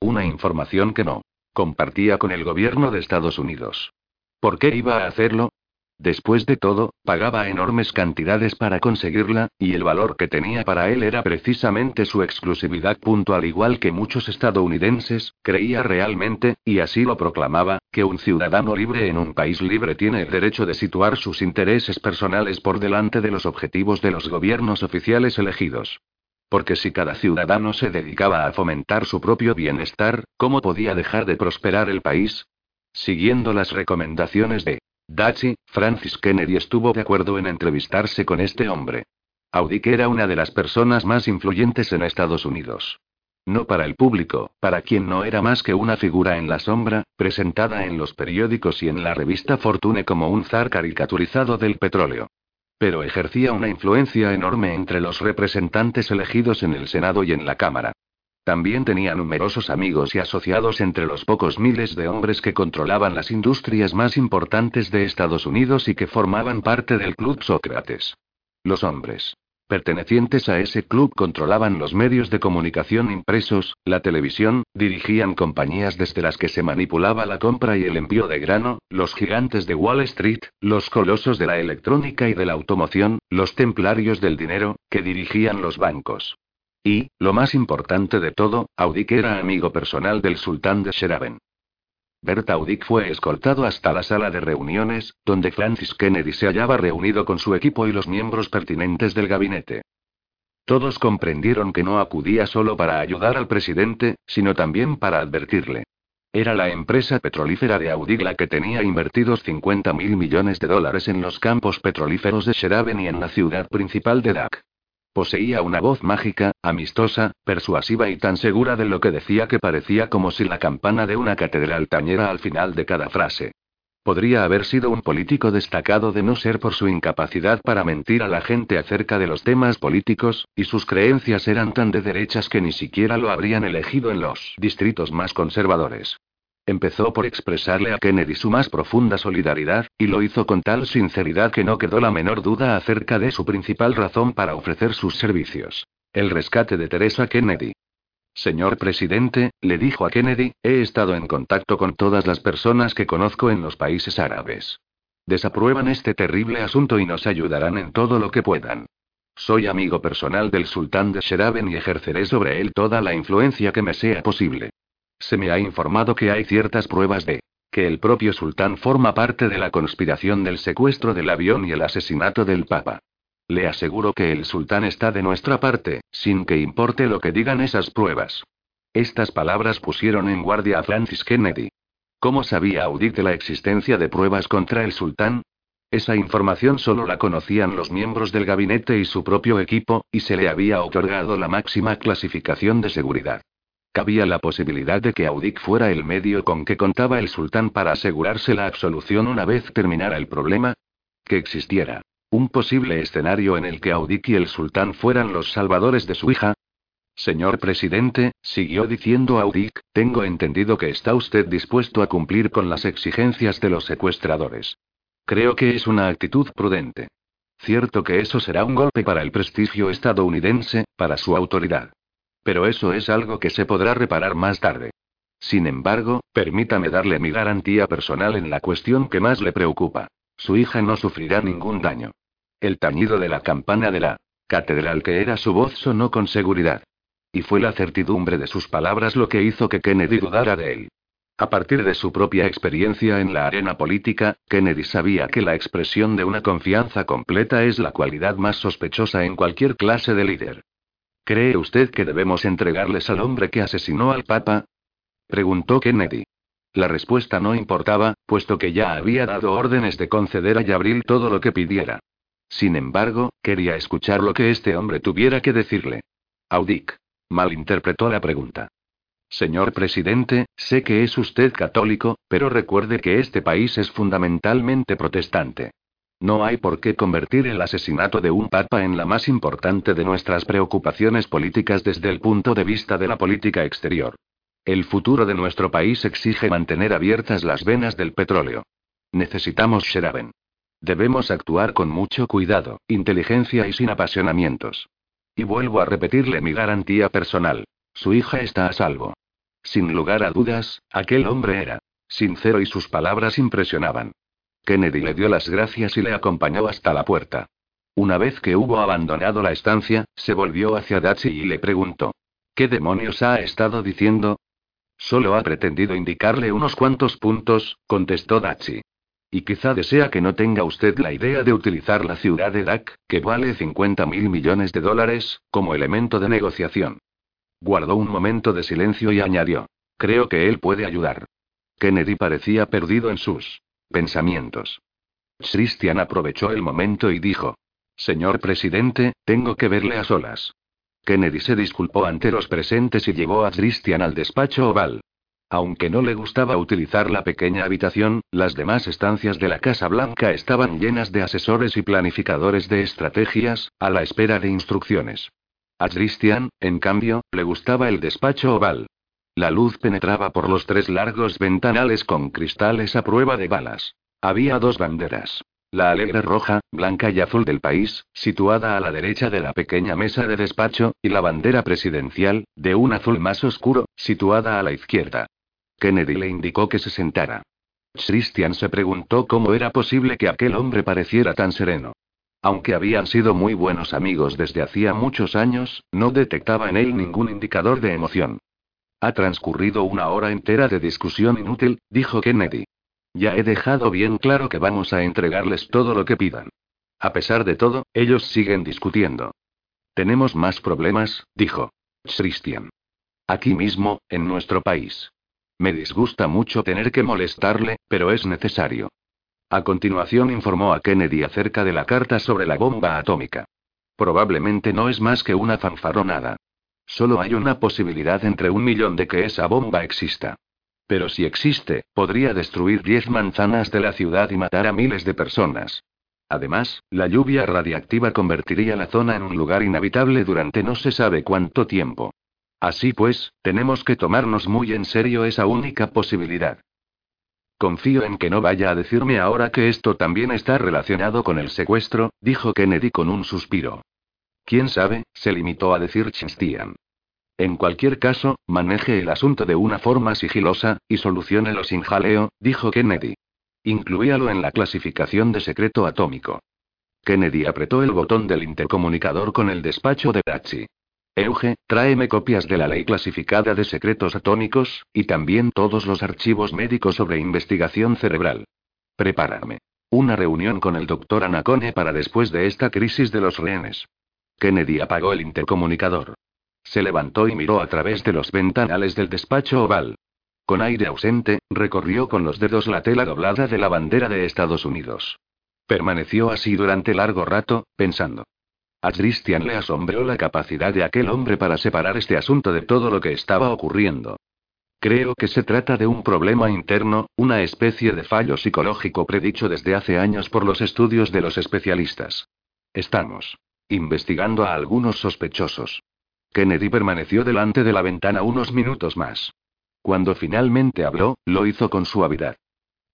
Una información que no compartía con el gobierno de Estados Unidos. ¿Por qué iba a hacerlo? Después de todo, pagaba enormes cantidades para conseguirla, y el valor que tenía para él era precisamente su exclusividad. Al igual que muchos estadounidenses, creía realmente, y así lo proclamaba, que un ciudadano libre en un país libre tiene el derecho de situar sus intereses personales por delante de los objetivos de los gobiernos oficiales elegidos. Porque si cada ciudadano se dedicaba a fomentar su propio bienestar, ¿cómo podía dejar de prosperar el país? Siguiendo las recomendaciones de Dachi, Francis Kennedy estuvo de acuerdo en entrevistarse con este hombre. Audic era una de las personas más influyentes en Estados Unidos. No para el público, para quien no era más que una figura en la sombra, presentada en los periódicos y en la revista Fortune como un zar caricaturizado del petróleo. Pero ejercía una influencia enorme entre los representantes elegidos en el Senado y en la Cámara. También tenía numerosos amigos y asociados entre los pocos miles de hombres que controlaban las industrias más importantes de Estados Unidos y que formaban parte del Club Sócrates. Los hombres pertenecientes a ese club controlaban los medios de comunicación impresos, la televisión, dirigían compañías desde las que se manipulaba la compra y el envío de grano, los gigantes de Wall Street, los colosos de la electrónica y de la automoción, los templarios del dinero, que dirigían los bancos. Y, lo más importante de todo, Audic era amigo personal del sultán de Sheraben. Bert Audic fue escoltado hasta la sala de reuniones, donde Francis Kennedy se hallaba reunido con su equipo y los miembros pertinentes del gabinete. Todos comprendieron que no acudía solo para ayudar al presidente, sino también para advertirle. Era la empresa petrolífera de Audic la que tenía invertidos 50 mil millones de dólares en los campos petrolíferos de Sheraben y en la ciudad principal de Dak. Poseía una voz mágica, amistosa, persuasiva y tan segura de lo que decía que parecía como si la campana de una catedral tañera al final de cada frase. Podría haber sido un político destacado de no ser por su incapacidad para mentir a la gente acerca de los temas políticos, y sus creencias eran tan de derechas que ni siquiera lo habrían elegido en los distritos más conservadores. Empezó por expresarle a Kennedy su más profunda solidaridad, y lo hizo con tal sinceridad que no quedó la menor duda acerca de su principal razón para ofrecer sus servicios. El rescate de Teresa Kennedy. Señor presidente, le dijo a Kennedy, he estado en contacto con todas las personas que conozco en los países árabes. Desaprueban este terrible asunto y nos ayudarán en todo lo que puedan. Soy amigo personal del sultán de Sheraben y ejerceré sobre él toda la influencia que me sea posible. Se me ha informado que hay ciertas pruebas de que el propio sultán forma parte de la conspiración del secuestro del avión y el asesinato del papa. Le aseguro que el sultán está de nuestra parte, sin que importe lo que digan esas pruebas. Estas palabras pusieron en guardia a Francis Kennedy. ¿Cómo sabía Audit de la existencia de pruebas contra el sultán? Esa información solo la conocían los miembros del gabinete y su propio equipo, y se le había otorgado la máxima clasificación de seguridad. Cabía la posibilidad de que Audic fuera el medio con que contaba el sultán para asegurarse la absolución una vez terminara el problema. Que existiera un posible escenario en el que Audic y el sultán fueran los salvadores de su hija. Señor presidente, siguió diciendo Audic, tengo entendido que está usted dispuesto a cumplir con las exigencias de los secuestradores. Creo que es una actitud prudente. Cierto que eso será un golpe para el prestigio estadounidense, para su autoridad. Pero eso es algo que se podrá reparar más tarde. Sin embargo, permítame darle mi garantía personal en la cuestión que más le preocupa. Su hija no sufrirá ningún daño. El tañido de la campana de la catedral que era su voz sonó con seguridad. Y fue la certidumbre de sus palabras lo que hizo que Kennedy dudara de él. A partir de su propia experiencia en la arena política, Kennedy sabía que la expresión de una confianza completa es la cualidad más sospechosa en cualquier clase de líder. ¿Cree usted que debemos entregarles al hombre que asesinó al Papa? preguntó Kennedy. La respuesta no importaba, puesto que ya había dado órdenes de conceder a Yabril todo lo que pidiera. Sin embargo, quería escuchar lo que este hombre tuviera que decirle. Audic. Malinterpretó la pregunta. Señor presidente, sé que es usted católico, pero recuerde que este país es fundamentalmente protestante. No hay por qué convertir el asesinato de un papa en la más importante de nuestras preocupaciones políticas desde el punto de vista de la política exterior. El futuro de nuestro país exige mantener abiertas las venas del petróleo. Necesitamos Sheraben. Debemos actuar con mucho cuidado, inteligencia y sin apasionamientos. Y vuelvo a repetirle mi garantía personal. Su hija está a salvo. Sin lugar a dudas, aquel hombre era sincero y sus palabras impresionaban. Kennedy le dio las gracias y le acompañó hasta la puerta. Una vez que hubo abandonado la estancia, se volvió hacia Dachi y le preguntó. ¿Qué demonios ha estado diciendo? Solo ha pretendido indicarle unos cuantos puntos, contestó Dachi. Y quizá desea que no tenga usted la idea de utilizar la ciudad de Dak, que vale 50 mil millones de dólares, como elemento de negociación. Guardó un momento de silencio y añadió. Creo que él puede ayudar. Kennedy parecía perdido en sus pensamientos. Christian aprovechó el momento y dijo. Señor presidente, tengo que verle a solas. Kennedy se disculpó ante los presentes y llevó a Christian al despacho oval. Aunque no le gustaba utilizar la pequeña habitación, las demás estancias de la Casa Blanca estaban llenas de asesores y planificadores de estrategias, a la espera de instrucciones. A Christian, en cambio, le gustaba el despacho oval. La luz penetraba por los tres largos ventanales con cristales a prueba de balas. Había dos banderas. La alegre roja, blanca y azul del país, situada a la derecha de la pequeña mesa de despacho, y la bandera presidencial, de un azul más oscuro, situada a la izquierda. Kennedy le indicó que se sentara. Christian se preguntó cómo era posible que aquel hombre pareciera tan sereno. Aunque habían sido muy buenos amigos desde hacía muchos años, no detectaba en él ningún indicador de emoción. Ha transcurrido una hora entera de discusión inútil, dijo Kennedy. Ya he dejado bien claro que vamos a entregarles todo lo que pidan. A pesar de todo, ellos siguen discutiendo. Tenemos más problemas, dijo. Christian. Aquí mismo, en nuestro país. Me disgusta mucho tener que molestarle, pero es necesario. A continuación informó a Kennedy acerca de la carta sobre la bomba atómica. Probablemente no es más que una fanfaronada. Solo hay una posibilidad entre un millón de que esa bomba exista. Pero si existe, podría destruir diez manzanas de la ciudad y matar a miles de personas. Además, la lluvia radiactiva convertiría la zona en un lugar inhabitable durante no se sabe cuánto tiempo. Así pues, tenemos que tomarnos muy en serio esa única posibilidad. Confío en que no vaya a decirme ahora que esto también está relacionado con el secuestro, dijo Kennedy con un suspiro. ¿Quién sabe? se limitó a decir Christian. En cualquier caso, maneje el asunto de una forma sigilosa, y soluciónelo sin jaleo, dijo Kennedy. Incluíalo en la clasificación de secreto atómico. Kennedy apretó el botón del intercomunicador con el despacho de Dachi. Euge, tráeme copias de la ley clasificada de secretos atómicos, y también todos los archivos médicos sobre investigación cerebral. Prepárame. Una reunión con el doctor Anacone para después de esta crisis de los rehenes. Kennedy apagó el intercomunicador. Se levantó y miró a través de los ventanales del despacho oval. Con aire ausente, recorrió con los dedos la tela doblada de la bandera de Estados Unidos. Permaneció así durante largo rato, pensando. A Christian le asombró la capacidad de aquel hombre para separar este asunto de todo lo que estaba ocurriendo. Creo que se trata de un problema interno, una especie de fallo psicológico predicho desde hace años por los estudios de los especialistas. Estamos investigando a algunos sospechosos. Kennedy permaneció delante de la ventana unos minutos más. Cuando finalmente habló, lo hizo con suavidad.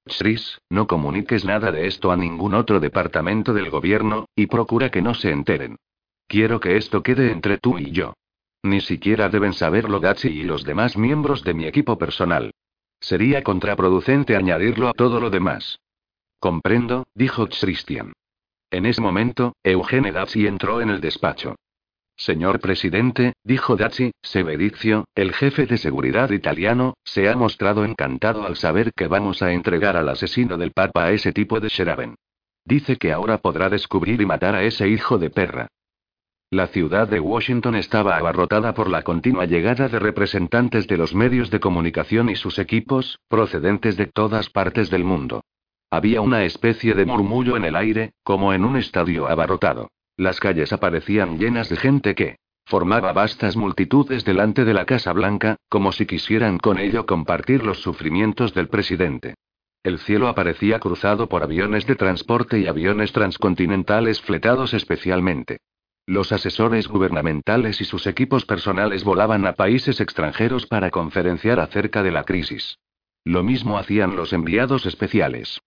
Chris, no comuniques nada de esto a ningún otro departamento del gobierno, y procura que no se enteren. Quiero que esto quede entre tú y yo. Ni siquiera deben saberlo Dachi y los demás miembros de mi equipo personal. Sería contraproducente añadirlo a todo lo demás. Comprendo, dijo Christian. En ese momento, Eugene Dachi entró en el despacho. Señor presidente, dijo Daci, Severicio, el jefe de seguridad italiano, se ha mostrado encantado al saber que vamos a entregar al asesino del Papa a ese tipo de Sheraben. Dice que ahora podrá descubrir y matar a ese hijo de perra. La ciudad de Washington estaba abarrotada por la continua llegada de representantes de los medios de comunicación y sus equipos, procedentes de todas partes del mundo. Había una especie de murmullo en el aire, como en un estadio abarrotado. Las calles aparecían llenas de gente que formaba vastas multitudes delante de la Casa Blanca, como si quisieran con ello compartir los sufrimientos del presidente. El cielo aparecía cruzado por aviones de transporte y aviones transcontinentales fletados especialmente. Los asesores gubernamentales y sus equipos personales volaban a países extranjeros para conferenciar acerca de la crisis. Lo mismo hacían los enviados especiales.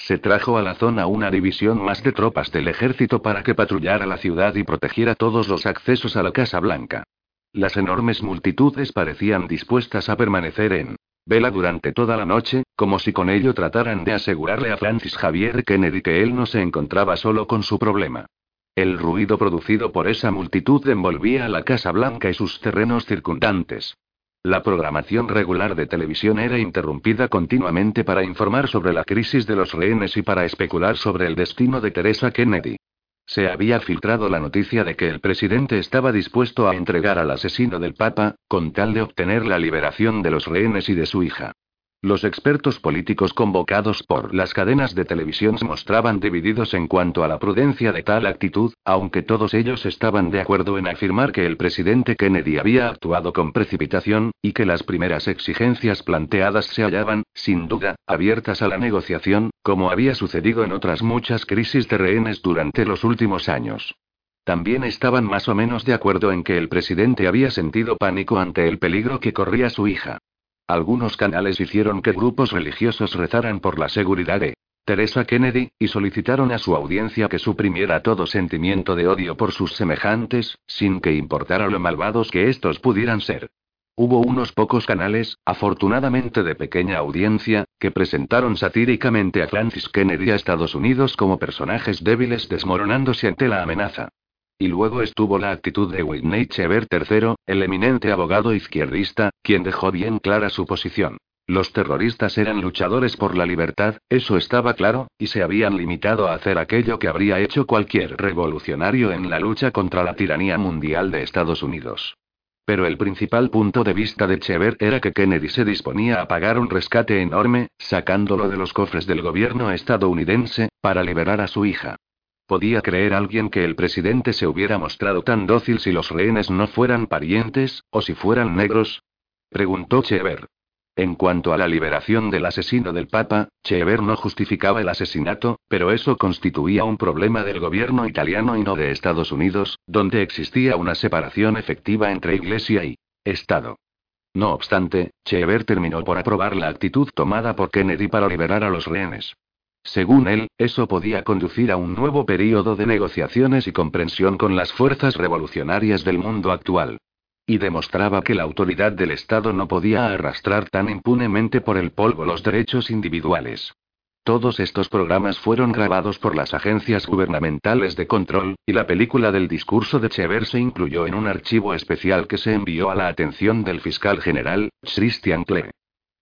Se trajo a la zona una división más de tropas del ejército para que patrullara la ciudad y protegiera todos los accesos a la Casa Blanca. Las enormes multitudes parecían dispuestas a permanecer en vela durante toda la noche, como si con ello trataran de asegurarle a Francis Javier Kennedy que él no se encontraba solo con su problema. El ruido producido por esa multitud envolvía a la Casa Blanca y sus terrenos circundantes. La programación regular de televisión era interrumpida continuamente para informar sobre la crisis de los rehenes y para especular sobre el destino de Teresa Kennedy. Se había filtrado la noticia de que el presidente estaba dispuesto a entregar al asesino del Papa, con tal de obtener la liberación de los rehenes y de su hija. Los expertos políticos convocados por las cadenas de televisión se mostraban divididos en cuanto a la prudencia de tal actitud, aunque todos ellos estaban de acuerdo en afirmar que el presidente Kennedy había actuado con precipitación, y que las primeras exigencias planteadas se hallaban, sin duda, abiertas a la negociación, como había sucedido en otras muchas crisis de rehenes durante los últimos años. También estaban más o menos de acuerdo en que el presidente había sentido pánico ante el peligro que corría su hija. Algunos canales hicieron que grupos religiosos rezaran por la seguridad de Teresa Kennedy, y solicitaron a su audiencia que suprimiera todo sentimiento de odio por sus semejantes, sin que importara lo malvados que estos pudieran ser. Hubo unos pocos canales, afortunadamente de pequeña audiencia, que presentaron satíricamente a Francis Kennedy a Estados Unidos como personajes débiles desmoronándose ante la amenaza. Y luego estuvo la actitud de Whitney Chever III, el eminente abogado izquierdista, quien dejó bien clara su posición. Los terroristas eran luchadores por la libertad, eso estaba claro, y se habían limitado a hacer aquello que habría hecho cualquier revolucionario en la lucha contra la tiranía mundial de Estados Unidos. Pero el principal punto de vista de Chever era que Kennedy se disponía a pagar un rescate enorme, sacándolo de los cofres del gobierno estadounidense, para liberar a su hija. ¿Podía creer alguien que el presidente se hubiera mostrado tan dócil si los rehenes no fueran parientes, o si fueran negros? Preguntó Chever. En cuanto a la liberación del asesino del Papa, Chever no justificaba el asesinato, pero eso constituía un problema del gobierno italiano y no de Estados Unidos, donde existía una separación efectiva entre Iglesia y Estado. No obstante, Chever terminó por aprobar la actitud tomada por Kennedy para liberar a los rehenes. Según él, eso podía conducir a un nuevo período de negociaciones y comprensión con las fuerzas revolucionarias del mundo actual. Y demostraba que la autoridad del Estado no podía arrastrar tan impunemente por el polvo los derechos individuales. Todos estos programas fueron grabados por las agencias gubernamentales de control, y la película del discurso de Chever se incluyó en un archivo especial que se envió a la atención del fiscal general, Christian Klee.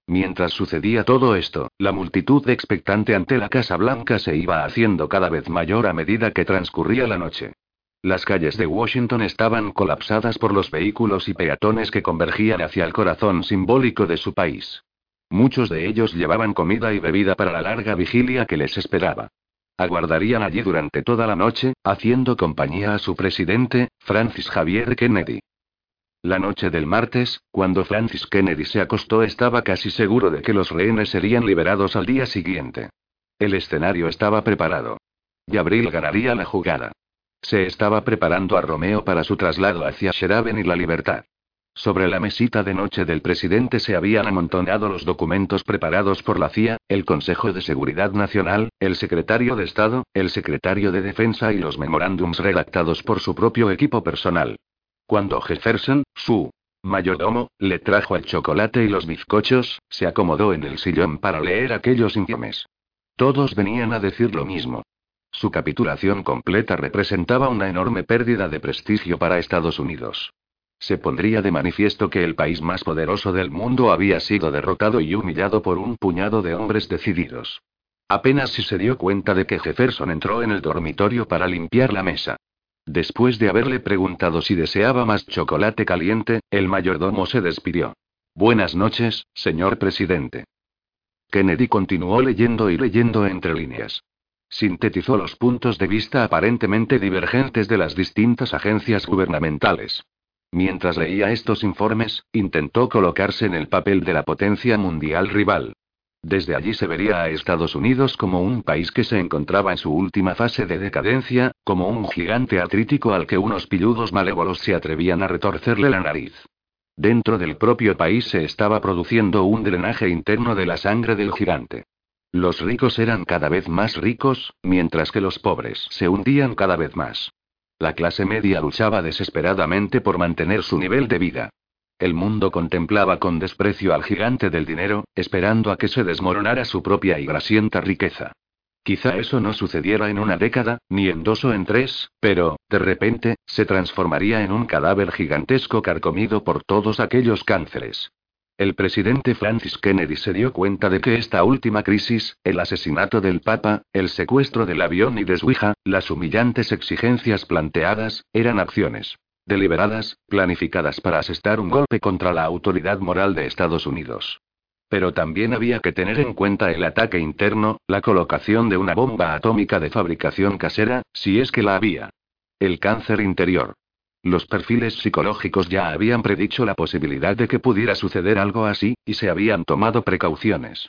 Mientras sucedía todo esto, la multitud expectante ante la Casa Blanca se iba haciendo cada vez mayor a medida que transcurría la noche. Las calles de Washington estaban colapsadas por los vehículos y peatones que convergían hacia el corazón simbólico de su país. Muchos de ellos llevaban comida y bebida para la larga vigilia que les esperaba. Aguardarían allí durante toda la noche, haciendo compañía a su presidente, Francis Javier Kennedy. La noche del martes, cuando Francis Kennedy se acostó, estaba casi seguro de que los rehenes serían liberados al día siguiente. El escenario estaba preparado. Y Abril ganaría la jugada. Se estaba preparando a Romeo para su traslado hacia Sheraben y la libertad. Sobre la mesita de noche del presidente se habían amontonado los documentos preparados por la CIA, el Consejo de Seguridad Nacional, el secretario de Estado, el secretario de Defensa y los memorándums redactados por su propio equipo personal. Cuando Jefferson, su mayordomo, le trajo el chocolate y los bizcochos, se acomodó en el sillón para leer aquellos informes. Todos venían a decir lo mismo. Su capitulación completa representaba una enorme pérdida de prestigio para Estados Unidos. Se pondría de manifiesto que el país más poderoso del mundo había sido derrotado y humillado por un puñado de hombres decididos. Apenas si se dio cuenta de que Jefferson entró en el dormitorio para limpiar la mesa. Después de haberle preguntado si deseaba más chocolate caliente, el mayordomo se despidió. Buenas noches, señor presidente. Kennedy continuó leyendo y leyendo entre líneas. Sintetizó los puntos de vista aparentemente divergentes de las distintas agencias gubernamentales. Mientras leía estos informes, intentó colocarse en el papel de la potencia mundial rival. Desde allí se vería a Estados Unidos como un país que se encontraba en su última fase de decadencia, como un gigante artrítico al que unos pilludos malévolos se atrevían a retorcerle la nariz. Dentro del propio país se estaba produciendo un drenaje interno de la sangre del gigante. Los ricos eran cada vez más ricos, mientras que los pobres se hundían cada vez más. La clase media luchaba desesperadamente por mantener su nivel de vida. El mundo contemplaba con desprecio al gigante del dinero, esperando a que se desmoronara su propia y grasienta riqueza. Quizá eso no sucediera en una década, ni en dos o en tres, pero, de repente, se transformaría en un cadáver gigantesco carcomido por todos aquellos cánceres. El presidente Francis Kennedy se dio cuenta de que esta última crisis, el asesinato del Papa, el secuestro del avión y de su hija, las humillantes exigencias planteadas, eran acciones deliberadas, planificadas para asestar un golpe contra la autoridad moral de Estados Unidos. Pero también había que tener en cuenta el ataque interno, la colocación de una bomba atómica de fabricación casera, si es que la había. El cáncer interior. Los perfiles psicológicos ya habían predicho la posibilidad de que pudiera suceder algo así, y se habían tomado precauciones.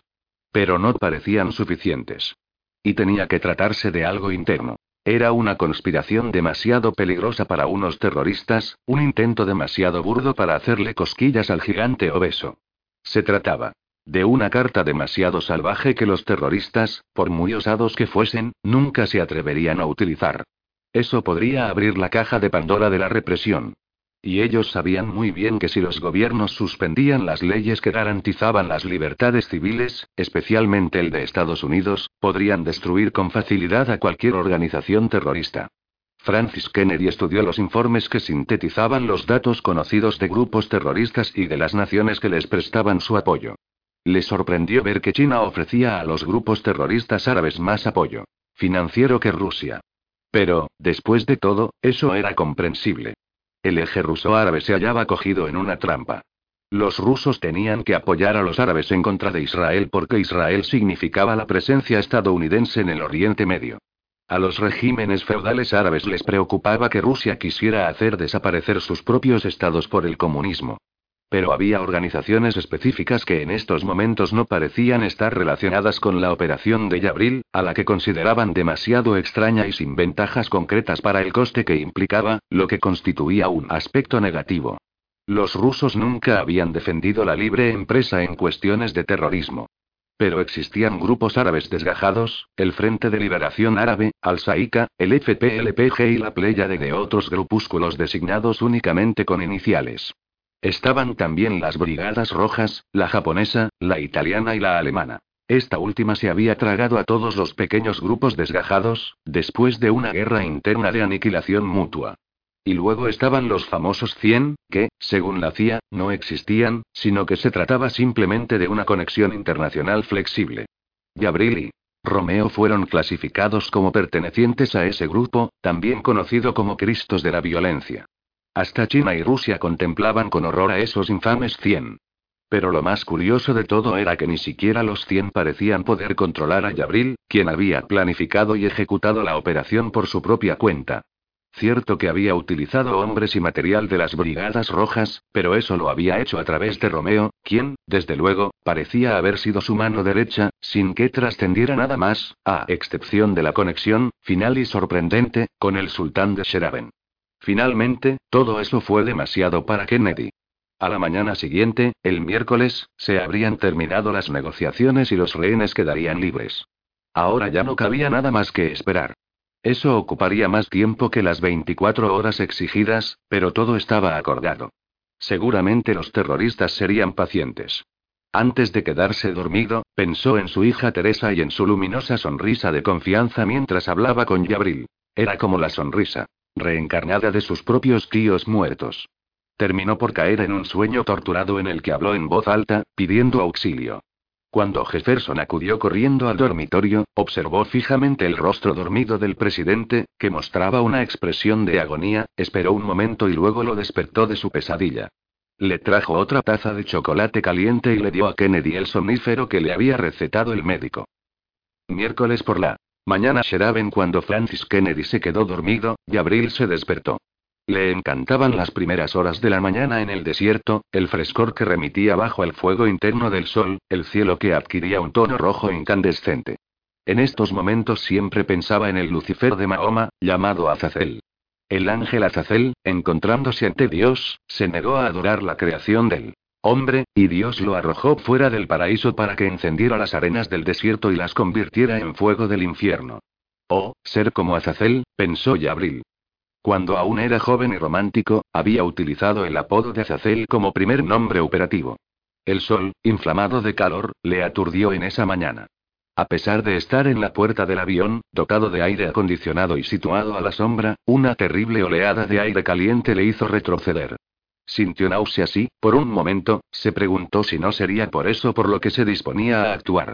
Pero no parecían suficientes. Y tenía que tratarse de algo interno. Era una conspiración demasiado peligrosa para unos terroristas, un intento demasiado burdo para hacerle cosquillas al gigante obeso. Se trataba de una carta demasiado salvaje que los terroristas, por muy osados que fuesen, nunca se atreverían a utilizar. Eso podría abrir la caja de Pandora de la represión. Y ellos sabían muy bien que si los gobiernos suspendían las leyes que garantizaban las libertades civiles, especialmente el de Estados Unidos, podrían destruir con facilidad a cualquier organización terrorista. Francis Kennedy estudió los informes que sintetizaban los datos conocidos de grupos terroristas y de las naciones que les prestaban su apoyo. Le sorprendió ver que China ofrecía a los grupos terroristas árabes más apoyo financiero que Rusia. Pero, después de todo, eso era comprensible. El eje ruso-árabe se hallaba cogido en una trampa. Los rusos tenían que apoyar a los árabes en contra de Israel porque Israel significaba la presencia estadounidense en el Oriente Medio. A los regímenes feudales árabes les preocupaba que Rusia quisiera hacer desaparecer sus propios estados por el comunismo. Pero había organizaciones específicas que en estos momentos no parecían estar relacionadas con la operación de Yabril, a la que consideraban demasiado extraña y sin ventajas concretas para el coste que implicaba, lo que constituía un aspecto negativo. Los rusos nunca habían defendido la libre empresa en cuestiones de terrorismo. Pero existían grupos árabes desgajados, el Frente de Liberación Árabe, Al-Saika, el FPLPG y la Pléyade de otros grupúsculos designados únicamente con iniciales. Estaban también las brigadas rojas, la japonesa, la italiana y la alemana. Esta última se había tragado a todos los pequeños grupos desgajados, después de una guerra interna de aniquilación mutua. Y luego estaban los famosos 100, que, según la CIA, no existían, sino que se trataba simplemente de una conexión internacional flexible. Gabriel y Romeo fueron clasificados como pertenecientes a ese grupo, también conocido como Cristos de la Violencia. Hasta China y Rusia contemplaban con horror a esos infames 100. Pero lo más curioso de todo era que ni siquiera los 100 parecían poder controlar a Yabril, quien había planificado y ejecutado la operación por su propia cuenta. Cierto que había utilizado hombres y material de las Brigadas Rojas, pero eso lo había hecho a través de Romeo, quien, desde luego, parecía haber sido su mano derecha, sin que trascendiera nada más, a excepción de la conexión, final y sorprendente, con el sultán de Sheraben. Finalmente, todo eso fue demasiado para Kennedy. A la mañana siguiente, el miércoles, se habrían terminado las negociaciones y los rehenes quedarían libres. Ahora ya no cabía nada más que esperar. Eso ocuparía más tiempo que las 24 horas exigidas, pero todo estaba acordado. Seguramente los terroristas serían pacientes. Antes de quedarse dormido, pensó en su hija Teresa y en su luminosa sonrisa de confianza mientras hablaba con Yabril. Era como la sonrisa reencarnada de sus propios tíos muertos. Terminó por caer en un sueño torturado en el que habló en voz alta, pidiendo auxilio. Cuando Jefferson acudió corriendo al dormitorio, observó fijamente el rostro dormido del presidente, que mostraba una expresión de agonía, esperó un momento y luego lo despertó de su pesadilla. Le trajo otra taza de chocolate caliente y le dio a Kennedy el somnífero que le había recetado el médico. Miércoles por la Mañana Sheraben cuando Francis Kennedy se quedó dormido, y Abril se despertó. Le encantaban las primeras horas de la mañana en el desierto, el frescor que remitía bajo el fuego interno del sol, el cielo que adquiría un tono rojo incandescente. En estos momentos siempre pensaba en el Lucifer de Mahoma, llamado Azazel. El ángel Azazel, encontrándose ante Dios, se negó a adorar la creación del Hombre, y Dios lo arrojó fuera del paraíso para que encendiera las arenas del desierto y las convirtiera en fuego del infierno. Oh, ser como Azazel, pensó Yabril. Cuando aún era joven y romántico, había utilizado el apodo de Azazel como primer nombre operativo. El sol, inflamado de calor, le aturdió en esa mañana. A pesar de estar en la puerta del avión, dotado de aire acondicionado y situado a la sombra, una terrible oleada de aire caliente le hizo retroceder. Sintió náuseas y, por un momento, se preguntó si no sería por eso por lo que se disponía a actuar.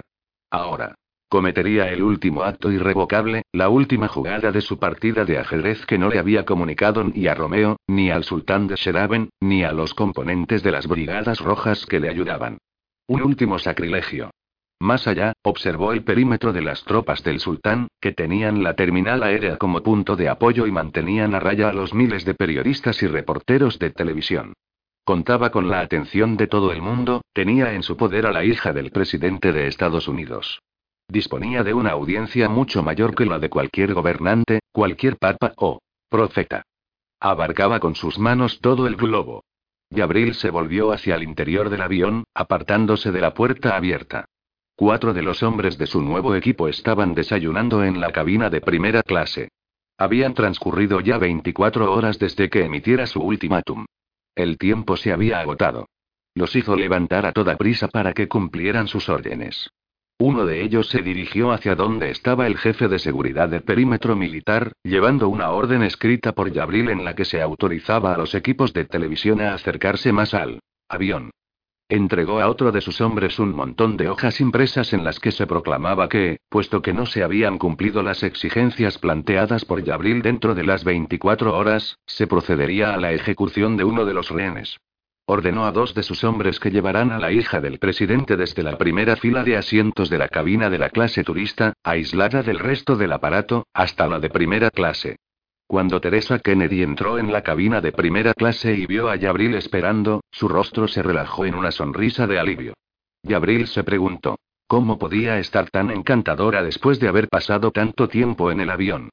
Ahora. Cometería el último acto irrevocable, la última jugada de su partida de ajedrez que no le había comunicado ni a Romeo, ni al sultán de Sheraben, ni a los componentes de las brigadas rojas que le ayudaban. Un último sacrilegio. Más allá, observó el perímetro de las tropas del sultán, que tenían la terminal aérea como punto de apoyo y mantenían a raya a los miles de periodistas y reporteros de televisión. Contaba con la atención de todo el mundo, tenía en su poder a la hija del presidente de Estados Unidos. Disponía de una audiencia mucho mayor que la de cualquier gobernante, cualquier papa o profeta. Abarcaba con sus manos todo el globo. Y Abril se volvió hacia el interior del avión, apartándose de la puerta abierta. Cuatro de los hombres de su nuevo equipo estaban desayunando en la cabina de primera clase. Habían transcurrido ya 24 horas desde que emitiera su ultimátum. El tiempo se había agotado. Los hizo levantar a toda prisa para que cumplieran sus órdenes. Uno de ellos se dirigió hacia donde estaba el jefe de seguridad del perímetro militar, llevando una orden escrita por Yabril en la que se autorizaba a los equipos de televisión a acercarse más al avión. Entregó a otro de sus hombres un montón de hojas impresas en las que se proclamaba que, puesto que no se habían cumplido las exigencias planteadas por Yabril dentro de las 24 horas, se procedería a la ejecución de uno de los rehenes. Ordenó a dos de sus hombres que llevaran a la hija del presidente desde la primera fila de asientos de la cabina de la clase turista, aislada del resto del aparato, hasta la de primera clase. Cuando Teresa Kennedy entró en la cabina de primera clase y vio a Yabril esperando, su rostro se relajó en una sonrisa de alivio. Yabril se preguntó, ¿cómo podía estar tan encantadora después de haber pasado tanto tiempo en el avión?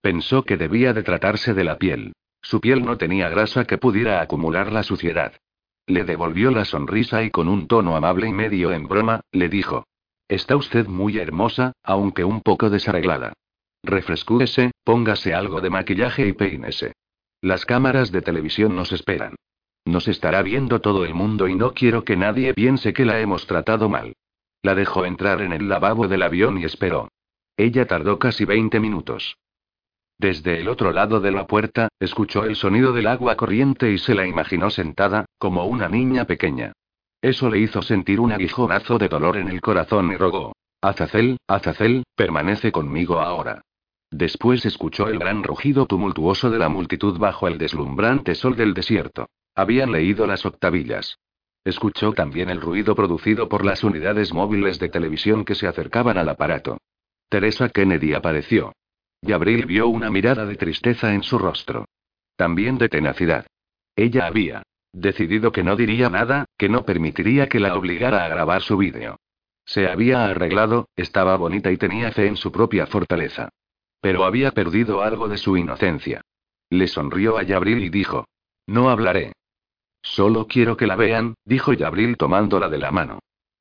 Pensó que debía de tratarse de la piel. Su piel no tenía grasa que pudiera acumular la suciedad. Le devolvió la sonrisa y con un tono amable y medio en broma, le dijo. Está usted muy hermosa, aunque un poco desarreglada. Refrescúese, póngase algo de maquillaje y peínese. Las cámaras de televisión nos esperan. Nos estará viendo todo el mundo y no quiero que nadie piense que la hemos tratado mal. La dejó entrar en el lavabo del avión y esperó. Ella tardó casi 20 minutos. Desde el otro lado de la puerta, escuchó el sonido del agua corriente y se la imaginó sentada, como una niña pequeña. Eso le hizo sentir un aguijonazo de dolor en el corazón y rogó. Azazel, Azazel, permanece conmigo ahora. Después escuchó el gran rugido tumultuoso de la multitud bajo el deslumbrante sol del desierto. Habían leído las octavillas. Escuchó también el ruido producido por las unidades móviles de televisión que se acercaban al aparato. Teresa Kennedy apareció. Y Abril vio una mirada de tristeza en su rostro. También de tenacidad. Ella había decidido que no diría nada, que no permitiría que la obligara a grabar su vídeo. Se había arreglado, estaba bonita y tenía fe en su propia fortaleza. Pero había perdido algo de su inocencia. Le sonrió a Yabril y dijo: No hablaré. Solo quiero que la vean, dijo Yabril tomándola de la mano.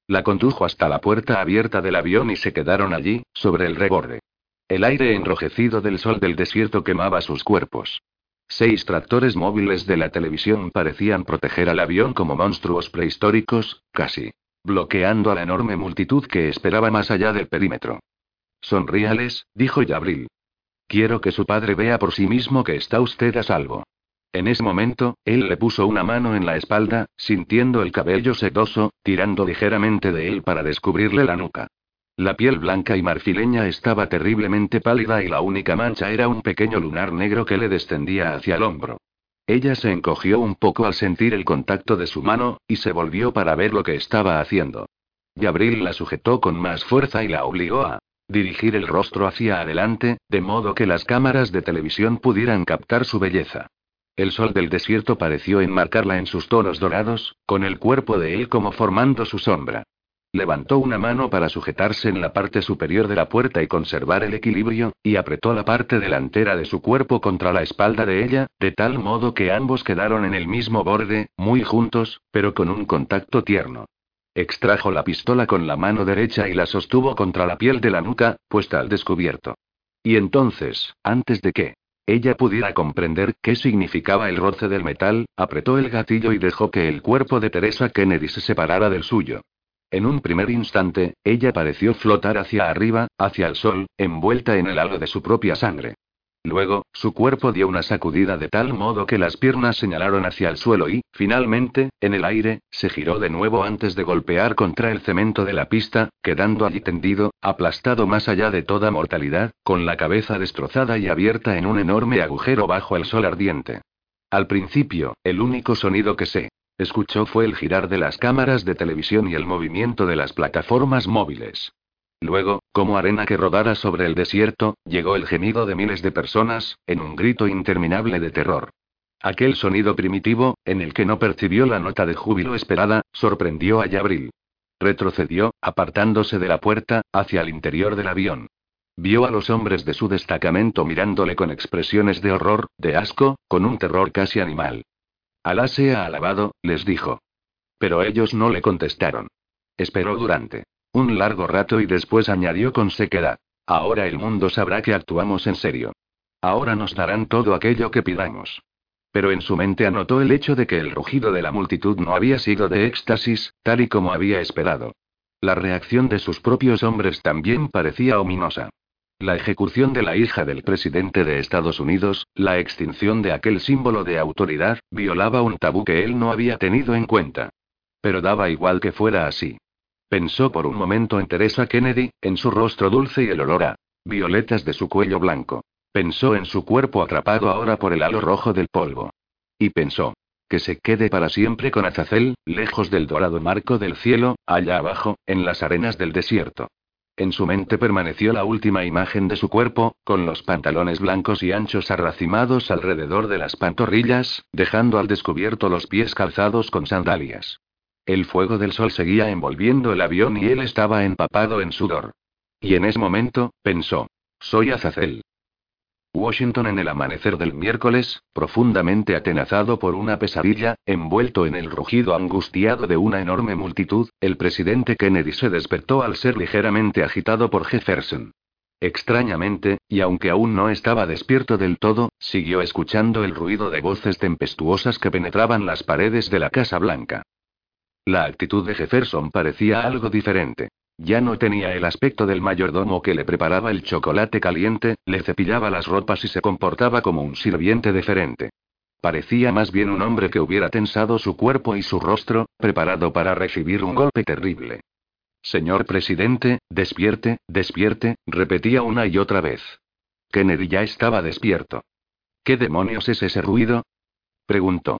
La condujo hasta la puerta abierta del avión y se quedaron allí, sobre el reborde. El aire enrojecido del sol del desierto quemaba sus cuerpos. Seis tractores móviles de la televisión parecían proteger al avión como monstruos prehistóricos, casi bloqueando a la enorme multitud que esperaba más allá del perímetro. Sonríales, dijo Yabril. Quiero que su padre vea por sí mismo que está usted a salvo. En ese momento, él le puso una mano en la espalda, sintiendo el cabello sedoso, tirando ligeramente de él para descubrirle la nuca. La piel blanca y marfileña estaba terriblemente pálida y la única mancha era un pequeño lunar negro que le descendía hacia el hombro. Ella se encogió un poco al sentir el contacto de su mano, y se volvió para ver lo que estaba haciendo. Gabriel la sujetó con más fuerza y la obligó a dirigir el rostro hacia adelante, de modo que las cámaras de televisión pudieran captar su belleza. El sol del desierto pareció enmarcarla en sus tonos dorados, con el cuerpo de él como formando su sombra. Levantó una mano para sujetarse en la parte superior de la puerta y conservar el equilibrio, y apretó la parte delantera de su cuerpo contra la espalda de ella, de tal modo que ambos quedaron en el mismo borde, muy juntos, pero con un contacto tierno. Extrajo la pistola con la mano derecha y la sostuvo contra la piel de la nuca, puesta al descubierto. Y entonces, antes de que ella pudiera comprender qué significaba el roce del metal, apretó el gatillo y dejó que el cuerpo de Teresa Kennedy se separara del suyo. En un primer instante, ella pareció flotar hacia arriba, hacia el sol, envuelta en el halo de su propia sangre. Luego, su cuerpo dio una sacudida de tal modo que las piernas señalaron hacia el suelo y, finalmente, en el aire, se giró de nuevo antes de golpear contra el cemento de la pista, quedando allí tendido, aplastado más allá de toda mortalidad, con la cabeza destrozada y abierta en un enorme agujero bajo el sol ardiente. Al principio, el único sonido que se escuchó fue el girar de las cámaras de televisión y el movimiento de las plataformas móviles. Luego, como arena que rodara sobre el desierto, llegó el gemido de miles de personas, en un grito interminable de terror. Aquel sonido primitivo, en el que no percibió la nota de júbilo esperada, sorprendió a Yabril. Retrocedió, apartándose de la puerta, hacia el interior del avión. Vio a los hombres de su destacamento mirándole con expresiones de horror, de asco, con un terror casi animal. Alá sea alabado, les dijo. Pero ellos no le contestaron. Esperó durante un largo rato y después añadió con sequedad. Ahora el mundo sabrá que actuamos en serio. Ahora nos darán todo aquello que pidamos. Pero en su mente anotó el hecho de que el rugido de la multitud no había sido de éxtasis, tal y como había esperado. La reacción de sus propios hombres también parecía ominosa. La ejecución de la hija del presidente de Estados Unidos, la extinción de aquel símbolo de autoridad, violaba un tabú que él no había tenido en cuenta. Pero daba igual que fuera así. Pensó por un momento en Teresa Kennedy, en su rostro dulce y el olor a violetas de su cuello blanco. Pensó en su cuerpo atrapado ahora por el halo rojo del polvo. Y pensó. Que se quede para siempre con Azazel, lejos del dorado marco del cielo, allá abajo, en las arenas del desierto. En su mente permaneció la última imagen de su cuerpo, con los pantalones blancos y anchos arracimados alrededor de las pantorrillas, dejando al descubierto los pies calzados con sandalias. El fuego del sol seguía envolviendo el avión y él estaba empapado en sudor. Y en ese momento, pensó. Soy Azazel. Washington en el amanecer del miércoles, profundamente atenazado por una pesadilla, envuelto en el rugido angustiado de una enorme multitud, el presidente Kennedy se despertó al ser ligeramente agitado por Jefferson. Extrañamente, y aunque aún no estaba despierto del todo, siguió escuchando el ruido de voces tempestuosas que penetraban las paredes de la Casa Blanca. La actitud de Jefferson parecía algo diferente. Ya no tenía el aspecto del mayordomo que le preparaba el chocolate caliente, le cepillaba las ropas y se comportaba como un sirviente deferente. Parecía más bien un hombre que hubiera tensado su cuerpo y su rostro, preparado para recibir un golpe terrible. Señor presidente, despierte, despierte, repetía una y otra vez. Kennedy ya estaba despierto. ¿Qué demonios es ese ruido? preguntó.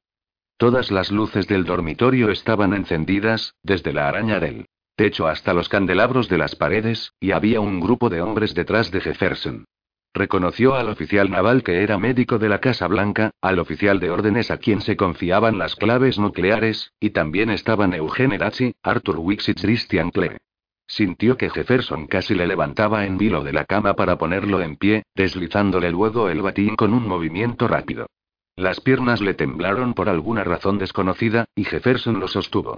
Todas las luces del dormitorio estaban encendidas, desde la araña del techo hasta los candelabros de las paredes, y había un grupo de hombres detrás de Jefferson. Reconoció al oficial naval que era médico de la Casa Blanca, al oficial de órdenes a quien se confiaban las claves nucleares, y también estaban Eugene Dachi, Arthur Wicks y Christian Klee. Sintió que Jefferson casi le levantaba en vilo de la cama para ponerlo en pie, deslizándole luego el batín con un movimiento rápido. Las piernas le temblaron por alguna razón desconocida, y Jefferson lo sostuvo.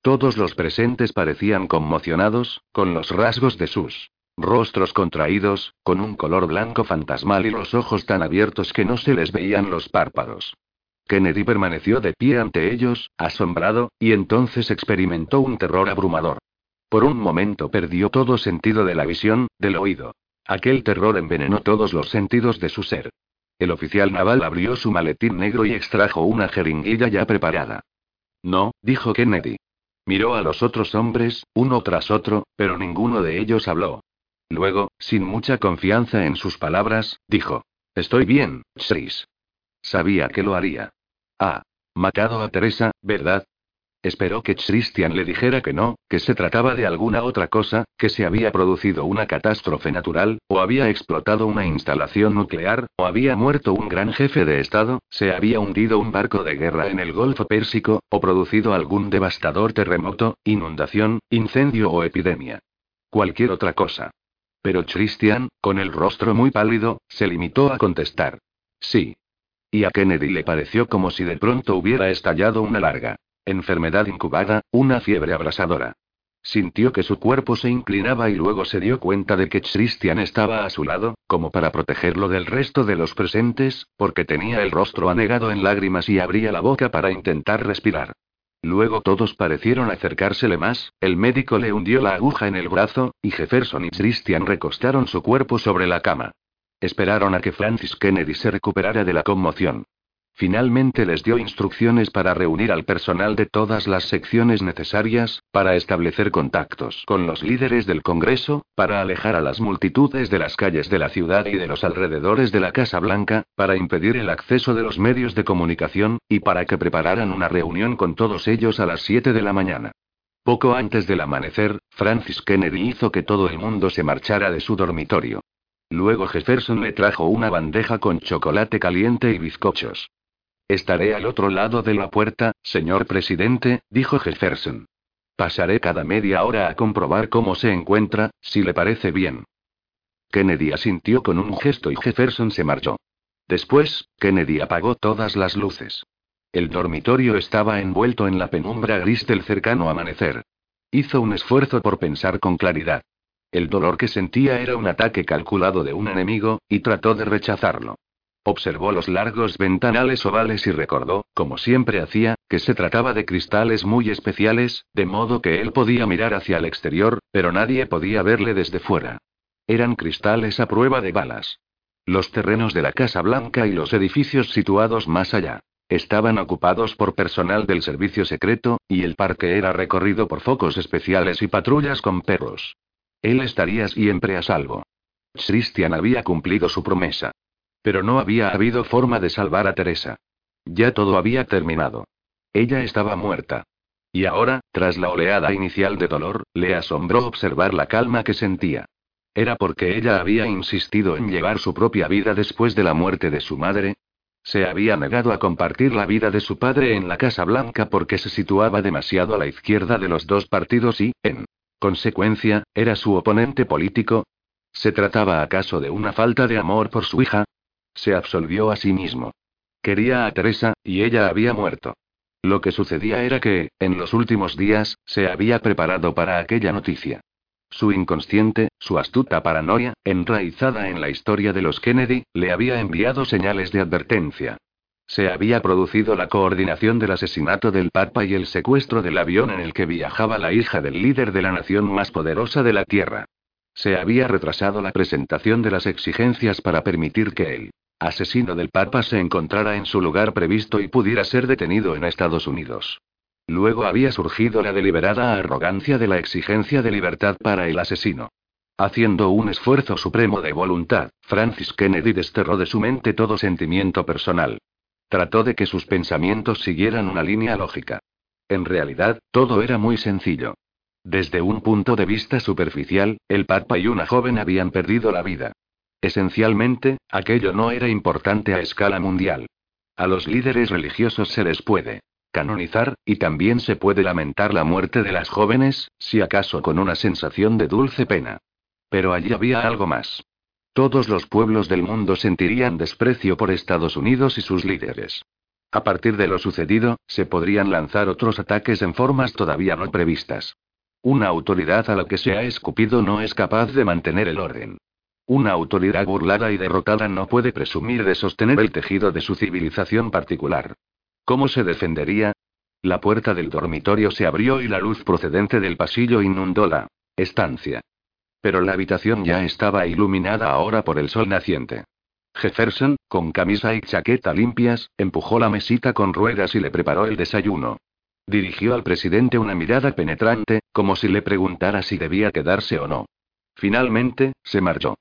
Todos los presentes parecían conmocionados, con los rasgos de sus rostros contraídos, con un color blanco fantasmal y los ojos tan abiertos que no se les veían los párpados. Kennedy permaneció de pie ante ellos, asombrado, y entonces experimentó un terror abrumador. Por un momento perdió todo sentido de la visión, del oído. Aquel terror envenenó todos los sentidos de su ser. El oficial naval abrió su maletín negro y extrajo una jeringuilla ya preparada. No, dijo Kennedy. Miró a los otros hombres, uno tras otro, pero ninguno de ellos habló. Luego, sin mucha confianza en sus palabras, dijo: Estoy bien, Chris. Sabía que lo haría. Ah. Matado a Teresa, ¿verdad? Esperó que Christian le dijera que no, que se trataba de alguna otra cosa, que se había producido una catástrofe natural, o había explotado una instalación nuclear, o había muerto un gran jefe de Estado, se había hundido un barco de guerra en el Golfo Pérsico, o producido algún devastador terremoto, inundación, incendio o epidemia. Cualquier otra cosa. Pero Christian, con el rostro muy pálido, se limitó a contestar. Sí. Y a Kennedy le pareció como si de pronto hubiera estallado una larga Enfermedad incubada, una fiebre abrasadora. Sintió que su cuerpo se inclinaba y luego se dio cuenta de que Christian estaba a su lado, como para protegerlo del resto de los presentes, porque tenía el rostro anegado en lágrimas y abría la boca para intentar respirar. Luego todos parecieron acercársele más, el médico le hundió la aguja en el brazo, y Jefferson y Christian recostaron su cuerpo sobre la cama. Esperaron a que Francis Kennedy se recuperara de la conmoción. Finalmente les dio instrucciones para reunir al personal de todas las secciones necesarias, para establecer contactos con los líderes del Congreso, para alejar a las multitudes de las calles de la ciudad y de los alrededores de la Casa Blanca, para impedir el acceso de los medios de comunicación, y para que prepararan una reunión con todos ellos a las 7 de la mañana. Poco antes del amanecer, Francis Kennedy hizo que todo el mundo se marchara de su dormitorio. Luego Jefferson le trajo una bandeja con chocolate caliente y bizcochos. Estaré al otro lado de la puerta, señor presidente, dijo Jefferson. Pasaré cada media hora a comprobar cómo se encuentra, si le parece bien. Kennedy asintió con un gesto y Jefferson se marchó. Después, Kennedy apagó todas las luces. El dormitorio estaba envuelto en la penumbra gris del cercano amanecer. Hizo un esfuerzo por pensar con claridad. El dolor que sentía era un ataque calculado de un enemigo, y trató de rechazarlo. Observó los largos ventanales ovales y recordó, como siempre hacía, que se trataba de cristales muy especiales, de modo que él podía mirar hacia el exterior, pero nadie podía verle desde fuera. Eran cristales a prueba de balas. Los terrenos de la Casa Blanca y los edificios situados más allá. Estaban ocupados por personal del servicio secreto, y el parque era recorrido por focos especiales y patrullas con perros. Él estaría siempre a salvo. Christian había cumplido su promesa. Pero no había habido forma de salvar a Teresa. Ya todo había terminado. Ella estaba muerta. Y ahora, tras la oleada inicial de dolor, le asombró observar la calma que sentía. ¿Era porque ella había insistido en llevar su propia vida después de la muerte de su madre? Se había negado a compartir la vida de su padre en la Casa Blanca porque se situaba demasiado a la izquierda de los dos partidos y, en consecuencia, era su oponente político. ¿Se trataba acaso de una falta de amor por su hija? Se absolvió a sí mismo. Quería a Teresa, y ella había muerto. Lo que sucedía era que, en los últimos días, se había preparado para aquella noticia. Su inconsciente, su astuta paranoia, enraizada en la historia de los Kennedy, le había enviado señales de advertencia. Se había producido la coordinación del asesinato del Papa y el secuestro del avión en el que viajaba la hija del líder de la nación más poderosa de la Tierra. Se había retrasado la presentación de las exigencias para permitir que él asesino del Papa se encontrara en su lugar previsto y pudiera ser detenido en Estados Unidos. Luego había surgido la deliberada arrogancia de la exigencia de libertad para el asesino. Haciendo un esfuerzo supremo de voluntad, Francis Kennedy desterró de su mente todo sentimiento personal. Trató de que sus pensamientos siguieran una línea lógica. En realidad, todo era muy sencillo. Desde un punto de vista superficial, el Papa y una joven habían perdido la vida. Esencialmente, aquello no era importante a escala mundial. A los líderes religiosos se les puede canonizar, y también se puede lamentar la muerte de las jóvenes, si acaso con una sensación de dulce pena. Pero allí había algo más. Todos los pueblos del mundo sentirían desprecio por Estados Unidos y sus líderes. A partir de lo sucedido, se podrían lanzar otros ataques en formas todavía no previstas. Una autoridad a la que se ha escupido no es capaz de mantener el orden. Una autoridad burlada y derrotada no puede presumir de sostener el tejido de su civilización particular. ¿Cómo se defendería? La puerta del dormitorio se abrió y la luz procedente del pasillo inundó la estancia. Pero la habitación ya estaba iluminada ahora por el sol naciente. Jefferson, con camisa y chaqueta limpias, empujó la mesita con ruedas y le preparó el desayuno. Dirigió al presidente una mirada penetrante, como si le preguntara si debía quedarse o no. Finalmente, se marchó.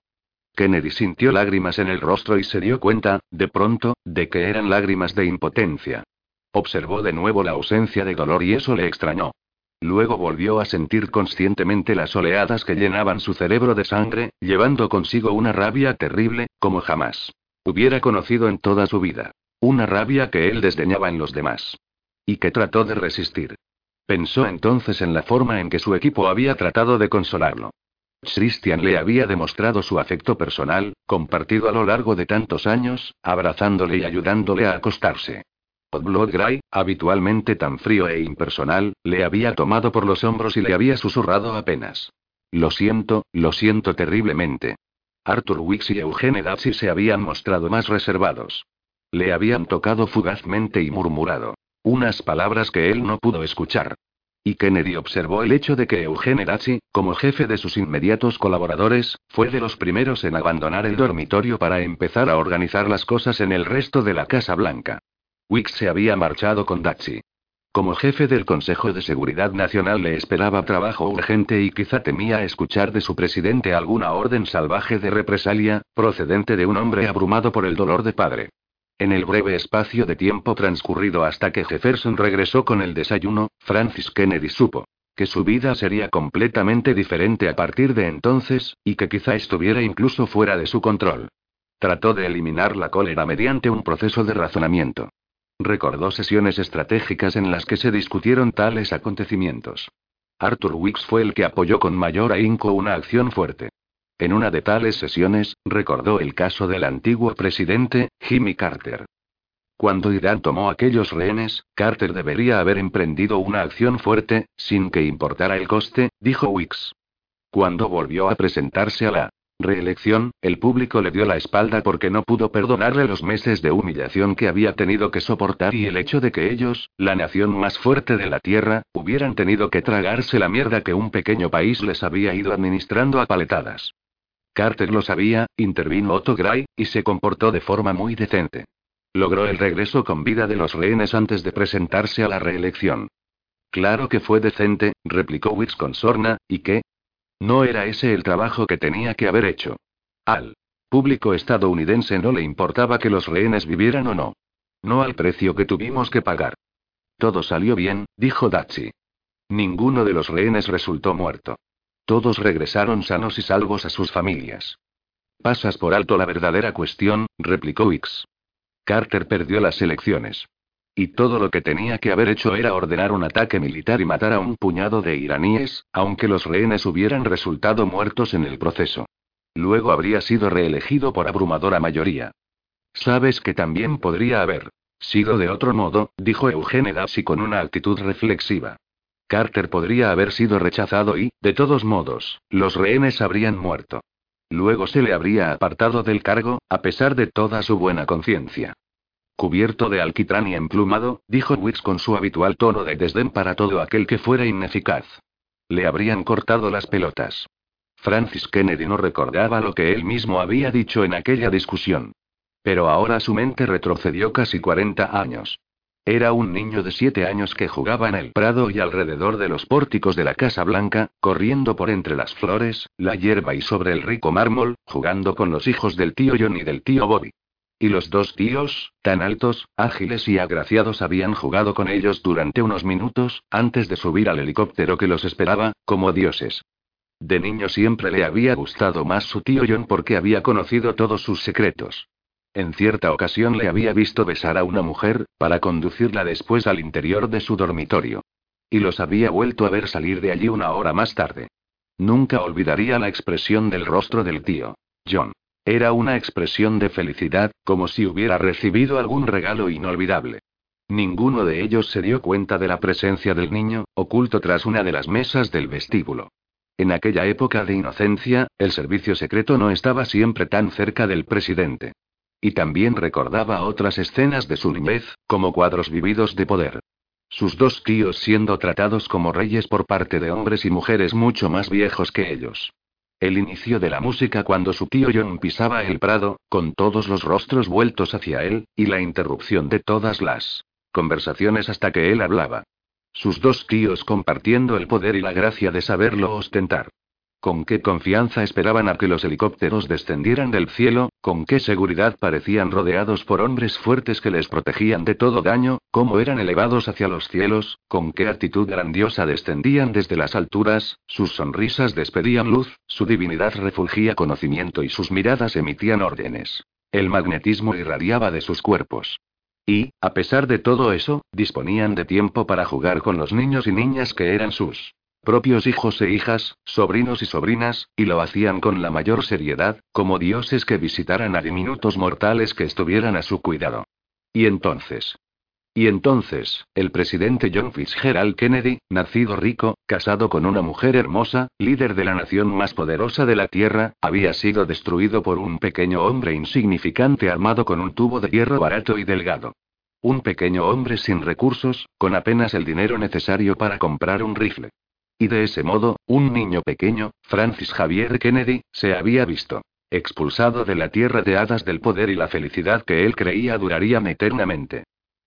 Kennedy sintió lágrimas en el rostro y se dio cuenta, de pronto, de que eran lágrimas de impotencia. Observó de nuevo la ausencia de dolor y eso le extrañó. Luego volvió a sentir conscientemente las oleadas que llenaban su cerebro de sangre, llevando consigo una rabia terrible, como jamás hubiera conocido en toda su vida. Una rabia que él desdeñaba en los demás. Y que trató de resistir. Pensó entonces en la forma en que su equipo había tratado de consolarlo. Christian le había demostrado su afecto personal, compartido a lo largo de tantos años, abrazándole y ayudándole a acostarse. Blood Gray, habitualmente tan frío e impersonal, le había tomado por los hombros y le había susurrado apenas. Lo siento, lo siento terriblemente. Arthur Wicks y Eugene Datsy se habían mostrado más reservados. Le habían tocado fugazmente y murmurado. Unas palabras que él no pudo escuchar. Y Kennedy observó el hecho de que Eugene Datsy, como jefe de sus inmediatos colaboradores, fue de los primeros en abandonar el dormitorio para empezar a organizar las cosas en el resto de la Casa Blanca. Wicks se había marchado con Datsy. Como jefe del Consejo de Seguridad Nacional le esperaba trabajo urgente y quizá temía escuchar de su presidente alguna orden salvaje de represalia, procedente de un hombre abrumado por el dolor de padre. En el breve espacio de tiempo transcurrido hasta que Jefferson regresó con el desayuno, Francis Kennedy supo que su vida sería completamente diferente a partir de entonces, y que quizá estuviera incluso fuera de su control. Trató de eliminar la cólera mediante un proceso de razonamiento. Recordó sesiones estratégicas en las que se discutieron tales acontecimientos. Arthur Wicks fue el que apoyó con mayor ahínco una acción fuerte. En una de tales sesiones, recordó el caso del antiguo presidente, Jimmy Carter. Cuando Irán tomó aquellos rehenes, Carter debería haber emprendido una acción fuerte, sin que importara el coste, dijo Wicks. Cuando volvió a presentarse a la reelección, el público le dio la espalda porque no pudo perdonarle los meses de humillación que había tenido que soportar y el hecho de que ellos, la nación más fuerte de la Tierra, hubieran tenido que tragarse la mierda que un pequeño país les había ido administrando a paletadas. Carter lo sabía, intervino Otto Gray, y se comportó de forma muy decente. Logró el regreso con vida de los rehenes antes de presentarse a la reelección. Claro que fue decente, replicó Wicks con sorna, ¿y qué? No era ese el trabajo que tenía que haber hecho. Al público estadounidense no le importaba que los rehenes vivieran o no. No al precio que tuvimos que pagar. Todo salió bien, dijo Dachi. Ninguno de los rehenes resultó muerto. Todos regresaron sanos y salvos a sus familias. Pasas por alto la verdadera cuestión, replicó Wicks. Carter perdió las elecciones. Y todo lo que tenía que haber hecho era ordenar un ataque militar y matar a un puñado de iraníes, aunque los rehenes hubieran resultado muertos en el proceso. Luego habría sido reelegido por abrumadora mayoría. Sabes que también podría haber sido de otro modo, dijo Eugene Dassy con una actitud reflexiva. Carter podría haber sido rechazado y, de todos modos, los rehenes habrían muerto. Luego se le habría apartado del cargo, a pesar de toda su buena conciencia. Cubierto de alquitrán y emplumado, dijo Wicks con su habitual tono de desdén para todo aquel que fuera ineficaz. Le habrían cortado las pelotas. Francis Kennedy no recordaba lo que él mismo había dicho en aquella discusión. Pero ahora su mente retrocedió casi 40 años. Era un niño de siete años que jugaba en el prado y alrededor de los pórticos de la Casa Blanca, corriendo por entre las flores, la hierba y sobre el rico mármol, jugando con los hijos del tío John y del tío Bobby. Y los dos tíos, tan altos, ágiles y agraciados, habían jugado con ellos durante unos minutos, antes de subir al helicóptero que los esperaba, como dioses. De niño siempre le había gustado más su tío John porque había conocido todos sus secretos. En cierta ocasión le había visto besar a una mujer, para conducirla después al interior de su dormitorio. Y los había vuelto a ver salir de allí una hora más tarde. Nunca olvidaría la expresión del rostro del tío. John. Era una expresión de felicidad, como si hubiera recibido algún regalo inolvidable. Ninguno de ellos se dio cuenta de la presencia del niño, oculto tras una de las mesas del vestíbulo. En aquella época de inocencia, el servicio secreto no estaba siempre tan cerca del presidente. Y también recordaba otras escenas de su niñez, como cuadros vividos de poder. Sus dos tíos siendo tratados como reyes por parte de hombres y mujeres mucho más viejos que ellos. El inicio de la música cuando su tío John pisaba el prado, con todos los rostros vueltos hacia él, y la interrupción de todas las conversaciones hasta que él hablaba. Sus dos tíos compartiendo el poder y la gracia de saberlo ostentar. Con qué confianza esperaban a que los helicópteros descendieran del cielo, con qué seguridad parecían rodeados por hombres fuertes que les protegían de todo daño, cómo eran elevados hacia los cielos, con qué actitud grandiosa descendían desde las alturas, sus sonrisas despedían luz, su divinidad refulgía conocimiento y sus miradas emitían órdenes. El magnetismo irradiaba de sus cuerpos. Y, a pesar de todo eso, disponían de tiempo para jugar con los niños y niñas que eran sus propios hijos e hijas, sobrinos y sobrinas, y lo hacían con la mayor seriedad, como dioses que visitaran a diminutos mortales que estuvieran a su cuidado. Y entonces. Y entonces, el presidente John Fitzgerald Kennedy, nacido rico, casado con una mujer hermosa, líder de la nación más poderosa de la Tierra, había sido destruido por un pequeño hombre insignificante armado con un tubo de hierro barato y delgado. Un pequeño hombre sin recursos, con apenas el dinero necesario para comprar un rifle. Y de ese modo, un niño pequeño, Francis Javier Kennedy, se había visto expulsado de la tierra de hadas del poder y la felicidad que él creía duraría eternamente.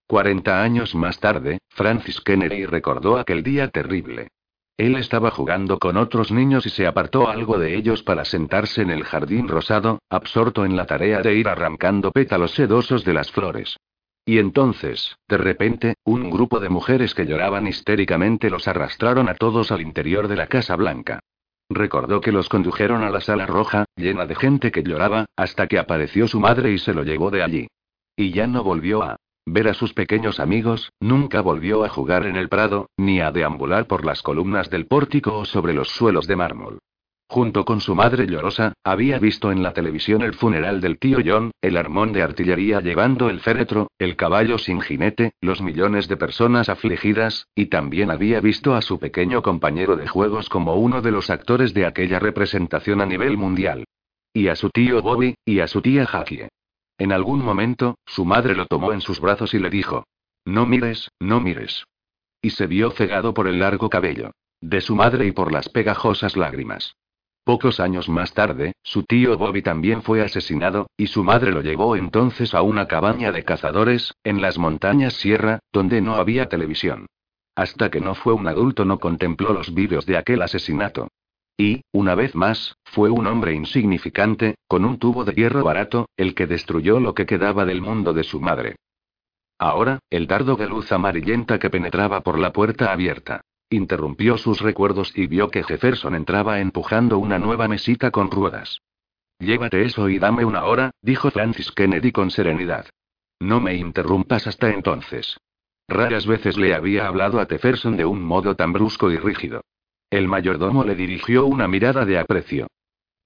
Cuarenta años más tarde, Francis Kennedy recordó aquel día terrible. Él estaba jugando con otros niños y se apartó algo de ellos para sentarse en el jardín rosado, absorto en la tarea de ir arrancando pétalos sedosos de las flores. Y entonces, de repente, un grupo de mujeres que lloraban histéricamente los arrastraron a todos al interior de la Casa Blanca. Recordó que los condujeron a la sala roja, llena de gente que lloraba, hasta que apareció su madre y se lo llevó de allí. Y ya no volvió a ver a sus pequeños amigos, nunca volvió a jugar en el prado, ni a deambular por las columnas del pórtico o sobre los suelos de mármol. Junto con su madre llorosa, había visto en la televisión el funeral del tío John, el armón de artillería llevando el féretro, el caballo sin jinete, los millones de personas afligidas, y también había visto a su pequeño compañero de juegos como uno de los actores de aquella representación a nivel mundial. Y a su tío Bobby, y a su tía Jackie. En algún momento, su madre lo tomó en sus brazos y le dijo: No mires, no mires. Y se vio cegado por el largo cabello de su madre y por las pegajosas lágrimas. Pocos años más tarde, su tío Bobby también fue asesinado, y su madre lo llevó entonces a una cabaña de cazadores, en las montañas Sierra, donde no había televisión. Hasta que no fue un adulto no contempló los vídeos de aquel asesinato. Y, una vez más, fue un hombre insignificante, con un tubo de hierro barato, el que destruyó lo que quedaba del mundo de su madre. Ahora, el dardo de luz amarillenta que penetraba por la puerta abierta. Interrumpió sus recuerdos y vio que Jefferson entraba empujando una nueva mesita con ruedas. Llévate eso y dame una hora, dijo Francis Kennedy con serenidad. No me interrumpas hasta entonces. Raras veces le había hablado a Jefferson de un modo tan brusco y rígido. El mayordomo le dirigió una mirada de aprecio.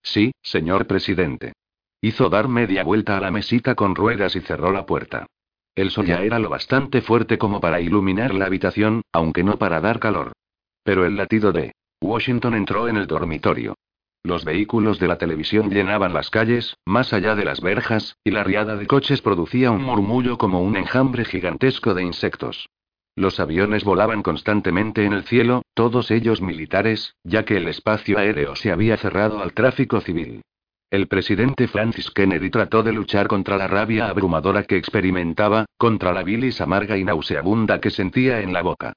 Sí, señor presidente. Hizo dar media vuelta a la mesita con ruedas y cerró la puerta. El sol ya era lo bastante fuerte como para iluminar la habitación, aunque no para dar calor. Pero el latido de Washington entró en el dormitorio. Los vehículos de la televisión llenaban las calles, más allá de las verjas, y la riada de coches producía un murmullo como un enjambre gigantesco de insectos. Los aviones volaban constantemente en el cielo, todos ellos militares, ya que el espacio aéreo se había cerrado al tráfico civil. El presidente Francis Kennedy trató de luchar contra la rabia abrumadora que experimentaba, contra la bilis amarga y nauseabunda que sentía en la boca.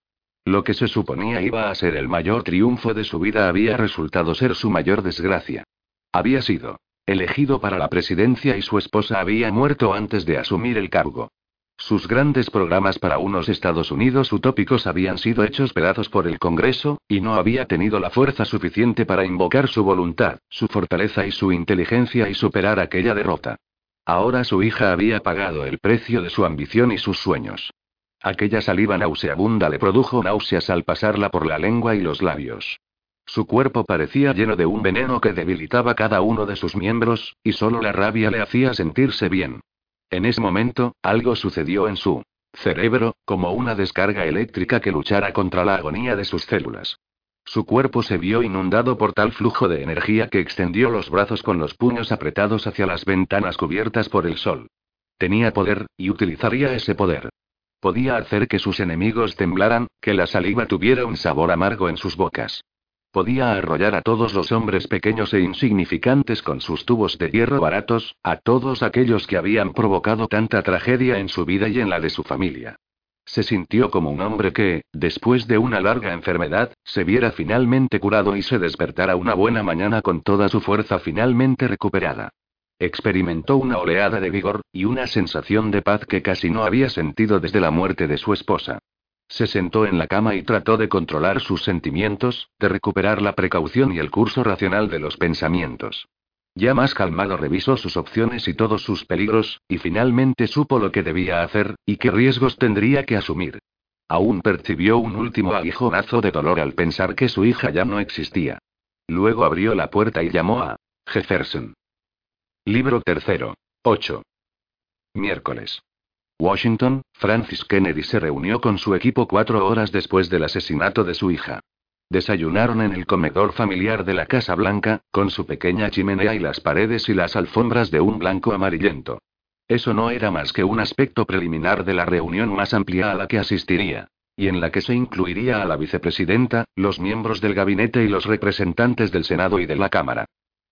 Lo que se suponía iba a ser el mayor triunfo de su vida había resultado ser su mayor desgracia. Había sido elegido para la presidencia y su esposa había muerto antes de asumir el cargo. Sus grandes programas para unos Estados Unidos utópicos habían sido hechos pedazos por el Congreso, y no había tenido la fuerza suficiente para invocar su voluntad, su fortaleza y su inteligencia y superar aquella derrota. Ahora su hija había pagado el precio de su ambición y sus sueños. Aquella saliva nauseabunda le produjo náuseas al pasarla por la lengua y los labios. Su cuerpo parecía lleno de un veneno que debilitaba cada uno de sus miembros, y solo la rabia le hacía sentirse bien. En ese momento, algo sucedió en su cerebro, como una descarga eléctrica que luchara contra la agonía de sus células. Su cuerpo se vio inundado por tal flujo de energía que extendió los brazos con los puños apretados hacia las ventanas cubiertas por el sol. Tenía poder, y utilizaría ese poder. Podía hacer que sus enemigos temblaran, que la saliva tuviera un sabor amargo en sus bocas. Podía arrollar a todos los hombres pequeños e insignificantes con sus tubos de hierro baratos, a todos aquellos que habían provocado tanta tragedia en su vida y en la de su familia. Se sintió como un hombre que, después de una larga enfermedad, se viera finalmente curado y se despertara una buena mañana con toda su fuerza finalmente recuperada. Experimentó una oleada de vigor, y una sensación de paz que casi no había sentido desde la muerte de su esposa. Se sentó en la cama y trató de controlar sus sentimientos, de recuperar la precaución y el curso racional de los pensamientos. Ya más calmado revisó sus opciones y todos sus peligros, y finalmente supo lo que debía hacer, y qué riesgos tendría que asumir. Aún percibió un último aguijonazo de dolor al pensar que su hija ya no existía. Luego abrió la puerta y llamó a Jefferson. Libro tercero. 8. Miércoles. Washington, Francis Kennedy se reunió con su equipo cuatro horas después del asesinato de su hija. Desayunaron en el comedor familiar de la Casa Blanca, con su pequeña chimenea y las paredes y las alfombras de un blanco amarillento. Eso no era más que un aspecto preliminar de la reunión más amplia a la que asistiría, y en la que se incluiría a la vicepresidenta, los miembros del gabinete y los representantes del Senado y de la Cámara.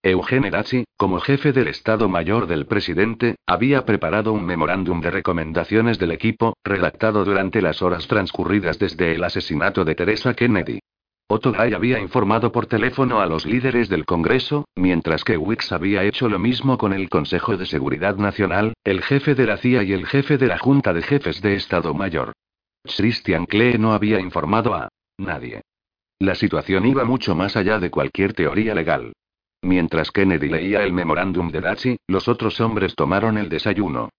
Eugene Lacey, como jefe del Estado Mayor del presidente, había preparado un memorándum de recomendaciones del equipo, redactado durante las horas transcurridas desde el asesinato de Teresa Kennedy. Otto Gay había informado por teléfono a los líderes del Congreso, mientras que Wicks había hecho lo mismo con el Consejo de Seguridad Nacional, el jefe de la CIA y el jefe de la Junta de Jefes de Estado Mayor. Christian Klee no había informado a nadie. La situación iba mucho más allá de cualquier teoría legal. Mientras Kennedy leía el memorándum de Dachi, los otros hombres tomaron el desayuno.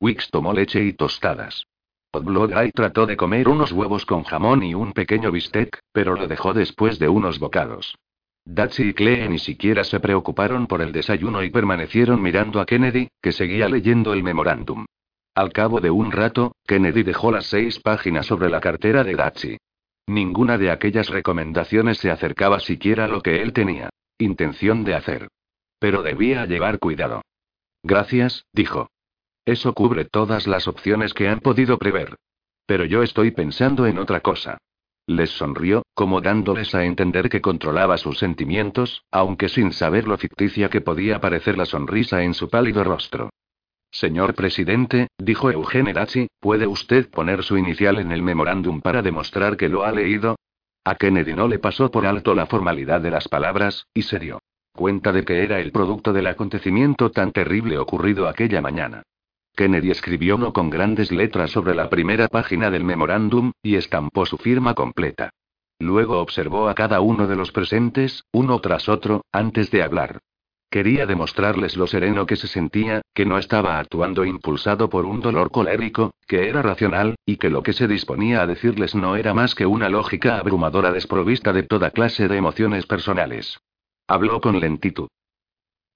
Wicks tomó leche y tostadas. Odblogay trató de comer unos huevos con jamón y un pequeño bistec, pero lo dejó después de unos bocados. Dachi y Clee ni siquiera se preocuparon por el desayuno y permanecieron mirando a Kennedy, que seguía leyendo el memorándum. Al cabo de un rato, Kennedy dejó las seis páginas sobre la cartera de Dachi. Ninguna de aquellas recomendaciones se acercaba siquiera a lo que él tenía intención de hacer. Pero debía llevar cuidado. Gracias, dijo. Eso cubre todas las opciones que han podido prever. Pero yo estoy pensando en otra cosa. Les sonrió, como dándoles a entender que controlaba sus sentimientos, aunque sin saber lo ficticia que podía parecer la sonrisa en su pálido rostro. Señor presidente, dijo Eugene Lachi, ¿puede usted poner su inicial en el memorándum para demostrar que lo ha leído? A Kennedy no le pasó por alto la formalidad de las palabras, y se dio cuenta de que era el producto del acontecimiento tan terrible ocurrido aquella mañana. Kennedy escribió no con grandes letras sobre la primera página del memorándum, y estampó su firma completa. Luego observó a cada uno de los presentes, uno tras otro, antes de hablar. Quería demostrarles lo sereno que se sentía, que no estaba actuando impulsado por un dolor colérico, que era racional, y que lo que se disponía a decirles no era más que una lógica abrumadora desprovista de toda clase de emociones personales. Habló con lentitud.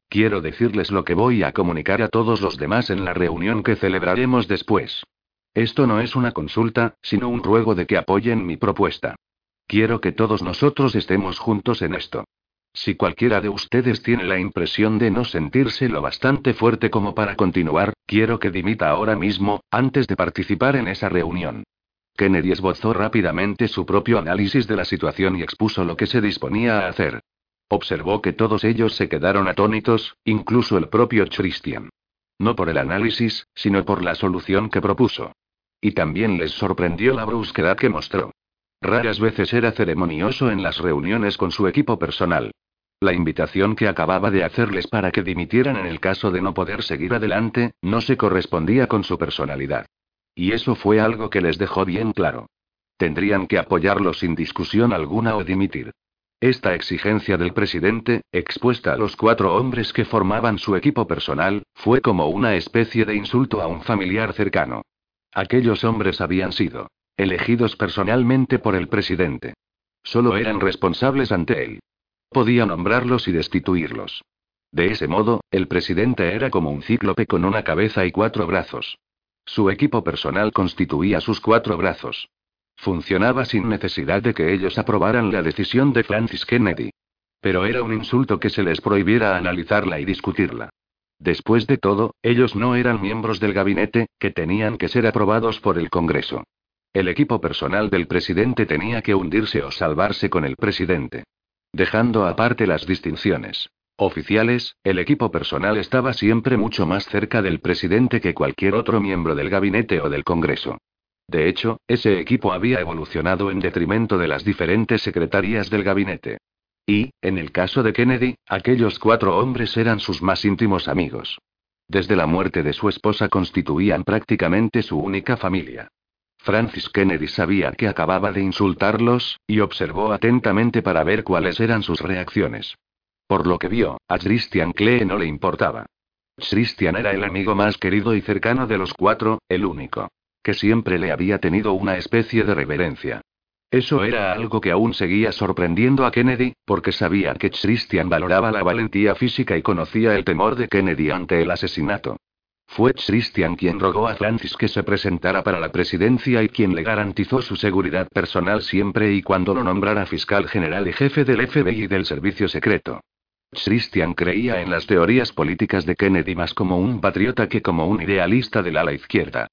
Quiero decirles lo que voy a comunicar a todos los demás en la reunión que celebraremos después. Esto no es una consulta, sino un ruego de que apoyen mi propuesta. Quiero que todos nosotros estemos juntos en esto. Si cualquiera de ustedes tiene la impresión de no sentirse lo bastante fuerte como para continuar, quiero que dimita ahora mismo, antes de participar en esa reunión. Kennedy esbozó rápidamente su propio análisis de la situación y expuso lo que se disponía a hacer. Observó que todos ellos se quedaron atónitos, incluso el propio Christian. No por el análisis, sino por la solución que propuso. Y también les sorprendió la brusquedad que mostró. Raras veces era ceremonioso en las reuniones con su equipo personal. La invitación que acababa de hacerles para que dimitieran en el caso de no poder seguir adelante, no se correspondía con su personalidad. Y eso fue algo que les dejó bien claro. Tendrían que apoyarlo sin discusión alguna o dimitir. Esta exigencia del presidente, expuesta a los cuatro hombres que formaban su equipo personal, fue como una especie de insulto a un familiar cercano. Aquellos hombres habían sido elegidos personalmente por el presidente. Solo eran responsables ante él. Podía nombrarlos y destituirlos. De ese modo, el presidente era como un cíclope con una cabeza y cuatro brazos. Su equipo personal constituía sus cuatro brazos. Funcionaba sin necesidad de que ellos aprobaran la decisión de Francis Kennedy. Pero era un insulto que se les prohibiera analizarla y discutirla. Después de todo, ellos no eran miembros del gabinete, que tenían que ser aprobados por el Congreso. El equipo personal del presidente tenía que hundirse o salvarse con el presidente. Dejando aparte las distinciones oficiales, el equipo personal estaba siempre mucho más cerca del presidente que cualquier otro miembro del gabinete o del Congreso. De hecho, ese equipo había evolucionado en detrimento de las diferentes secretarías del gabinete. Y, en el caso de Kennedy, aquellos cuatro hombres eran sus más íntimos amigos. Desde la muerte de su esposa constituían prácticamente su única familia. Francis Kennedy sabía que acababa de insultarlos, y observó atentamente para ver cuáles eran sus reacciones. Por lo que vio, a Christian Klee no le importaba. Christian era el amigo más querido y cercano de los cuatro, el único que siempre le había tenido una especie de reverencia. Eso era algo que aún seguía sorprendiendo a Kennedy, porque sabía que Christian valoraba la valentía física y conocía el temor de Kennedy ante el asesinato. Fue Christian quien rogó a Francis que se presentara para la presidencia y quien le garantizó su seguridad personal siempre y cuando lo nombrara fiscal general y jefe del FBI y del servicio secreto. Christian creía en las teorías políticas de Kennedy más como un patriota que como un idealista del ala izquierda.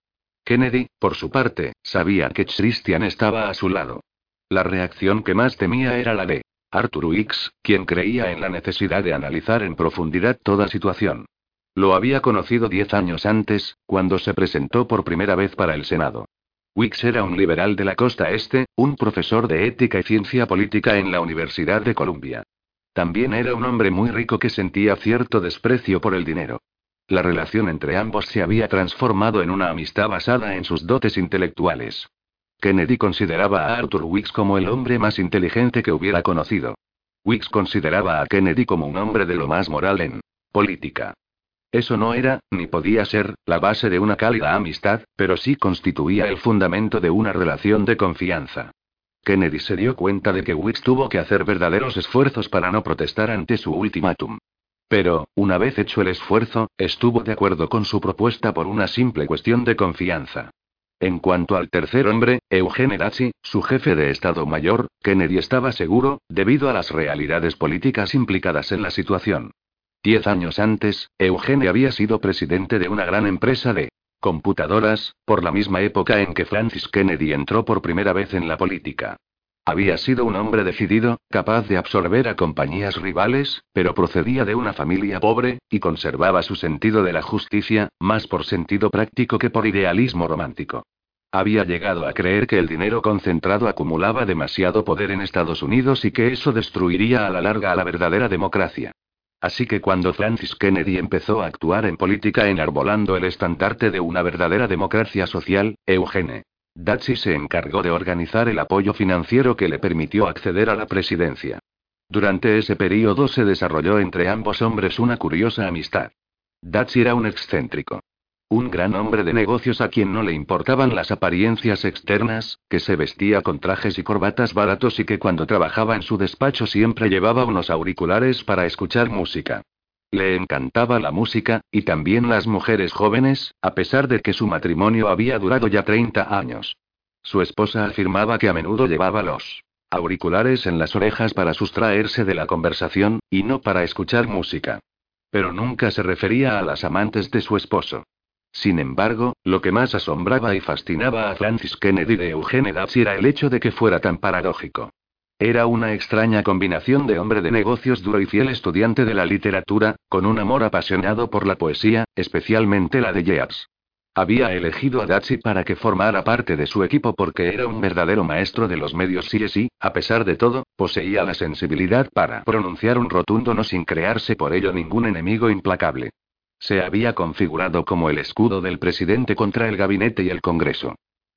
Kennedy, por su parte, sabía que Christian estaba a su lado. La reacción que más temía era la de Arthur Wicks, quien creía en la necesidad de analizar en profundidad toda situación. Lo había conocido diez años antes, cuando se presentó por primera vez para el Senado. Wicks era un liberal de la costa este, un profesor de ética y ciencia política en la Universidad de Columbia. También era un hombre muy rico que sentía cierto desprecio por el dinero. La relación entre ambos se había transformado en una amistad basada en sus dotes intelectuales. Kennedy consideraba a Arthur Wicks como el hombre más inteligente que hubiera conocido. Wicks consideraba a Kennedy como un hombre de lo más moral en política. Eso no era, ni podía ser, la base de una cálida amistad, pero sí constituía el fundamento de una relación de confianza. Kennedy se dio cuenta de que Wicks tuvo que hacer verdaderos esfuerzos para no protestar ante su ultimátum. Pero, una vez hecho el esfuerzo, estuvo de acuerdo con su propuesta por una simple cuestión de confianza. En cuanto al tercer hombre, Eugene Dazzi, su jefe de Estado Mayor, Kennedy estaba seguro, debido a las realidades políticas implicadas en la situación. Diez años antes, Eugene había sido presidente de una gran empresa de computadoras, por la misma época en que Francis Kennedy entró por primera vez en la política. Había sido un hombre decidido, capaz de absorber a compañías rivales, pero procedía de una familia pobre, y conservaba su sentido de la justicia, más por sentido práctico que por idealismo romántico. Había llegado a creer que el dinero concentrado acumulaba demasiado poder en Estados Unidos y que eso destruiría a la larga a la verdadera democracia. Así que cuando Francis Kennedy empezó a actuar en política enarbolando el estandarte de una verdadera democracia social, Eugene Dachi se encargó de organizar el apoyo financiero que le permitió acceder a la presidencia. Durante ese periodo se desarrolló entre ambos hombres una curiosa amistad. Dachi era un excéntrico. Un gran hombre de negocios a quien no le importaban las apariencias externas, que se vestía con trajes y corbatas baratos y que cuando trabajaba en su despacho siempre llevaba unos auriculares para escuchar música. Le encantaba la música, y también las mujeres jóvenes, a pesar de que su matrimonio había durado ya 30 años. Su esposa afirmaba que a menudo llevaba los auriculares en las orejas para sustraerse de la conversación, y no para escuchar música. Pero nunca se refería a las amantes de su esposo. Sin embargo, lo que más asombraba y fascinaba a Francis Kennedy de Eugene Dubs era el hecho de que fuera tan paradójico. Era una extraña combinación de hombre de negocios duro y fiel estudiante de la literatura, con un amor apasionado por la poesía, especialmente la de Yeats. Había elegido a Dachi para que formara parte de su equipo porque era un verdadero maestro de los medios sí y, a pesar de todo, poseía la sensibilidad para pronunciar un rotundo no sin crearse por ello ningún enemigo implacable. Se había configurado como el escudo del presidente contra el gabinete y el Congreso.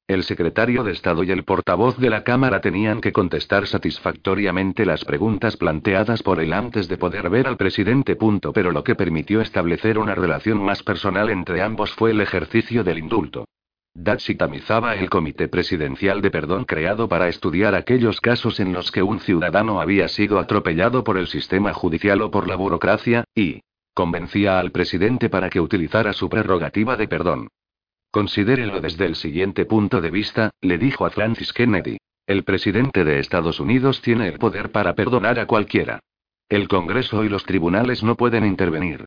El secretario de Estado y el portavoz de la Cámara tenían que contestar satisfactoriamente las preguntas planteadas por él antes de poder ver al presidente. Punto, pero lo que permitió establecer una relación más personal entre ambos fue el ejercicio del indulto. Datsy tamizaba el comité presidencial de perdón creado para estudiar aquellos casos en los que un ciudadano había sido atropellado por el sistema judicial o por la burocracia, y, Convencía al presidente para que utilizara su prerrogativa de perdón. Considérelo desde el siguiente punto de vista, le dijo a Francis Kennedy. El presidente de Estados Unidos tiene el poder para perdonar a cualquiera. El Congreso y los tribunales no pueden intervenir.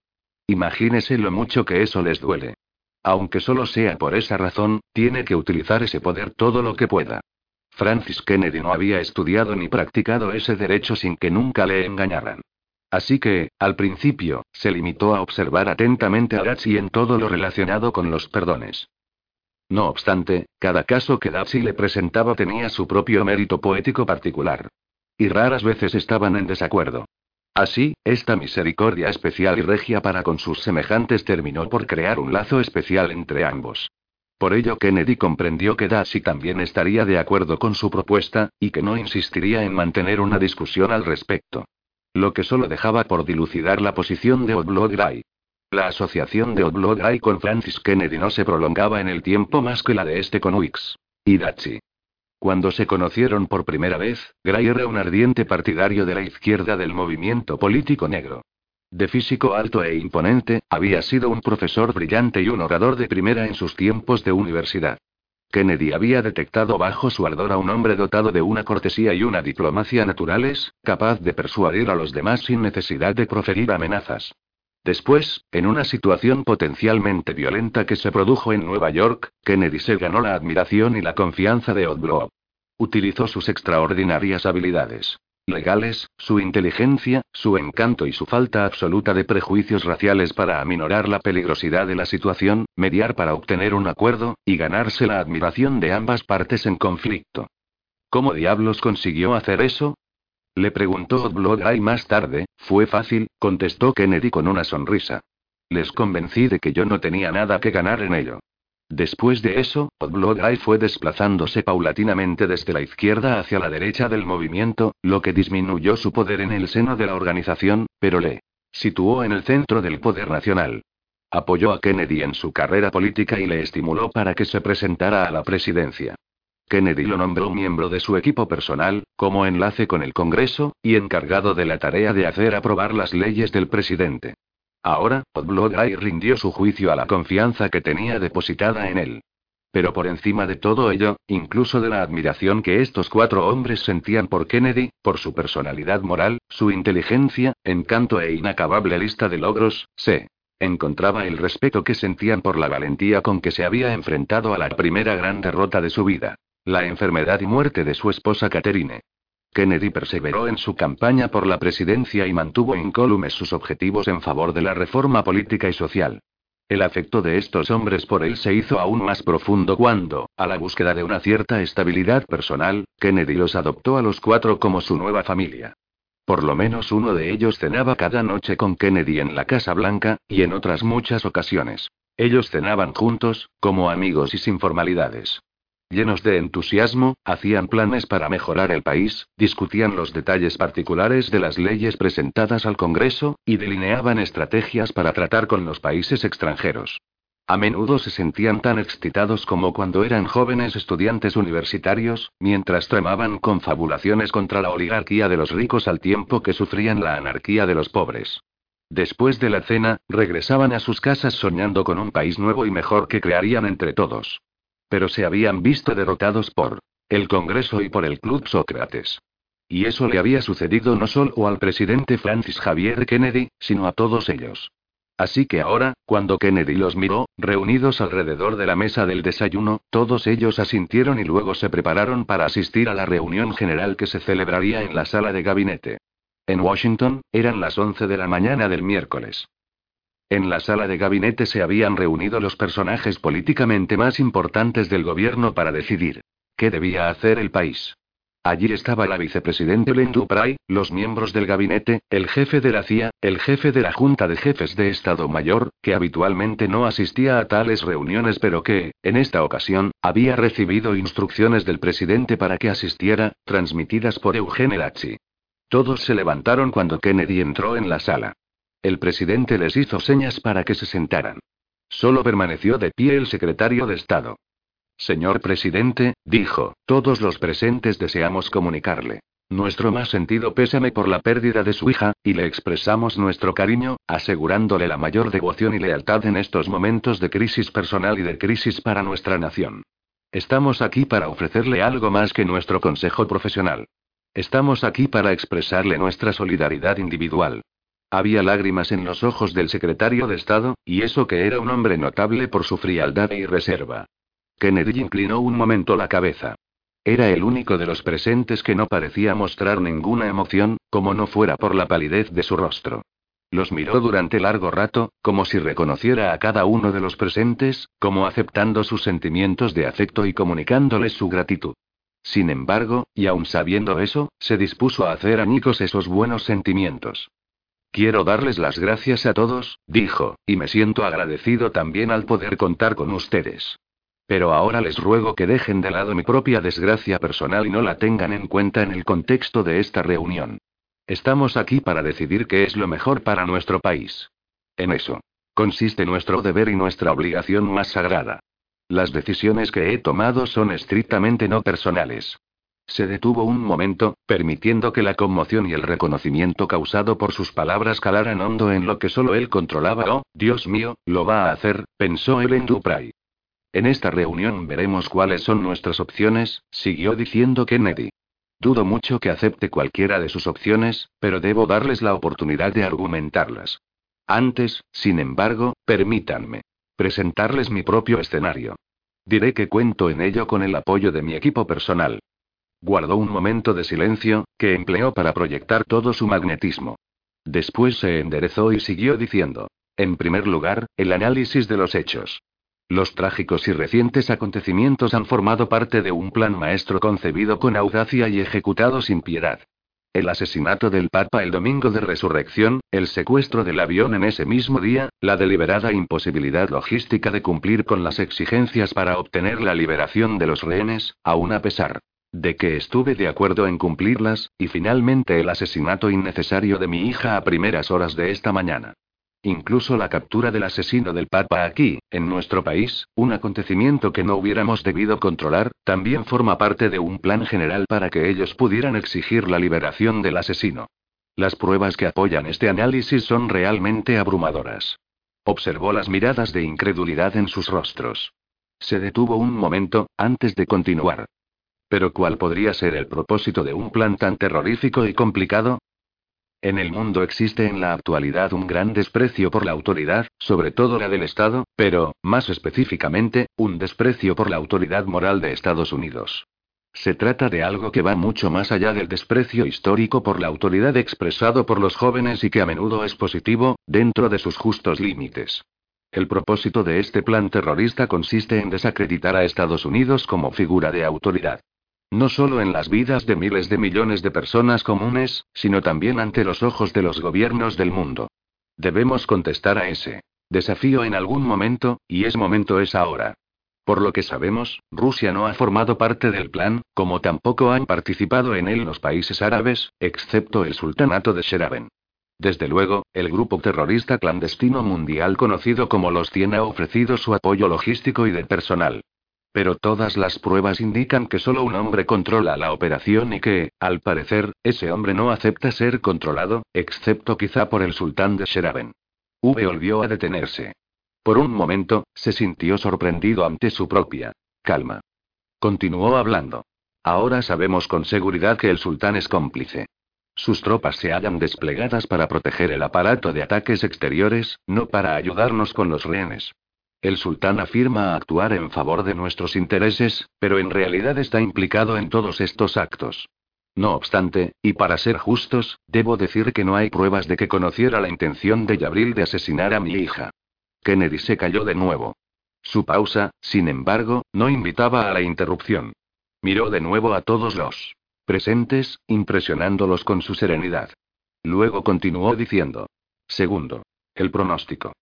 Imagínese lo mucho que eso les duele. Aunque solo sea por esa razón, tiene que utilizar ese poder todo lo que pueda. Francis Kennedy no había estudiado ni practicado ese derecho sin que nunca le engañaran. Así que, al principio, se limitó a observar atentamente a Datsy en todo lo relacionado con los perdones. No obstante, cada caso que Datsy le presentaba tenía su propio mérito poético particular. Y raras veces estaban en desacuerdo. Así, esta misericordia especial y regia para con sus semejantes terminó por crear un lazo especial entre ambos. Por ello Kennedy comprendió que Datsy también estaría de acuerdo con su propuesta, y que no insistiría en mantener una discusión al respecto. Lo que solo dejaba por dilucidar la posición de Oblog Gray. La asociación de Oblog Gray con Francis Kennedy no se prolongaba en el tiempo más que la de este con Wicks. Y Dachi. Cuando se conocieron por primera vez, Gray era un ardiente partidario de la izquierda del movimiento político negro. De físico alto e imponente, había sido un profesor brillante y un orador de primera en sus tiempos de universidad. Kennedy había detectado bajo su ardor a un hombre dotado de una cortesía y una diplomacia naturales, capaz de persuadir a los demás sin necesidad de proferir amenazas. Después, en una situación potencialmente violenta que se produjo en Nueva York, Kennedy se ganó la admiración y la confianza de Oddblow. Utilizó sus extraordinarias habilidades legales, su inteligencia, su encanto y su falta absoluta de prejuicios raciales para aminorar la peligrosidad de la situación, mediar para obtener un acuerdo, y ganarse la admiración de ambas partes en conflicto. ¿Cómo diablos consiguió hacer eso? Le preguntó Oddblood más tarde, fue fácil, contestó Kennedy con una sonrisa. Les convencí de que yo no tenía nada que ganar en ello. Después de eso, Oddblood fue desplazándose paulatinamente desde la izquierda hacia la derecha del movimiento, lo que disminuyó su poder en el seno de la organización, pero le situó en el centro del poder nacional. Apoyó a Kennedy en su carrera política y le estimuló para que se presentara a la presidencia. Kennedy lo nombró miembro de su equipo personal, como enlace con el Congreso, y encargado de la tarea de hacer aprobar las leyes del presidente. Ahora, Guy rindió su juicio a la confianza que tenía depositada en él. Pero por encima de todo ello, incluso de la admiración que estos cuatro hombres sentían por Kennedy, por su personalidad moral, su inteligencia, encanto e inacabable lista de logros, se encontraba el respeto que sentían por la valentía con que se había enfrentado a la primera gran derrota de su vida, la enfermedad y muerte de su esposa Catherine. Kennedy perseveró en su campaña por la presidencia y mantuvo incólumes sus objetivos en favor de la reforma política y social. El afecto de estos hombres por él se hizo aún más profundo cuando, a la búsqueda de una cierta estabilidad personal, Kennedy los adoptó a los cuatro como su nueva familia. Por lo menos uno de ellos cenaba cada noche con Kennedy en la Casa Blanca, y en otras muchas ocasiones. Ellos cenaban juntos, como amigos y sin formalidades. Llenos de entusiasmo, hacían planes para mejorar el país, discutían los detalles particulares de las leyes presentadas al Congreso, y delineaban estrategias para tratar con los países extranjeros. A menudo se sentían tan excitados como cuando eran jóvenes estudiantes universitarios, mientras tramaban confabulaciones contra la oligarquía de los ricos al tiempo que sufrían la anarquía de los pobres. Después de la cena, regresaban a sus casas soñando con un país nuevo y mejor que crearían entre todos. Pero se habían visto derrotados por el Congreso y por el Club Sócrates. Y eso le había sucedido no solo al presidente Francis Javier Kennedy, sino a todos ellos. Así que ahora, cuando Kennedy los miró, reunidos alrededor de la mesa del desayuno, todos ellos asintieron y luego se prepararon para asistir a la reunión general que se celebraría en la sala de gabinete. En Washington, eran las 11 de la mañana del miércoles. En la sala de gabinete se habían reunido los personajes políticamente más importantes del gobierno para decidir qué debía hacer el país. Allí estaba la vicepresidente Len Dupray, los miembros del gabinete, el jefe de la CIA, el jefe de la Junta de Jefes de Estado Mayor, que habitualmente no asistía a tales reuniones pero que, en esta ocasión, había recibido instrucciones del presidente para que asistiera, transmitidas por Eugene Lacci. Todos se levantaron cuando Kennedy entró en la sala. El presidente les hizo señas para que se sentaran. Solo permaneció de pie el secretario de Estado. Señor presidente, dijo, todos los presentes deseamos comunicarle nuestro más sentido pésame por la pérdida de su hija, y le expresamos nuestro cariño, asegurándole la mayor devoción y lealtad en estos momentos de crisis personal y de crisis para nuestra nación. Estamos aquí para ofrecerle algo más que nuestro consejo profesional. Estamos aquí para expresarle nuestra solidaridad individual. Había lágrimas en los ojos del secretario de Estado, y eso que era un hombre notable por su frialdad y reserva. Kennedy inclinó un momento la cabeza. Era el único de los presentes que no parecía mostrar ninguna emoción, como no fuera por la palidez de su rostro. Los miró durante largo rato, como si reconociera a cada uno de los presentes, como aceptando sus sentimientos de afecto y comunicándoles su gratitud. Sin embargo, y aun sabiendo eso, se dispuso a hacer añicos esos buenos sentimientos. Quiero darles las gracias a todos, dijo, y me siento agradecido también al poder contar con ustedes. Pero ahora les ruego que dejen de lado mi propia desgracia personal y no la tengan en cuenta en el contexto de esta reunión. Estamos aquí para decidir qué es lo mejor para nuestro país. En eso consiste nuestro deber y nuestra obligación más sagrada. Las decisiones que he tomado son estrictamente no personales. Se detuvo un momento, permitiendo que la conmoción y el reconocimiento causado por sus palabras calaran hondo en lo que solo él controlaba. Oh, Dios mío, lo va a hacer, pensó Ellen Dupray. En esta reunión veremos cuáles son nuestras opciones, siguió diciendo Kennedy. Dudo mucho que acepte cualquiera de sus opciones, pero debo darles la oportunidad de argumentarlas. Antes, sin embargo, permítanme presentarles mi propio escenario. Diré que cuento en ello con el apoyo de mi equipo personal. Guardó un momento de silencio, que empleó para proyectar todo su magnetismo. Después se enderezó y siguió diciendo. En primer lugar, el análisis de los hechos. Los trágicos y recientes acontecimientos han formado parte de un plan maestro concebido con audacia y ejecutado sin piedad. El asesinato del Papa el domingo de resurrección, el secuestro del avión en ese mismo día, la deliberada imposibilidad logística de cumplir con las exigencias para obtener la liberación de los rehenes, aun a pesar de que estuve de acuerdo en cumplirlas, y finalmente el asesinato innecesario de mi hija a primeras horas de esta mañana. Incluso la captura del asesino del Papa aquí, en nuestro país, un acontecimiento que no hubiéramos debido controlar, también forma parte de un plan general para que ellos pudieran exigir la liberación del asesino. Las pruebas que apoyan este análisis son realmente abrumadoras. Observó las miradas de incredulidad en sus rostros. Se detuvo un momento, antes de continuar. Pero ¿cuál podría ser el propósito de un plan tan terrorífico y complicado? En el mundo existe en la actualidad un gran desprecio por la autoridad, sobre todo la del Estado, pero, más específicamente, un desprecio por la autoridad moral de Estados Unidos. Se trata de algo que va mucho más allá del desprecio histórico por la autoridad expresado por los jóvenes y que a menudo es positivo, dentro de sus justos límites. El propósito de este plan terrorista consiste en desacreditar a Estados Unidos como figura de autoridad. No solo en las vidas de miles de millones de personas comunes, sino también ante los ojos de los gobiernos del mundo. Debemos contestar a ese desafío en algún momento, y es momento es ahora. Por lo que sabemos, Rusia no ha formado parte del plan, como tampoco han participado en él los países árabes, excepto el sultanato de Sheraben. Desde luego, el grupo terrorista clandestino mundial conocido como los 100 ha ofrecido su apoyo logístico y de personal. Pero todas las pruebas indican que solo un hombre controla la operación y que, al parecer, ese hombre no acepta ser controlado, excepto quizá por el sultán de Sheraben. V volvió a detenerse. Por un momento, se sintió sorprendido ante su propia calma. Continuó hablando. Ahora sabemos con seguridad que el sultán es cómplice. Sus tropas se hallan desplegadas para proteger el aparato de ataques exteriores, no para ayudarnos con los rehenes. El sultán afirma actuar en favor de nuestros intereses, pero en realidad está implicado en todos estos actos. No obstante, y para ser justos, debo decir que no hay pruebas de que conociera la intención de Yabril de asesinar a mi hija. Kennedy se cayó de nuevo. Su pausa, sin embargo, no invitaba a la interrupción. Miró de nuevo a todos los presentes, impresionándolos con su serenidad. Luego continuó diciendo. Segundo. El pronóstico.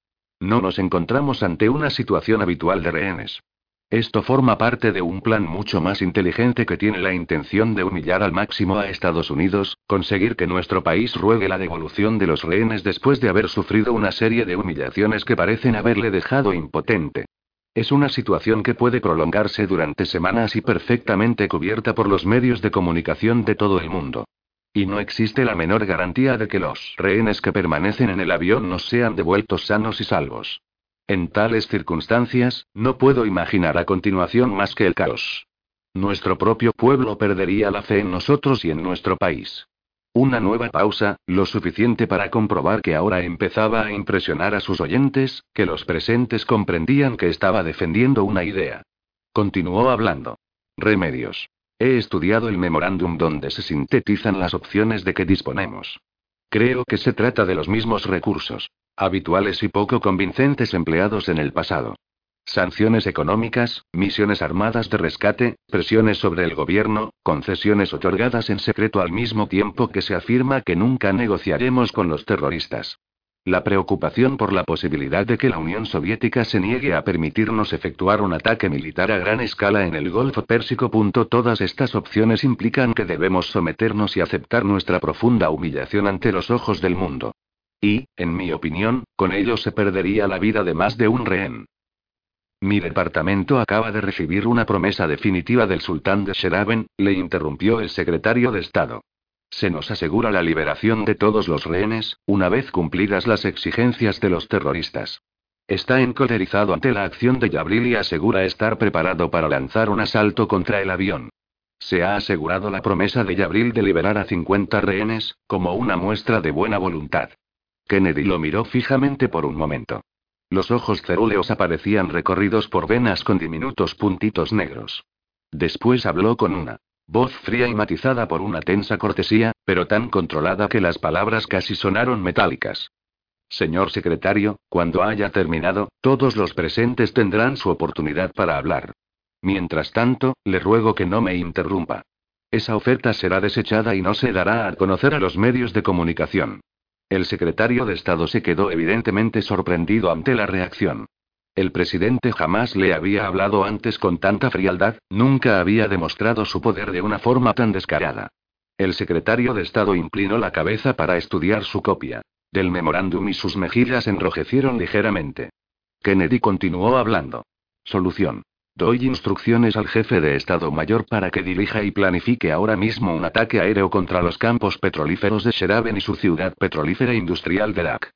No nos encontramos ante una situación habitual de rehenes. Esto forma parte de un plan mucho más inteligente que tiene la intención de humillar al máximo a Estados Unidos, conseguir que nuestro país ruegue la devolución de los rehenes después de haber sufrido una serie de humillaciones que parecen haberle dejado impotente. Es una situación que puede prolongarse durante semanas y perfectamente cubierta por los medios de comunicación de todo el mundo. Y no existe la menor garantía de que los rehenes que permanecen en el avión nos sean devueltos sanos y salvos. En tales circunstancias, no puedo imaginar a continuación más que el caos. Nuestro propio pueblo perdería la fe en nosotros y en nuestro país. Una nueva pausa, lo suficiente para comprobar que ahora empezaba a impresionar a sus oyentes, que los presentes comprendían que estaba defendiendo una idea. Continuó hablando. Remedios. He estudiado el memorándum donde se sintetizan las opciones de que disponemos. Creo que se trata de los mismos recursos, habituales y poco convincentes empleados en el pasado. Sanciones económicas, misiones armadas de rescate, presiones sobre el gobierno, concesiones otorgadas en secreto al mismo tiempo que se afirma que nunca negociaremos con los terroristas. La preocupación por la posibilidad de que la Unión Soviética se niegue a permitirnos efectuar un ataque militar a gran escala en el Golfo Pérsico. Todas estas opciones implican que debemos someternos y aceptar nuestra profunda humillación ante los ojos del mundo. Y, en mi opinión, con ello se perdería la vida de más de un rehén. Mi departamento acaba de recibir una promesa definitiva del sultán de Sheraben, le interrumpió el secretario de Estado. Se nos asegura la liberación de todos los rehenes, una vez cumplidas las exigencias de los terroristas. Está encolerizado ante la acción de Yabril y asegura estar preparado para lanzar un asalto contra el avión. Se ha asegurado la promesa de Yabril de liberar a 50 rehenes, como una muestra de buena voluntad. Kennedy lo miró fijamente por un momento. Los ojos cerúleos aparecían recorridos por venas con diminutos puntitos negros. Después habló con una voz fría y matizada por una tensa cortesía, pero tan controlada que las palabras casi sonaron metálicas. Señor secretario, cuando haya terminado, todos los presentes tendrán su oportunidad para hablar. Mientras tanto, le ruego que no me interrumpa. Esa oferta será desechada y no se dará a conocer a los medios de comunicación. El secretario de Estado se quedó evidentemente sorprendido ante la reacción. El presidente jamás le había hablado antes con tanta frialdad, nunca había demostrado su poder de una forma tan descarada. El secretario de Estado inclinó la cabeza para estudiar su copia del memorándum y sus mejillas enrojecieron ligeramente. Kennedy continuó hablando. Solución. Doy instrucciones al jefe de Estado Mayor para que dirija y planifique ahora mismo un ataque aéreo contra los campos petrolíferos de Sheraben y su ciudad petrolífera industrial de Dak.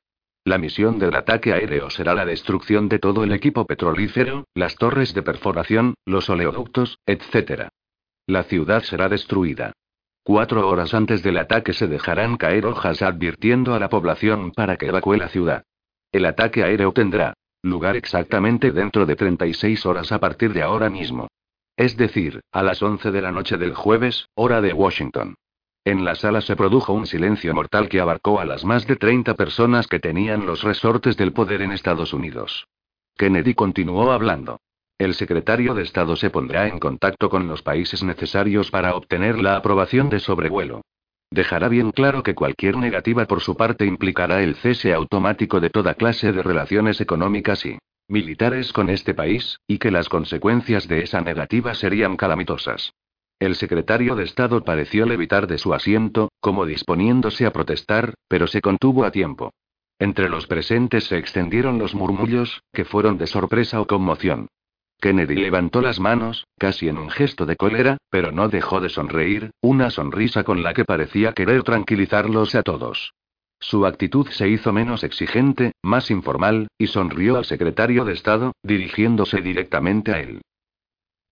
La misión del ataque aéreo será la destrucción de todo el equipo petrolífero, las torres de perforación, los oleoductos, etc. La ciudad será destruida. Cuatro horas antes del ataque se dejarán caer hojas advirtiendo a la población para que evacúe la ciudad. El ataque aéreo tendrá Lugar exactamente dentro de 36 horas a partir de ahora mismo. Es decir, a las 11 de la noche del jueves, hora de Washington. En la sala se produjo un silencio mortal que abarcó a las más de 30 personas que tenían los resortes del poder en Estados Unidos. Kennedy continuó hablando. El secretario de Estado se pondrá en contacto con los países necesarios para obtener la aprobación de sobrevuelo. Dejará bien claro que cualquier negativa por su parte implicará el cese automático de toda clase de relaciones económicas y militares con este país, y que las consecuencias de esa negativa serían calamitosas. El secretario de Estado pareció levitar de su asiento, como disponiéndose a protestar, pero se contuvo a tiempo. Entre los presentes se extendieron los murmullos, que fueron de sorpresa o conmoción. Kennedy levantó las manos, casi en un gesto de cólera, pero no dejó de sonreír, una sonrisa con la que parecía querer tranquilizarlos a todos. Su actitud se hizo menos exigente, más informal, y sonrió al secretario de Estado, dirigiéndose directamente a él.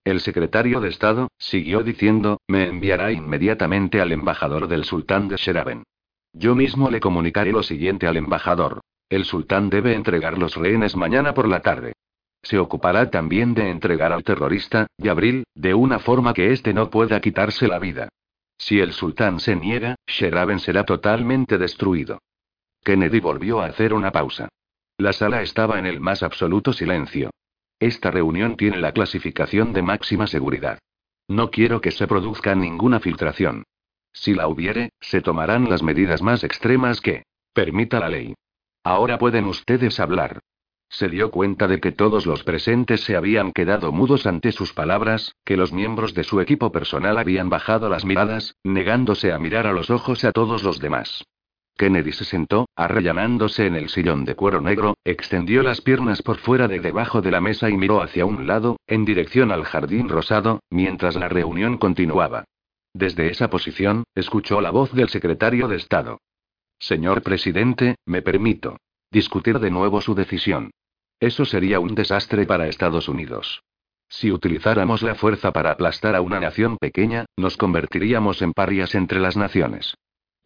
El secretario de Estado, siguió diciendo, me enviará inmediatamente al embajador del sultán de Sheraben. Yo mismo le comunicaré lo siguiente al embajador. El sultán debe entregar los rehenes mañana por la tarde. Se ocupará también de entregar al terrorista, Yabril, de una forma que éste no pueda quitarse la vida. Si el sultán se niega, Sheraben será totalmente destruido. Kennedy volvió a hacer una pausa. La sala estaba en el más absoluto silencio. Esta reunión tiene la clasificación de máxima seguridad. No quiero que se produzca ninguna filtración. Si la hubiere, se tomarán las medidas más extremas que permita la ley. Ahora pueden ustedes hablar. Se dio cuenta de que todos los presentes se habían quedado mudos ante sus palabras, que los miembros de su equipo personal habían bajado las miradas, negándose a mirar a los ojos a todos los demás. Kennedy se sentó, arrellanándose en el sillón de cuero negro, extendió las piernas por fuera de debajo de la mesa y miró hacia un lado, en dirección al jardín rosado, mientras la reunión continuaba. Desde esa posición, escuchó la voz del secretario de Estado. Señor presidente, me permito discutir de nuevo su decisión. Eso sería un desastre para Estados Unidos. Si utilizáramos la fuerza para aplastar a una nación pequeña, nos convertiríamos en parias entre las naciones.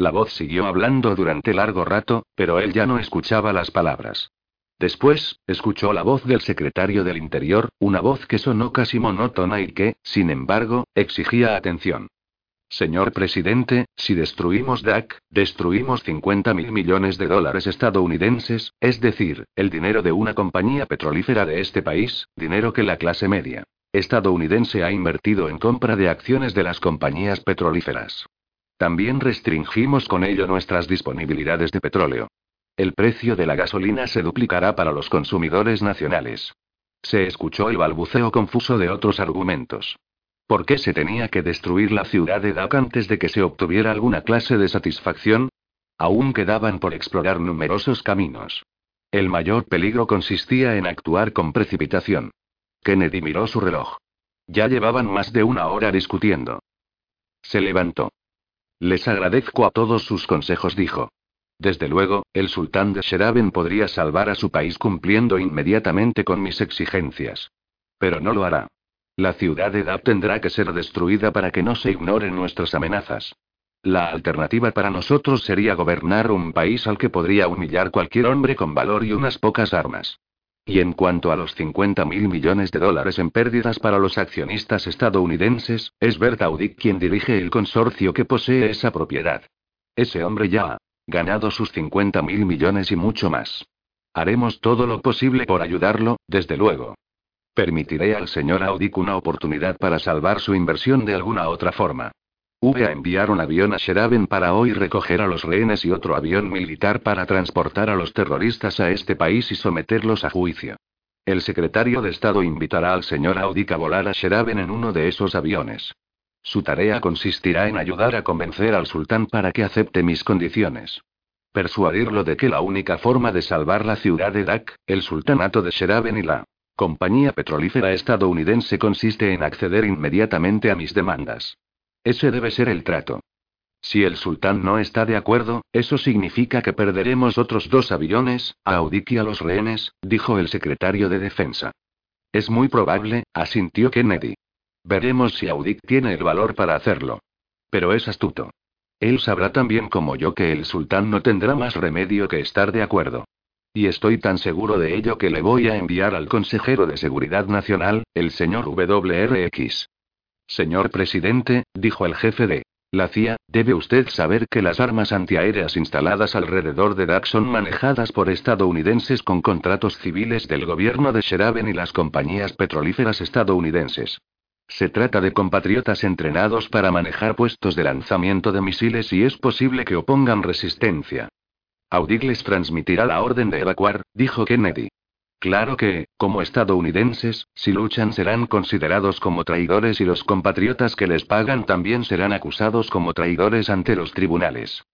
La voz siguió hablando durante largo rato, pero él ya no escuchaba las palabras. Después, escuchó la voz del secretario del Interior, una voz que sonó casi monótona y que, sin embargo, exigía atención. Señor presidente, si destruimos DAC, destruimos 50 mil millones de dólares estadounidenses, es decir, el dinero de una compañía petrolífera de este país, dinero que la clase media estadounidense ha invertido en compra de acciones de las compañías petrolíferas. También restringimos con ello nuestras disponibilidades de petróleo. El precio de la gasolina se duplicará para los consumidores nacionales. Se escuchó el balbuceo confuso de otros argumentos. ¿Por qué se tenía que destruir la ciudad de Dak antes de que se obtuviera alguna clase de satisfacción? Aún quedaban por explorar numerosos caminos. El mayor peligro consistía en actuar con precipitación. Kennedy miró su reloj. Ya llevaban más de una hora discutiendo. Se levantó. Les agradezco a todos sus consejos, dijo. Desde luego, el sultán de Sheraben podría salvar a su país cumpliendo inmediatamente con mis exigencias. Pero no lo hará. La ciudad de Dab tendrá que ser destruida para que no se ignoren nuestras amenazas. La alternativa para nosotros sería gobernar un país al que podría humillar cualquier hombre con valor y unas pocas armas. Y en cuanto a los 50 mil millones de dólares en pérdidas para los accionistas estadounidenses, es Bert Audic quien dirige el consorcio que posee esa propiedad. Ese hombre ya ha ganado sus 50 mil millones y mucho más. Haremos todo lo posible por ayudarlo, desde luego. Permitiré al señor Audic una oportunidad para salvar su inversión de alguna otra forma. Voy a enviar un avión a Sheraben para hoy recoger a los rehenes y otro avión militar para transportar a los terroristas a este país y someterlos a juicio. El secretario de Estado invitará al señor Audic a volar a Sheraben en uno de esos aviones. Su tarea consistirá en ayudar a convencer al sultán para que acepte mis condiciones. Persuadirlo de que la única forma de salvar la ciudad de Dak, el sultanato de Sheraben y la compañía petrolífera estadounidense consiste en acceder inmediatamente a mis demandas. Ese debe ser el trato. Si el sultán no está de acuerdo, eso significa que perderemos otros dos aviones, a Audic y a los rehenes, dijo el secretario de Defensa. Es muy probable, asintió Kennedy. Veremos si Audic tiene el valor para hacerlo. Pero es astuto. Él sabrá también como yo que el sultán no tendrá más remedio que estar de acuerdo. Y estoy tan seguro de ello que le voy a enviar al consejero de Seguridad Nacional, el señor WRX. Señor presidente, dijo el jefe de la CIA, debe usted saber que las armas antiaéreas instaladas alrededor de Dak son manejadas por estadounidenses con contratos civiles del gobierno de Sheraben y las compañías petrolíferas estadounidenses. Se trata de compatriotas entrenados para manejar puestos de lanzamiento de misiles y es posible que opongan resistencia. Audig les transmitirá la orden de evacuar, dijo Kennedy. Claro que, como estadounidenses, si luchan serán considerados como traidores y los compatriotas que les pagan también serán acusados como traidores ante los tribunales.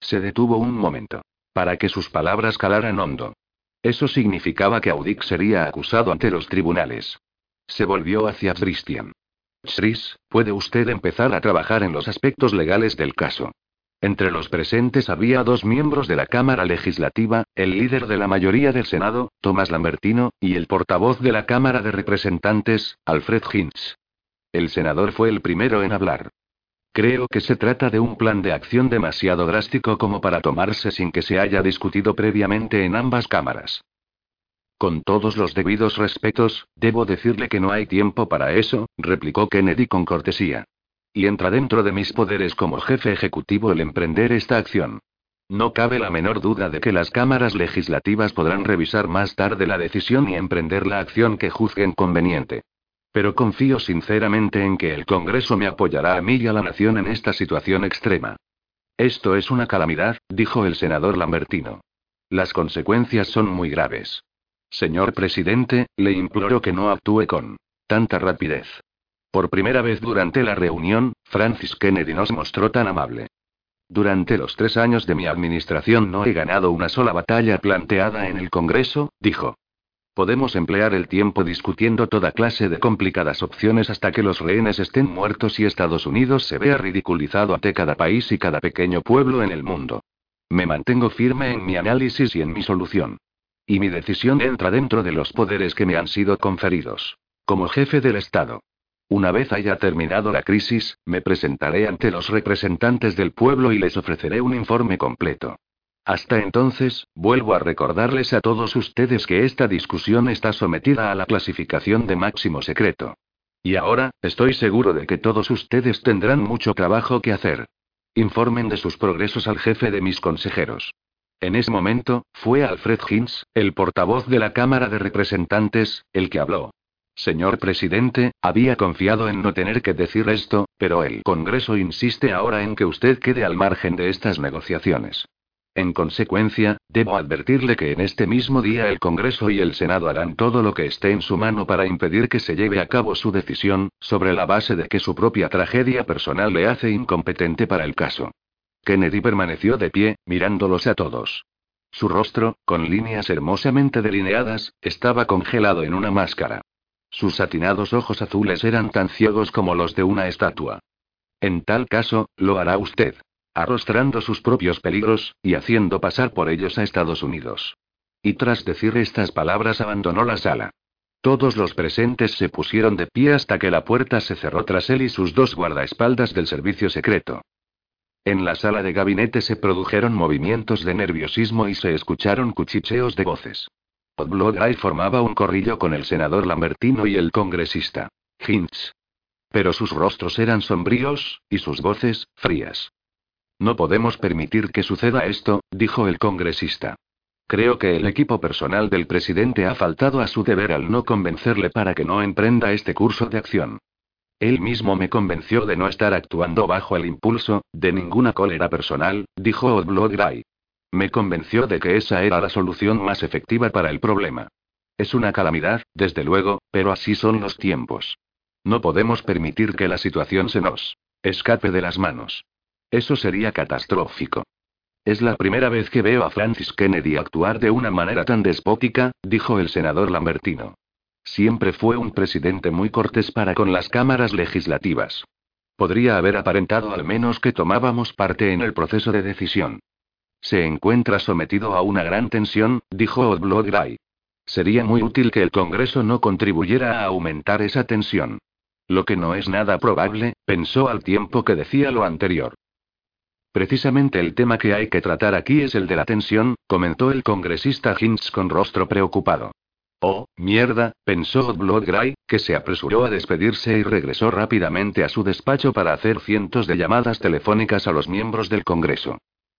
Se detuvo un momento. Para que sus palabras calaran hondo. Eso significaba que Audic sería acusado ante los tribunales. Se volvió hacia Christian. Chris, puede usted empezar a trabajar en los aspectos legales del caso. Entre los presentes había dos miembros de la Cámara Legislativa, el líder de la mayoría del Senado, Thomas Lambertino, y el portavoz de la Cámara de Representantes, Alfred Hinz. El senador fue el primero en hablar. Creo que se trata de un plan de acción demasiado drástico como para tomarse sin que se haya discutido previamente en ambas cámaras. Con todos los debidos respetos, debo decirle que no hay tiempo para eso, replicó Kennedy con cortesía. Y entra dentro de mis poderes como jefe ejecutivo el emprender esta acción. No cabe la menor duda de que las cámaras legislativas podrán revisar más tarde la decisión y emprender la acción que juzguen conveniente. Pero confío sinceramente en que el Congreso me apoyará a mí y a la nación en esta situación extrema. Esto es una calamidad, dijo el senador Lambertino. Las consecuencias son muy graves. Señor presidente, le imploro que no actúe con tanta rapidez. Por primera vez durante la reunión, Francis Kennedy nos mostró tan amable. Durante los tres años de mi administración no he ganado una sola batalla planteada en el Congreso, dijo. Podemos emplear el tiempo discutiendo toda clase de complicadas opciones hasta que los rehenes estén muertos y Estados Unidos se vea ridiculizado ante cada país y cada pequeño pueblo en el mundo. Me mantengo firme en mi análisis y en mi solución. Y mi decisión entra dentro de los poderes que me han sido conferidos. Como jefe del Estado. Una vez haya terminado la crisis, me presentaré ante los representantes del pueblo y les ofreceré un informe completo. Hasta entonces, vuelvo a recordarles a todos ustedes que esta discusión está sometida a la clasificación de máximo secreto. Y ahora, estoy seguro de que todos ustedes tendrán mucho trabajo que hacer. Informen de sus progresos al jefe de mis consejeros. En ese momento, fue Alfred Hinz, el portavoz de la Cámara de Representantes, el que habló. Señor presidente, había confiado en no tener que decir esto, pero el Congreso insiste ahora en que usted quede al margen de estas negociaciones. En consecuencia, debo advertirle que en este mismo día el Congreso y el Senado harán todo lo que esté en su mano para impedir que se lleve a cabo su decisión, sobre la base de que su propia tragedia personal le hace incompetente para el caso. Kennedy permaneció de pie, mirándolos a todos. Su rostro, con líneas hermosamente delineadas, estaba congelado en una máscara. Sus satinados ojos azules eran tan ciegos como los de una estatua. En tal caso, lo hará usted. Arrostrando sus propios peligros, y haciendo pasar por ellos a Estados Unidos. Y tras decir estas palabras abandonó la sala. Todos los presentes se pusieron de pie hasta que la puerta se cerró tras él y sus dos guardaespaldas del servicio secreto. En la sala de gabinete se produjeron movimientos de nerviosismo y se escucharon cuchicheos de voces. Oblodray formaba un corrillo con el senador Lambertino y el congresista Hinch. Pero sus rostros eran sombríos, y sus voces, frías. No podemos permitir que suceda esto, dijo el congresista. Creo que el equipo personal del presidente ha faltado a su deber al no convencerle para que no emprenda este curso de acción. Él mismo me convenció de no estar actuando bajo el impulso, de ninguna cólera personal, dijo Oblodray. Me convenció de que esa era la solución más efectiva para el problema. Es una calamidad, desde luego, pero así son los tiempos. No podemos permitir que la situación se nos escape de las manos. Eso sería catastrófico. Es la primera vez que veo a Francis Kennedy actuar de una manera tan despótica, dijo el senador Lambertino. Siempre fue un presidente muy cortés para con las cámaras legislativas. Podría haber aparentado al menos que tomábamos parte en el proceso de decisión. Se encuentra sometido a una gran tensión, dijo Odblodray. Sería muy útil que el Congreso no contribuyera a aumentar esa tensión. Lo que no es nada probable, pensó al tiempo que decía lo anterior. Precisamente el tema que hay que tratar aquí es el de la tensión, comentó el congresista Hinch con rostro preocupado. Oh, mierda, pensó Bloodgray, que se apresuró a despedirse y regresó rápidamente a su despacho para hacer cientos de llamadas telefónicas a los miembros del Congreso.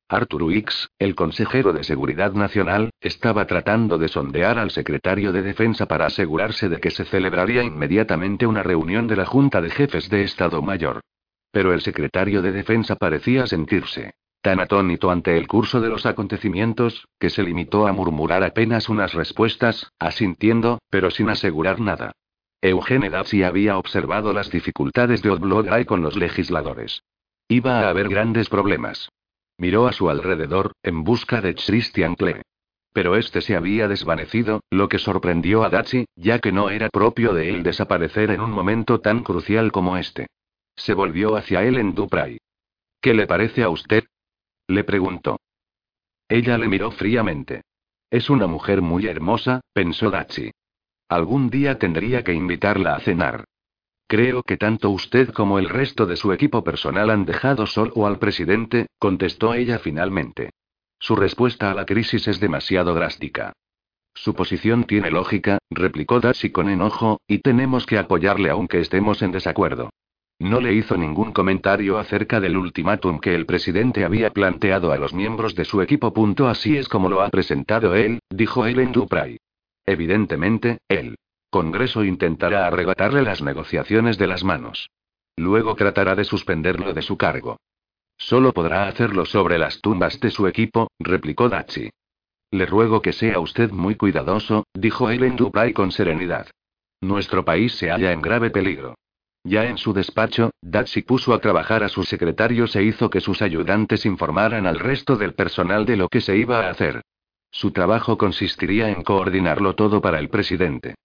Arthur Wicks, el consejero de Seguridad Nacional, estaba tratando de sondear al secretario de Defensa para asegurarse de que se celebraría inmediatamente una reunión de la Junta de Jefes de Estado Mayor. Pero el secretario de Defensa parecía sentirse tan atónito ante el curso de los acontecimientos, que se limitó a murmurar apenas unas respuestas, asintiendo, pero sin asegurar nada. Eugene Dapsi había observado las dificultades de Odblodray con los legisladores. Iba a haber grandes problemas. Miró a su alrededor, en busca de Christian Klee. Pero este se había desvanecido, lo que sorprendió a Dachi, ya que no era propio de él desaparecer en un momento tan crucial como este. Se volvió hacia él en Dupray. ¿Qué le parece a usted? Le preguntó. Ella le miró fríamente. Es una mujer muy hermosa, pensó Dachi. Algún día tendría que invitarla a cenar. Creo que tanto usted como el resto de su equipo personal han dejado solo al presidente, contestó ella finalmente. Su respuesta a la crisis es demasiado drástica. Su posición tiene lógica, replicó Dachi con enojo, y tenemos que apoyarle aunque estemos en desacuerdo. No le hizo ningún comentario acerca del ultimátum que el presidente había planteado a los miembros de su equipo. Punto así es como lo ha presentado él, dijo Ellen Dupray. Evidentemente, él. Congreso intentará arrebatarle las negociaciones de las manos. Luego tratará de suspenderlo de su cargo. Solo podrá hacerlo sobre las tumbas de su equipo, replicó Dachi. Le ruego que sea usted muy cuidadoso, dijo Ellen Dupray con serenidad. Nuestro país se halla en grave peligro. Ya en su despacho, Dachi puso a trabajar a sus secretarios e hizo que sus ayudantes informaran al resto del personal de lo que se iba a hacer. Su trabajo consistiría en coordinarlo todo para el presidente.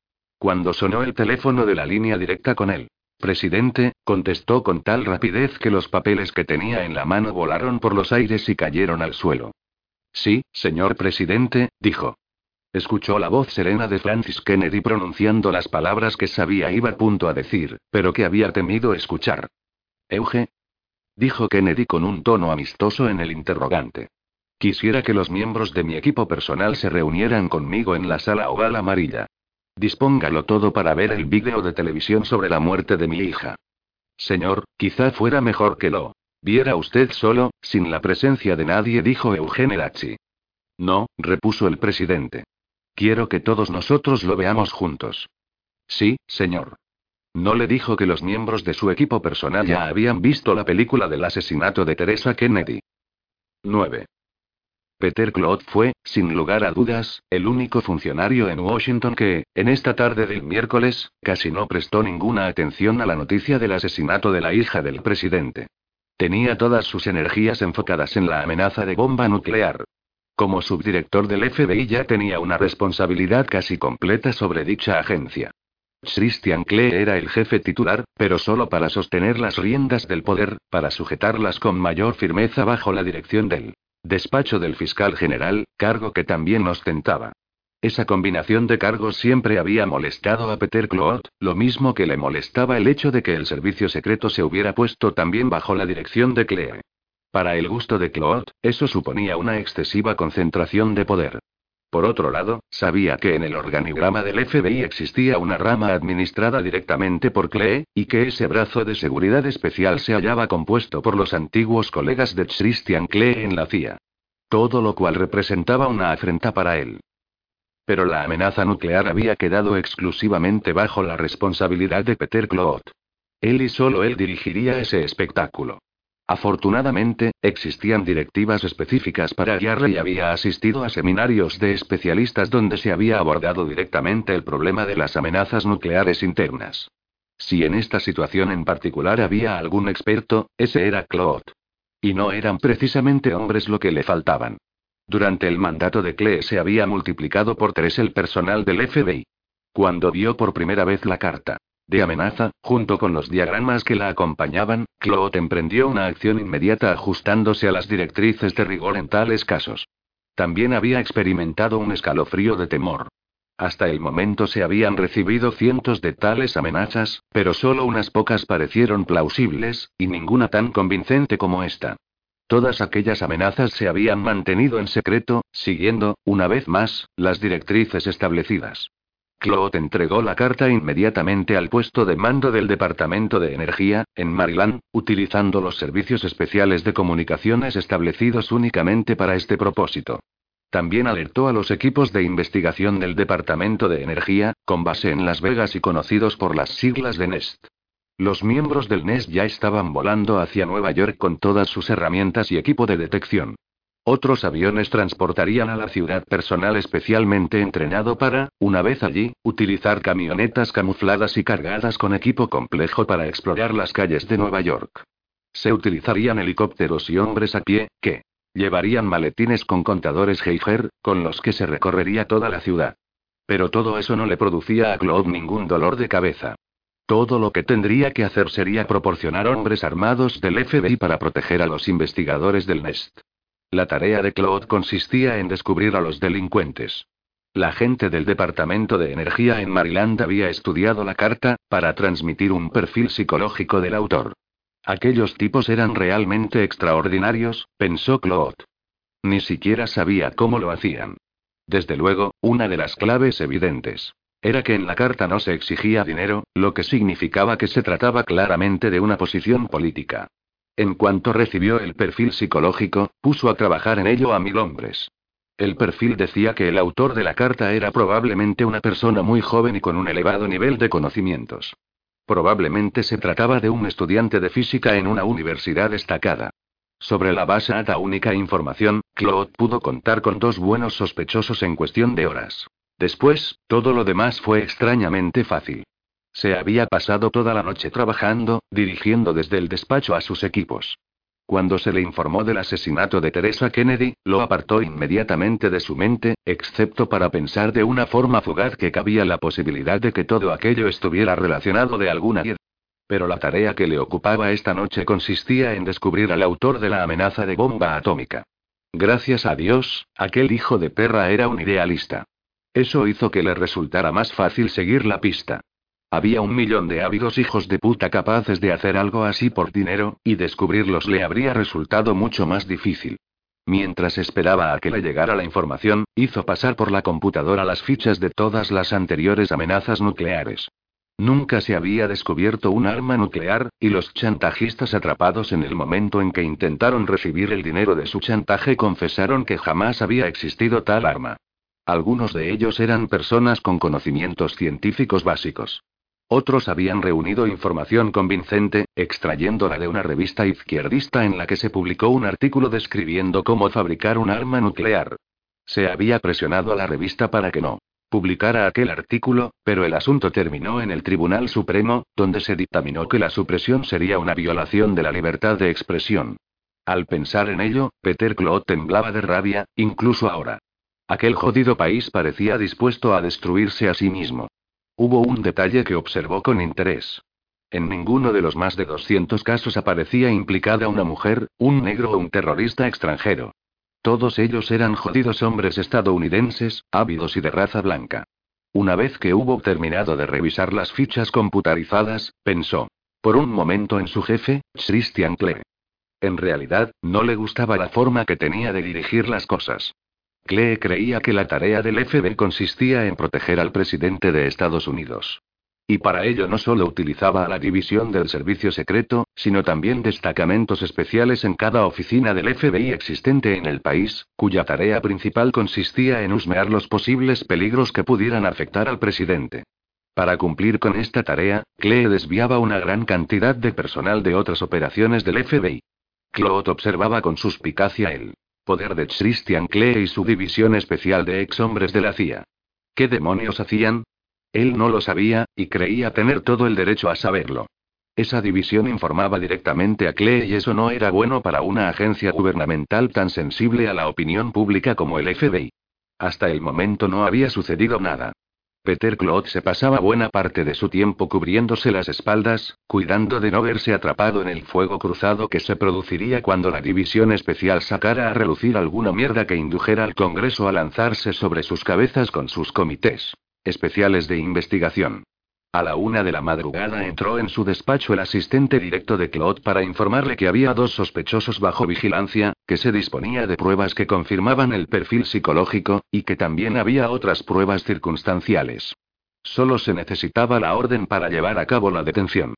Cuando sonó el teléfono de la línea directa con él, presidente, contestó con tal rapidez que los papeles que tenía en la mano volaron por los aires y cayeron al suelo. Sí, señor presidente, dijo. Escuchó la voz serena de Francis Kennedy pronunciando las palabras que sabía iba a punto a decir, pero que había temido escuchar. Euge. Dijo Kennedy con un tono amistoso en el interrogante. Quisiera que los miembros de mi equipo personal se reunieran conmigo en la sala oval amarilla. Dispóngalo todo para ver el vídeo de televisión sobre la muerte de mi hija. Señor, quizá fuera mejor que lo viera usted solo, sin la presencia de nadie, dijo Eugene Lachi. No, repuso el presidente. Quiero que todos nosotros lo veamos juntos. Sí, señor. ¿No le dijo que los miembros de su equipo personal ya habían visto la película del asesinato de Teresa Kennedy? 9. Peter Claude fue, sin lugar a dudas, el único funcionario en Washington que, en esta tarde del miércoles, casi no prestó ninguna atención a la noticia del asesinato de la hija del presidente. Tenía todas sus energías enfocadas en la amenaza de bomba nuclear. Como subdirector del FBI ya tenía una responsabilidad casi completa sobre dicha agencia. Christian Klee era el jefe titular, pero solo para sostener las riendas del poder, para sujetarlas con mayor firmeza bajo la dirección del despacho del fiscal general, cargo que también ostentaba. Esa combinación de cargos siempre había molestado a Peter Claude, lo mismo que le molestaba el hecho de que el servicio secreto se hubiera puesto también bajo la dirección de Clee. Para el gusto de Claude, eso suponía una excesiva concentración de poder. Por otro lado, sabía que en el organigrama del FBI existía una rama administrada directamente por Clee, y que ese brazo de seguridad especial se hallaba compuesto por los antiguos colegas de Christian Clee en la CIA. Todo lo cual representaba una afrenta para él. Pero la amenaza nuclear había quedado exclusivamente bajo la responsabilidad de Peter Claude. Él y solo él dirigiría ese espectáculo. Afortunadamente, existían directivas específicas para guiarle y había asistido a seminarios de especialistas donde se había abordado directamente el problema de las amenazas nucleares internas. Si en esta situación en particular había algún experto, ese era Claude. Y no eran precisamente hombres lo que le faltaban. Durante el mandato de Clee se había multiplicado por tres el personal del FBI. Cuando vio por primera vez la carta de amenaza, junto con los diagramas que la acompañaban, Claude emprendió una acción inmediata ajustándose a las directrices de rigor en tales casos. También había experimentado un escalofrío de temor. Hasta el momento se habían recibido cientos de tales amenazas, pero solo unas pocas parecieron plausibles, y ninguna tan convincente como esta. Todas aquellas amenazas se habían mantenido en secreto, siguiendo, una vez más, las directrices establecidas. Claude entregó la carta inmediatamente al puesto de mando del Departamento de Energía, en Maryland, utilizando los servicios especiales de comunicaciones establecidos únicamente para este propósito. También alertó a los equipos de investigación del Departamento de Energía, con base en Las Vegas y conocidos por las siglas de NEST. Los miembros del NES ya estaban volando hacia Nueva York con todas sus herramientas y equipo de detección. Otros aviones transportarían a la ciudad personal especialmente entrenado para, una vez allí, utilizar camionetas camufladas y cargadas con equipo complejo para explorar las calles de Nueva York. Se utilizarían helicópteros y hombres a pie, que llevarían maletines con contadores Geiger, con los que se recorrería toda la ciudad. Pero todo eso no le producía a Claude ningún dolor de cabeza. Todo lo que tendría que hacer sería proporcionar hombres armados del FBI para proteger a los investigadores del NEST. La tarea de Claude consistía en descubrir a los delincuentes. La gente del Departamento de Energía en Maryland había estudiado la carta, para transmitir un perfil psicológico del autor. Aquellos tipos eran realmente extraordinarios, pensó Claude. Ni siquiera sabía cómo lo hacían. Desde luego, una de las claves evidentes. Era que en la carta no se exigía dinero, lo que significaba que se trataba claramente de una posición política. En cuanto recibió el perfil psicológico, puso a trabajar en ello a mil hombres. El perfil decía que el autor de la carta era probablemente una persona muy joven y con un elevado nivel de conocimientos. Probablemente se trataba de un estudiante de física en una universidad destacada. Sobre la base de única información, Claude pudo contar con dos buenos sospechosos en cuestión de horas. Después, todo lo demás fue extrañamente fácil. Se había pasado toda la noche trabajando, dirigiendo desde el despacho a sus equipos. Cuando se le informó del asesinato de Teresa Kennedy, lo apartó inmediatamente de su mente, excepto para pensar de una forma fugaz que cabía la posibilidad de que todo aquello estuviera relacionado de alguna manera. Pero la tarea que le ocupaba esta noche consistía en descubrir al autor de la amenaza de bomba atómica. Gracias a Dios, aquel hijo de perra era un idealista. Eso hizo que le resultara más fácil seguir la pista. Había un millón de ávidos hijos de puta capaces de hacer algo así por dinero, y descubrirlos le habría resultado mucho más difícil. Mientras esperaba a que le llegara la información, hizo pasar por la computadora las fichas de todas las anteriores amenazas nucleares. Nunca se había descubierto un arma nuclear, y los chantajistas atrapados en el momento en que intentaron recibir el dinero de su chantaje confesaron que jamás había existido tal arma. Algunos de ellos eran personas con conocimientos científicos básicos. Otros habían reunido información convincente, extrayéndola de una revista izquierdista en la que se publicó un artículo describiendo cómo fabricar un arma nuclear. Se había presionado a la revista para que no publicara aquel artículo, pero el asunto terminó en el Tribunal Supremo, donde se dictaminó que la supresión sería una violación de la libertad de expresión. Al pensar en ello, Peter Claude temblaba de rabia, incluso ahora. Aquel jodido país parecía dispuesto a destruirse a sí mismo. Hubo un detalle que observó con interés. En ninguno de los más de 200 casos aparecía implicada una mujer, un negro o un terrorista extranjero. Todos ellos eran jodidos hombres estadounidenses, ávidos y de raza blanca. Una vez que hubo terminado de revisar las fichas computarizadas, pensó. Por un momento en su jefe, Christian Klee. En realidad, no le gustaba la forma que tenía de dirigir las cosas. Klee creía que la tarea del FBI consistía en proteger al presidente de Estados Unidos. Y para ello no solo utilizaba a la división del servicio secreto, sino también destacamentos especiales en cada oficina del FBI existente en el país, cuya tarea principal consistía en husmear los posibles peligros que pudieran afectar al presidente. Para cumplir con esta tarea, Klee desviaba una gran cantidad de personal de otras operaciones del FBI. Claude observaba con suspicacia el poder de Christian Klee y su división especial de ex hombres de la CIA. ¿Qué demonios hacían? Él no lo sabía, y creía tener todo el derecho a saberlo. Esa división informaba directamente a Klee y eso no era bueno para una agencia gubernamental tan sensible a la opinión pública como el FBI. Hasta el momento no había sucedido nada. Peter Claude se pasaba buena parte de su tiempo cubriéndose las espaldas, cuidando de no verse atrapado en el fuego cruzado que se produciría cuando la división especial sacara a relucir alguna mierda que indujera al Congreso a lanzarse sobre sus cabezas con sus comités especiales de investigación. A la una de la madrugada entró en su despacho el asistente directo de Claude para informarle que había dos sospechosos bajo vigilancia, que se disponía de pruebas que confirmaban el perfil psicológico, y que también había otras pruebas circunstanciales. Solo se necesitaba la orden para llevar a cabo la detención.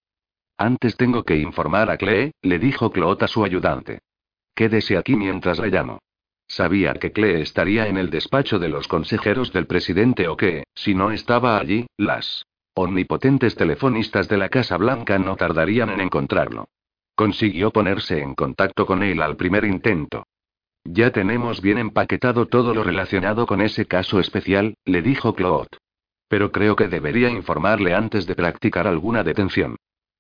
Antes tengo que informar a Clee, le dijo Claude a su ayudante. Quédese aquí mientras le llamo. Sabía que Clee estaría en el despacho de los consejeros del presidente o que, si no estaba allí, las omnipotentes telefonistas de la Casa Blanca no tardarían en encontrarlo. Consiguió ponerse en contacto con él al primer intento. Ya tenemos bien empaquetado todo lo relacionado con ese caso especial, le dijo Claude. Pero creo que debería informarle antes de practicar alguna detención.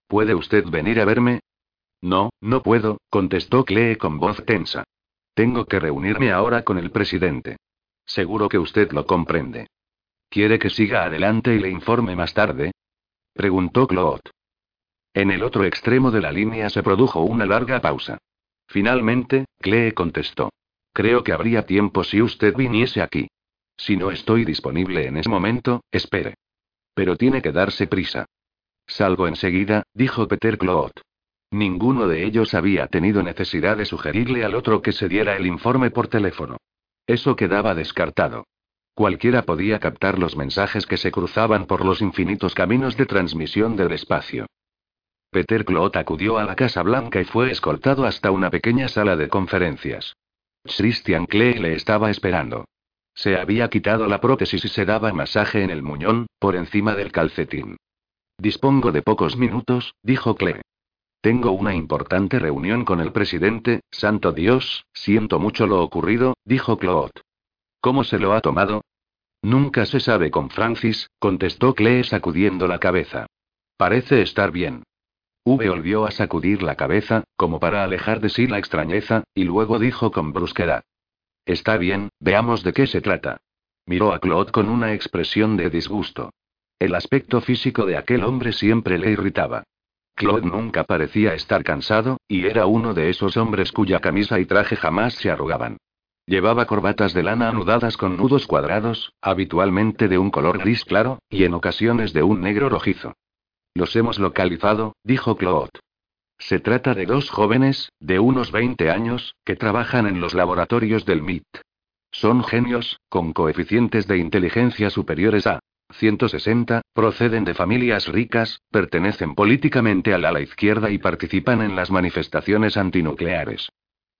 ¿Puede usted venir a verme? No, no puedo, contestó Clee con voz tensa. Tengo que reunirme ahora con el presidente. Seguro que usted lo comprende. ¿Quiere que siga adelante y le informe más tarde? Preguntó Claude. En el otro extremo de la línea se produjo una larga pausa. Finalmente, Clee contestó. Creo que habría tiempo si usted viniese aquí. Si no estoy disponible en ese momento, espere. Pero tiene que darse prisa. Salgo enseguida, dijo Peter Claude. Ninguno de ellos había tenido necesidad de sugerirle al otro que se diera el informe por teléfono. Eso quedaba descartado. Cualquiera podía captar los mensajes que se cruzaban por los infinitos caminos de transmisión del espacio. Peter Claude acudió a la Casa Blanca y fue escoltado hasta una pequeña sala de conferencias. Christian Klee le estaba esperando. Se había quitado la prótesis y se daba masaje en el muñón, por encima del calcetín. Dispongo de pocos minutos, dijo Klee. Tengo una importante reunión con el presidente, santo Dios, siento mucho lo ocurrido, dijo Claude. ¿Cómo se lo ha tomado? Nunca se sabe con Francis, contestó Clee sacudiendo la cabeza. Parece estar bien. V volvió a sacudir la cabeza, como para alejar de sí la extrañeza, y luego dijo con brusquedad. Está bien, veamos de qué se trata. Miró a Claude con una expresión de disgusto. El aspecto físico de aquel hombre siempre le irritaba. Claude nunca parecía estar cansado, y era uno de esos hombres cuya camisa y traje jamás se arrugaban. Llevaba corbatas de lana anudadas con nudos cuadrados, habitualmente de un color gris claro, y en ocasiones de un negro rojizo. Los hemos localizado, dijo Claude. Se trata de dos jóvenes, de unos 20 años, que trabajan en los laboratorios del MIT. Son genios, con coeficientes de inteligencia superiores a 160, proceden de familias ricas, pertenecen políticamente al ala izquierda y participan en las manifestaciones antinucleares.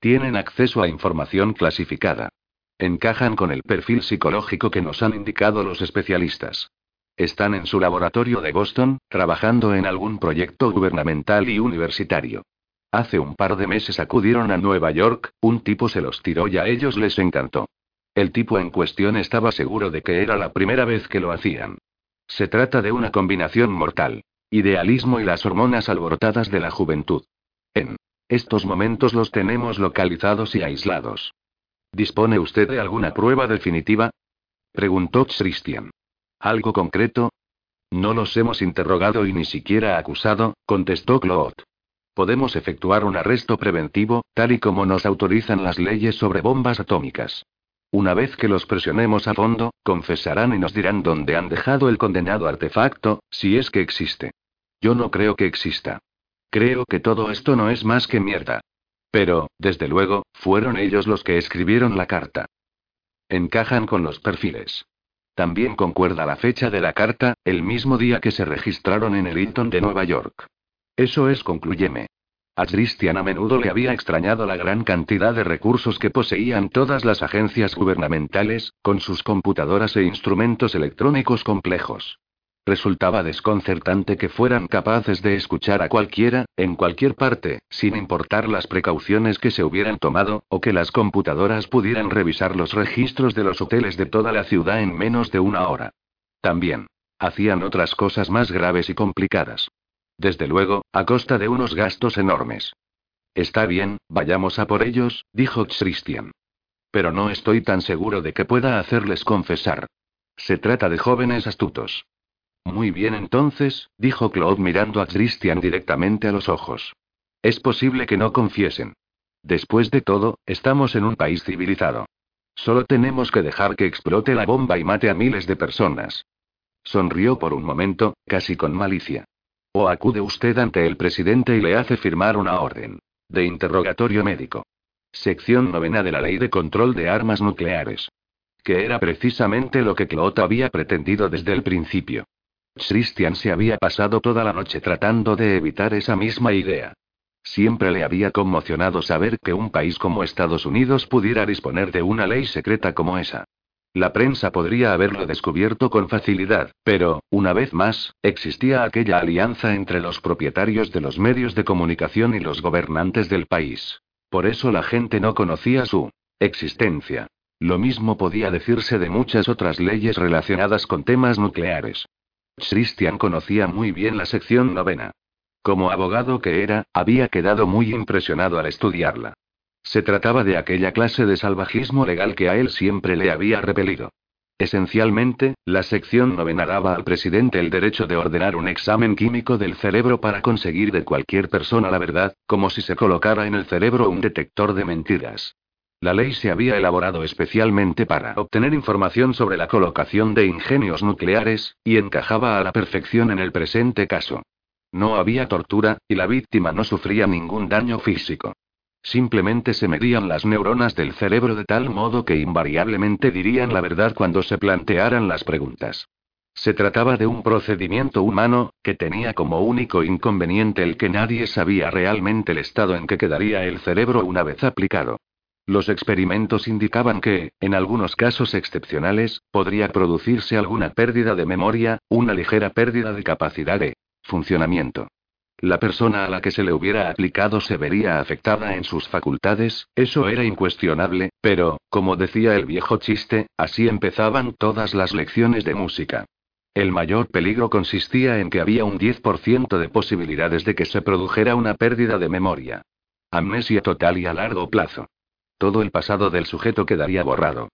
Tienen acceso a información clasificada. Encajan con el perfil psicológico que nos han indicado los especialistas. Están en su laboratorio de Boston, trabajando en algún proyecto gubernamental y universitario. Hace un par de meses acudieron a Nueva York, un tipo se los tiró y a ellos les encantó. El tipo en cuestión estaba seguro de que era la primera vez que lo hacían. Se trata de una combinación mortal. Idealismo y las hormonas alborotadas de la juventud. En estos momentos los tenemos localizados y aislados. ¿Dispone usted de alguna prueba definitiva? Preguntó Christian. ¿Algo concreto? No los hemos interrogado y ni siquiera acusado, contestó Claude. Podemos efectuar un arresto preventivo, tal y como nos autorizan las leyes sobre bombas atómicas. Una vez que los presionemos a fondo, confesarán y nos dirán dónde han dejado el condenado artefacto, si es que existe. Yo no creo que exista. Creo que todo esto no es más que mierda. Pero, desde luego, fueron ellos los que escribieron la carta. Encajan con los perfiles. También concuerda la fecha de la carta, el mismo día que se registraron en el Hilton de Nueva York. Eso es, concluyeme. A Christian a menudo le había extrañado la gran cantidad de recursos que poseían todas las agencias gubernamentales, con sus computadoras e instrumentos electrónicos complejos. Resultaba desconcertante que fueran capaces de escuchar a cualquiera, en cualquier parte, sin importar las precauciones que se hubieran tomado, o que las computadoras pudieran revisar los registros de los hoteles de toda la ciudad en menos de una hora. También. Hacían otras cosas más graves y complicadas. Desde luego, a costa de unos gastos enormes. Está bien, vayamos a por ellos, dijo Christian. Pero no estoy tan seguro de que pueda hacerles confesar. Se trata de jóvenes astutos. Muy bien entonces, dijo Claude mirando a Christian directamente a los ojos. Es posible que no confiesen. Después de todo, estamos en un país civilizado. Solo tenemos que dejar que explote la bomba y mate a miles de personas. Sonrió por un momento, casi con malicia. O acude usted ante el presidente y le hace firmar una orden. De interrogatorio médico. Sección novena de la Ley de Control de Armas Nucleares. Que era precisamente lo que Claude había pretendido desde el principio. Christian se había pasado toda la noche tratando de evitar esa misma idea. Siempre le había conmocionado saber que un país como Estados Unidos pudiera disponer de una ley secreta como esa. La prensa podría haberlo descubierto con facilidad, pero, una vez más, existía aquella alianza entre los propietarios de los medios de comunicación y los gobernantes del país. Por eso la gente no conocía su existencia. Lo mismo podía decirse de muchas otras leyes relacionadas con temas nucleares. Christian conocía muy bien la sección novena. Como abogado que era, había quedado muy impresionado al estudiarla. Se trataba de aquella clase de salvajismo legal que a él siempre le había repelido. Esencialmente, la sección novena daba al presidente el derecho de ordenar un examen químico del cerebro para conseguir de cualquier persona la verdad, como si se colocara en el cerebro un detector de mentiras. La ley se había elaborado especialmente para obtener información sobre la colocación de ingenios nucleares, y encajaba a la perfección en el presente caso. No había tortura, y la víctima no sufría ningún daño físico. Simplemente se medían las neuronas del cerebro de tal modo que invariablemente dirían la verdad cuando se plantearan las preguntas. Se trataba de un procedimiento humano, que tenía como único inconveniente el que nadie sabía realmente el estado en que quedaría el cerebro una vez aplicado. Los experimentos indicaban que, en algunos casos excepcionales, podría producirse alguna pérdida de memoria, una ligera pérdida de capacidad de funcionamiento. La persona a la que se le hubiera aplicado se vería afectada en sus facultades, eso era incuestionable, pero, como decía el viejo chiste, así empezaban todas las lecciones de música. El mayor peligro consistía en que había un 10% de posibilidades de que se produjera una pérdida de memoria. Amnesia total y a largo plazo. Todo el pasado del sujeto quedaría borrado.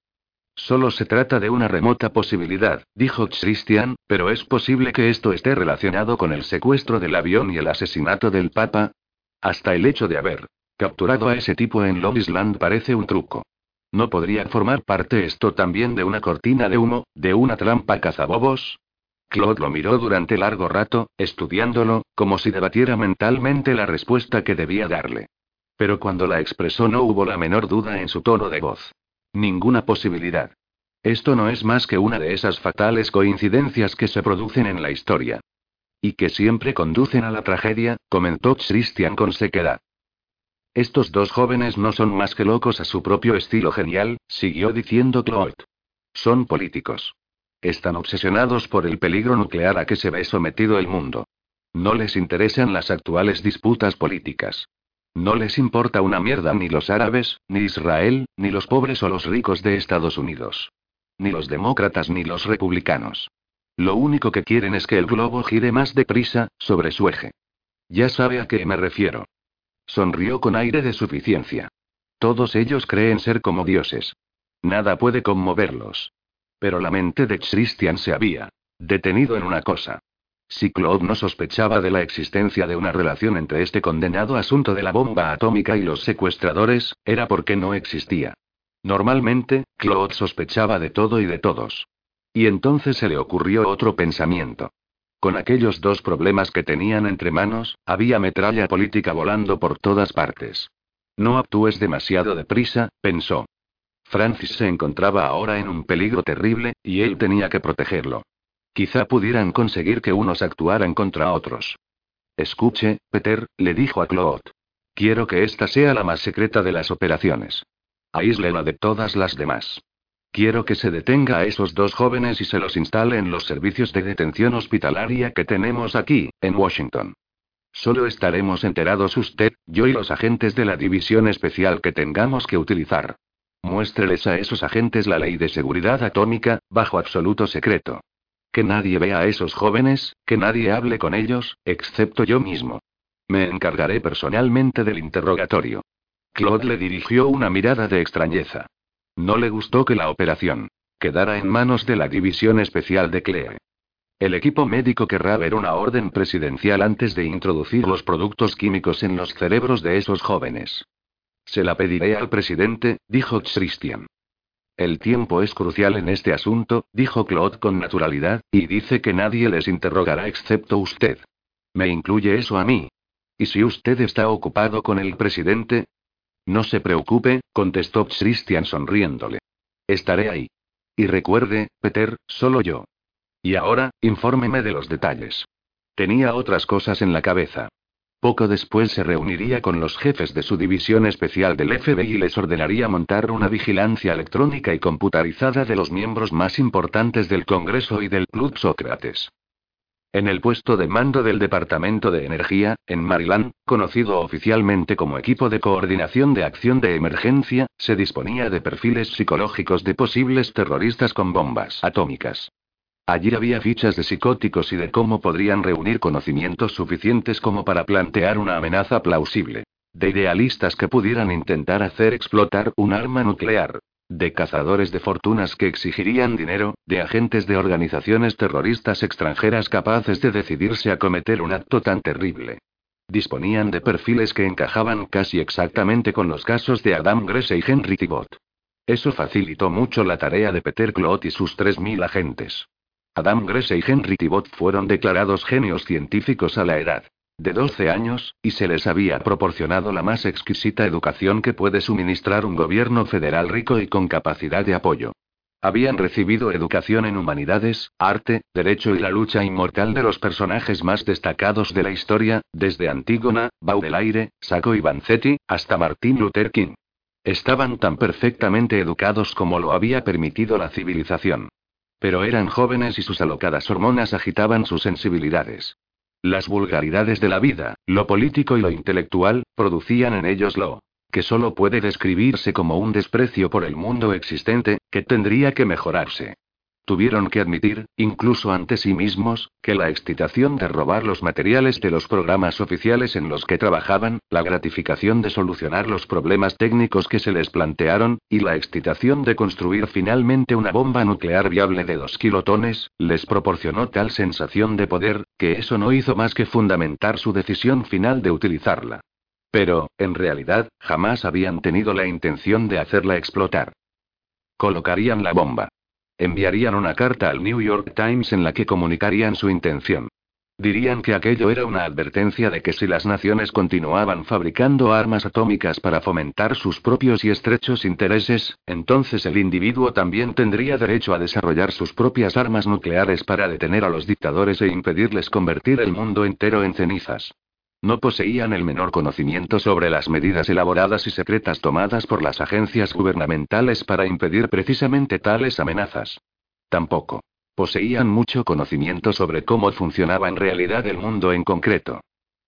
Solo se trata de una remota posibilidad, dijo Christian, pero es posible que esto esté relacionado con el secuestro del avión y el asesinato del Papa. Hasta el hecho de haber capturado a ese tipo en Long Island parece un truco. ¿No podría formar parte esto también de una cortina de humo, de una trampa cazabobos? Claude lo miró durante largo rato, estudiándolo, como si debatiera mentalmente la respuesta que debía darle. Pero cuando la expresó no hubo la menor duda en su tono de voz. Ninguna posibilidad. Esto no es más que una de esas fatales coincidencias que se producen en la historia. Y que siempre conducen a la tragedia, comentó Christian con sequedad. Estos dos jóvenes no son más que locos a su propio estilo genial, siguió diciendo Claude. Son políticos. Están obsesionados por el peligro nuclear a que se ve sometido el mundo. No les interesan las actuales disputas políticas. No les importa una mierda ni los árabes, ni Israel, ni los pobres o los ricos de Estados Unidos. Ni los demócratas ni los republicanos. Lo único que quieren es que el globo gire más deprisa, sobre su eje. Ya sabe a qué me refiero. Sonrió con aire de suficiencia. Todos ellos creen ser como dioses. Nada puede conmoverlos. Pero la mente de Christian se había detenido en una cosa. Si Claude no sospechaba de la existencia de una relación entre este condenado asunto de la bomba atómica y los secuestradores, era porque no existía. Normalmente, Claude sospechaba de todo y de todos. Y entonces se le ocurrió otro pensamiento. Con aquellos dos problemas que tenían entre manos, había metralla política volando por todas partes. No actúes demasiado deprisa, pensó. Francis se encontraba ahora en un peligro terrible, y él tenía que protegerlo. Quizá pudieran conseguir que unos actuaran contra otros. Escuche, Peter, le dijo a Claude. Quiero que esta sea la más secreta de las operaciones. Aíslela de todas las demás. Quiero que se detenga a esos dos jóvenes y se los instale en los servicios de detención hospitalaria que tenemos aquí, en Washington. Solo estaremos enterados usted, yo y los agentes de la división especial que tengamos que utilizar. Muéstreles a esos agentes la ley de seguridad atómica, bajo absoluto secreto. Que nadie vea a esos jóvenes, que nadie hable con ellos, excepto yo mismo. Me encargaré personalmente del interrogatorio. Claude le dirigió una mirada de extrañeza. No le gustó que la operación quedara en manos de la División Especial de Clee. El equipo médico querrá ver una orden presidencial antes de introducir los productos químicos en los cerebros de esos jóvenes. Se la pediré al presidente, dijo Christian. El tiempo es crucial en este asunto, dijo Claude con naturalidad, y dice que nadie les interrogará excepto usted. ¿Me incluye eso a mí? ¿Y si usted está ocupado con el presidente? No se preocupe, contestó Christian sonriéndole. Estaré ahí. Y recuerde, Peter, solo yo. Y ahora, infórmeme de los detalles. Tenía otras cosas en la cabeza. Poco después se reuniría con los jefes de su división especial del FBI y les ordenaría montar una vigilancia electrónica y computarizada de los miembros más importantes del Congreso y del Club Sócrates. En el puesto de mando del Departamento de Energía, en Maryland, conocido oficialmente como Equipo de Coordinación de Acción de Emergencia, se disponía de perfiles psicológicos de posibles terroristas con bombas atómicas. Allí había fichas de psicóticos y de cómo podrían reunir conocimientos suficientes como para plantear una amenaza plausible. De idealistas que pudieran intentar hacer explotar un arma nuclear. De cazadores de fortunas que exigirían dinero, de agentes de organizaciones terroristas extranjeras capaces de decidirse a cometer un acto tan terrible. Disponían de perfiles que encajaban casi exactamente con los casos de Adam Grese y Henry Tibot. Eso facilitó mucho la tarea de Peter Clot y sus 3.000 agentes. Adam Grese y Henry Tibot fueron declarados genios científicos a la edad de 12 años, y se les había proporcionado la más exquisita educación que puede suministrar un gobierno federal rico y con capacidad de apoyo. Habían recibido educación en humanidades, arte, derecho y la lucha inmortal de los personajes más destacados de la historia, desde Antígona, Baudelaire, Sacco y Vanzetti, hasta Martin Luther King. Estaban tan perfectamente educados como lo había permitido la civilización. Pero eran jóvenes y sus alocadas hormonas agitaban sus sensibilidades. Las vulgaridades de la vida, lo político y lo intelectual, producían en ellos lo que solo puede describirse como un desprecio por el mundo existente, que tendría que mejorarse. Tuvieron que admitir, incluso ante sí mismos, que la excitación de robar los materiales de los programas oficiales en los que trabajaban, la gratificación de solucionar los problemas técnicos que se les plantearon, y la excitación de construir finalmente una bomba nuclear viable de dos kilotones, les proporcionó tal sensación de poder, que eso no hizo más que fundamentar su decisión final de utilizarla. Pero, en realidad, jamás habían tenido la intención de hacerla explotar. Colocarían la bomba. Enviarían una carta al New York Times en la que comunicarían su intención. Dirían que aquello era una advertencia de que si las naciones continuaban fabricando armas atómicas para fomentar sus propios y estrechos intereses, entonces el individuo también tendría derecho a desarrollar sus propias armas nucleares para detener a los dictadores e impedirles convertir el mundo entero en cenizas. No poseían el menor conocimiento sobre las medidas elaboradas y secretas tomadas por las agencias gubernamentales para impedir precisamente tales amenazas. Tampoco. Poseían mucho conocimiento sobre cómo funcionaba en realidad el mundo en concreto.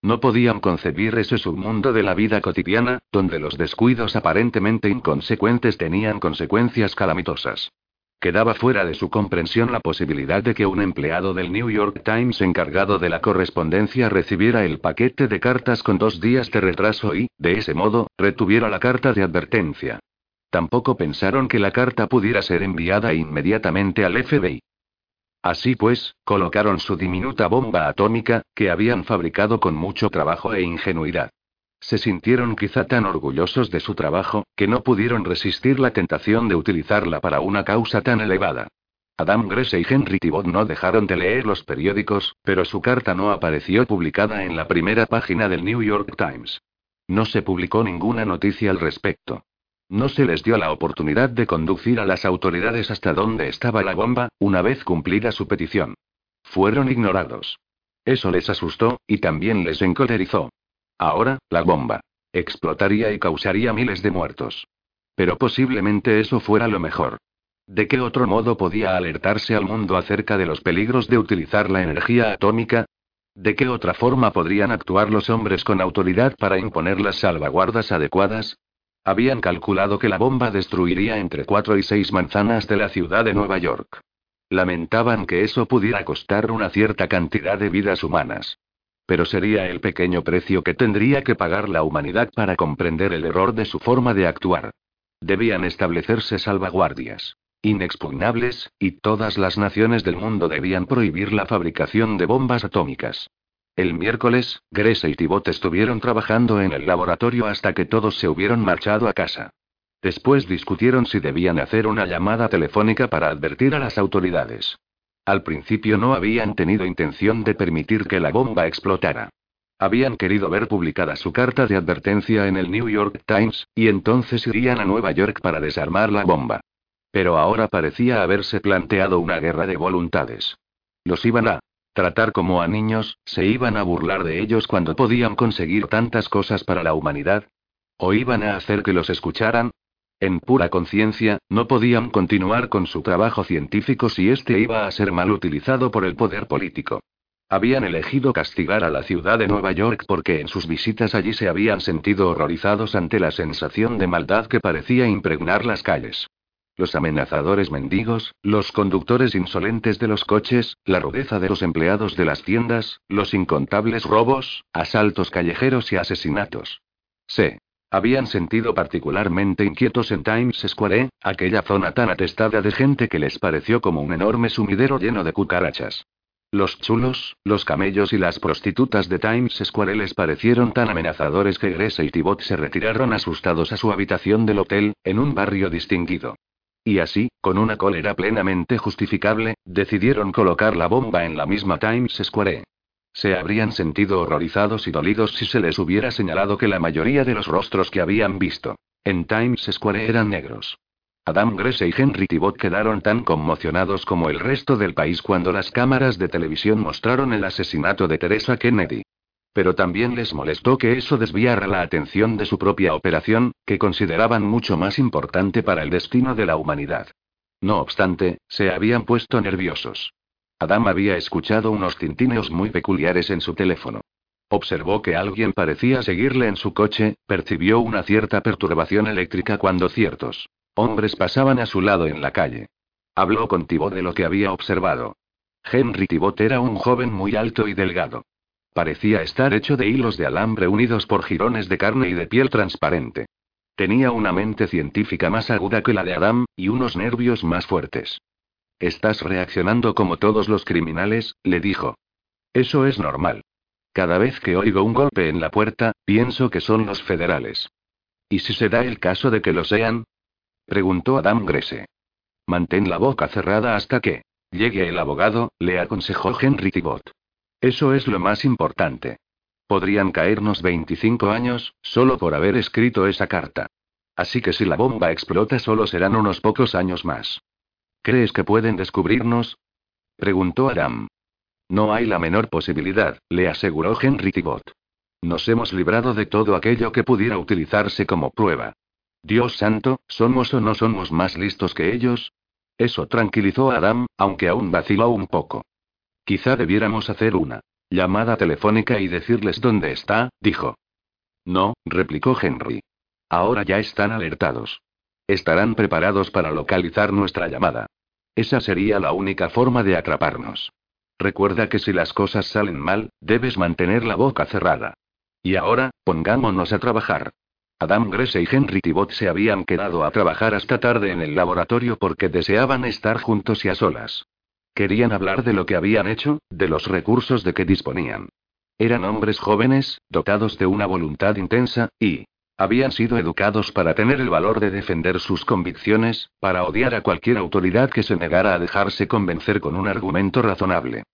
No podían concebir ese submundo de la vida cotidiana, donde los descuidos aparentemente inconsecuentes tenían consecuencias calamitosas. Quedaba fuera de su comprensión la posibilidad de que un empleado del New York Times encargado de la correspondencia recibiera el paquete de cartas con dos días de retraso y, de ese modo, retuviera la carta de advertencia. Tampoco pensaron que la carta pudiera ser enviada inmediatamente al FBI. Así pues, colocaron su diminuta bomba atómica, que habían fabricado con mucho trabajo e ingenuidad. Se sintieron quizá tan orgullosos de su trabajo, que no pudieron resistir la tentación de utilizarla para una causa tan elevada. Adam Grese y Henry Tibot no dejaron de leer los periódicos, pero su carta no apareció publicada en la primera página del New York Times. No se publicó ninguna noticia al respecto. No se les dio la oportunidad de conducir a las autoridades hasta donde estaba la bomba, una vez cumplida su petición. Fueron ignorados. Eso les asustó, y también les encolerizó. Ahora, la bomba. Explotaría y causaría miles de muertos. Pero posiblemente eso fuera lo mejor. ¿De qué otro modo podía alertarse al mundo acerca de los peligros de utilizar la energía atómica? ¿De qué otra forma podrían actuar los hombres con autoridad para imponer las salvaguardas adecuadas? Habían calculado que la bomba destruiría entre cuatro y seis manzanas de la ciudad de Nueva York. Lamentaban que eso pudiera costar una cierta cantidad de vidas humanas. Pero sería el pequeño precio que tendría que pagar la humanidad para comprender el error de su forma de actuar. Debían establecerse salvaguardias inexpugnables, y todas las naciones del mundo debían prohibir la fabricación de bombas atómicas. El miércoles, Grese y Tibot estuvieron trabajando en el laboratorio hasta que todos se hubieron marchado a casa. Después discutieron si debían hacer una llamada telefónica para advertir a las autoridades. Al principio no habían tenido intención de permitir que la bomba explotara. Habían querido ver publicada su carta de advertencia en el New York Times, y entonces irían a Nueva York para desarmar la bomba. Pero ahora parecía haberse planteado una guerra de voluntades. Los iban a tratar como a niños, se iban a burlar de ellos cuando podían conseguir tantas cosas para la humanidad. ¿O iban a hacer que los escucharan? En pura conciencia, no podían continuar con su trabajo científico si este iba a ser mal utilizado por el poder político. Habían elegido castigar a la ciudad de Nueva York porque en sus visitas allí se habían sentido horrorizados ante la sensación de maldad que parecía impregnar las calles. Los amenazadores mendigos, los conductores insolentes de los coches, la rudeza de los empleados de las tiendas, los incontables robos, asaltos callejeros y asesinatos. Sí. Habían sentido particularmente inquietos en Times Square, aquella zona tan atestada de gente que les pareció como un enorme sumidero lleno de cucarachas. Los chulos, los camellos y las prostitutas de Times Square les parecieron tan amenazadores que Gresa y Tibot se retiraron asustados a su habitación del hotel, en un barrio distinguido. Y así, con una cólera plenamente justificable, decidieron colocar la bomba en la misma Times Square. Se habrían sentido horrorizados y dolidos si se les hubiera señalado que la mayoría de los rostros que habían visto en Times Square eran negros. Adam Grese y Henry Tibot quedaron tan conmocionados como el resto del país cuando las cámaras de televisión mostraron el asesinato de Teresa Kennedy. Pero también les molestó que eso desviara la atención de su propia operación, que consideraban mucho más importante para el destino de la humanidad. No obstante, se habían puesto nerviosos. Adam había escuchado unos tintineos muy peculiares en su teléfono. Observó que alguien parecía seguirle en su coche, percibió una cierta perturbación eléctrica cuando ciertos hombres pasaban a su lado en la calle. Habló con Tibot de lo que había observado. Henry Tibot era un joven muy alto y delgado. Parecía estar hecho de hilos de alambre unidos por jirones de carne y de piel transparente. Tenía una mente científica más aguda que la de Adam, y unos nervios más fuertes. Estás reaccionando como todos los criminales, le dijo. Eso es normal. Cada vez que oigo un golpe en la puerta, pienso que son los federales. ¿Y si se da el caso de que lo sean? preguntó Adam Grese. Mantén la boca cerrada hasta que llegue el abogado, le aconsejó Henry Tibot. Eso es lo más importante. Podrían caernos 25 años, solo por haber escrito esa carta. Así que si la bomba explota solo serán unos pocos años más. ¿Crees que pueden descubrirnos? preguntó Adam. No hay la menor posibilidad, le aseguró Henry Tibot. Nos hemos librado de todo aquello que pudiera utilizarse como prueba. Dios santo, ¿somos o no somos más listos que ellos? Eso tranquilizó a Adam, aunque aún vaciló un poco. Quizá debiéramos hacer una llamada telefónica y decirles dónde está, dijo. No, replicó Henry. Ahora ya están alertados. Estarán preparados para localizar nuestra llamada. Esa sería la única forma de atraparnos. Recuerda que si las cosas salen mal, debes mantener la boca cerrada. Y ahora, pongámonos a trabajar. Adam Grese y Henry Tibot se habían quedado a trabajar hasta tarde en el laboratorio porque deseaban estar juntos y a solas. Querían hablar de lo que habían hecho, de los recursos de que disponían. Eran hombres jóvenes, dotados de una voluntad intensa, y habían sido educados para tener el valor de defender sus convicciones, para odiar a cualquier autoridad que se negara a dejarse convencer con un argumento razonable.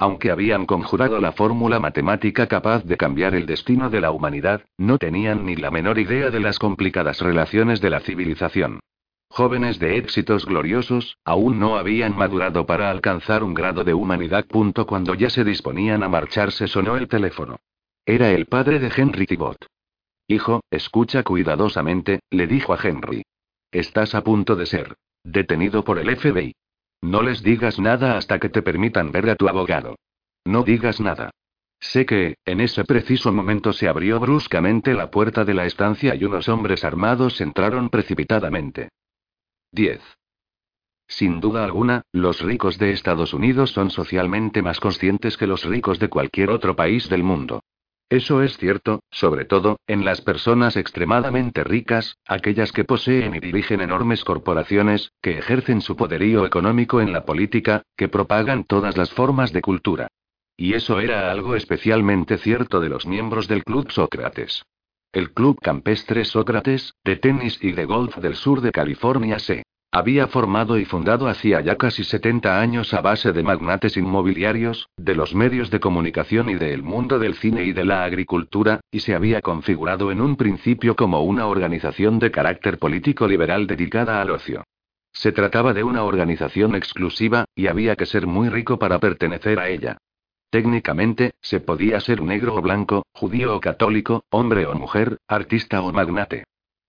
Aunque habían conjurado la fórmula matemática capaz de cambiar el destino de la humanidad, no tenían ni la menor idea de las complicadas relaciones de la civilización. Jóvenes de éxitos gloriosos, aún no habían madurado para alcanzar un grado de humanidad. Punto cuando ya se disponían a marcharse sonó el teléfono. Era el padre de Henry Tibot. Hijo, escucha cuidadosamente, le dijo a Henry. Estás a punto de ser detenido por el FBI. No les digas nada hasta que te permitan ver a tu abogado. No digas nada. Sé que, en ese preciso momento se abrió bruscamente la puerta de la estancia y unos hombres armados entraron precipitadamente. 10. Sin duda alguna, los ricos de Estados Unidos son socialmente más conscientes que los ricos de cualquier otro país del mundo. Eso es cierto, sobre todo, en las personas extremadamente ricas, aquellas que poseen y dirigen enormes corporaciones, que ejercen su poderío económico en la política, que propagan todas las formas de cultura. Y eso era algo especialmente cierto de los miembros del Club Sócrates. El Club Campestre Sócrates, de tenis y de golf del sur de California se había formado y fundado hacía ya casi 70 años a base de magnates inmobiliarios, de los medios de comunicación y del mundo del cine y de la agricultura, y se había configurado en un principio como una organización de carácter político liberal dedicada al ocio. Se trataba de una organización exclusiva, y había que ser muy rico para pertenecer a ella. Técnicamente, se podía ser negro o blanco, judío o católico, hombre o mujer, artista o magnate.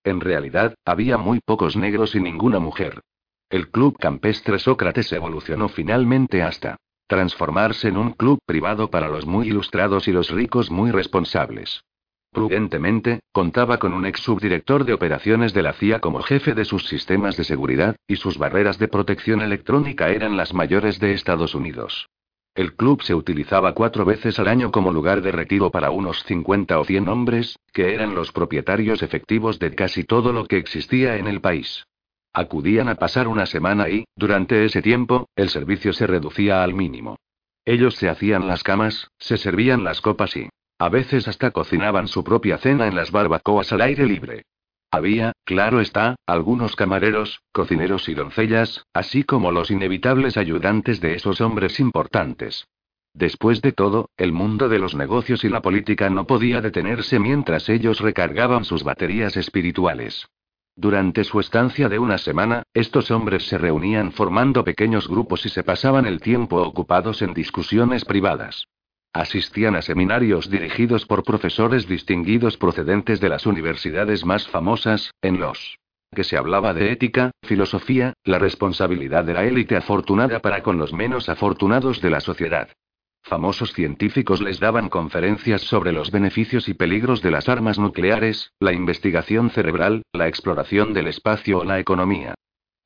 En realidad, había muy pocos negros y ninguna mujer. El club campestre Sócrates evolucionó finalmente hasta transformarse en un club privado para los muy ilustrados y los ricos muy responsables. Prudentemente, contaba con un ex subdirector de operaciones de la CIA como jefe de sus sistemas de seguridad, y sus barreras de protección electrónica eran las mayores de Estados Unidos. El club se utilizaba cuatro veces al año como lugar de retiro para unos 50 o 100 hombres, que eran los propietarios efectivos de casi todo lo que existía en el país. Acudían a pasar una semana y, durante ese tiempo, el servicio se reducía al mínimo. Ellos se hacían las camas, se servían las copas y, a veces hasta cocinaban su propia cena en las barbacoas al aire libre. Había, claro está, algunos camareros, cocineros y doncellas, así como los inevitables ayudantes de esos hombres importantes. Después de todo, el mundo de los negocios y la política no podía detenerse mientras ellos recargaban sus baterías espirituales. Durante su estancia de una semana, estos hombres se reunían formando pequeños grupos y se pasaban el tiempo ocupados en discusiones privadas. Asistían a seminarios dirigidos por profesores distinguidos procedentes de las universidades más famosas, en los que se hablaba de ética, filosofía, la responsabilidad de la élite afortunada para con los menos afortunados de la sociedad. Famosos científicos les daban conferencias sobre los beneficios y peligros de las armas nucleares, la investigación cerebral, la exploración del espacio o la economía.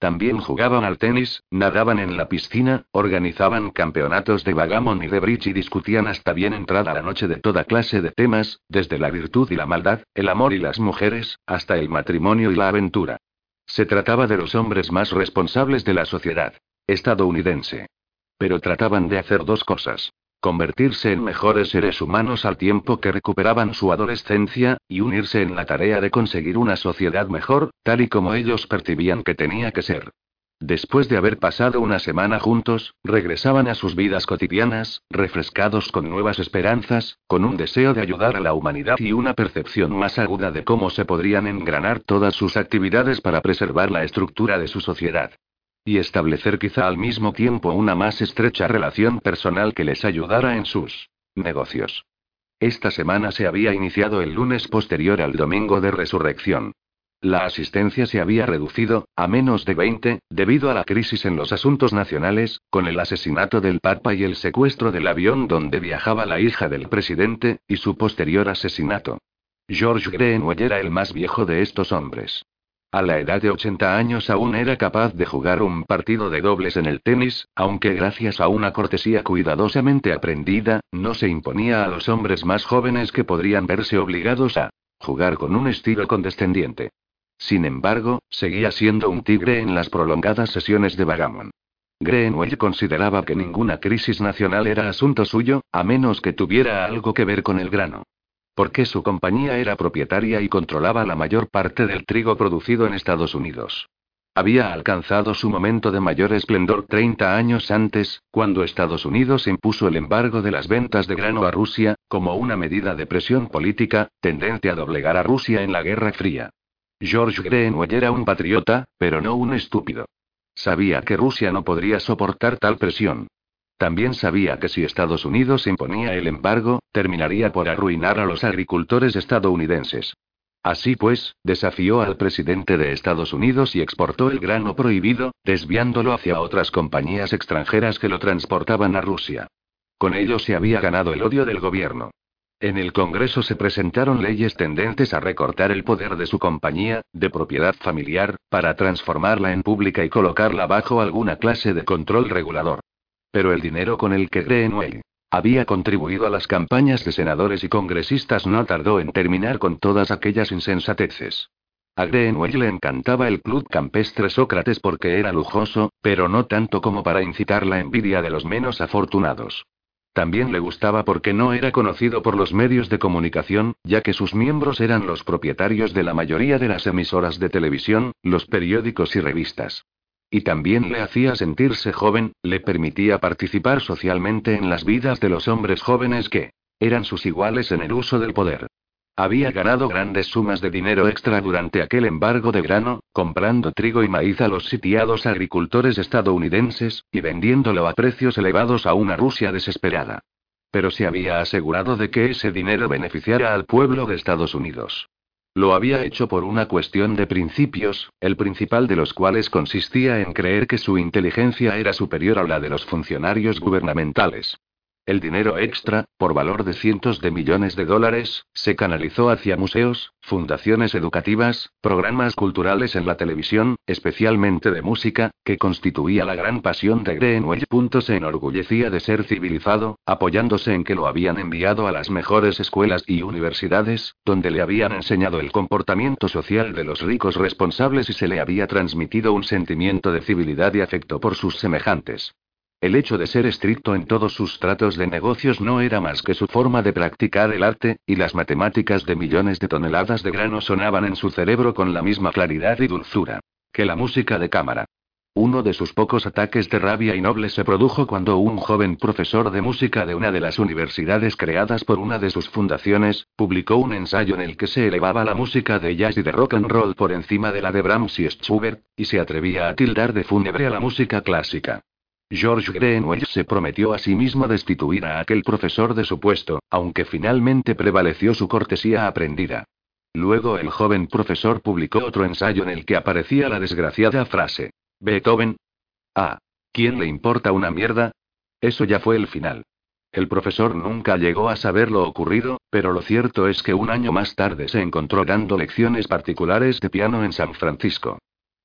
También jugaban al tenis, nadaban en la piscina, organizaban campeonatos de vagamon y de bridge y discutían hasta bien entrada la noche de toda clase de temas, desde la virtud y la maldad, el amor y las mujeres, hasta el matrimonio y la aventura. Se trataba de los hombres más responsables de la sociedad estadounidense. Pero trataban de hacer dos cosas convertirse en mejores seres humanos al tiempo que recuperaban su adolescencia, y unirse en la tarea de conseguir una sociedad mejor, tal y como ellos percibían que tenía que ser. Después de haber pasado una semana juntos, regresaban a sus vidas cotidianas, refrescados con nuevas esperanzas, con un deseo de ayudar a la humanidad y una percepción más aguda de cómo se podrían engranar todas sus actividades para preservar la estructura de su sociedad. Y establecer quizá al mismo tiempo una más estrecha relación personal que les ayudara en sus negocios. Esta semana se había iniciado el lunes posterior al domingo de resurrección. La asistencia se había reducido, a menos de 20, debido a la crisis en los asuntos nacionales, con el asesinato del Papa y el secuestro del avión donde viajaba la hija del presidente, y su posterior asesinato. George Greenway era el más viejo de estos hombres. A la edad de 80 años aún era capaz de jugar un partido de dobles en el tenis, aunque gracias a una cortesía cuidadosamente aprendida, no se imponía a los hombres más jóvenes que podrían verse obligados a jugar con un estilo condescendiente. Sin embargo, seguía siendo un tigre en las prolongadas sesiones de vagamon. Greenwell consideraba que ninguna crisis nacional era asunto suyo, a menos que tuviera algo que ver con el grano. Porque su compañía era propietaria y controlaba la mayor parte del trigo producido en Estados Unidos. Había alcanzado su momento de mayor esplendor 30 años antes, cuando Estados Unidos impuso el embargo de las ventas de grano a Rusia, como una medida de presión política, tendente a doblegar a Rusia en la Guerra Fría. George Greenwell era un patriota, pero no un estúpido. Sabía que Rusia no podría soportar tal presión. También sabía que si Estados Unidos imponía el embargo, terminaría por arruinar a los agricultores estadounidenses. Así pues, desafió al presidente de Estados Unidos y exportó el grano prohibido, desviándolo hacia otras compañías extranjeras que lo transportaban a Rusia. Con ello se había ganado el odio del gobierno. En el Congreso se presentaron leyes tendentes a recortar el poder de su compañía, de propiedad familiar, para transformarla en pública y colocarla bajo alguna clase de control regulador. Pero el dinero con el que Greenway había contribuido a las campañas de senadores y congresistas no tardó en terminar con todas aquellas insensateces. A Greenway le encantaba el club campestre Sócrates porque era lujoso, pero no tanto como para incitar la envidia de los menos afortunados. También le gustaba porque no era conocido por los medios de comunicación, ya que sus miembros eran los propietarios de la mayoría de las emisoras de televisión, los periódicos y revistas. Y también le hacía sentirse joven, le permitía participar socialmente en las vidas de los hombres jóvenes que eran sus iguales en el uso del poder. Había ganado grandes sumas de dinero extra durante aquel embargo de grano, comprando trigo y maíz a los sitiados agricultores estadounidenses, y vendiéndolo a precios elevados a una Rusia desesperada. Pero se había asegurado de que ese dinero beneficiara al pueblo de Estados Unidos. Lo había hecho por una cuestión de principios, el principal de los cuales consistía en creer que su inteligencia era superior a la de los funcionarios gubernamentales. El dinero extra, por valor de cientos de millones de dólares, se canalizó hacia museos, fundaciones educativas, programas culturales en la televisión, especialmente de música, que constituía la gran pasión de Greenwell. Se enorgullecía de ser civilizado, apoyándose en que lo habían enviado a las mejores escuelas y universidades, donde le habían enseñado el comportamiento social de los ricos responsables y se le había transmitido un sentimiento de civilidad y afecto por sus semejantes. El hecho de ser estricto en todos sus tratos de negocios no era más que su forma de practicar el arte, y las matemáticas de millones de toneladas de grano sonaban en su cerebro con la misma claridad y dulzura que la música de cámara. Uno de sus pocos ataques de rabia y noble se produjo cuando un joven profesor de música de una de las universidades creadas por una de sus fundaciones, publicó un ensayo en el que se elevaba la música de jazz y de rock and roll por encima de la de Brahms y Schubert, y se atrevía a tildar de fúnebre a la música clásica. George Greenwell se prometió a sí mismo destituir a aquel profesor de su puesto, aunque finalmente prevaleció su cortesía aprendida. Luego el joven profesor publicó otro ensayo en el que aparecía la desgraciada frase. Beethoven. Ah. ¿Quién le importa una mierda? Eso ya fue el final. El profesor nunca llegó a saber lo ocurrido, pero lo cierto es que un año más tarde se encontró dando lecciones particulares de piano en San Francisco.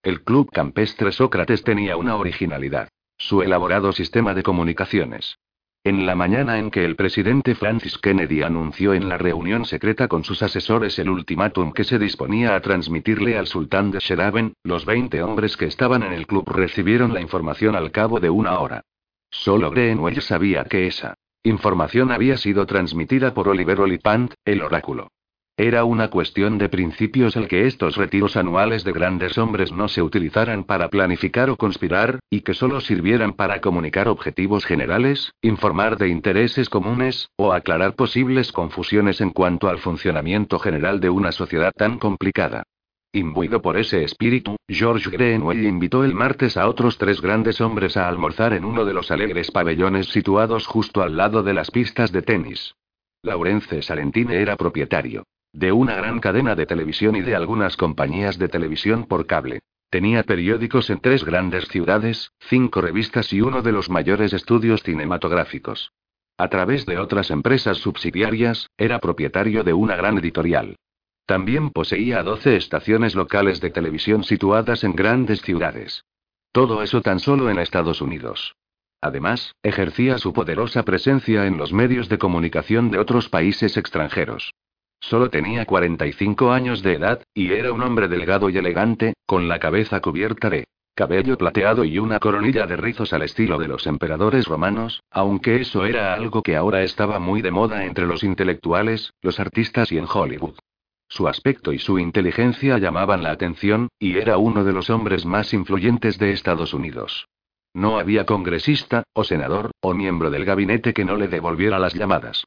El club campestre Sócrates tenía una originalidad. Su elaborado sistema de comunicaciones. En la mañana en que el presidente Francis Kennedy anunció en la reunión secreta con sus asesores el ultimátum que se disponía a transmitirle al sultán de Sheraben, los 20 hombres que estaban en el club recibieron la información al cabo de una hora. Solo Greenwell sabía que esa información había sido transmitida por Oliver Olipant, el oráculo. Era una cuestión de principios el que estos retiros anuales de grandes hombres no se utilizaran para planificar o conspirar, y que solo sirvieran para comunicar objetivos generales, informar de intereses comunes, o aclarar posibles confusiones en cuanto al funcionamiento general de una sociedad tan complicada. Imbuido por ese espíritu, George Greenwell invitó el martes a otros tres grandes hombres a almorzar en uno de los alegres pabellones situados justo al lado de las pistas de tenis. Laurence Salentine era propietario de una gran cadena de televisión y de algunas compañías de televisión por cable. Tenía periódicos en tres grandes ciudades, cinco revistas y uno de los mayores estudios cinematográficos. A través de otras empresas subsidiarias, era propietario de una gran editorial. También poseía 12 estaciones locales de televisión situadas en grandes ciudades. Todo eso tan solo en Estados Unidos. Además, ejercía su poderosa presencia en los medios de comunicación de otros países extranjeros. Solo tenía 45 años de edad, y era un hombre delgado y elegante, con la cabeza cubierta de cabello plateado y una coronilla de rizos al estilo de los emperadores romanos, aunque eso era algo que ahora estaba muy de moda entre los intelectuales, los artistas y en Hollywood. Su aspecto y su inteligencia llamaban la atención, y era uno de los hombres más influyentes de Estados Unidos. No había congresista, o senador, o miembro del gabinete que no le devolviera las llamadas.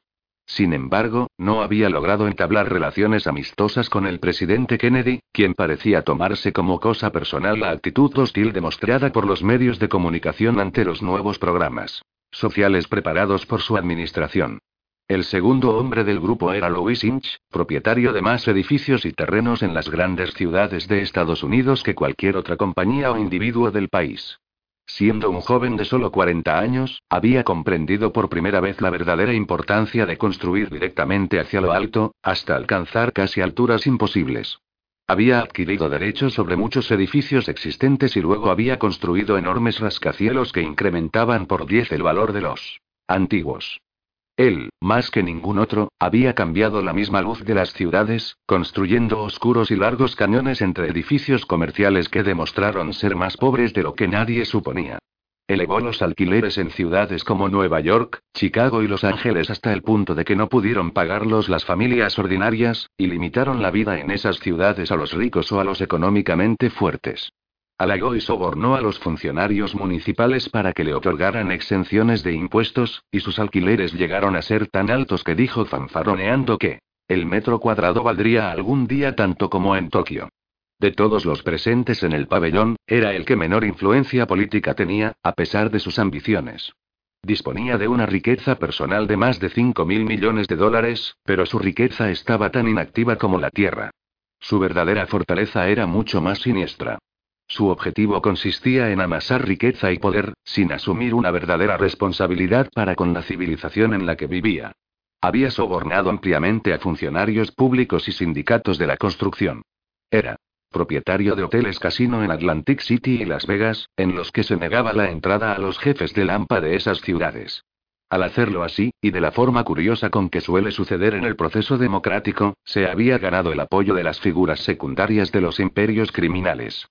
Sin embargo, no había logrado entablar relaciones amistosas con el presidente Kennedy, quien parecía tomarse como cosa personal la actitud hostil demostrada por los medios de comunicación ante los nuevos programas sociales preparados por su administración. El segundo hombre del grupo era Louis Inch, propietario de más edificios y terrenos en las grandes ciudades de Estados Unidos que cualquier otra compañía o individuo del país. Siendo un joven de solo 40 años, había comprendido por primera vez la verdadera importancia de construir directamente hacia lo alto, hasta alcanzar casi alturas imposibles. Había adquirido derechos sobre muchos edificios existentes y luego había construido enormes rascacielos que incrementaban por 10 el valor de los antiguos. Él, más que ningún otro, había cambiado la misma luz de las ciudades, construyendo oscuros y largos cañones entre edificios comerciales que demostraron ser más pobres de lo que nadie suponía. Elevó los alquileres en ciudades como Nueva York, Chicago y Los Ángeles hasta el punto de que no pudieron pagarlos las familias ordinarias, y limitaron la vida en esas ciudades a los ricos o a los económicamente fuertes. Halagó y sobornó a los funcionarios municipales para que le otorgaran exenciones de impuestos, y sus alquileres llegaron a ser tan altos que dijo fanfaroneando que el metro cuadrado valdría algún día tanto como en Tokio. De todos los presentes en el pabellón, era el que menor influencia política tenía, a pesar de sus ambiciones. Disponía de una riqueza personal de más de 5 mil millones de dólares, pero su riqueza estaba tan inactiva como la tierra. Su verdadera fortaleza era mucho más siniestra. Su objetivo consistía en amasar riqueza y poder, sin asumir una verdadera responsabilidad para con la civilización en la que vivía. Había sobornado ampliamente a funcionarios públicos y sindicatos de la construcción. Era propietario de hoteles casino en Atlantic City y Las Vegas, en los que se negaba la entrada a los jefes de Lampa de esas ciudades. Al hacerlo así, y de la forma curiosa con que suele suceder en el proceso democrático, se había ganado el apoyo de las figuras secundarias de los imperios criminales.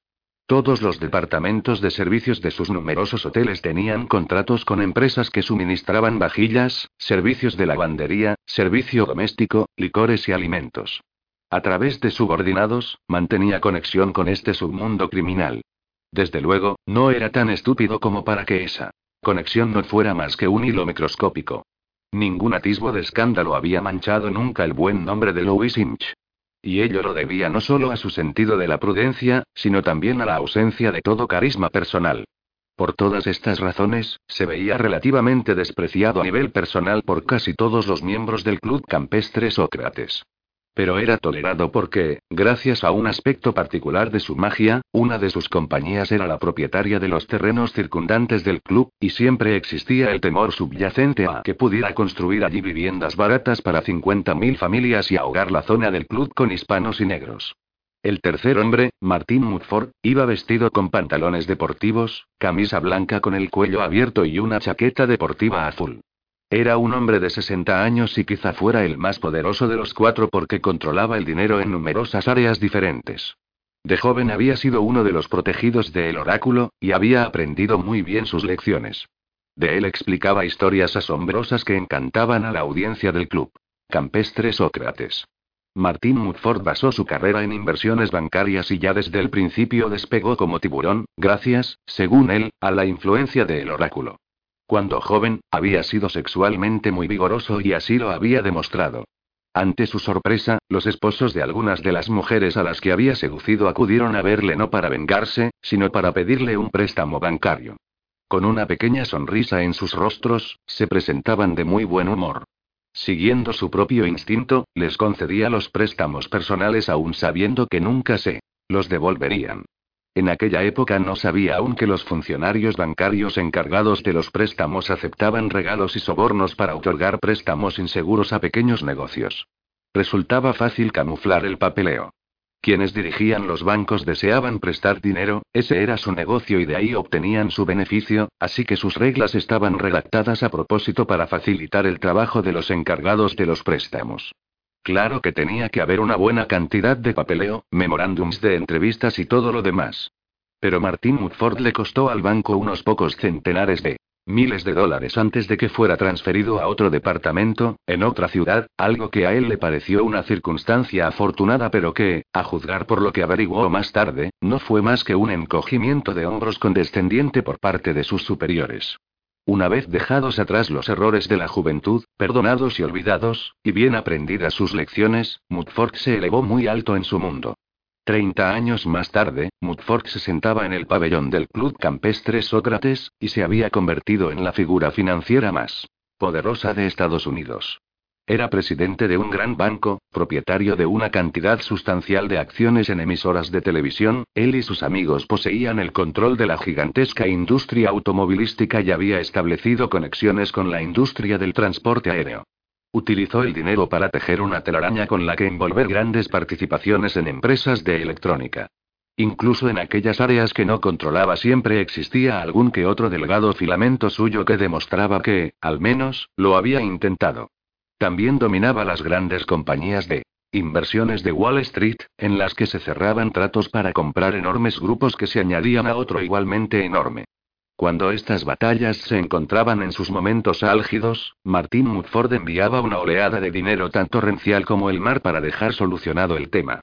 Todos los departamentos de servicios de sus numerosos hoteles tenían contratos con empresas que suministraban vajillas, servicios de lavandería, servicio doméstico, licores y alimentos. A través de subordinados, mantenía conexión con este submundo criminal. Desde luego, no era tan estúpido como para que esa conexión no fuera más que un hilo microscópico. Ningún atisbo de escándalo había manchado nunca el buen nombre de Louis Inch. Y ello lo debía no solo a su sentido de la prudencia, sino también a la ausencia de todo carisma personal. Por todas estas razones, se veía relativamente despreciado a nivel personal por casi todos los miembros del club campestre Sócrates. Pero era tolerado porque, gracias a un aspecto particular de su magia, una de sus compañías era la propietaria de los terrenos circundantes del club, y siempre existía el temor subyacente a que pudiera construir allí viviendas baratas para 50.000 familias y ahogar la zona del club con hispanos y negros. El tercer hombre, Martín Mudford, iba vestido con pantalones deportivos, camisa blanca con el cuello abierto y una chaqueta deportiva azul. Era un hombre de 60 años y quizá fuera el más poderoso de los cuatro porque controlaba el dinero en numerosas áreas diferentes. De joven había sido uno de los protegidos del oráculo, y había aprendido muy bien sus lecciones. De él explicaba historias asombrosas que encantaban a la audiencia del club. Campestre Sócrates. Martín Mudford basó su carrera en inversiones bancarias y ya desde el principio despegó como tiburón, gracias, según él, a la influencia del oráculo. Cuando joven, había sido sexualmente muy vigoroso y así lo había demostrado. Ante su sorpresa, los esposos de algunas de las mujeres a las que había seducido acudieron a verle no para vengarse, sino para pedirle un préstamo bancario. Con una pequeña sonrisa en sus rostros, se presentaban de muy buen humor. Siguiendo su propio instinto, les concedía los préstamos personales aún sabiendo que nunca se los devolverían. En aquella época no sabía aún que los funcionarios bancarios encargados de los préstamos aceptaban regalos y sobornos para otorgar préstamos inseguros a pequeños negocios. Resultaba fácil camuflar el papeleo. Quienes dirigían los bancos deseaban prestar dinero, ese era su negocio y de ahí obtenían su beneficio, así que sus reglas estaban redactadas a propósito para facilitar el trabajo de los encargados de los préstamos. Claro que tenía que haber una buena cantidad de papeleo, memorándums de entrevistas y todo lo demás. Pero Martin Mudford le costó al banco unos pocos centenares de miles de dólares antes de que fuera transferido a otro departamento, en otra ciudad, algo que a él le pareció una circunstancia afortunada pero que, a juzgar por lo que averiguó más tarde, no fue más que un encogimiento de hombros condescendiente por parte de sus superiores. Una vez dejados atrás los errores de la juventud, perdonados y olvidados, y bien aprendidas sus lecciones, Mudford se elevó muy alto en su mundo. Treinta años más tarde, Mudford se sentaba en el pabellón del Club Campestre Sócrates, y se había convertido en la figura financiera más poderosa de Estados Unidos. Era presidente de un gran banco, propietario de una cantidad sustancial de acciones en emisoras de televisión, él y sus amigos poseían el control de la gigantesca industria automovilística y había establecido conexiones con la industria del transporte aéreo. Utilizó el dinero para tejer una telaraña con la que envolver grandes participaciones en empresas de electrónica. Incluso en aquellas áreas que no controlaba siempre existía algún que otro delgado filamento suyo que demostraba que, al menos, lo había intentado. También dominaba las grandes compañías de inversiones de Wall Street, en las que se cerraban tratos para comprar enormes grupos que se añadían a otro igualmente enorme. Cuando estas batallas se encontraban en sus momentos álgidos, Martin Mudford enviaba una oleada de dinero tan torrencial como el mar para dejar solucionado el tema.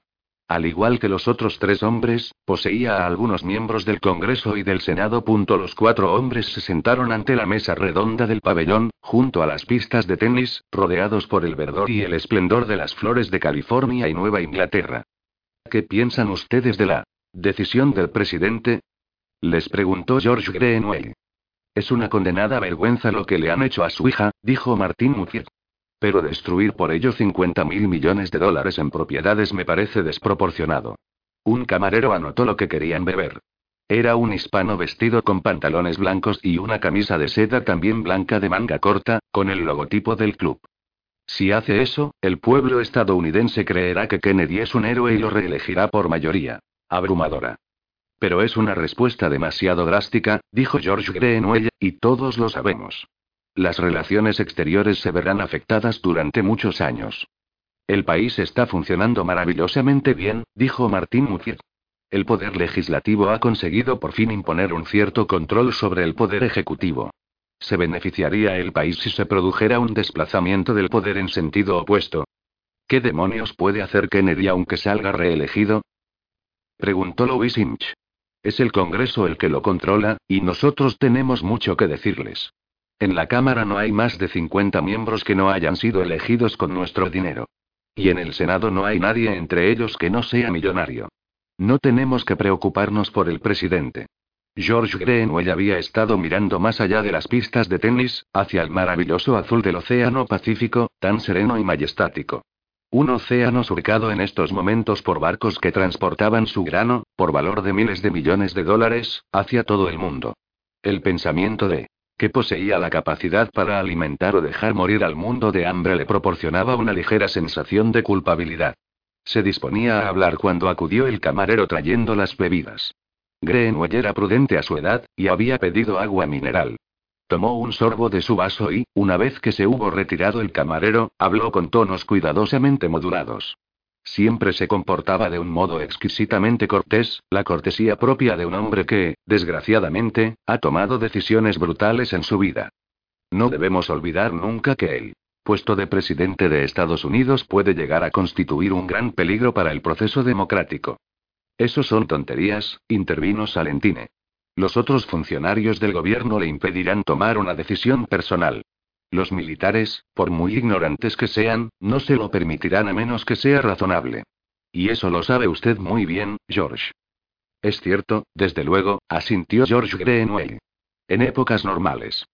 Al igual que los otros tres hombres, poseía a algunos miembros del Congreso y del Senado. Los cuatro hombres se sentaron ante la mesa redonda del pabellón, junto a las pistas de tenis, rodeados por el verdor y el esplendor de las flores de California y Nueva Inglaterra. ¿Qué piensan ustedes de la decisión del presidente? Les preguntó George Greenway. Es una condenada vergüenza lo que le han hecho a su hija, dijo Martin Mutier. Pero destruir por ello 50 mil millones de dólares en propiedades me parece desproporcionado. Un camarero anotó lo que querían beber. Era un hispano vestido con pantalones blancos y una camisa de seda también blanca de manga corta, con el logotipo del club. Si hace eso, el pueblo estadounidense creerá que Kennedy es un héroe y lo reelegirá por mayoría. Abrumadora. Pero es una respuesta demasiado drástica, dijo George Greenwell, y todos lo sabemos. Las relaciones exteriores se verán afectadas durante muchos años. El país está funcionando maravillosamente bien, dijo Martín Mutier. El poder legislativo ha conseguido por fin imponer un cierto control sobre el poder ejecutivo. ¿Se beneficiaría el país si se produjera un desplazamiento del poder en sentido opuesto? ¿Qué demonios puede hacer Kennedy aunque salga reelegido? Preguntó Louis Inch. Es el Congreso el que lo controla, y nosotros tenemos mucho que decirles. En la Cámara no hay más de 50 miembros que no hayan sido elegidos con nuestro dinero. Y en el Senado no hay nadie entre ellos que no sea millonario. No tenemos que preocuparnos por el presidente. George Greenwell había estado mirando más allá de las pistas de tenis, hacia el maravilloso azul del Océano Pacífico, tan sereno y majestático. Un océano surcado en estos momentos por barcos que transportaban su grano, por valor de miles de millones de dólares, hacia todo el mundo. El pensamiento de que poseía la capacidad para alimentar o dejar morir al mundo de hambre le proporcionaba una ligera sensación de culpabilidad. Se disponía a hablar cuando acudió el camarero trayendo las bebidas. Greenwell era prudente a su edad, y había pedido agua mineral. Tomó un sorbo de su vaso y, una vez que se hubo retirado el camarero, habló con tonos cuidadosamente modulados. Siempre se comportaba de un modo exquisitamente cortés, la cortesía propia de un hombre que, desgraciadamente, ha tomado decisiones brutales en su vida. No debemos olvidar nunca que el puesto de presidente de Estados Unidos puede llegar a constituir un gran peligro para el proceso democrático. Eso son tonterías, intervino Salentine. Los otros funcionarios del gobierno le impedirán tomar una decisión personal. Los militares, por muy ignorantes que sean, no se lo permitirán a menos que sea razonable. Y eso lo sabe usted muy bien, George. Es cierto, desde luego, asintió George Greenway. En épocas normales.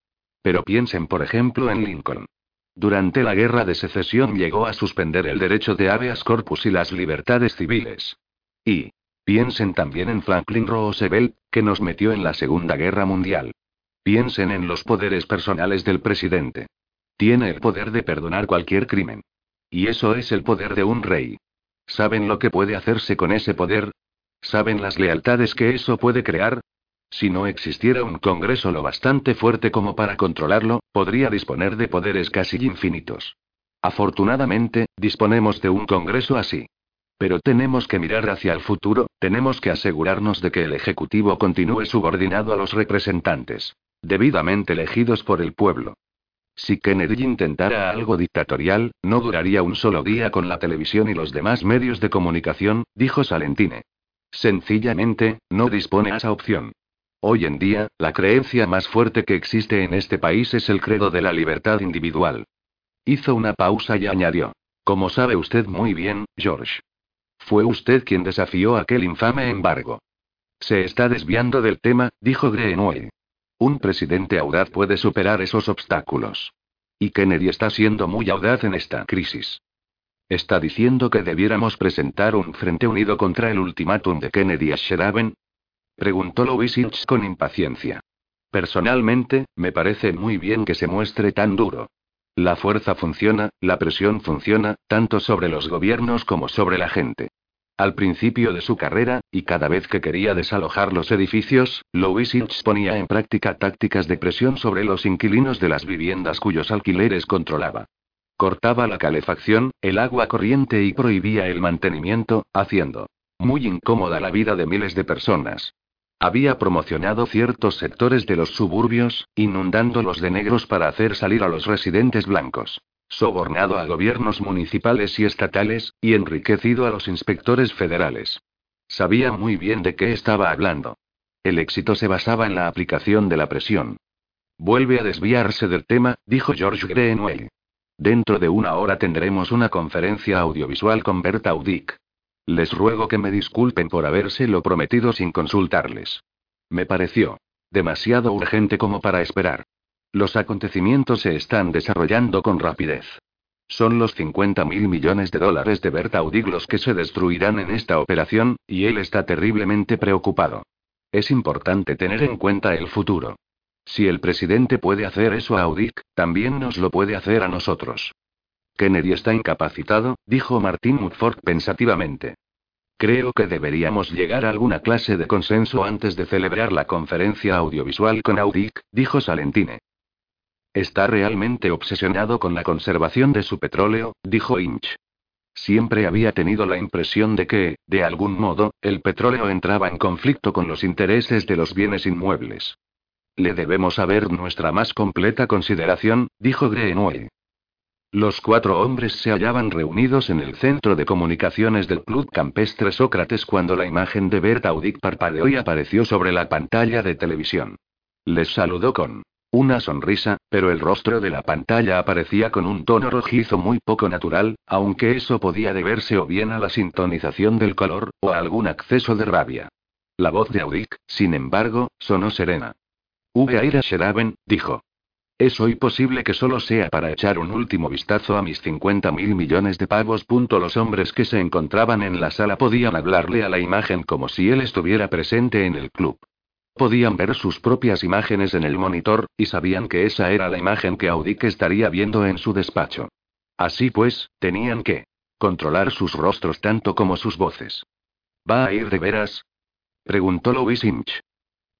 Pero piensen, por ejemplo, en Lincoln. Durante la guerra de secesión llegó a suspender el derecho de habeas corpus y las libertades civiles. Y, Piensen también en Franklin Roosevelt, que nos metió en la Segunda Guerra Mundial. Piensen en los poderes personales del presidente. Tiene el poder de perdonar cualquier crimen. Y eso es el poder de un rey. ¿Saben lo que puede hacerse con ese poder? ¿Saben las lealtades que eso puede crear? Si no existiera un Congreso lo bastante fuerte como para controlarlo, podría disponer de poderes casi infinitos. Afortunadamente, disponemos de un Congreso así. Pero tenemos que mirar hacia el futuro, tenemos que asegurarnos de que el Ejecutivo continúe subordinado a los representantes, debidamente elegidos por el pueblo. Si Kennedy intentara algo dictatorial, no duraría un solo día con la televisión y los demás medios de comunicación, dijo Salentine. Sencillamente, no dispone a esa opción. Hoy en día, la creencia más fuerte que existe en este país es el credo de la libertad individual. Hizo una pausa y añadió. Como sabe usted muy bien, George. Fue usted quien desafió aquel infame embargo. Se está desviando del tema, dijo Greenway. Un presidente audaz puede superar esos obstáculos. Y Kennedy está siendo muy audaz en esta crisis. ¿Está diciendo que debiéramos presentar un frente unido contra el ultimátum de Kennedy a Sheraben? Preguntó Louis con impaciencia. Personalmente, me parece muy bien que se muestre tan duro. La fuerza funciona, la presión funciona, tanto sobre los gobiernos como sobre la gente. Al principio de su carrera, y cada vez que quería desalojar los edificios, Louis Hitch ponía en práctica tácticas de presión sobre los inquilinos de las viviendas cuyos alquileres controlaba. Cortaba la calefacción, el agua corriente y prohibía el mantenimiento, haciendo muy incómoda la vida de miles de personas. Había promocionado ciertos sectores de los suburbios, inundándolos de negros para hacer salir a los residentes blancos sobornado a gobiernos municipales y estatales, y enriquecido a los inspectores federales. Sabía muy bien de qué estaba hablando. El éxito se basaba en la aplicación de la presión. Vuelve a desviarse del tema, dijo George Greenway. Dentro de una hora tendremos una conferencia audiovisual con Berta Audic. Les ruego que me disculpen por habérselo prometido sin consultarles. Me pareció demasiado urgente como para esperar. Los acontecimientos se están desarrollando con rapidez. Son los 50 mil millones de dólares de Bert Audig los que se destruirán en esta operación, y él está terriblemente preocupado. Es importante tener en cuenta el futuro. Si el presidente puede hacer eso a Audic, también nos lo puede hacer a nosotros. Kennedy está incapacitado, dijo Martin Mudford pensativamente. Creo que deberíamos llegar a alguna clase de consenso antes de celebrar la conferencia audiovisual con Audic, dijo Salentine. Está realmente obsesionado con la conservación de su petróleo, dijo Inch. Siempre había tenido la impresión de que, de algún modo, el petróleo entraba en conflicto con los intereses de los bienes inmuebles. Le debemos saber nuestra más completa consideración, dijo Greenway. Los cuatro hombres se hallaban reunidos en el centro de comunicaciones del Club Campestre Sócrates cuando la imagen de Bert Audic parpadeó y apareció sobre la pantalla de televisión. Les saludó con una sonrisa, pero el rostro de la pantalla aparecía con un tono rojizo muy poco natural, aunque eso podía deberse o bien a la sintonización del color, o a algún acceso de rabia. La voz de Audic, sin embargo, sonó serena. V. Sheraben, dijo. Es hoy posible que solo sea para echar un último vistazo a mis 50 mil millones de pavos. Los hombres que se encontraban en la sala podían hablarle a la imagen como si él estuviera presente en el club. Podían ver sus propias imágenes en el monitor, y sabían que esa era la imagen que Audic estaría viendo en su despacho. Así pues, tenían que controlar sus rostros tanto como sus voces. ¿Va a ir de veras? preguntó Louis Inch.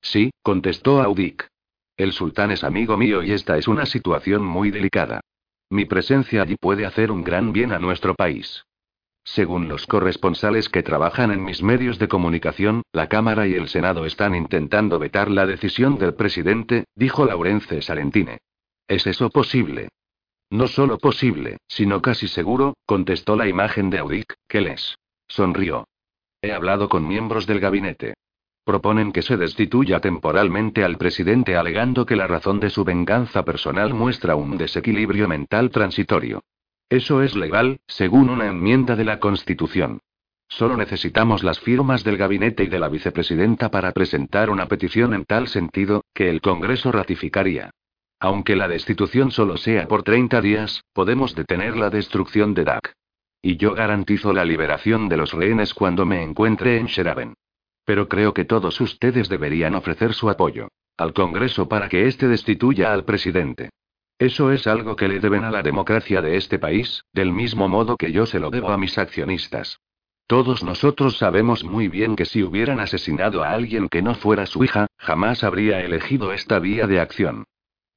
Sí, contestó Audic. El sultán es amigo mío y esta es una situación muy delicada. Mi presencia allí puede hacer un gran bien a nuestro país. Según los corresponsales que trabajan en mis medios de comunicación, la Cámara y el Senado están intentando vetar la decisión del presidente, dijo Laurence Salentine. ¿Es eso posible? No solo posible, sino casi seguro, contestó la imagen de Audic, que les sonrió. He hablado con miembros del gabinete. Proponen que se destituya temporalmente al presidente alegando que la razón de su venganza personal muestra un desequilibrio mental transitorio. Eso es legal, según una enmienda de la Constitución. Solo necesitamos las firmas del gabinete y de la vicepresidenta para presentar una petición en tal sentido, que el Congreso ratificaría. Aunque la destitución solo sea por 30 días, podemos detener la destrucción de DAC. Y yo garantizo la liberación de los rehenes cuando me encuentre en Sheraben. Pero creo que todos ustedes deberían ofrecer su apoyo al Congreso para que éste destituya al presidente. Eso es algo que le deben a la democracia de este país, del mismo modo que yo se lo debo a mis accionistas. Todos nosotros sabemos muy bien que si hubieran asesinado a alguien que no fuera su hija, jamás habría elegido esta vía de acción.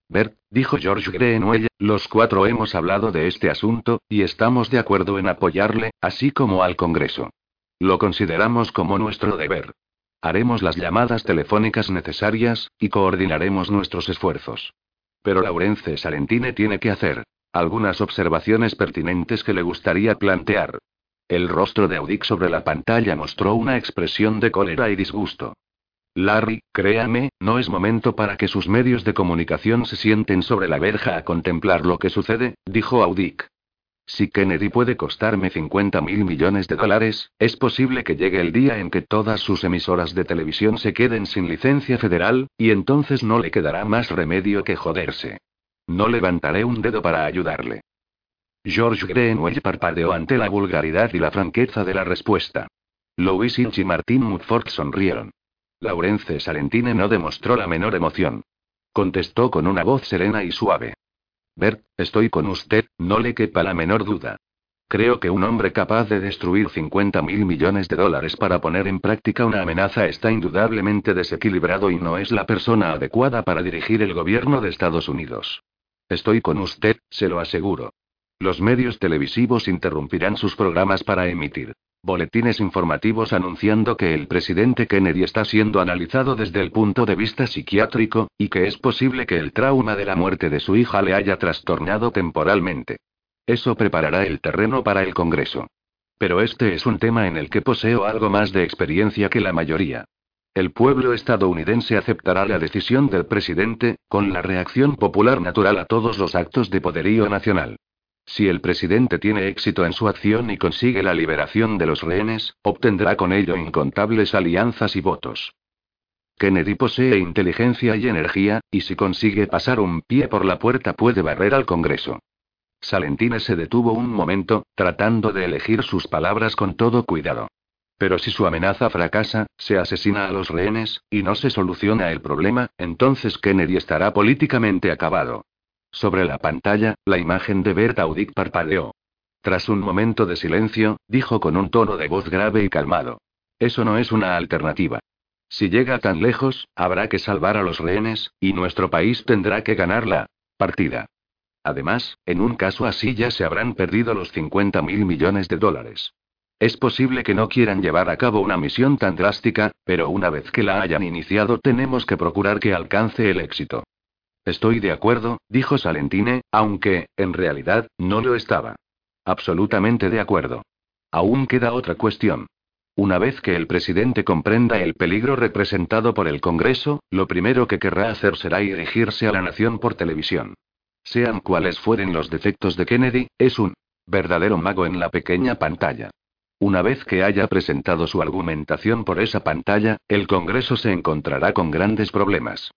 Bert, dijo George Greenwell, los cuatro hemos hablado de este asunto, y estamos de acuerdo en apoyarle, así como al Congreso. Lo consideramos como nuestro deber. Haremos las llamadas telefónicas necesarias, y coordinaremos nuestros esfuerzos. Pero Laurence Salentine tiene que hacer algunas observaciones pertinentes que le gustaría plantear. El rostro de Audic sobre la pantalla mostró una expresión de cólera y disgusto. Larry, créame, no es momento para que sus medios de comunicación se sienten sobre la verja a contemplar lo que sucede, dijo Audic. Si Kennedy puede costarme 50 mil millones de dólares, es posible que llegue el día en que todas sus emisoras de televisión se queden sin licencia federal, y entonces no le quedará más remedio que joderse. No levantaré un dedo para ayudarle. George Greenwell parpadeó ante la vulgaridad y la franqueza de la respuesta. Louis Inch y Martin Mudford sonrieron. Laurence Salentine no demostró la menor emoción. Contestó con una voz serena y suave. Bert, estoy con usted, no le quepa la menor duda. Creo que un hombre capaz de destruir 50 mil millones de dólares para poner en práctica una amenaza está indudablemente desequilibrado y no es la persona adecuada para dirigir el gobierno de Estados Unidos. Estoy con usted, se lo aseguro. Los medios televisivos interrumpirán sus programas para emitir boletines informativos anunciando que el presidente Kennedy está siendo analizado desde el punto de vista psiquiátrico, y que es posible que el trauma de la muerte de su hija le haya trastornado temporalmente. Eso preparará el terreno para el Congreso. Pero este es un tema en el que poseo algo más de experiencia que la mayoría. El pueblo estadounidense aceptará la decisión del presidente, con la reacción popular natural a todos los actos de poderío nacional. Si el presidente tiene éxito en su acción y consigue la liberación de los rehenes, obtendrá con ello incontables alianzas y votos. Kennedy posee inteligencia y energía, y si consigue pasar un pie por la puerta puede barrer al Congreso. Salentine se detuvo un momento, tratando de elegir sus palabras con todo cuidado. Pero si su amenaza fracasa, se asesina a los rehenes, y no se soluciona el problema, entonces Kennedy estará políticamente acabado. Sobre la pantalla, la imagen de Bert Audic parpadeó. Tras un momento de silencio, dijo con un tono de voz grave y calmado. Eso no es una alternativa. Si llega tan lejos, habrá que salvar a los rehenes, y nuestro país tendrá que ganar la partida. Además, en un caso así ya se habrán perdido los 50 mil millones de dólares. Es posible que no quieran llevar a cabo una misión tan drástica, pero una vez que la hayan iniciado tenemos que procurar que alcance el éxito. Estoy de acuerdo, dijo Salentine, aunque, en realidad, no lo estaba. Absolutamente de acuerdo. Aún queda otra cuestión. Una vez que el presidente comprenda el peligro representado por el Congreso, lo primero que querrá hacer será dirigirse a la nación por televisión. Sean cuales fueren los defectos de Kennedy, es un verdadero mago en la pequeña pantalla. Una vez que haya presentado su argumentación por esa pantalla, el Congreso se encontrará con grandes problemas.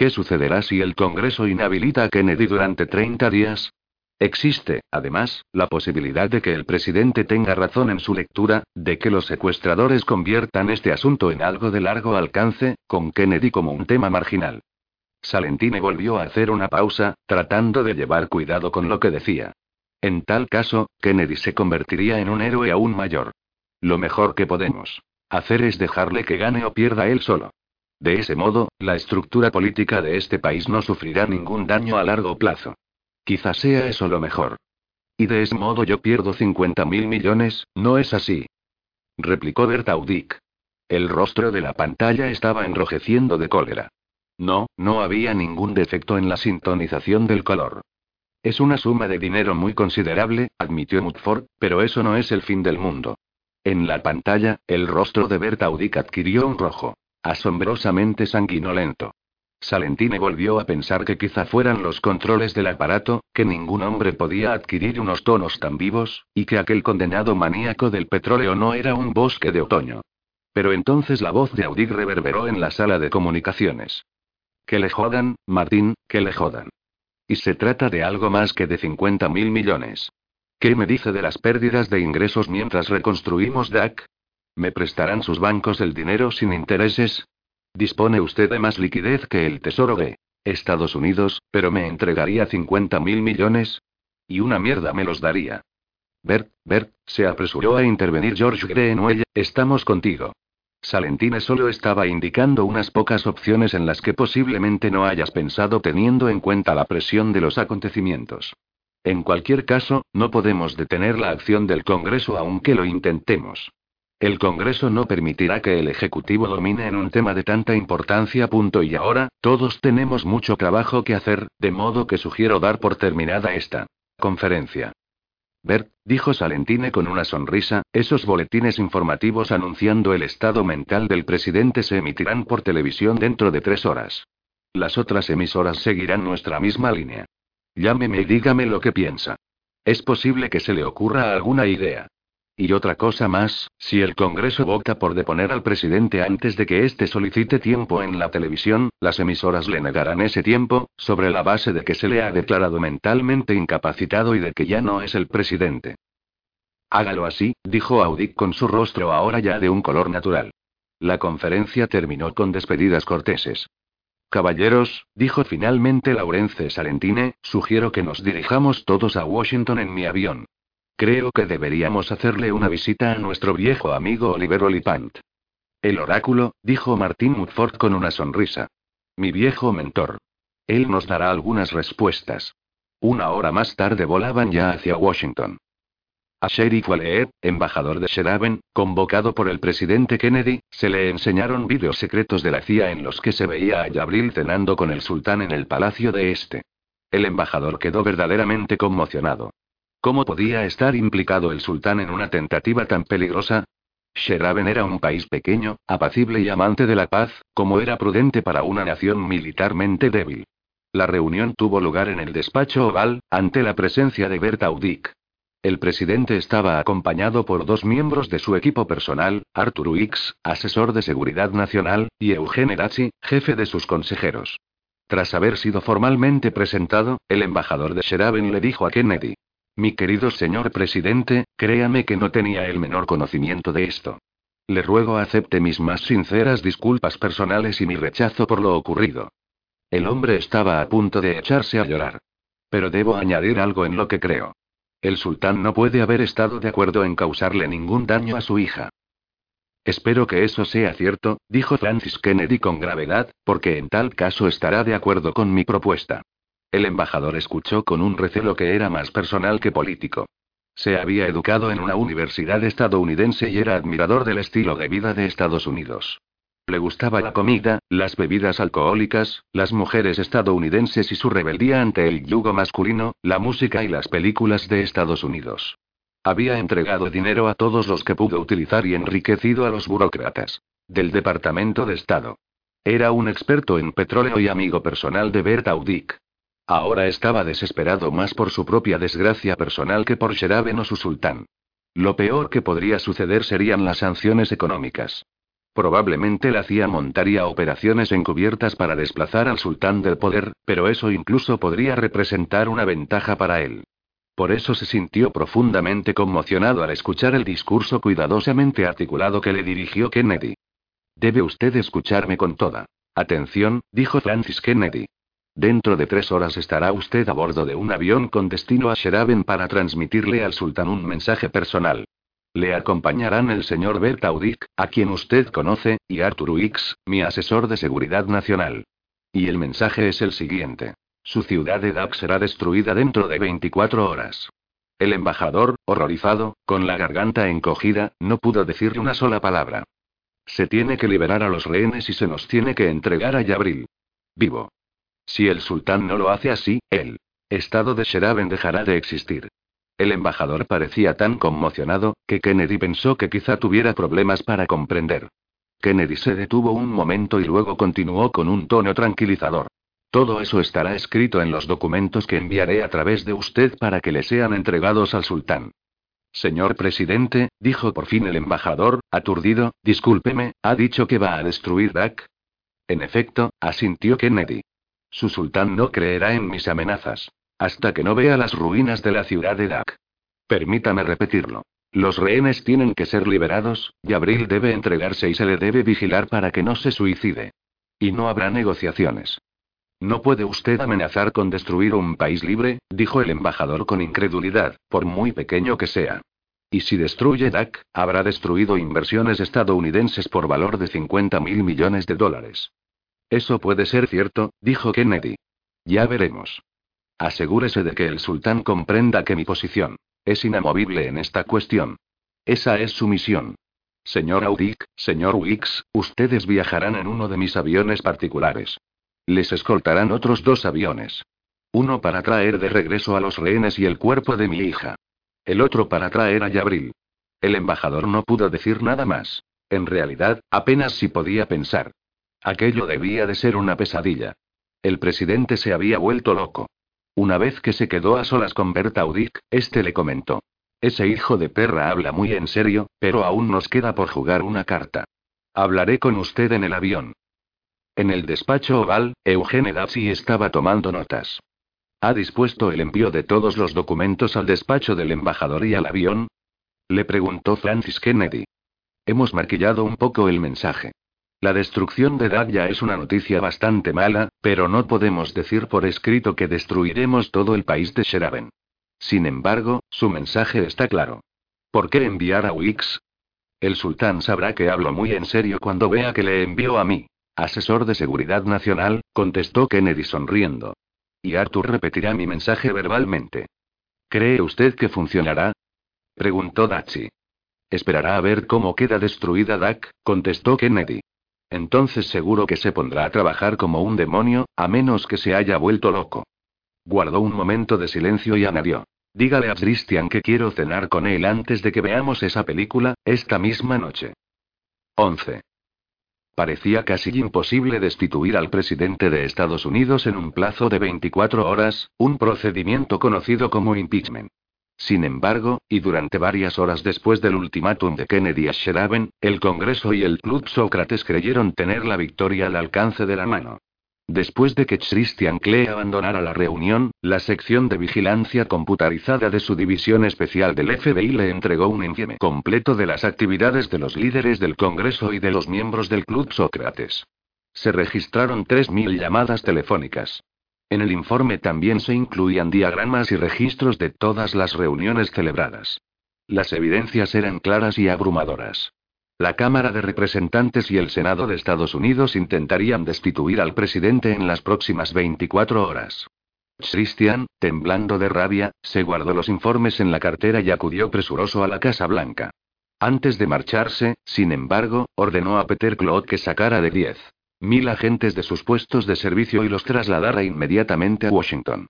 ¿Qué sucederá si el Congreso inhabilita a Kennedy durante 30 días? Existe, además, la posibilidad de que el presidente tenga razón en su lectura, de que los secuestradores conviertan este asunto en algo de largo alcance, con Kennedy como un tema marginal. Salentine volvió a hacer una pausa, tratando de llevar cuidado con lo que decía. En tal caso, Kennedy se convertiría en un héroe aún mayor. Lo mejor que podemos hacer es dejarle que gane o pierda él solo. De ese modo, la estructura política de este país no sufrirá ningún daño a largo plazo. Quizás sea eso lo mejor. Y de ese modo yo pierdo 50 mil millones, ¿no es así? replicó Bertaudic. El rostro de la pantalla estaba enrojeciendo de cólera. No, no había ningún defecto en la sintonización del color. Es una suma de dinero muy considerable, admitió Mutford, pero eso no es el fin del mundo. En la pantalla, el rostro de Bertaudic adquirió un rojo. Asombrosamente sanguinolento. Salentine volvió a pensar que quizá fueran los controles del aparato, que ningún hombre podía adquirir unos tonos tan vivos, y que aquel condenado maníaco del petróleo no era un bosque de otoño. Pero entonces la voz de Audig reverberó en la sala de comunicaciones. Que le jodan, Martín, que le jodan. Y se trata de algo más que de 50 mil millones. ¿Qué me dice de las pérdidas de ingresos mientras reconstruimos DAC? ¿Me prestarán sus bancos el dinero sin intereses? Dispone usted de más liquidez que el Tesoro de Estados Unidos, pero me entregaría 50 mil millones. Y una mierda me los daría. Bert, Bert, se apresuró a intervenir George Greenwell, estamos contigo. Salentine solo estaba indicando unas pocas opciones en las que posiblemente no hayas pensado teniendo en cuenta la presión de los acontecimientos. En cualquier caso, no podemos detener la acción del Congreso aunque lo intentemos. El Congreso no permitirá que el Ejecutivo domine en un tema de tanta importancia. Y ahora, todos tenemos mucho trabajo que hacer, de modo que sugiero dar por terminada esta conferencia. Bert, dijo Salentine con una sonrisa, esos boletines informativos anunciando el estado mental del presidente se emitirán por televisión dentro de tres horas. Las otras emisoras seguirán nuestra misma línea. Llámeme y dígame lo que piensa. Es posible que se le ocurra alguna idea. Y otra cosa más, si el Congreso vota por deponer al presidente antes de que éste solicite tiempo en la televisión, las emisoras le negarán ese tiempo, sobre la base de que se le ha declarado mentalmente incapacitado y de que ya no es el presidente. Hágalo así, dijo Audic con su rostro ahora ya de un color natural. La conferencia terminó con despedidas corteses. Caballeros, dijo finalmente Laurence Salentine, sugiero que nos dirijamos todos a Washington en mi avión. Creo que deberíamos hacerle una visita a nuestro viejo amigo Oliver Olipant. El oráculo, dijo Martin Mudford con una sonrisa. Mi viejo mentor. Él nos dará algunas respuestas. Una hora más tarde volaban ya hacia Washington. A Sheriff Wallet, embajador de Sheraben, convocado por el presidente Kennedy, se le enseñaron vídeos secretos de la CIA en los que se veía a Yabril cenando con el sultán en el palacio de este. El embajador quedó verdaderamente conmocionado. ¿Cómo podía estar implicado el sultán en una tentativa tan peligrosa? Sheraben era un país pequeño, apacible y amante de la paz, como era prudente para una nación militarmente débil. La reunión tuvo lugar en el despacho oval, ante la presencia de Bert Audic. El presidente estaba acompañado por dos miembros de su equipo personal, Arthur Wicks, asesor de seguridad nacional, y Eugene Erachi, jefe de sus consejeros. Tras haber sido formalmente presentado, el embajador de Sheraben le dijo a Kennedy, mi querido señor presidente, créame que no tenía el menor conocimiento de esto. Le ruego acepte mis más sinceras disculpas personales y mi rechazo por lo ocurrido. El hombre estaba a punto de echarse a llorar. Pero debo añadir algo en lo que creo. El sultán no puede haber estado de acuerdo en causarle ningún daño a su hija. Espero que eso sea cierto, dijo Francis Kennedy con gravedad, porque en tal caso estará de acuerdo con mi propuesta. El embajador escuchó con un recelo que era más personal que político. Se había educado en una universidad estadounidense y era admirador del estilo de vida de Estados Unidos. Le gustaba la comida, las bebidas alcohólicas, las mujeres estadounidenses y su rebeldía ante el yugo masculino, la música y las películas de Estados Unidos. Había entregado dinero a todos los que pudo utilizar y enriquecido a los burócratas. Del Departamento de Estado. Era un experto en petróleo y amigo personal de Bert Audic. Ahora estaba desesperado más por su propia desgracia personal que por Sheraben o su sultán. Lo peor que podría suceder serían las sanciones económicas. Probablemente la CIA montaría operaciones encubiertas para desplazar al sultán del poder, pero eso incluso podría representar una ventaja para él. Por eso se sintió profundamente conmocionado al escuchar el discurso cuidadosamente articulado que le dirigió Kennedy. Debe usted escucharme con toda atención, dijo Francis Kennedy. Dentro de tres horas estará usted a bordo de un avión con destino a Sheraben para transmitirle al sultán un mensaje personal. Le acompañarán el señor Bert Audic, a quien usted conoce, y Arthur Wicks, mi asesor de seguridad nacional. Y el mensaje es el siguiente. Su ciudad de Dak será destruida dentro de 24 horas. El embajador, horrorizado, con la garganta encogida, no pudo decirle una sola palabra. Se tiene que liberar a los rehenes y se nos tiene que entregar a Yabril. Vivo. Si el sultán no lo hace así, el estado de Sheraben dejará de existir. El embajador parecía tan conmocionado, que Kennedy pensó que quizá tuviera problemas para comprender. Kennedy se detuvo un momento y luego continuó con un tono tranquilizador. Todo eso estará escrito en los documentos que enviaré a través de usted para que le sean entregados al sultán. Señor presidente, dijo por fin el embajador, aturdido, discúlpeme, ¿ha dicho que va a destruir Dak? En efecto, asintió Kennedy. Su sultán no creerá en mis amenazas. Hasta que no vea las ruinas de la ciudad de Dak. Permítame repetirlo. Los rehenes tienen que ser liberados, y Abril debe entregarse y se le debe vigilar para que no se suicide. Y no habrá negociaciones. No puede usted amenazar con destruir un país libre, dijo el embajador con incredulidad, por muy pequeño que sea. Y si destruye DAC, habrá destruido inversiones estadounidenses por valor de 50 mil millones de dólares. Eso puede ser cierto, dijo Kennedy. Ya veremos. Asegúrese de que el sultán comprenda que mi posición es inamovible en esta cuestión. Esa es su misión. Señor Audic, señor Wicks, ustedes viajarán en uno de mis aviones particulares. Les escoltarán otros dos aviones. Uno para traer de regreso a los rehenes y el cuerpo de mi hija. El otro para traer a Yabril. El embajador no pudo decir nada más. En realidad, apenas si podía pensar. Aquello debía de ser una pesadilla. El presidente se había vuelto loco. Una vez que se quedó a solas con Berta Audic, este le comentó. Ese hijo de perra habla muy en serio, pero aún nos queda por jugar una carta. Hablaré con usted en el avión. En el despacho oval, Eugene Dapsi estaba tomando notas. ¿Ha dispuesto el envío de todos los documentos al despacho del embajador y al avión? Le preguntó Francis Kennedy. Hemos maquillado un poco el mensaje. La destrucción de Dacia es una noticia bastante mala, pero no podemos decir por escrito que destruiremos todo el país de Sheraben. Sin embargo, su mensaje está claro. ¿Por qué enviar a Wix? El sultán sabrá que hablo muy en serio cuando vea que le envío a mí. Asesor de Seguridad Nacional, contestó Kennedy sonriendo. Y Arthur repetirá mi mensaje verbalmente. ¿Cree usted que funcionará? preguntó Dachi. Esperará a ver cómo queda destruida Dak, contestó Kennedy. Entonces seguro que se pondrá a trabajar como un demonio, a menos que se haya vuelto loco. Guardó un momento de silencio y añadió. Dígale a Christian que quiero cenar con él antes de que veamos esa película, esta misma noche. 11. Parecía casi imposible destituir al presidente de Estados Unidos en un plazo de 24 horas, un procedimiento conocido como impeachment. Sin embargo, y durante varias horas después del ultimátum de Kennedy a Sheraben, el Congreso y el Club Sócrates creyeron tener la victoria al alcance de la mano. Después de que Christian Klee abandonara la reunión, la sección de vigilancia computarizada de su división especial del FBI le entregó un informe completo de las actividades de los líderes del Congreso y de los miembros del Club Sócrates. Se registraron 3.000 llamadas telefónicas. En el informe también se incluían diagramas y registros de todas las reuniones celebradas. Las evidencias eran claras y abrumadoras. La Cámara de Representantes y el Senado de Estados Unidos intentarían destituir al presidente en las próximas 24 horas. Christian, temblando de rabia, se guardó los informes en la cartera y acudió presuroso a la Casa Blanca. Antes de marcharse, sin embargo, ordenó a Peter Claude que sacara de 10 mil agentes de sus puestos de servicio y los trasladara inmediatamente a Washington.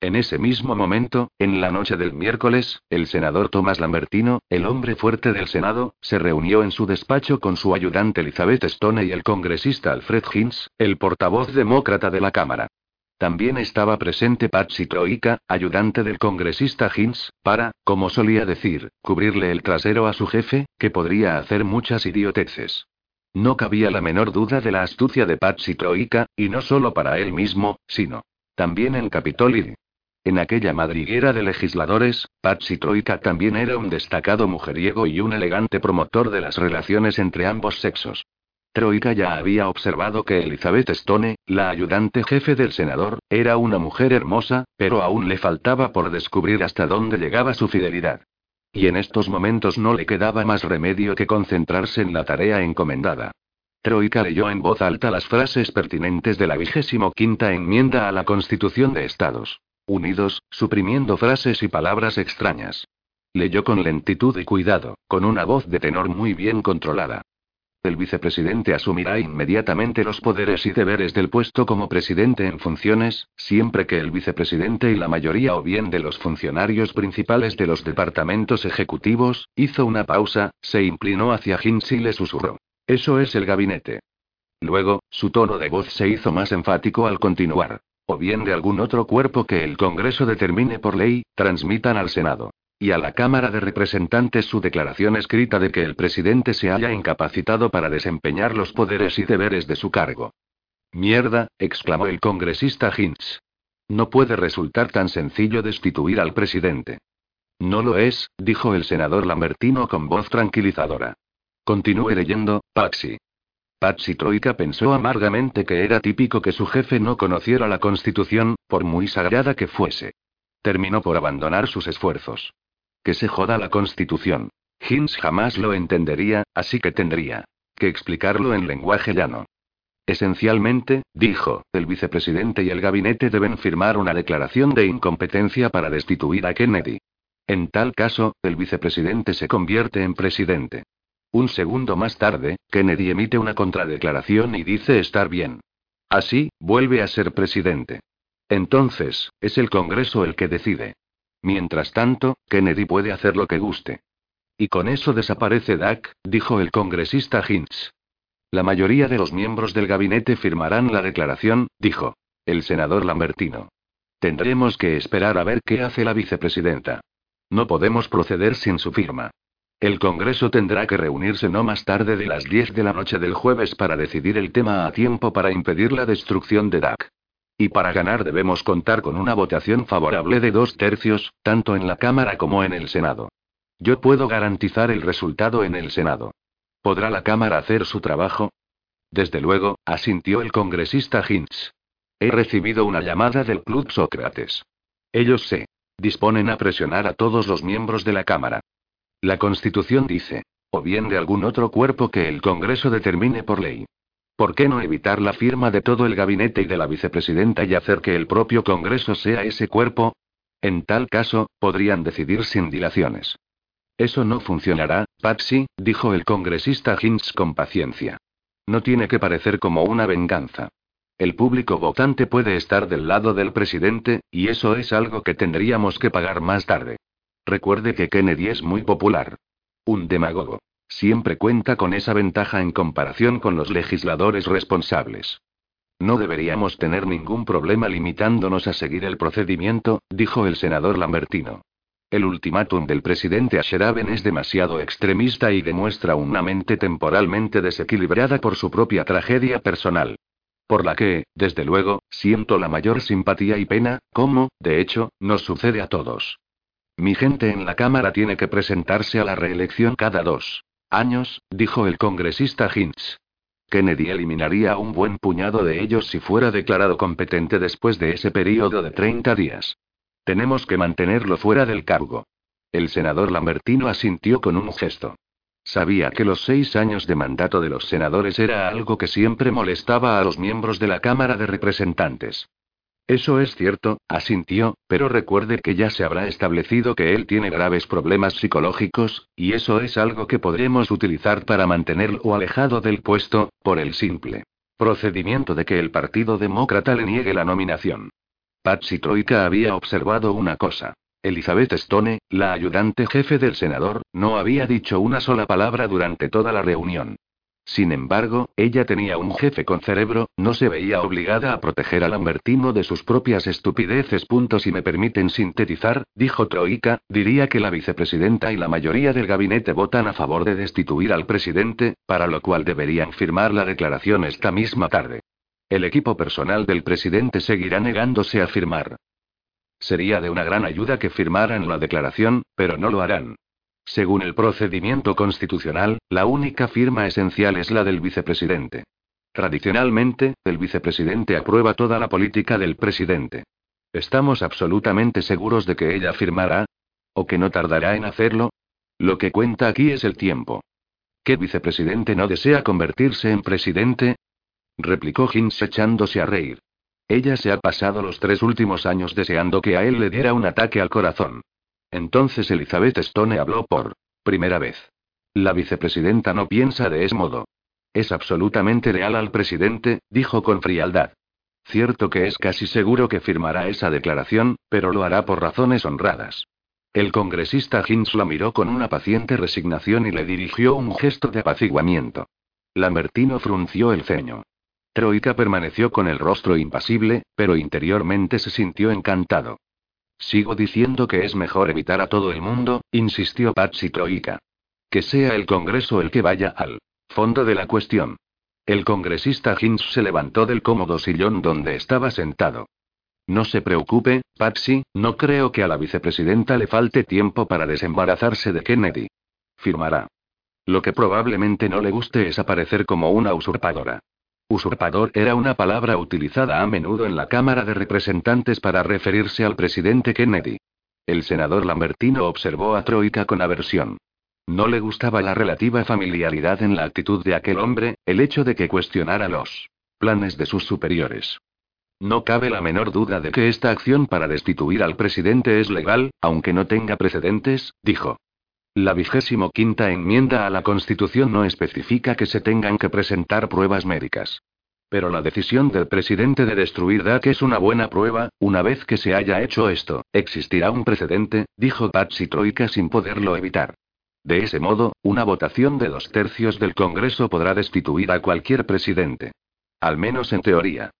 En ese mismo momento, en la noche del miércoles, el senador Thomas Lambertino, el hombre fuerte del Senado, se reunió en su despacho con su ayudante Elizabeth Stone y el congresista Alfred Hinz, el portavoz demócrata de la Cámara. También estaba presente Patsy Troika, ayudante del congresista Hinz, para, como solía decir, cubrirle el trasero a su jefe, que podría hacer muchas idioteces. No cabía la menor duda de la astucia de Patsy Troika, y no solo para él mismo, sino también en Capitol en aquella madriguera de legisladores, Patsy Troika también era un destacado mujeriego y un elegante promotor de las relaciones entre ambos sexos. Troika ya había observado que Elizabeth Stone, la ayudante jefe del senador, era una mujer hermosa, pero aún le faltaba por descubrir hasta dónde llegaba su fidelidad. Y en estos momentos no le quedaba más remedio que concentrarse en la tarea encomendada. Troika leyó en voz alta las frases pertinentes de la vigésimo quinta enmienda a la Constitución de Estados unidos, suprimiendo frases y palabras extrañas. Leyó con lentitud y cuidado, con una voz de tenor muy bien controlada. El vicepresidente asumirá inmediatamente los poderes y deberes del puesto como presidente en funciones, siempre que el vicepresidente y la mayoría o bien de los funcionarios principales de los departamentos ejecutivos, hizo una pausa, se inclinó hacia Hinz y le susurró. Eso es el gabinete. Luego, su tono de voz se hizo más enfático al continuar o bien de algún otro cuerpo que el Congreso determine por ley, transmitan al Senado y a la Cámara de Representantes su declaración escrita de que el presidente se haya incapacitado para desempeñar los poderes y deberes de su cargo. Mierda, exclamó el congresista Hinz. No puede resultar tan sencillo destituir al presidente. No lo es, dijo el senador Lambertino con voz tranquilizadora. Continúe leyendo, Paxi. Patsy Troika pensó amargamente que era típico que su jefe no conociera la Constitución, por muy sagrada que fuese. Terminó por abandonar sus esfuerzos. Que se joda la Constitución. Hinz jamás lo entendería, así que tendría que explicarlo en lenguaje llano. Esencialmente, dijo, el vicepresidente y el gabinete deben firmar una declaración de incompetencia para destituir a Kennedy. En tal caso, el vicepresidente se convierte en presidente. Un segundo más tarde, Kennedy emite una contradeclaración y dice estar bien. Así, vuelve a ser presidente. Entonces, es el Congreso el que decide. Mientras tanto, Kennedy puede hacer lo que guste. Y con eso desaparece DAC, dijo el congresista Hinz. La mayoría de los miembros del gabinete firmarán la declaración, dijo. El senador Lambertino. Tendremos que esperar a ver qué hace la vicepresidenta. No podemos proceder sin su firma. El Congreso tendrá que reunirse no más tarde de las 10 de la noche del jueves para decidir el tema a tiempo para impedir la destrucción de DAC. Y para ganar debemos contar con una votación favorable de dos tercios, tanto en la Cámara como en el Senado. Yo puedo garantizar el resultado en el Senado. ¿Podrá la Cámara hacer su trabajo? Desde luego, asintió el congresista Hinz. He recibido una llamada del Club Sócrates. Ellos se disponen a presionar a todos los miembros de la Cámara. La Constitución dice, o bien de algún otro cuerpo que el Congreso determine por ley. ¿Por qué no evitar la firma de todo el gabinete y de la vicepresidenta y hacer que el propio Congreso sea ese cuerpo? En tal caso, podrían decidir sin dilaciones. Eso no funcionará, Patsy, dijo el congresista Hinz con paciencia. No tiene que parecer como una venganza. El público votante puede estar del lado del presidente, y eso es algo que tendríamos que pagar más tarde. Recuerde que Kennedy es muy popular. Un demagogo. Siempre cuenta con esa ventaja en comparación con los legisladores responsables. No deberíamos tener ningún problema limitándonos a seguir el procedimiento, dijo el senador Lambertino. El ultimátum del presidente Asheraben es demasiado extremista y demuestra una mente temporalmente desequilibrada por su propia tragedia personal. Por la que, desde luego, siento la mayor simpatía y pena, como, de hecho, nos sucede a todos. Mi gente en la Cámara tiene que presentarse a la reelección cada dos años, dijo el congresista Hinz. Kennedy eliminaría a un buen puñado de ellos si fuera declarado competente después de ese periodo de 30 días. Tenemos que mantenerlo fuera del cargo. El senador Lambertino asintió con un gesto. Sabía que los seis años de mandato de los senadores era algo que siempre molestaba a los miembros de la Cámara de Representantes. Eso es cierto, asintió, pero recuerde que ya se habrá establecido que él tiene graves problemas psicológicos, y eso es algo que podremos utilizar para mantenerlo alejado del puesto, por el simple procedimiento de que el Partido Demócrata le niegue la nominación. Patsy Troika había observado una cosa. Elizabeth Stone, la ayudante jefe del senador, no había dicho una sola palabra durante toda la reunión. Sin embargo, ella tenía un jefe con cerebro, no se veía obligada a proteger a Lambertino de sus propias estupideces. Si me permiten sintetizar, dijo Troika, diría que la vicepresidenta y la mayoría del gabinete votan a favor de destituir al presidente, para lo cual deberían firmar la declaración esta misma tarde. El equipo personal del presidente seguirá negándose a firmar. Sería de una gran ayuda que firmaran la declaración, pero no lo harán. Según el procedimiento constitucional, la única firma esencial es la del vicepresidente. Tradicionalmente, el vicepresidente aprueba toda la política del presidente. ¿Estamos absolutamente seguros de que ella firmará? ¿O que no tardará en hacerlo? Lo que cuenta aquí es el tiempo. ¿Qué vicepresidente no desea convertirse en presidente? replicó Hinz echándose a reír. Ella se ha pasado los tres últimos años deseando que a él le diera un ataque al corazón. Entonces Elizabeth Stone habló por primera vez. La vicepresidenta no piensa de ese modo. Es absolutamente leal al presidente, dijo con frialdad. Cierto que es casi seguro que firmará esa declaración, pero lo hará por razones honradas. El congresista Hinz la miró con una paciente resignación y le dirigió un gesto de apaciguamiento. Lambertino frunció el ceño. Troika permaneció con el rostro impasible, pero interiormente se sintió encantado. Sigo diciendo que es mejor evitar a todo el mundo, insistió Patsy Troika. Que sea el Congreso el que vaya al fondo de la cuestión. El congresista Hinz se levantó del cómodo sillón donde estaba sentado. No se preocupe, Patsy, no creo que a la vicepresidenta le falte tiempo para desembarazarse de Kennedy. Firmará. Lo que probablemente no le guste es aparecer como una usurpadora. Usurpador era una palabra utilizada a menudo en la Cámara de Representantes para referirse al presidente Kennedy. El senador Lambertino observó a Troika con aversión. No le gustaba la relativa familiaridad en la actitud de aquel hombre, el hecho de que cuestionara los planes de sus superiores. No cabe la menor duda de que esta acción para destituir al presidente es legal, aunque no tenga precedentes, dijo. La vigésimo quinta enmienda a la Constitución no especifica que se tengan que presentar pruebas médicas. Pero la decisión del presidente de destruir DAC es una buena prueba, una vez que se haya hecho esto, existirá un precedente, dijo Patsy Troika sin poderlo evitar. De ese modo, una votación de dos tercios del Congreso podrá destituir a cualquier presidente. Al menos en teoría.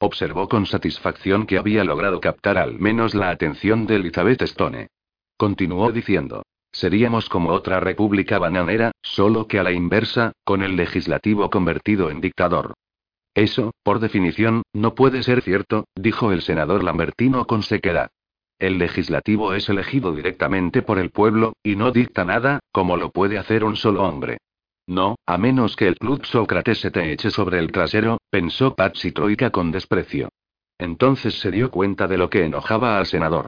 Observó con satisfacción que había logrado captar al menos la atención de Elizabeth Stone. Continuó diciendo. Seríamos como otra república bananera, solo que a la inversa, con el legislativo convertido en dictador. Eso, por definición, no puede ser cierto, dijo el senador Lambertino con sequedad. El legislativo es elegido directamente por el pueblo, y no dicta nada, como lo puede hacer un solo hombre. No, a menos que el club Sócrates se te eche sobre el trasero, pensó Patsy Troika con desprecio. Entonces se dio cuenta de lo que enojaba al senador.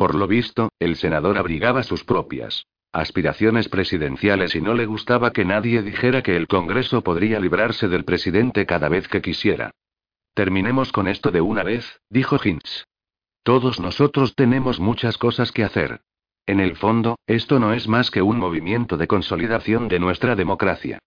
Por lo visto, el senador abrigaba sus propias aspiraciones presidenciales y no le gustaba que nadie dijera que el Congreso podría librarse del presidente cada vez que quisiera. Terminemos con esto de una vez, dijo Hinz. Todos nosotros tenemos muchas cosas que hacer. En el fondo, esto no es más que un movimiento de consolidación de nuestra democracia.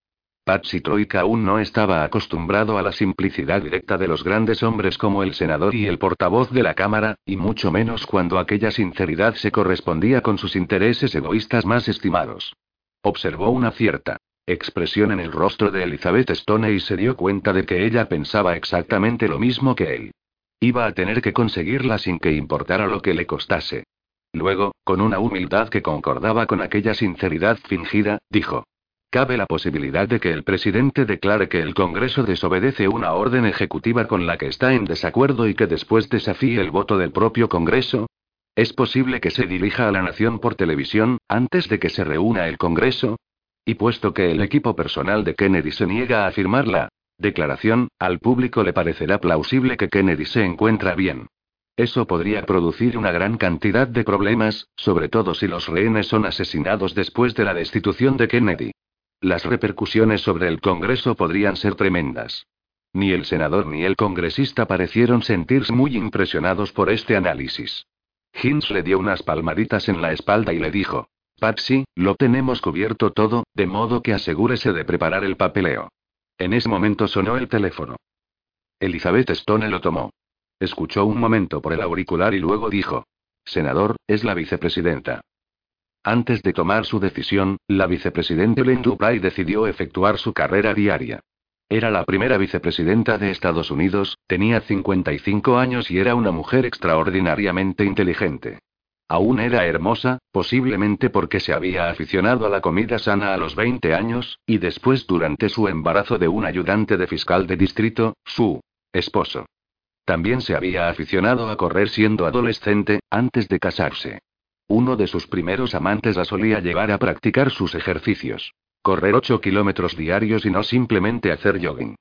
Patsy Troika aún no estaba acostumbrado a la simplicidad directa de los grandes hombres como el senador y el portavoz de la Cámara, y mucho menos cuando aquella sinceridad se correspondía con sus intereses egoístas más estimados. Observó una cierta expresión en el rostro de Elizabeth Stone y se dio cuenta de que ella pensaba exactamente lo mismo que él. Iba a tener que conseguirla sin que importara lo que le costase. Luego, con una humildad que concordaba con aquella sinceridad fingida, dijo. ¿Cabe la posibilidad de que el presidente declare que el Congreso desobedece una orden ejecutiva con la que está en desacuerdo y que después desafíe el voto del propio Congreso? ¿Es posible que se dirija a la nación por televisión, antes de que se reúna el Congreso? Y puesto que el equipo personal de Kennedy se niega a firmarla, declaración, al público le parecerá plausible que Kennedy se encuentra bien. Eso podría producir una gran cantidad de problemas, sobre todo si los rehenes son asesinados después de la destitución de Kennedy. Las repercusiones sobre el Congreso podrían ser tremendas. Ni el senador ni el congresista parecieron sentirse muy impresionados por este análisis. Hinz le dio unas palmaditas en la espalda y le dijo: Patsy, lo tenemos cubierto todo, de modo que asegúrese de preparar el papeleo. En ese momento sonó el teléfono. Elizabeth Stone lo tomó. Escuchó un momento por el auricular y luego dijo. Senador, es la vicepresidenta. Antes de tomar su decisión, la vicepresidenta Len Dupray decidió efectuar su carrera diaria. Era la primera vicepresidenta de Estados Unidos, tenía 55 años y era una mujer extraordinariamente inteligente. Aún era hermosa, posiblemente porque se había aficionado a la comida sana a los 20 años, y después durante su embarazo de un ayudante de fiscal de distrito, su esposo. También se había aficionado a correr siendo adolescente, antes de casarse. Uno de sus primeros amantes la solía llevar a practicar sus ejercicios. Correr 8 kilómetros diarios y no simplemente hacer jogging.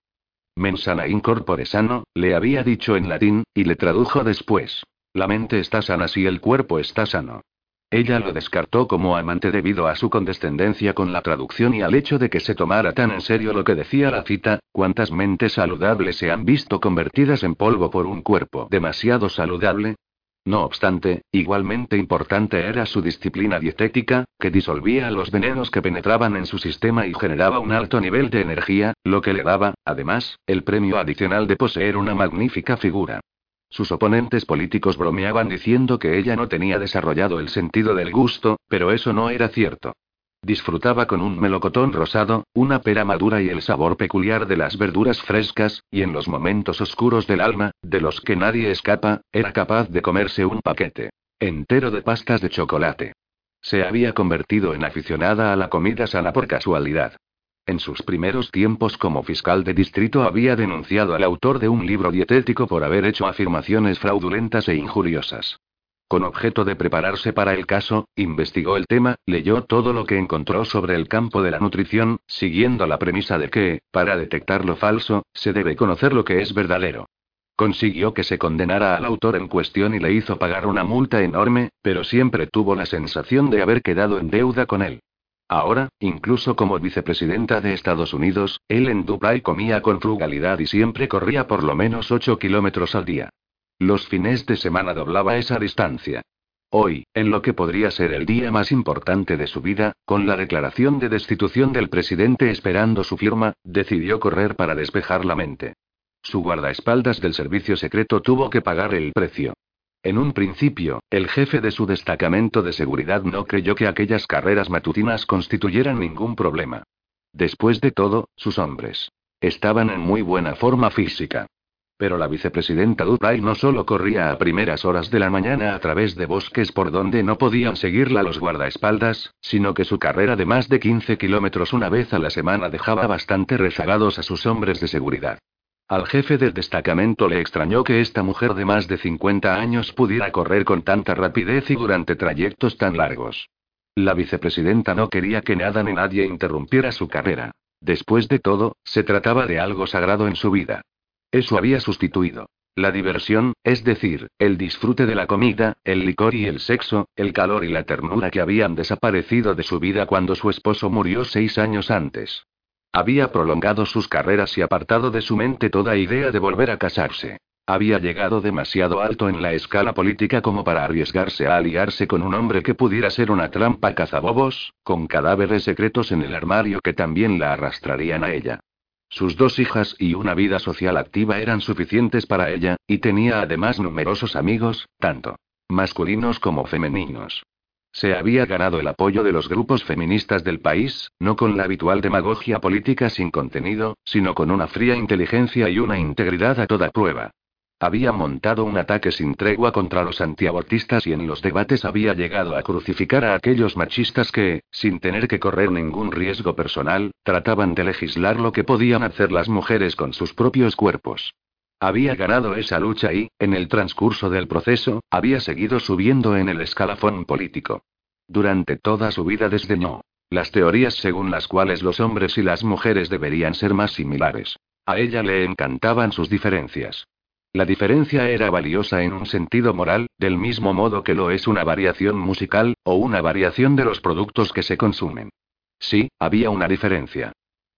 Mensana incorpore sano, le había dicho en latín, y le tradujo después. La mente está sana si el cuerpo está sano. Ella lo descartó como amante debido a su condescendencia con la traducción y al hecho de que se tomara tan en serio lo que decía la cita, cuántas mentes saludables se han visto convertidas en polvo por un cuerpo demasiado saludable. No obstante, igualmente importante era su disciplina dietética, que disolvía los venenos que penetraban en su sistema y generaba un alto nivel de energía, lo que le daba, además, el premio adicional de poseer una magnífica figura. Sus oponentes políticos bromeaban diciendo que ella no tenía desarrollado el sentido del gusto, pero eso no era cierto. Disfrutaba con un melocotón rosado, una pera madura y el sabor peculiar de las verduras frescas, y en los momentos oscuros del alma, de los que nadie escapa, era capaz de comerse un paquete entero de pastas de chocolate. Se había convertido en aficionada a la comida sana por casualidad. En sus primeros tiempos como fiscal de distrito había denunciado al autor de un libro dietético por haber hecho afirmaciones fraudulentas e injuriosas. Con objeto de prepararse para el caso, investigó el tema, leyó todo lo que encontró sobre el campo de la nutrición, siguiendo la premisa de que, para detectar lo falso, se debe conocer lo que es verdadero. Consiguió que se condenara al autor en cuestión y le hizo pagar una multa enorme, pero siempre tuvo la sensación de haber quedado en deuda con él. Ahora, incluso como vicepresidenta de Estados Unidos, Ellen Dupray comía con frugalidad y siempre corría por lo menos 8 kilómetros al día. Los fines de semana doblaba esa distancia. Hoy, en lo que podría ser el día más importante de su vida, con la declaración de destitución del presidente esperando su firma, decidió correr para despejar la mente. Su guardaespaldas del servicio secreto tuvo que pagar el precio. En un principio, el jefe de su destacamento de seguridad no creyó que aquellas carreras matutinas constituyeran ningún problema. Después de todo, sus hombres estaban en muy buena forma física. Pero la vicepresidenta Dupray no solo corría a primeras horas de la mañana a través de bosques por donde no podían seguirla los guardaespaldas, sino que su carrera de más de 15 kilómetros una vez a la semana dejaba bastante rezagados a sus hombres de seguridad. Al jefe del destacamento le extrañó que esta mujer de más de 50 años pudiera correr con tanta rapidez y durante trayectos tan largos. La vicepresidenta no quería que nada ni nadie interrumpiera su carrera. Después de todo, se trataba de algo sagrado en su vida. Eso había sustituido. La diversión, es decir, el disfrute de la comida, el licor y el sexo, el calor y la ternura que habían desaparecido de su vida cuando su esposo murió seis años antes. Había prolongado sus carreras y apartado de su mente toda idea de volver a casarse. Había llegado demasiado alto en la escala política como para arriesgarse a aliarse con un hombre que pudiera ser una trampa cazabobos, con cadáveres secretos en el armario que también la arrastrarían a ella. Sus dos hijas y una vida social activa eran suficientes para ella, y tenía además numerosos amigos, tanto masculinos como femeninos. Se había ganado el apoyo de los grupos feministas del país, no con la habitual demagogia política sin contenido, sino con una fría inteligencia y una integridad a toda prueba. Había montado un ataque sin tregua contra los antiabortistas y en los debates había llegado a crucificar a aquellos machistas que, sin tener que correr ningún riesgo personal, trataban de legislar lo que podían hacer las mujeres con sus propios cuerpos. Había ganado esa lucha y, en el transcurso del proceso, había seguido subiendo en el escalafón político. Durante toda su vida desdeñó las teorías según las cuales los hombres y las mujeres deberían ser más similares. A ella le encantaban sus diferencias. La diferencia era valiosa en un sentido moral, del mismo modo que lo es una variación musical, o una variación de los productos que se consumen. Sí, había una diferencia.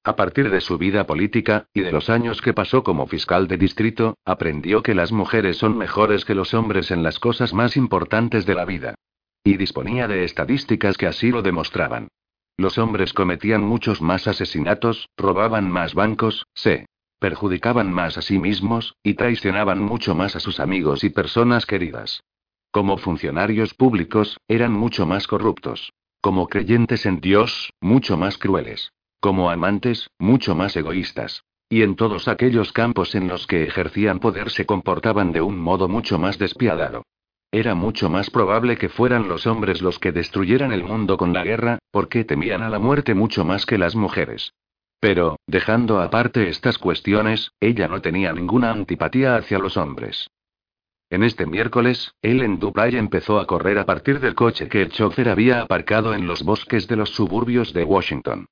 A partir de su vida política, y de los años que pasó como fiscal de distrito, aprendió que las mujeres son mejores que los hombres en las cosas más importantes de la vida. Y disponía de estadísticas que así lo demostraban. Los hombres cometían muchos más asesinatos, robaban más bancos, se perjudicaban más a sí mismos, y traicionaban mucho más a sus amigos y personas queridas. Como funcionarios públicos, eran mucho más corruptos. Como creyentes en Dios, mucho más crueles. Como amantes, mucho más egoístas. Y en todos aquellos campos en los que ejercían poder se comportaban de un modo mucho más despiadado. Era mucho más probable que fueran los hombres los que destruyeran el mundo con la guerra, porque temían a la muerte mucho más que las mujeres. Pero, dejando aparte estas cuestiones, ella no tenía ninguna antipatía hacia los hombres. En este miércoles, Ellen Dupray empezó a correr a partir del coche que el chofer había aparcado en los bosques de los suburbios de Washington.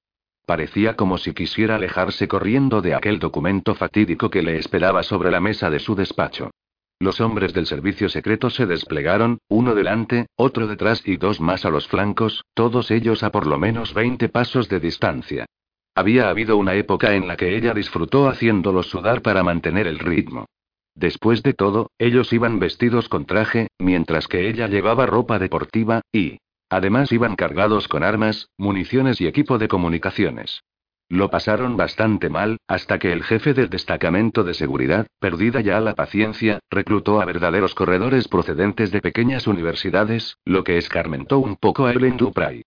Parecía como si quisiera alejarse corriendo de aquel documento fatídico que le esperaba sobre la mesa de su despacho. Los hombres del servicio secreto se desplegaron, uno delante, otro detrás y dos más a los flancos, todos ellos a por lo menos 20 pasos de distancia. Había habido una época en la que ella disfrutó haciéndolos sudar para mantener el ritmo. Después de todo, ellos iban vestidos con traje, mientras que ella llevaba ropa deportiva, y, Además iban cargados con armas, municiones y equipo de comunicaciones. Lo pasaron bastante mal, hasta que el jefe del destacamento de seguridad, perdida ya la paciencia, reclutó a verdaderos corredores procedentes de pequeñas universidades, lo que escarmentó un poco a Ellen Dupray.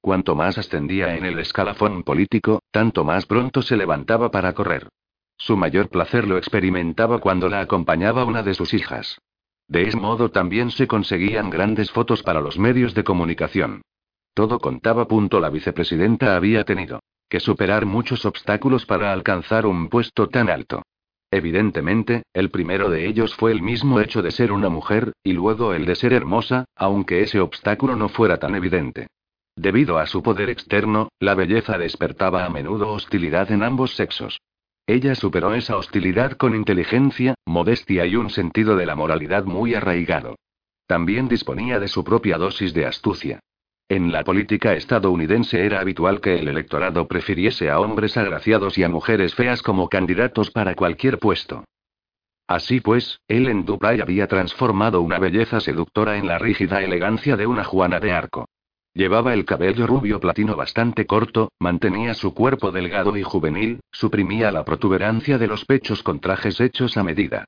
Cuanto más ascendía en el escalafón político, tanto más pronto se levantaba para correr. Su mayor placer lo experimentaba cuando la acompañaba una de sus hijas. De ese modo también se conseguían grandes fotos para los medios de comunicación. Todo contaba. Punto la vicepresidenta había tenido que superar muchos obstáculos para alcanzar un puesto tan alto. Evidentemente, el primero de ellos fue el mismo hecho de ser una mujer, y luego el de ser hermosa, aunque ese obstáculo no fuera tan evidente. Debido a su poder externo, la belleza despertaba a menudo hostilidad en ambos sexos. Ella superó esa hostilidad con inteligencia, modestia y un sentido de la moralidad muy arraigado. También disponía de su propia dosis de astucia. En la política estadounidense era habitual que el electorado prefiriese a hombres agraciados y a mujeres feas como candidatos para cualquier puesto. Así pues, él en Dubai había transformado una belleza seductora en la rígida elegancia de una Juana de Arco. Llevaba el cabello rubio platino bastante corto, mantenía su cuerpo delgado y juvenil, suprimía la protuberancia de los pechos con trajes hechos a medida.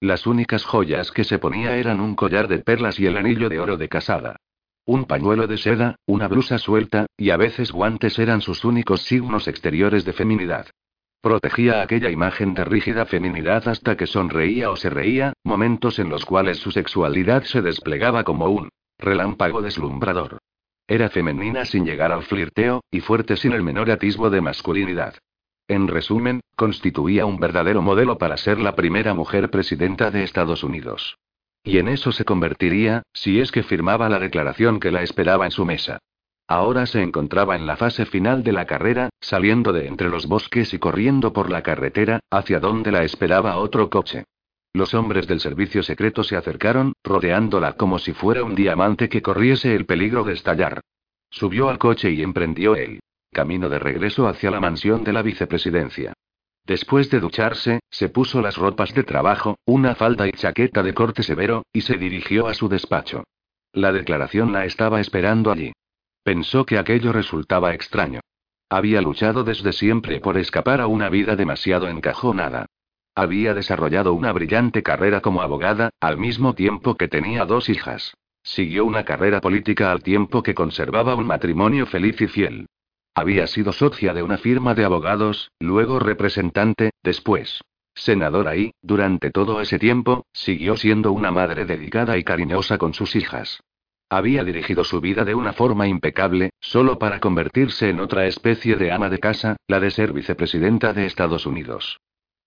Las únicas joyas que se ponía eran un collar de perlas y el anillo de oro de casada. Un pañuelo de seda, una blusa suelta, y a veces guantes eran sus únicos signos exteriores de feminidad. Protegía aquella imagen de rígida feminidad hasta que sonreía o se reía, momentos en los cuales su sexualidad se desplegaba como un relámpago deslumbrador. Era femenina sin llegar al flirteo, y fuerte sin el menor atisbo de masculinidad. En resumen, constituía un verdadero modelo para ser la primera mujer presidenta de Estados Unidos. Y en eso se convertiría, si es que firmaba la declaración que la esperaba en su mesa. Ahora se encontraba en la fase final de la carrera, saliendo de entre los bosques y corriendo por la carretera, hacia donde la esperaba otro coche. Los hombres del servicio secreto se acercaron, rodeándola como si fuera un diamante que corriese el peligro de estallar. Subió al coche y emprendió el camino de regreso hacia la mansión de la vicepresidencia. Después de ducharse, se puso las ropas de trabajo, una falda y chaqueta de corte severo, y se dirigió a su despacho. La declaración la estaba esperando allí. Pensó que aquello resultaba extraño. Había luchado desde siempre por escapar a una vida demasiado encajonada. Había desarrollado una brillante carrera como abogada, al mismo tiempo que tenía dos hijas. Siguió una carrera política al tiempo que conservaba un matrimonio feliz y fiel. Había sido socia de una firma de abogados, luego representante, después senadora y, durante todo ese tiempo, siguió siendo una madre dedicada y cariñosa con sus hijas. Había dirigido su vida de una forma impecable, solo para convertirse en otra especie de ama de casa, la de ser vicepresidenta de Estados Unidos.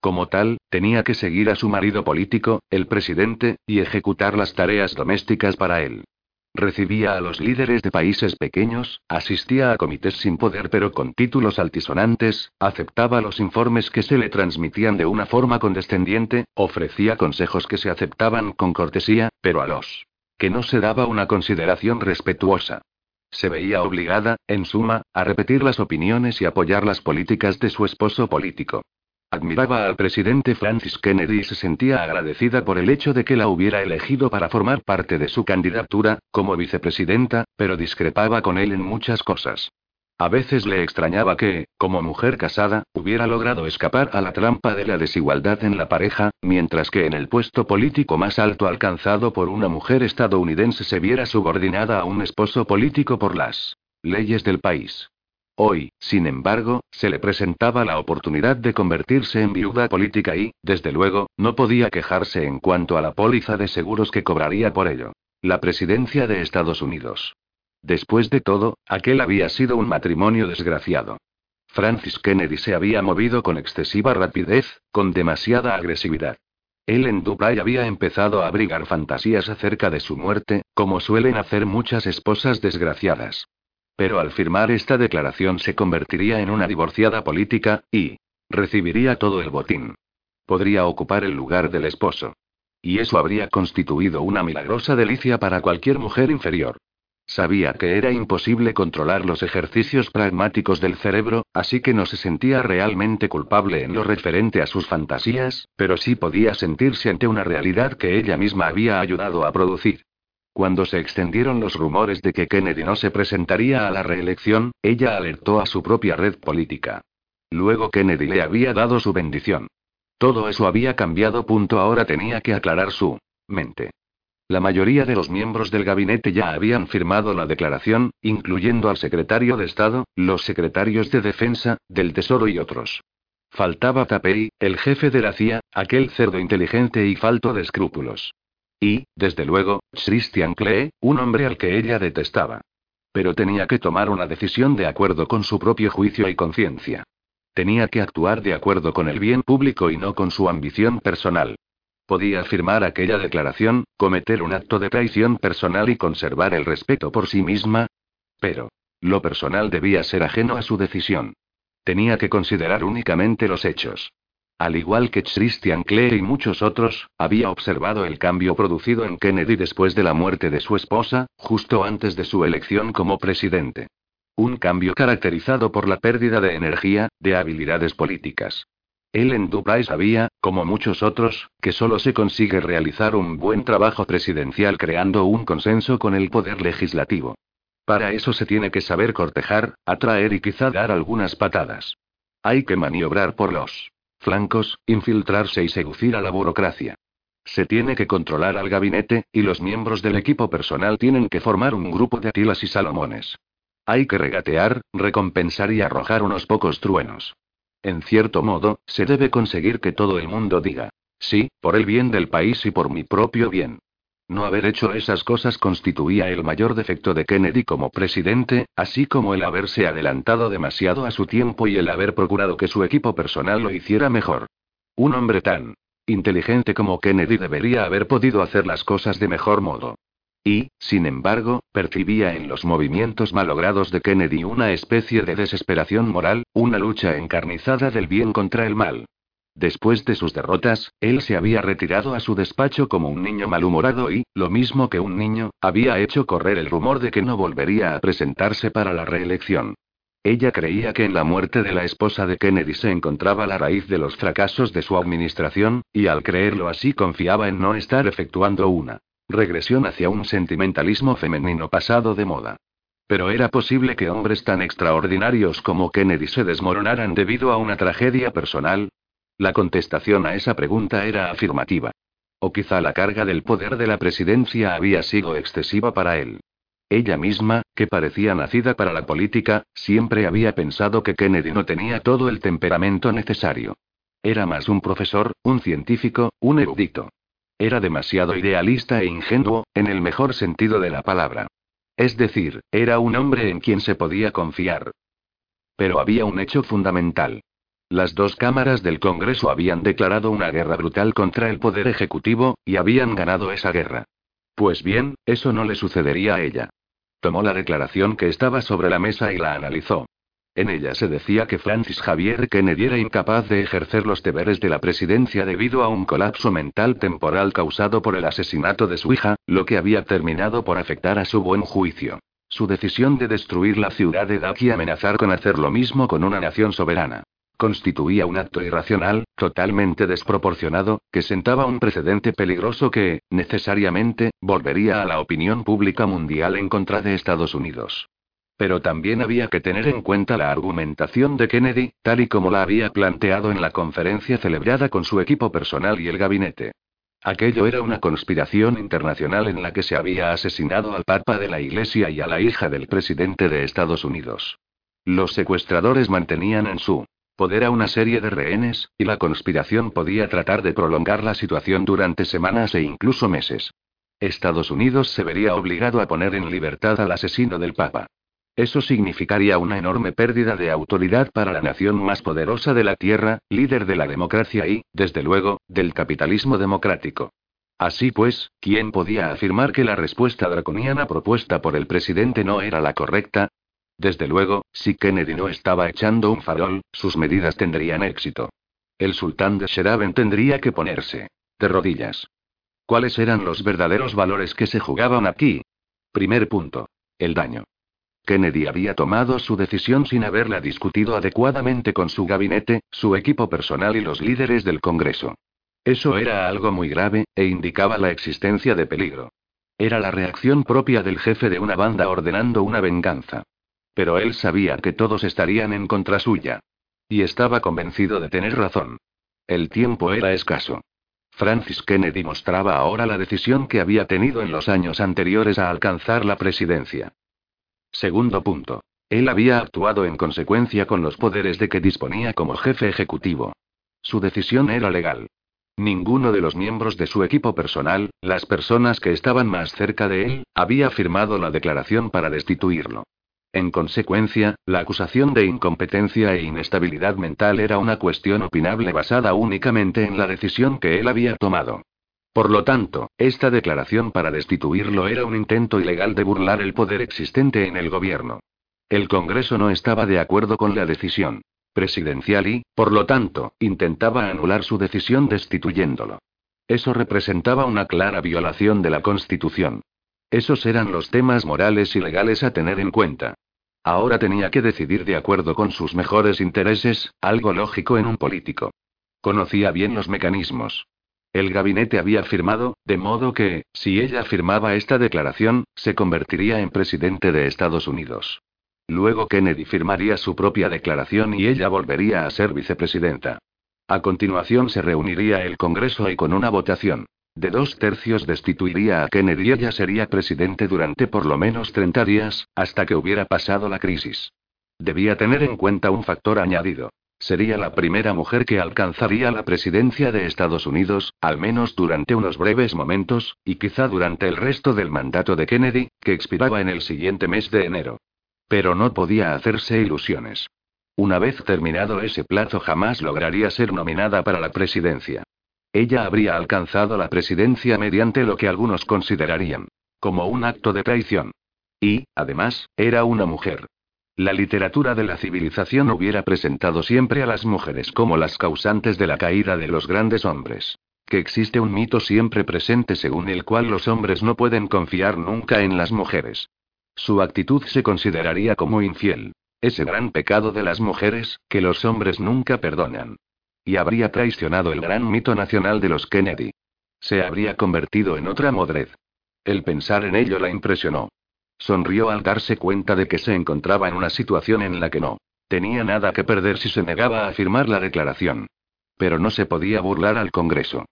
Como tal, tenía que seguir a su marido político, el presidente, y ejecutar las tareas domésticas para él. Recibía a los líderes de países pequeños, asistía a comités sin poder pero con títulos altisonantes, aceptaba los informes que se le transmitían de una forma condescendiente, ofrecía consejos que se aceptaban con cortesía, pero a los que no se daba una consideración respetuosa. Se veía obligada, en suma, a repetir las opiniones y apoyar las políticas de su esposo político. Admiraba al presidente Francis Kennedy y se sentía agradecida por el hecho de que la hubiera elegido para formar parte de su candidatura, como vicepresidenta, pero discrepaba con él en muchas cosas. A veces le extrañaba que, como mujer casada, hubiera logrado escapar a la trampa de la desigualdad en la pareja, mientras que en el puesto político más alto alcanzado por una mujer estadounidense se viera subordinada a un esposo político por las leyes del país. Hoy, sin embargo, se le presentaba la oportunidad de convertirse en viuda política y, desde luego, no podía quejarse en cuanto a la póliza de seguros que cobraría por ello. La presidencia de Estados Unidos. Después de todo, aquel había sido un matrimonio desgraciado. Francis Kennedy se había movido con excesiva rapidez, con demasiada agresividad. Él en Dubai había empezado a abrigar fantasías acerca de su muerte, como suelen hacer muchas esposas desgraciadas. Pero al firmar esta declaración se convertiría en una divorciada política, y recibiría todo el botín. Podría ocupar el lugar del esposo. Y eso habría constituido una milagrosa delicia para cualquier mujer inferior. Sabía que era imposible controlar los ejercicios pragmáticos del cerebro, así que no se sentía realmente culpable en lo referente a sus fantasías, pero sí podía sentirse ante una realidad que ella misma había ayudado a producir. Cuando se extendieron los rumores de que Kennedy no se presentaría a la reelección, ella alertó a su propia red política. Luego Kennedy le había dado su bendición. Todo eso había cambiado. Punto ahora tenía que aclarar su mente. La mayoría de los miembros del gabinete ya habían firmado la declaración, incluyendo al secretario de Estado, los secretarios de Defensa, del Tesoro y otros. Faltaba Tapei, el jefe de la CIA, aquel cerdo inteligente y falto de escrúpulos. Y, desde luego, Christian Klee, un hombre al que ella detestaba. Pero tenía que tomar una decisión de acuerdo con su propio juicio y conciencia. Tenía que actuar de acuerdo con el bien público y no con su ambición personal. Podía firmar aquella declaración, cometer un acto de traición personal y conservar el respeto por sí misma. Pero, lo personal debía ser ajeno a su decisión. Tenía que considerar únicamente los hechos. Al igual que Christian Clay y muchos otros, había observado el cambio producido en Kennedy después de la muerte de su esposa, justo antes de su elección como presidente. Un cambio caracterizado por la pérdida de energía, de habilidades políticas. Él en Dubai sabía, como muchos otros, que solo se consigue realizar un buen trabajo presidencial creando un consenso con el poder legislativo. Para eso se tiene que saber cortejar, atraer y quizá dar algunas patadas. Hay que maniobrar por los flancos, infiltrarse y seducir a la burocracia. Se tiene que controlar al gabinete, y los miembros del equipo personal tienen que formar un grupo de Atilas y Salomones. Hay que regatear, recompensar y arrojar unos pocos truenos. En cierto modo, se debe conseguir que todo el mundo diga, sí, por el bien del país y por mi propio bien. No haber hecho esas cosas constituía el mayor defecto de Kennedy como presidente, así como el haberse adelantado demasiado a su tiempo y el haber procurado que su equipo personal lo hiciera mejor. Un hombre tan inteligente como Kennedy debería haber podido hacer las cosas de mejor modo. Y, sin embargo, percibía en los movimientos malogrados de Kennedy una especie de desesperación moral, una lucha encarnizada del bien contra el mal. Después de sus derrotas, él se había retirado a su despacho como un niño malhumorado y, lo mismo que un niño, había hecho correr el rumor de que no volvería a presentarse para la reelección. Ella creía que en la muerte de la esposa de Kennedy se encontraba la raíz de los fracasos de su administración, y al creerlo así confiaba en no estar efectuando una regresión hacia un sentimentalismo femenino pasado de moda. Pero era posible que hombres tan extraordinarios como Kennedy se desmoronaran debido a una tragedia personal, la contestación a esa pregunta era afirmativa. O quizá la carga del poder de la presidencia había sido excesiva para él. Ella misma, que parecía nacida para la política, siempre había pensado que Kennedy no tenía todo el temperamento necesario. Era más un profesor, un científico, un erudito. Era demasiado idealista e ingenuo, en el mejor sentido de la palabra. Es decir, era un hombre en quien se podía confiar. Pero había un hecho fundamental. Las dos cámaras del Congreso habían declarado una guerra brutal contra el Poder Ejecutivo, y habían ganado esa guerra. Pues bien, eso no le sucedería a ella. Tomó la declaración que estaba sobre la mesa y la analizó. En ella se decía que Francis Javier Kennedy era incapaz de ejercer los deberes de la presidencia debido a un colapso mental temporal causado por el asesinato de su hija, lo que había terminado por afectar a su buen juicio. Su decisión de destruir la ciudad de Dak y amenazar con hacer lo mismo con una nación soberana constituía un acto irracional, totalmente desproporcionado, que sentaba un precedente peligroso que, necesariamente, volvería a la opinión pública mundial en contra de Estados Unidos. Pero también había que tener en cuenta la argumentación de Kennedy, tal y como la había planteado en la conferencia celebrada con su equipo personal y el gabinete. Aquello era una conspiración internacional en la que se había asesinado al Papa de la Iglesia y a la hija del presidente de Estados Unidos. Los secuestradores mantenían en su poder a una serie de rehenes, y la conspiración podía tratar de prolongar la situación durante semanas e incluso meses. Estados Unidos se vería obligado a poner en libertad al asesino del Papa. Eso significaría una enorme pérdida de autoridad para la nación más poderosa de la Tierra, líder de la democracia y, desde luego, del capitalismo democrático. Así pues, ¿quién podía afirmar que la respuesta draconiana propuesta por el presidente no era la correcta? Desde luego, si Kennedy no estaba echando un farol, sus medidas tendrían éxito. El sultán de Sheraben tendría que ponerse de rodillas. ¿Cuáles eran los verdaderos valores que se jugaban aquí? Primer punto. El daño. Kennedy había tomado su decisión sin haberla discutido adecuadamente con su gabinete, su equipo personal y los líderes del Congreso. Eso era algo muy grave, e indicaba la existencia de peligro. Era la reacción propia del jefe de una banda ordenando una venganza. Pero él sabía que todos estarían en contra suya. Y estaba convencido de tener razón. El tiempo era escaso. Francis Kennedy mostraba ahora la decisión que había tenido en los años anteriores a alcanzar la presidencia. Segundo punto. Él había actuado en consecuencia con los poderes de que disponía como jefe ejecutivo. Su decisión era legal. Ninguno de los miembros de su equipo personal, las personas que estaban más cerca de él, había firmado la declaración para destituirlo. En consecuencia, la acusación de incompetencia e inestabilidad mental era una cuestión opinable basada únicamente en la decisión que él había tomado. Por lo tanto, esta declaración para destituirlo era un intento ilegal de burlar el poder existente en el gobierno. El Congreso no estaba de acuerdo con la decisión. presidencial y, por lo tanto, intentaba anular su decisión destituyéndolo. Eso representaba una clara violación de la Constitución. Esos eran los temas morales y legales a tener en cuenta. Ahora tenía que decidir de acuerdo con sus mejores intereses, algo lógico en un político. Conocía bien los mecanismos. El gabinete había firmado, de modo que, si ella firmaba esta declaración, se convertiría en presidente de Estados Unidos. Luego Kennedy firmaría su propia declaración y ella volvería a ser vicepresidenta. A continuación se reuniría el Congreso y con una votación de dos tercios destituiría a Kennedy y ella sería presidente durante por lo menos 30 días, hasta que hubiera pasado la crisis. Debía tener en cuenta un factor añadido. Sería la primera mujer que alcanzaría la presidencia de Estados Unidos, al menos durante unos breves momentos, y quizá durante el resto del mandato de Kennedy, que expiraba en el siguiente mes de enero. Pero no podía hacerse ilusiones. Una vez terminado ese plazo jamás lograría ser nominada para la presidencia. Ella habría alcanzado la presidencia mediante lo que algunos considerarían como un acto de traición. Y, además, era una mujer. La literatura de la civilización hubiera presentado siempre a las mujeres como las causantes de la caída de los grandes hombres. Que existe un mito siempre presente según el cual los hombres no pueden confiar nunca en las mujeres. Su actitud se consideraría como infiel. Ese gran pecado de las mujeres, que los hombres nunca perdonan. Y habría traicionado el gran mito nacional de los Kennedy. Se habría convertido en otra modred. El pensar en ello la impresionó. Sonrió al darse cuenta de que se encontraba en una situación en la que no tenía nada que perder si se negaba a firmar la declaración. Pero no se podía burlar al Congreso.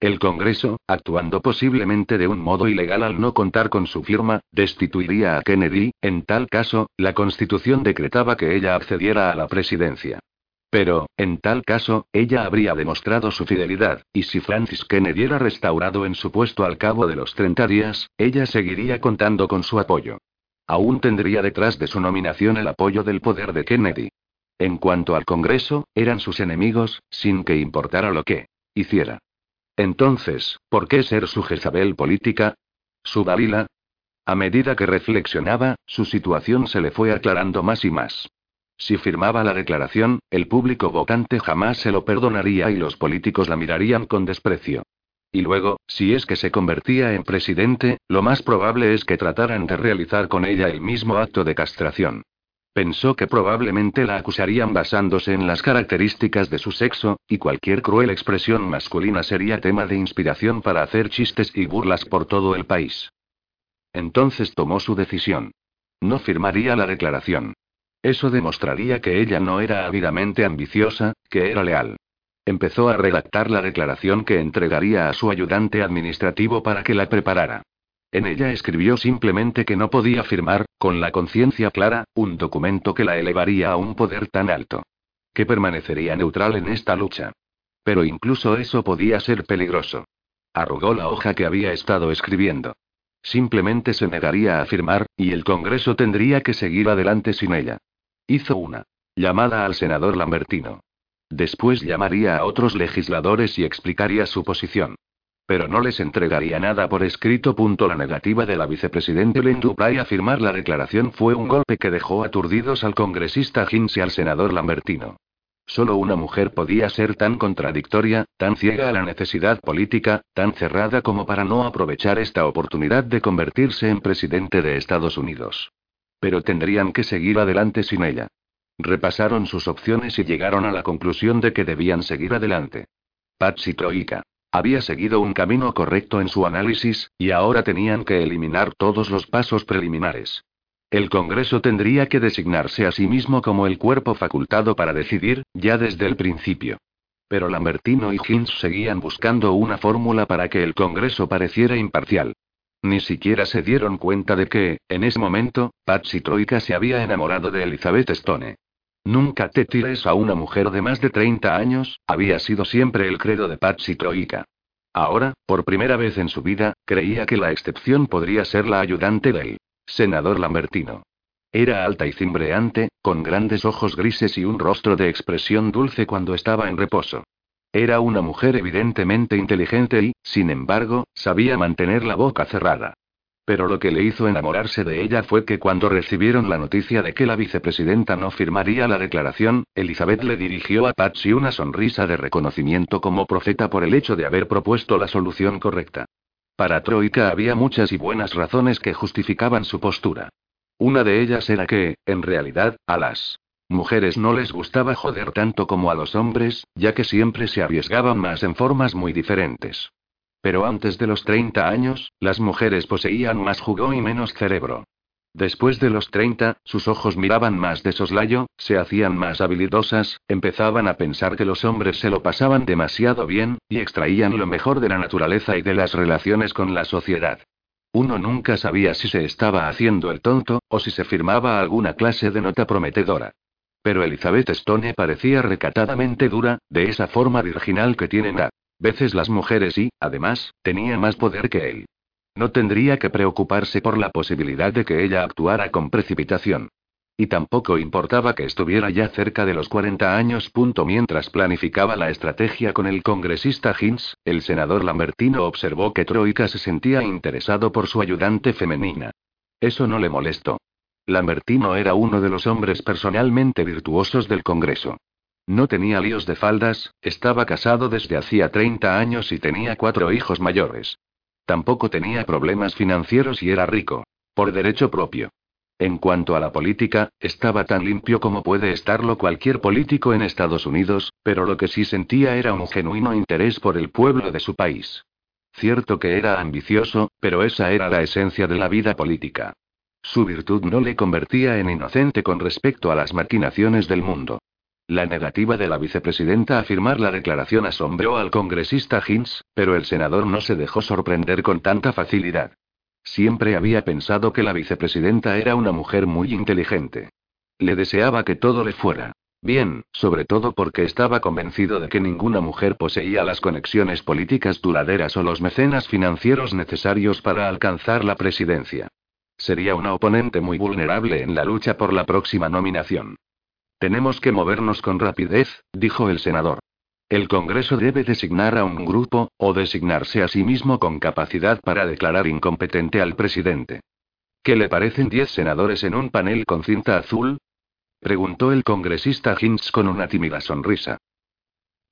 El Congreso, actuando posiblemente de un modo ilegal al no contar con su firma, destituiría a Kennedy, en tal caso, la Constitución decretaba que ella accediera a la presidencia. Pero, en tal caso, ella habría demostrado su fidelidad, y si Francis Kennedy era restaurado en su puesto al cabo de los 30 días, ella seguiría contando con su apoyo. Aún tendría detrás de su nominación el apoyo del poder de Kennedy. En cuanto al Congreso, eran sus enemigos, sin que importara lo que hiciera. Entonces, ¿por qué ser su Jezabel política? ¿Su Dalila? A medida que reflexionaba, su situación se le fue aclarando más y más. Si firmaba la declaración, el público votante jamás se lo perdonaría y los políticos la mirarían con desprecio. Y luego, si es que se convertía en presidente, lo más probable es que trataran de realizar con ella el mismo acto de castración. Pensó que probablemente la acusarían basándose en las características de su sexo, y cualquier cruel expresión masculina sería tema de inspiración para hacer chistes y burlas por todo el país. Entonces tomó su decisión. No firmaría la declaración. Eso demostraría que ella no era ávidamente ambiciosa, que era leal. Empezó a redactar la declaración que entregaría a su ayudante administrativo para que la preparara. En ella escribió simplemente que no podía firmar, con la conciencia clara, un documento que la elevaría a un poder tan alto. Que permanecería neutral en esta lucha. Pero incluso eso podía ser peligroso. Arrugó la hoja que había estado escribiendo. Simplemente se negaría a firmar, y el Congreso tendría que seguir adelante sin ella. Hizo una llamada al senador Lambertino. Después llamaría a otros legisladores y explicaría su posición. Pero no les entregaría nada por escrito. La negativa de la vicepresidente Len Dupray a firmar la declaración fue un golpe que dejó aturdidos al congresista Hinz y al senador Lambertino. Solo una mujer podía ser tan contradictoria, tan ciega a la necesidad política, tan cerrada como para no aprovechar esta oportunidad de convertirse en presidente de Estados Unidos. Pero tendrían que seguir adelante sin ella. Repasaron sus opciones y llegaron a la conclusión de que debían seguir adelante. Patsy Troika. Había seguido un camino correcto en su análisis, y ahora tenían que eliminar todos los pasos preliminares. El Congreso tendría que designarse a sí mismo como el cuerpo facultado para decidir, ya desde el principio. Pero Lambertino y Hinz seguían buscando una fórmula para que el Congreso pareciera imparcial. Ni siquiera se dieron cuenta de que, en ese momento, Patsy Troika se había enamorado de Elizabeth Stone. Nunca te tires a una mujer de más de 30 años, había sido siempre el credo de Patsy Troika. Ahora, por primera vez en su vida, creía que la excepción podría ser la ayudante del senador Lambertino. Era alta y cimbreante, con grandes ojos grises y un rostro de expresión dulce cuando estaba en reposo. Era una mujer evidentemente inteligente y, sin embargo, sabía mantener la boca cerrada. Pero lo que le hizo enamorarse de ella fue que cuando recibieron la noticia de que la vicepresidenta no firmaría la declaración, Elizabeth le dirigió a Patsy una sonrisa de reconocimiento como profeta por el hecho de haber propuesto la solución correcta. Para Troika había muchas y buenas razones que justificaban su postura. Una de ellas era que, en realidad, a las mujeres no les gustaba joder tanto como a los hombres, ya que siempre se arriesgaban más en formas muy diferentes. Pero antes de los 30 años, las mujeres poseían más jugo y menos cerebro. Después de los 30, sus ojos miraban más de soslayo, se hacían más habilidosas, empezaban a pensar que los hombres se lo pasaban demasiado bien, y extraían lo mejor de la naturaleza y de las relaciones con la sociedad. Uno nunca sabía si se estaba haciendo el tonto, o si se firmaba alguna clase de nota prometedora. Pero Elizabeth Stone parecía recatadamente dura, de esa forma virginal que tienen a veces las mujeres y, además, tenía más poder que él. No tendría que preocuparse por la posibilidad de que ella actuara con precipitación. Y tampoco importaba que estuviera ya cerca de los 40 años. Mientras planificaba la estrategia con el congresista Hinz, el senador Lambertino observó que Troika se sentía interesado por su ayudante femenina. Eso no le molestó. Lambertino era uno de los hombres personalmente virtuosos del Congreso. No tenía líos de faldas, estaba casado desde hacía 30 años y tenía cuatro hijos mayores. Tampoco tenía problemas financieros y era rico. Por derecho propio. En cuanto a la política, estaba tan limpio como puede estarlo cualquier político en Estados Unidos, pero lo que sí sentía era un genuino interés por el pueblo de su país. Cierto que era ambicioso, pero esa era la esencia de la vida política. Su virtud no le convertía en inocente con respecto a las maquinaciones del mundo. La negativa de la vicepresidenta a firmar la declaración asombró al congresista Hinz, pero el senador no se dejó sorprender con tanta facilidad. Siempre había pensado que la vicepresidenta era una mujer muy inteligente. Le deseaba que todo le fuera bien, sobre todo porque estaba convencido de que ninguna mujer poseía las conexiones políticas duraderas o los mecenas financieros necesarios para alcanzar la presidencia. Sería una oponente muy vulnerable en la lucha por la próxima nominación. Tenemos que movernos con rapidez, dijo el senador. El Congreso debe designar a un grupo, o designarse a sí mismo con capacidad para declarar incompetente al presidente. ¿Qué le parecen diez senadores en un panel con cinta azul? preguntó el congresista Hinz con una tímida sonrisa.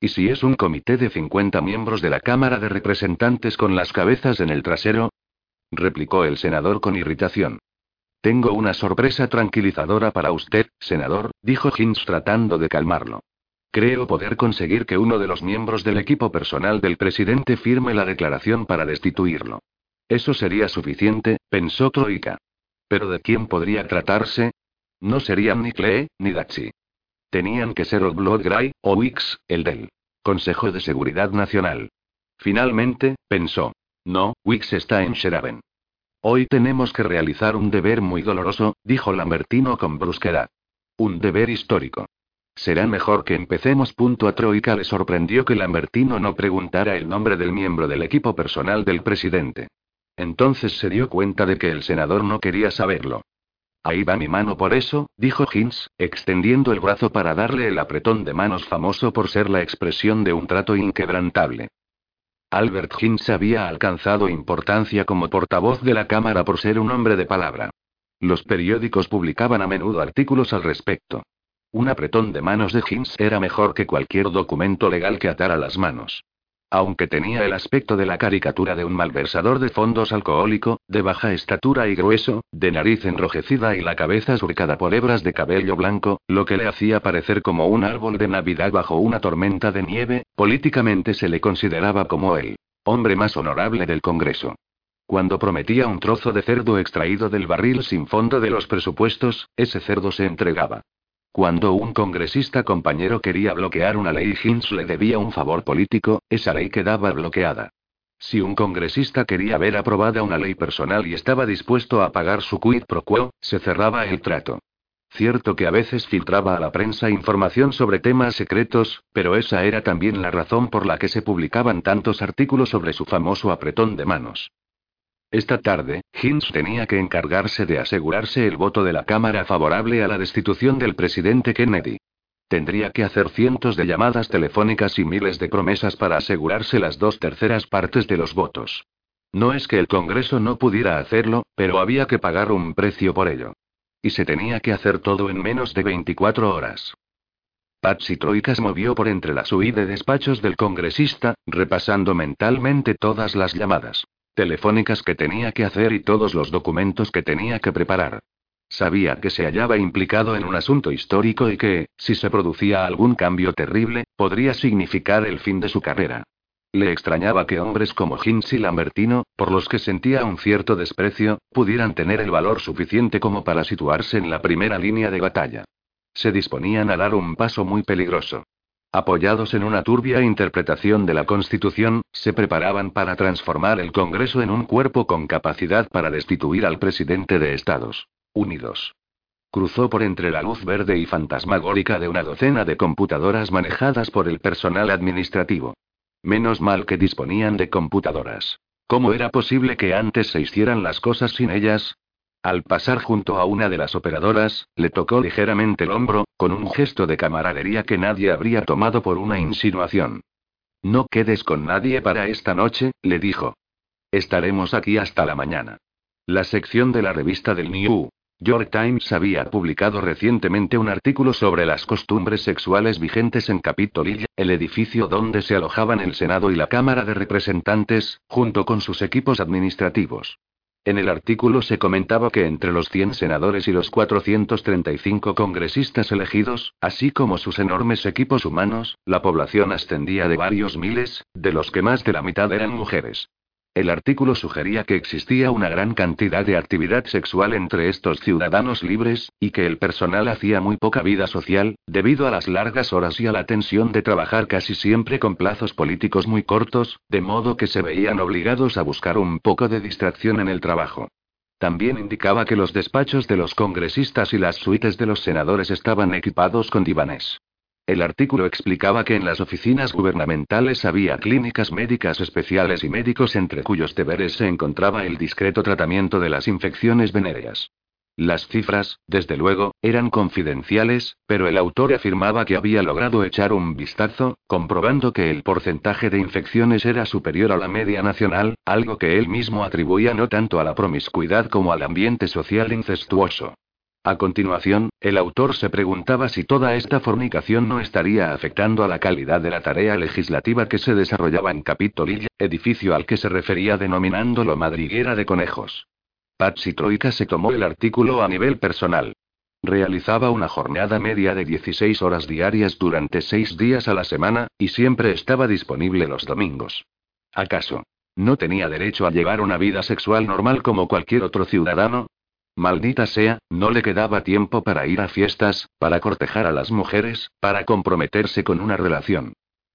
¿Y si es un comité de 50 miembros de la Cámara de Representantes con las cabezas en el trasero? Replicó el senador con irritación. Tengo una sorpresa tranquilizadora para usted, senador, dijo Hinz tratando de calmarlo. Creo poder conseguir que uno de los miembros del equipo personal del presidente firme la declaración para destituirlo. Eso sería suficiente, pensó Troika. ¿Pero de quién podría tratarse? No serían ni Klee, ni Dachi. Tenían que ser Oblod Gray, o Wix, el del Consejo de Seguridad Nacional. Finalmente, pensó. No, Wix está en Sheraben. Hoy tenemos que realizar un deber muy doloroso, dijo Lambertino con brusquedad. Un deber histórico. Será mejor que empecemos. Punto a Troika le sorprendió que Lambertino no preguntara el nombre del miembro del equipo personal del presidente. Entonces se dio cuenta de que el senador no quería saberlo. Ahí va mi mano por eso, dijo Hinz, extendiendo el brazo para darle el apretón de manos famoso por ser la expresión de un trato inquebrantable. Albert Hinz había alcanzado importancia como portavoz de la Cámara por ser un hombre de palabra. Los periódicos publicaban a menudo artículos al respecto. Un apretón de manos de Hinz era mejor que cualquier documento legal que atara las manos. Aunque tenía el aspecto de la caricatura de un malversador de fondos alcohólico, de baja estatura y grueso, de nariz enrojecida y la cabeza surcada por hebras de cabello blanco, lo que le hacía parecer como un árbol de Navidad bajo una tormenta de nieve, políticamente se le consideraba como el hombre más honorable del Congreso. Cuando prometía un trozo de cerdo extraído del barril sin fondo de los presupuestos, ese cerdo se entregaba. Cuando un congresista compañero quería bloquear una ley Hinz le debía un favor político, esa ley quedaba bloqueada. Si un congresista quería ver aprobada una ley personal y estaba dispuesto a pagar su quid pro quo, se cerraba el trato. Cierto que a veces filtraba a la prensa información sobre temas secretos, pero esa era también la razón por la que se publicaban tantos artículos sobre su famoso apretón de manos. Esta tarde, Hinz tenía que encargarse de asegurarse el voto de la Cámara favorable a la destitución del presidente Kennedy. Tendría que hacer cientos de llamadas telefónicas y miles de promesas para asegurarse las dos terceras partes de los votos. No es que el Congreso no pudiera hacerlo, pero había que pagar un precio por ello. Y se tenía que hacer todo en menos de 24 horas. Patsy Troika se movió por entre la suite de despachos del congresista, repasando mentalmente todas las llamadas telefónicas que tenía que hacer y todos los documentos que tenía que preparar. Sabía que se hallaba implicado en un asunto histórico y que, si se producía algún cambio terrible, podría significar el fin de su carrera. Le extrañaba que hombres como Hinz y Lambertino, por los que sentía un cierto desprecio, pudieran tener el valor suficiente como para situarse en la primera línea de batalla. Se disponían a dar un paso muy peligroso. Apoyados en una turbia interpretación de la Constitución, se preparaban para transformar el Congreso en un cuerpo con capacidad para destituir al presidente de Estados Unidos. Cruzó por entre la luz verde y fantasmagórica de una docena de computadoras manejadas por el personal administrativo. Menos mal que disponían de computadoras. ¿Cómo era posible que antes se hicieran las cosas sin ellas? Al pasar junto a una de las operadoras, le tocó ligeramente el hombro, con un gesto de camaradería que nadie habría tomado por una insinuación. No quedes con nadie para esta noche, le dijo. Estaremos aquí hasta la mañana. La sección de la revista del New York Times había publicado recientemente un artículo sobre las costumbres sexuales vigentes en Capitol Hill, el edificio donde se alojaban el Senado y la Cámara de Representantes, junto con sus equipos administrativos. En el artículo se comentaba que entre los 100 senadores y los 435 congresistas elegidos, así como sus enormes equipos humanos, la población ascendía de varios miles, de los que más de la mitad eran mujeres. El artículo sugería que existía una gran cantidad de actividad sexual entre estos ciudadanos libres, y que el personal hacía muy poca vida social, debido a las largas horas y a la tensión de trabajar casi siempre con plazos políticos muy cortos, de modo que se veían obligados a buscar un poco de distracción en el trabajo. También indicaba que los despachos de los congresistas y las suites de los senadores estaban equipados con divanes. El artículo explicaba que en las oficinas gubernamentales había clínicas médicas especiales y médicos entre cuyos deberes se encontraba el discreto tratamiento de las infecciones venéreas. Las cifras, desde luego, eran confidenciales, pero el autor afirmaba que había logrado echar un vistazo, comprobando que el porcentaje de infecciones era superior a la media nacional, algo que él mismo atribuía no tanto a la promiscuidad como al ambiente social incestuoso. A continuación, el autor se preguntaba si toda esta fornicación no estaría afectando a la calidad de la tarea legislativa que se desarrollaba en Capitolilla, edificio al que se refería denominándolo madriguera de conejos. Patsy Troika se tomó el artículo a nivel personal. Realizaba una jornada media de 16 horas diarias durante seis días a la semana, y siempre estaba disponible los domingos. ¿Acaso? ¿No tenía derecho a llevar una vida sexual normal como cualquier otro ciudadano? Maldita sea, no le quedaba tiempo para ir a fiestas, para cortejar a las mujeres, para comprometerse con una relación.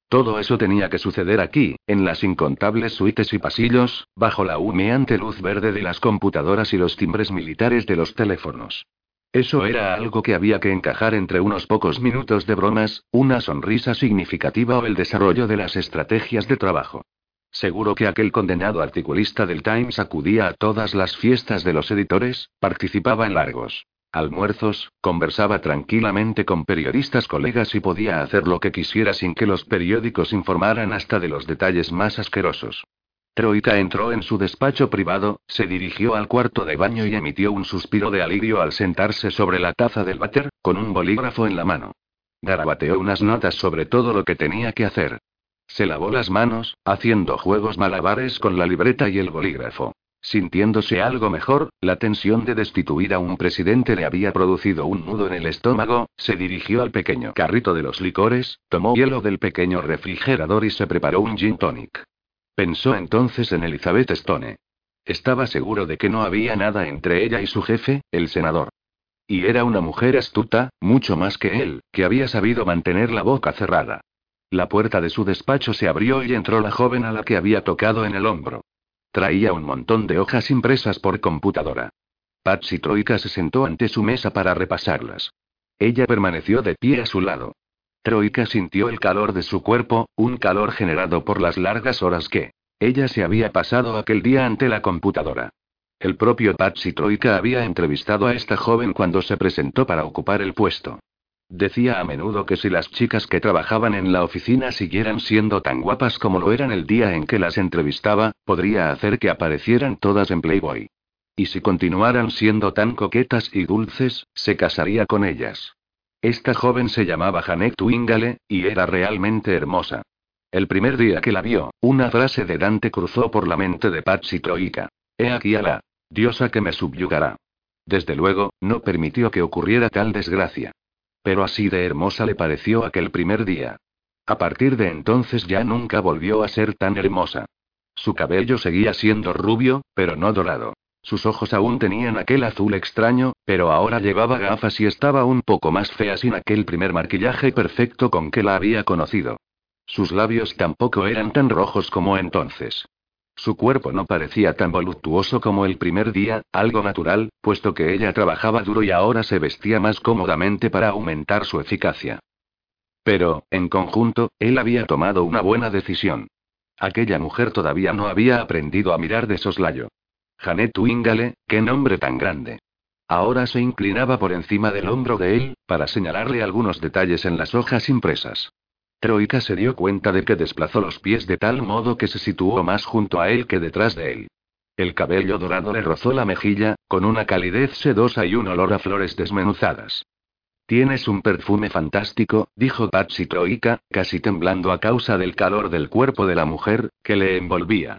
Todo eso tenía que suceder aquí, en las incontables suites y pasillos, bajo la humeante luz verde de las computadoras y los timbres militares de los teléfonos. Eso era algo que había que encajar entre unos pocos minutos de bromas, una sonrisa significativa o el desarrollo de las estrategias de trabajo. Seguro que aquel condenado articulista del Times acudía a todas las fiestas de los editores, participaba en largos almuerzos, conversaba tranquilamente con periodistas colegas y podía hacer lo que quisiera sin que los periódicos informaran hasta de los detalles más asquerosos. Troika entró en su despacho privado, se dirigió al cuarto de baño y emitió un suspiro de alivio al sentarse sobre la taza del váter, con un bolígrafo en la mano. Garabateó unas notas sobre todo lo que tenía que hacer. Se lavó las manos, haciendo juegos malabares con la libreta y el bolígrafo. Sintiéndose algo mejor, la tensión de destituir a un presidente le había producido un nudo en el estómago, se dirigió al pequeño carrito de los licores, tomó hielo del pequeño refrigerador y se preparó un gin tonic. Pensó entonces en Elizabeth Stone. Estaba seguro de que no había nada entre ella y su jefe, el senador. Y era una mujer astuta, mucho más que él, que había sabido mantener la boca cerrada. La puerta de su despacho se abrió y entró la joven a la que había tocado en el hombro. Traía un montón de hojas impresas por computadora. Patsy Troika se sentó ante su mesa para repasarlas. Ella permaneció de pie a su lado. Troika sintió el calor de su cuerpo, un calor generado por las largas horas que ella se había pasado aquel día ante la computadora. El propio Patsy Troika había entrevistado a esta joven cuando se presentó para ocupar el puesto. Decía a menudo que si las chicas que trabajaban en la oficina siguieran siendo tan guapas como lo eran el día en que las entrevistaba, podría hacer que aparecieran todas en Playboy. Y si continuaran siendo tan coquetas y dulces, se casaría con ellas. Esta joven se llamaba Janet Twingale, y era realmente hermosa. El primer día que la vio, una frase de Dante cruzó por la mente de Patsy Troika. He aquí a la diosa que me subyugará. Desde luego, no permitió que ocurriera tal desgracia. Pero así de hermosa le pareció aquel primer día. A partir de entonces ya nunca volvió a ser tan hermosa. Su cabello seguía siendo rubio, pero no dorado. Sus ojos aún tenían aquel azul extraño, pero ahora llevaba gafas y estaba un poco más fea sin aquel primer maquillaje perfecto con que la había conocido. Sus labios tampoco eran tan rojos como entonces. Su cuerpo no parecía tan voluptuoso como el primer día, algo natural, puesto que ella trabajaba duro y ahora se vestía más cómodamente para aumentar su eficacia. Pero, en conjunto, él había tomado una buena decisión. Aquella mujer todavía no había aprendido a mirar de soslayo. Janet Wingale, qué nombre tan grande. Ahora se inclinaba por encima del hombro de él, para señalarle algunos detalles en las hojas impresas. Troika se dio cuenta de que desplazó los pies de tal modo que se situó más junto a él que detrás de él. El cabello dorado le rozó la mejilla, con una calidez sedosa y un olor a flores desmenuzadas. Tienes un perfume fantástico, dijo Patsy Troika, casi temblando a causa del calor del cuerpo de la mujer, que le envolvía.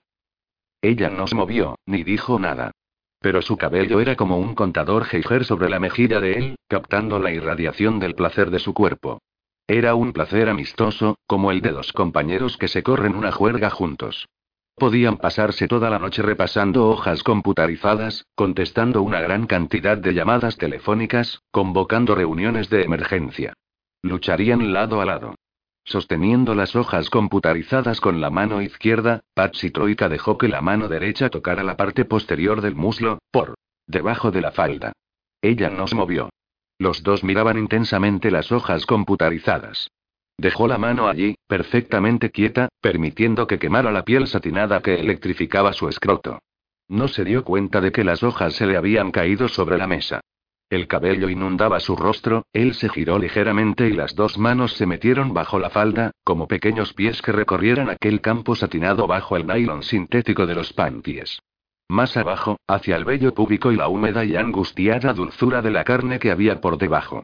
Ella no se movió, ni dijo nada. Pero su cabello era como un contador Geiger sobre la mejilla de él, captando la irradiación del placer de su cuerpo. Era un placer amistoso, como el de dos compañeros que se corren una juerga juntos. Podían pasarse toda la noche repasando hojas computarizadas, contestando una gran cantidad de llamadas telefónicas, convocando reuniones de emergencia. Lucharían lado a lado. Sosteniendo las hojas computarizadas con la mano izquierda, Patsy Troika dejó que la mano derecha tocara la parte posterior del muslo, por debajo de la falda. Ella no se movió. Los dos miraban intensamente las hojas computarizadas. Dejó la mano allí, perfectamente quieta, permitiendo que quemara la piel satinada que electrificaba su escroto. No se dio cuenta de que las hojas se le habían caído sobre la mesa. El cabello inundaba su rostro, él se giró ligeramente y las dos manos se metieron bajo la falda, como pequeños pies que recorrieran aquel campo satinado bajo el nylon sintético de los panties. Más abajo, hacia el vello púbico y la húmeda y angustiada dulzura de la carne que había por debajo.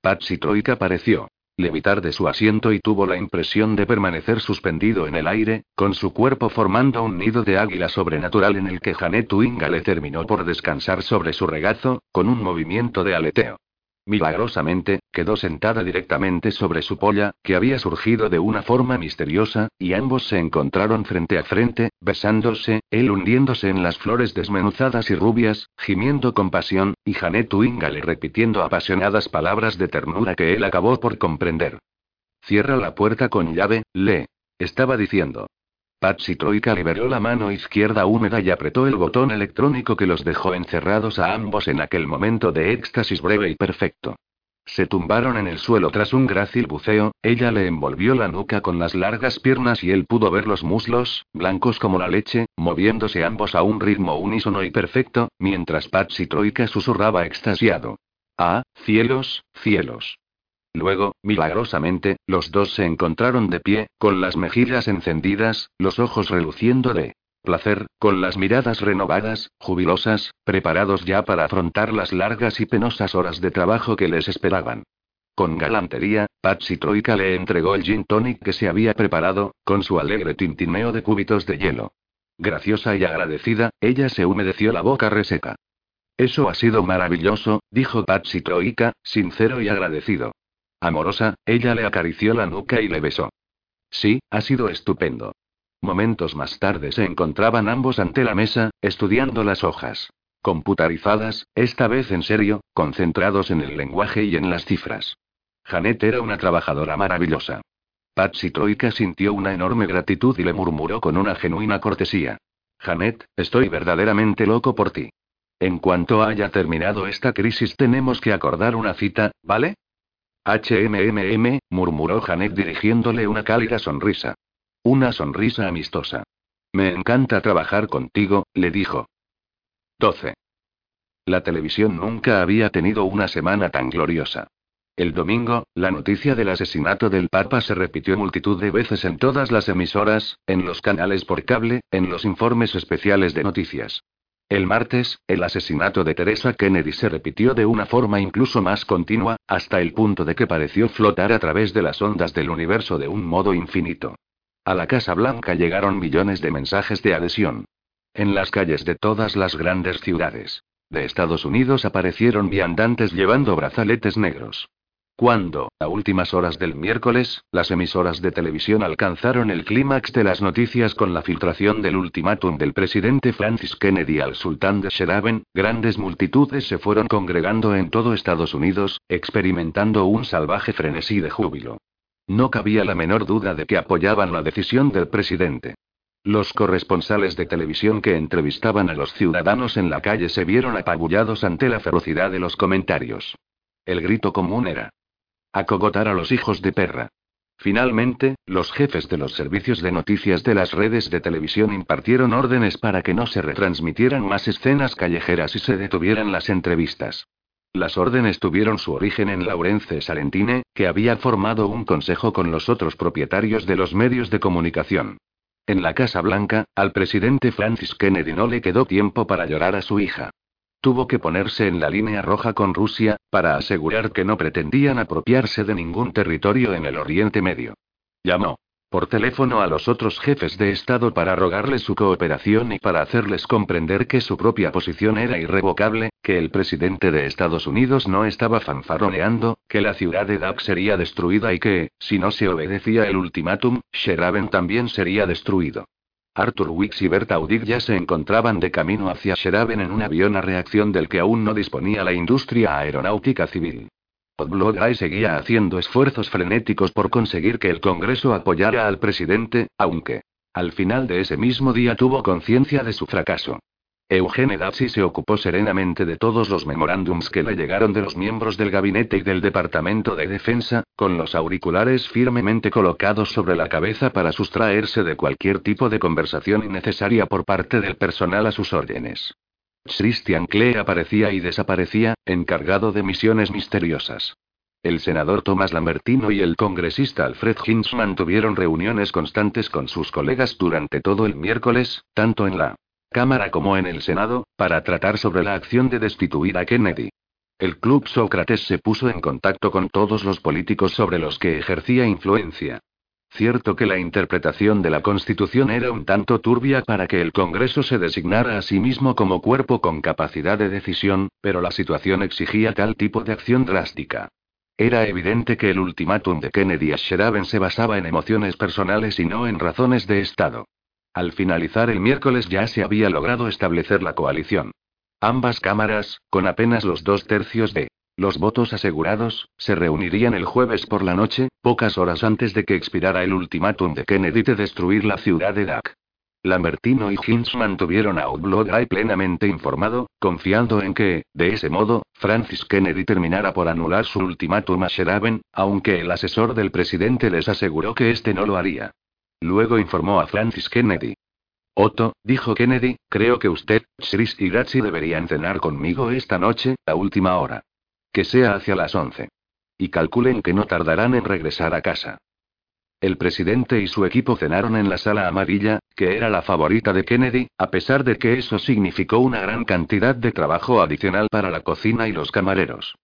Patsy Troika apareció levitar de su asiento y tuvo la impresión de permanecer suspendido en el aire, con su cuerpo formando un nido de águila sobrenatural en el que Janet le terminó por descansar sobre su regazo, con un movimiento de aleteo. Milagrosamente, quedó sentada directamente sobre su polla, que había surgido de una forma misteriosa, y ambos se encontraron frente a frente, besándose, él hundiéndose en las flores desmenuzadas y rubias, gimiendo con pasión, y Janet Wingale repitiendo apasionadas palabras de ternura que él acabó por comprender. Cierra la puerta con llave, le. Estaba diciendo. Patsy Troika liberó la mano izquierda húmeda y apretó el botón electrónico que los dejó encerrados a ambos en aquel momento de éxtasis breve y perfecto. Se tumbaron en el suelo tras un grácil buceo, ella le envolvió la nuca con las largas piernas y él pudo ver los muslos, blancos como la leche, moviéndose ambos a un ritmo unísono y perfecto, mientras Patsy Troika susurraba extasiado. Ah, cielos, cielos. Luego, milagrosamente, los dos se encontraron de pie, con las mejillas encendidas, los ojos reluciendo de placer, con las miradas renovadas, jubilosas, preparados ya para afrontar las largas y penosas horas de trabajo que les esperaban. Con galantería, Patsy Troika le entregó el gin tonic que se había preparado, con su alegre tintineo de cúbitos de hielo. Graciosa y agradecida, ella se humedeció la boca reseca. Eso ha sido maravilloso, dijo Patsy Troika, sincero y agradecido. Amorosa, ella le acarició la nuca y le besó. Sí, ha sido estupendo. Momentos más tarde se encontraban ambos ante la mesa, estudiando las hojas. Computarizadas, esta vez en serio, concentrados en el lenguaje y en las cifras. Janet era una trabajadora maravillosa. Patsy Troika sintió una enorme gratitud y le murmuró con una genuina cortesía. Janet, estoy verdaderamente loco por ti. En cuanto haya terminado esta crisis tenemos que acordar una cita, ¿vale? HMMM, murmuró Janet dirigiéndole una cálida sonrisa. Una sonrisa amistosa. Me encanta trabajar contigo, le dijo. 12. La televisión nunca había tenido una semana tan gloriosa. El domingo, la noticia del asesinato del Papa se repitió multitud de veces en todas las emisoras, en los canales por cable, en los informes especiales de noticias. El martes, el asesinato de Teresa Kennedy se repitió de una forma incluso más continua, hasta el punto de que pareció flotar a través de las ondas del universo de un modo infinito. A la Casa Blanca llegaron millones de mensajes de adhesión. En las calles de todas las grandes ciudades de Estados Unidos aparecieron viandantes llevando brazaletes negros. Cuando, a últimas horas del miércoles, las emisoras de televisión alcanzaron el clímax de las noticias con la filtración del ultimátum del presidente Francis Kennedy al sultán de Sheraben, grandes multitudes se fueron congregando en todo Estados Unidos, experimentando un salvaje frenesí de júbilo. No cabía la menor duda de que apoyaban la decisión del presidente. Los corresponsales de televisión que entrevistaban a los ciudadanos en la calle se vieron apabullados ante la ferocidad de los comentarios. El grito común era, acogotar a los hijos de perra. Finalmente, los jefes de los servicios de noticias de las redes de televisión impartieron órdenes para que no se retransmitieran más escenas callejeras y se detuvieran las entrevistas. Las órdenes tuvieron su origen en Laurence Salentine, que había formado un consejo con los otros propietarios de los medios de comunicación. En la Casa Blanca, al presidente Francis Kennedy no le quedó tiempo para llorar a su hija. Tuvo que ponerse en la línea roja con Rusia, para asegurar que no pretendían apropiarse de ningún territorio en el Oriente Medio. Llamó por teléfono a los otros jefes de Estado para rogarles su cooperación y para hacerles comprender que su propia posición era irrevocable, que el presidente de Estados Unidos no estaba fanfaroneando, que la ciudad de Dak sería destruida y que, si no se obedecía el ultimátum, Sheraben también sería destruido. Arthur Wicks y Bert Audig ya se encontraban de camino hacia Sheraben en un avión a reacción del que aún no disponía la industria aeronáutica civil. Guy seguía haciendo esfuerzos frenéticos por conseguir que el Congreso apoyara al presidente, aunque, al final de ese mismo día tuvo conciencia de su fracaso. Eugene Dazzi se ocupó serenamente de todos los memorándums que le llegaron de los miembros del gabinete y del Departamento de Defensa, con los auriculares firmemente colocados sobre la cabeza para sustraerse de cualquier tipo de conversación innecesaria por parte del personal a sus órdenes. Christian Klee aparecía y desaparecía, encargado de misiones misteriosas. El senador Thomas Lambertino y el congresista Alfred Hinz mantuvieron reuniones constantes con sus colegas durante todo el miércoles, tanto en la Cámara como en el Senado, para tratar sobre la acción de destituir a Kennedy. El Club Sócrates se puso en contacto con todos los políticos sobre los que ejercía influencia. Cierto que la interpretación de la Constitución era un tanto turbia para que el Congreso se designara a sí mismo como cuerpo con capacidad de decisión, pero la situación exigía tal tipo de acción drástica. Era evidente que el ultimátum de Kennedy a Sheraben se basaba en emociones personales y no en razones de Estado. Al finalizar el miércoles ya se había logrado establecer la coalición. Ambas cámaras, con apenas los dos tercios de los votos asegurados, se reunirían el jueves por la noche, pocas horas antes de que expirara el ultimátum de Kennedy de destruir la ciudad de Dak. Lambertino y Hinz mantuvieron a Guy plenamente informado, confiando en que, de ese modo, Francis Kennedy terminara por anular su ultimátum a Sheraben, aunque el asesor del presidente les aseguró que este no lo haría. Luego informó a Francis Kennedy. Otto, dijo Kennedy, creo que usted, Chris y Grazzi deberían cenar conmigo esta noche, a última hora. Que sea hacia las once. Y calculen que no tardarán en regresar a casa. El presidente y su equipo cenaron en la sala amarilla, que era la favorita de Kennedy, a pesar de que eso significó una gran cantidad de trabajo adicional para la cocina y los camareros.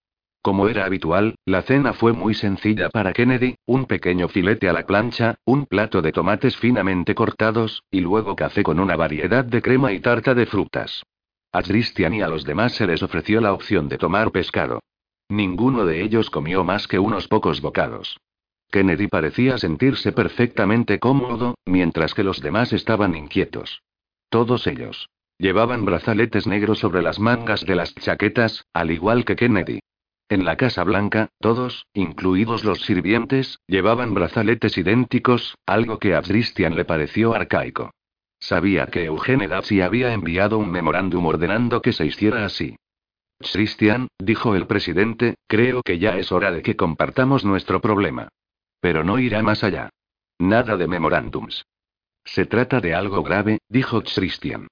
Como era habitual, la cena fue muy sencilla para Kennedy, un pequeño filete a la plancha, un plato de tomates finamente cortados, y luego café con una variedad de crema y tarta de frutas. A Christian y a los demás se les ofreció la opción de tomar pescado. Ninguno de ellos comió más que unos pocos bocados. Kennedy parecía sentirse perfectamente cómodo, mientras que los demás estaban inquietos. Todos ellos. Llevaban brazaletes negros sobre las mangas de las chaquetas, al igual que Kennedy. En la Casa Blanca, todos, incluidos los sirvientes, llevaban brazaletes idénticos, algo que a Christian le pareció arcaico. Sabía que Eugene Dapsi había enviado un memorándum ordenando que se hiciera así. Christian, dijo el presidente, creo que ya es hora de que compartamos nuestro problema. Pero no irá más allá. Nada de memorándums. Se trata de algo grave, dijo Christian.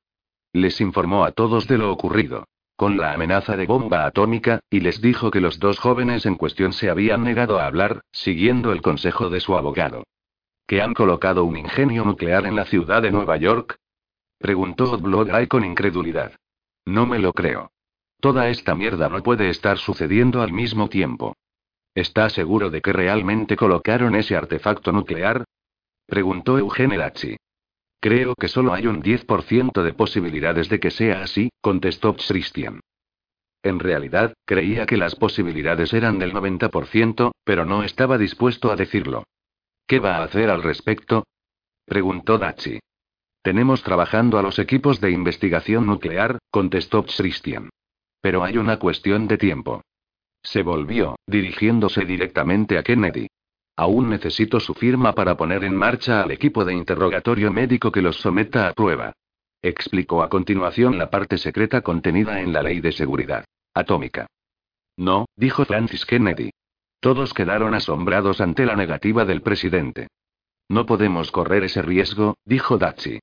Les informó a todos de lo ocurrido. Con la amenaza de bomba atómica, y les dijo que los dos jóvenes en cuestión se habían negado a hablar, siguiendo el consejo de su abogado. ¿Que han colocado un ingenio nuclear en la ciudad de Nueva York? Preguntó Bloodeye con incredulidad. No me lo creo. Toda esta mierda no puede estar sucediendo al mismo tiempo. ¿Está seguro de que realmente colocaron ese artefacto nuclear? Preguntó Eugene Lachi. Creo que solo hay un 10% de posibilidades de que sea así, contestó Christian. En realidad, creía que las posibilidades eran del 90%, pero no estaba dispuesto a decirlo. ¿Qué va a hacer al respecto? preguntó Dachi. Tenemos trabajando a los equipos de investigación nuclear, contestó Christian. Pero hay una cuestión de tiempo. Se volvió, dirigiéndose directamente a Kennedy. Aún necesito su firma para poner en marcha al equipo de interrogatorio médico que los someta a prueba. Explicó a continuación la parte secreta contenida en la ley de seguridad atómica. No, dijo Francis Kennedy. Todos quedaron asombrados ante la negativa del presidente. No podemos correr ese riesgo, dijo Dachi.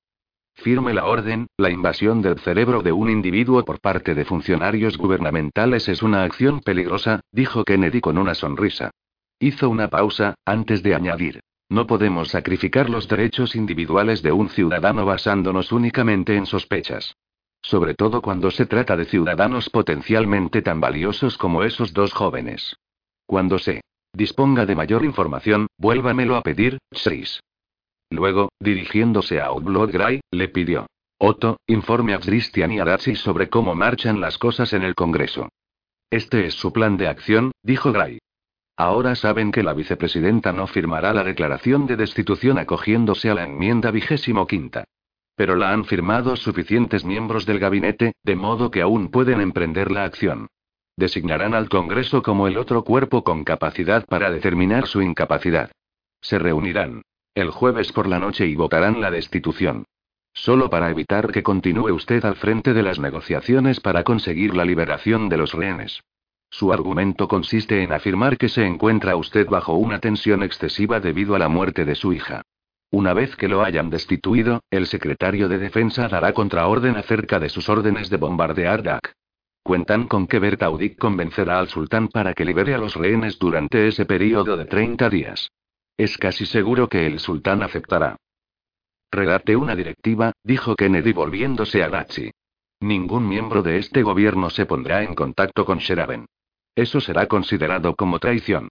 Firme la orden, la invasión del cerebro de un individuo por parte de funcionarios gubernamentales es una acción peligrosa, dijo Kennedy con una sonrisa. Hizo una pausa, antes de añadir. No podemos sacrificar los derechos individuales de un ciudadano basándonos únicamente en sospechas. Sobre todo cuando se trata de ciudadanos potencialmente tan valiosos como esos dos jóvenes. Cuando se disponga de mayor información, vuélvamelo a pedir, Chris. Luego, dirigiéndose a Outblood Gray, le pidió. Otto, informe a Christian y a sobre cómo marchan las cosas en el Congreso. Este es su plan de acción, dijo Gray. Ahora saben que la vicepresidenta no firmará la declaración de destitución acogiéndose a la enmienda vigésimo quinta. Pero la han firmado suficientes miembros del gabinete, de modo que aún pueden emprender la acción. Designarán al Congreso como el otro cuerpo con capacidad para determinar su incapacidad. Se reunirán el jueves por la noche y votarán la destitución. Solo para evitar que continúe usted al frente de las negociaciones para conseguir la liberación de los rehenes. Su argumento consiste en afirmar que se encuentra usted bajo una tensión excesiva debido a la muerte de su hija. Una vez que lo hayan destituido, el secretario de Defensa dará contraorden acerca de sus órdenes de bombardear Dak. Cuentan con que Bertaudik convencerá al sultán para que libere a los rehenes durante ese periodo de 30 días. Es casi seguro que el sultán aceptará. Redacte una directiva, dijo Kennedy volviéndose a Gachi. Ningún miembro de este gobierno se pondrá en contacto con Sheraben. Eso será considerado como traición.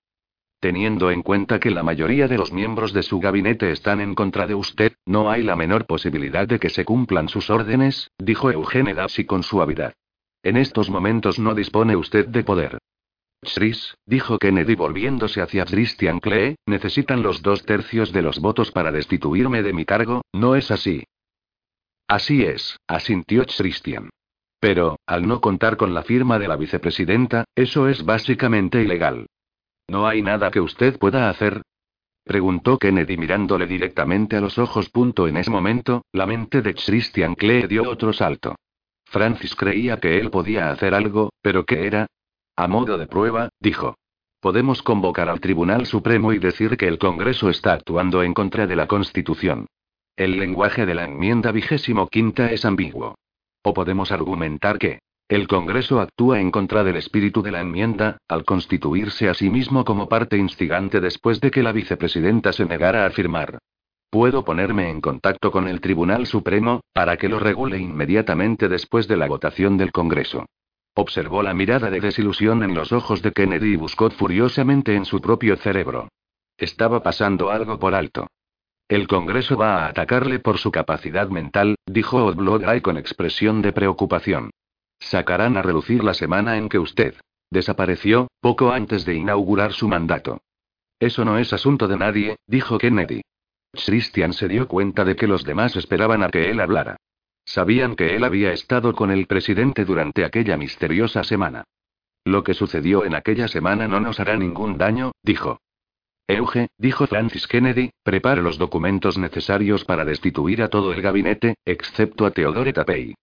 Teniendo en cuenta que la mayoría de los miembros de su gabinete están en contra de usted, no hay la menor posibilidad de que se cumplan sus órdenes, dijo Eugene Darcy con suavidad. En estos momentos no dispone usted de poder. Chris, dijo Kennedy volviéndose hacia Christian Klee, necesitan los dos tercios de los votos para destituirme de mi cargo, ¿no es así? Así es, asintió Christian. Pero, al no contar con la firma de la vicepresidenta, eso es básicamente ilegal. ¿No hay nada que usted pueda hacer? Preguntó Kennedy mirándole directamente a los ojos. En ese momento, la mente de Christian Klee dio otro salto. Francis creía que él podía hacer algo, pero ¿qué era? A modo de prueba, dijo. Podemos convocar al Tribunal Supremo y decir que el Congreso está actuando en contra de la Constitución. El lenguaje de la enmienda vigésimo quinta es ambiguo. O podemos argumentar que el Congreso actúa en contra del espíritu de la enmienda, al constituirse a sí mismo como parte instigante después de que la vicepresidenta se negara a firmar. Puedo ponerme en contacto con el Tribunal Supremo, para que lo regule inmediatamente después de la votación del Congreso. Observó la mirada de desilusión en los ojos de Kennedy y buscó furiosamente en su propio cerebro. Estaba pasando algo por alto. El Congreso va a atacarle por su capacidad mental, dijo Odblogay con expresión de preocupación. Sacarán a relucir la semana en que usted desapareció, poco antes de inaugurar su mandato. Eso no es asunto de nadie, dijo Kennedy. Christian se dio cuenta de que los demás esperaban a que él hablara. Sabían que él había estado con el presidente durante aquella misteriosa semana. Lo que sucedió en aquella semana no nos hará ningún daño, dijo. Euge, dijo Francis Kennedy, prepare los documentos necesarios para destituir a todo el gabinete, excepto a Theodore Tapey.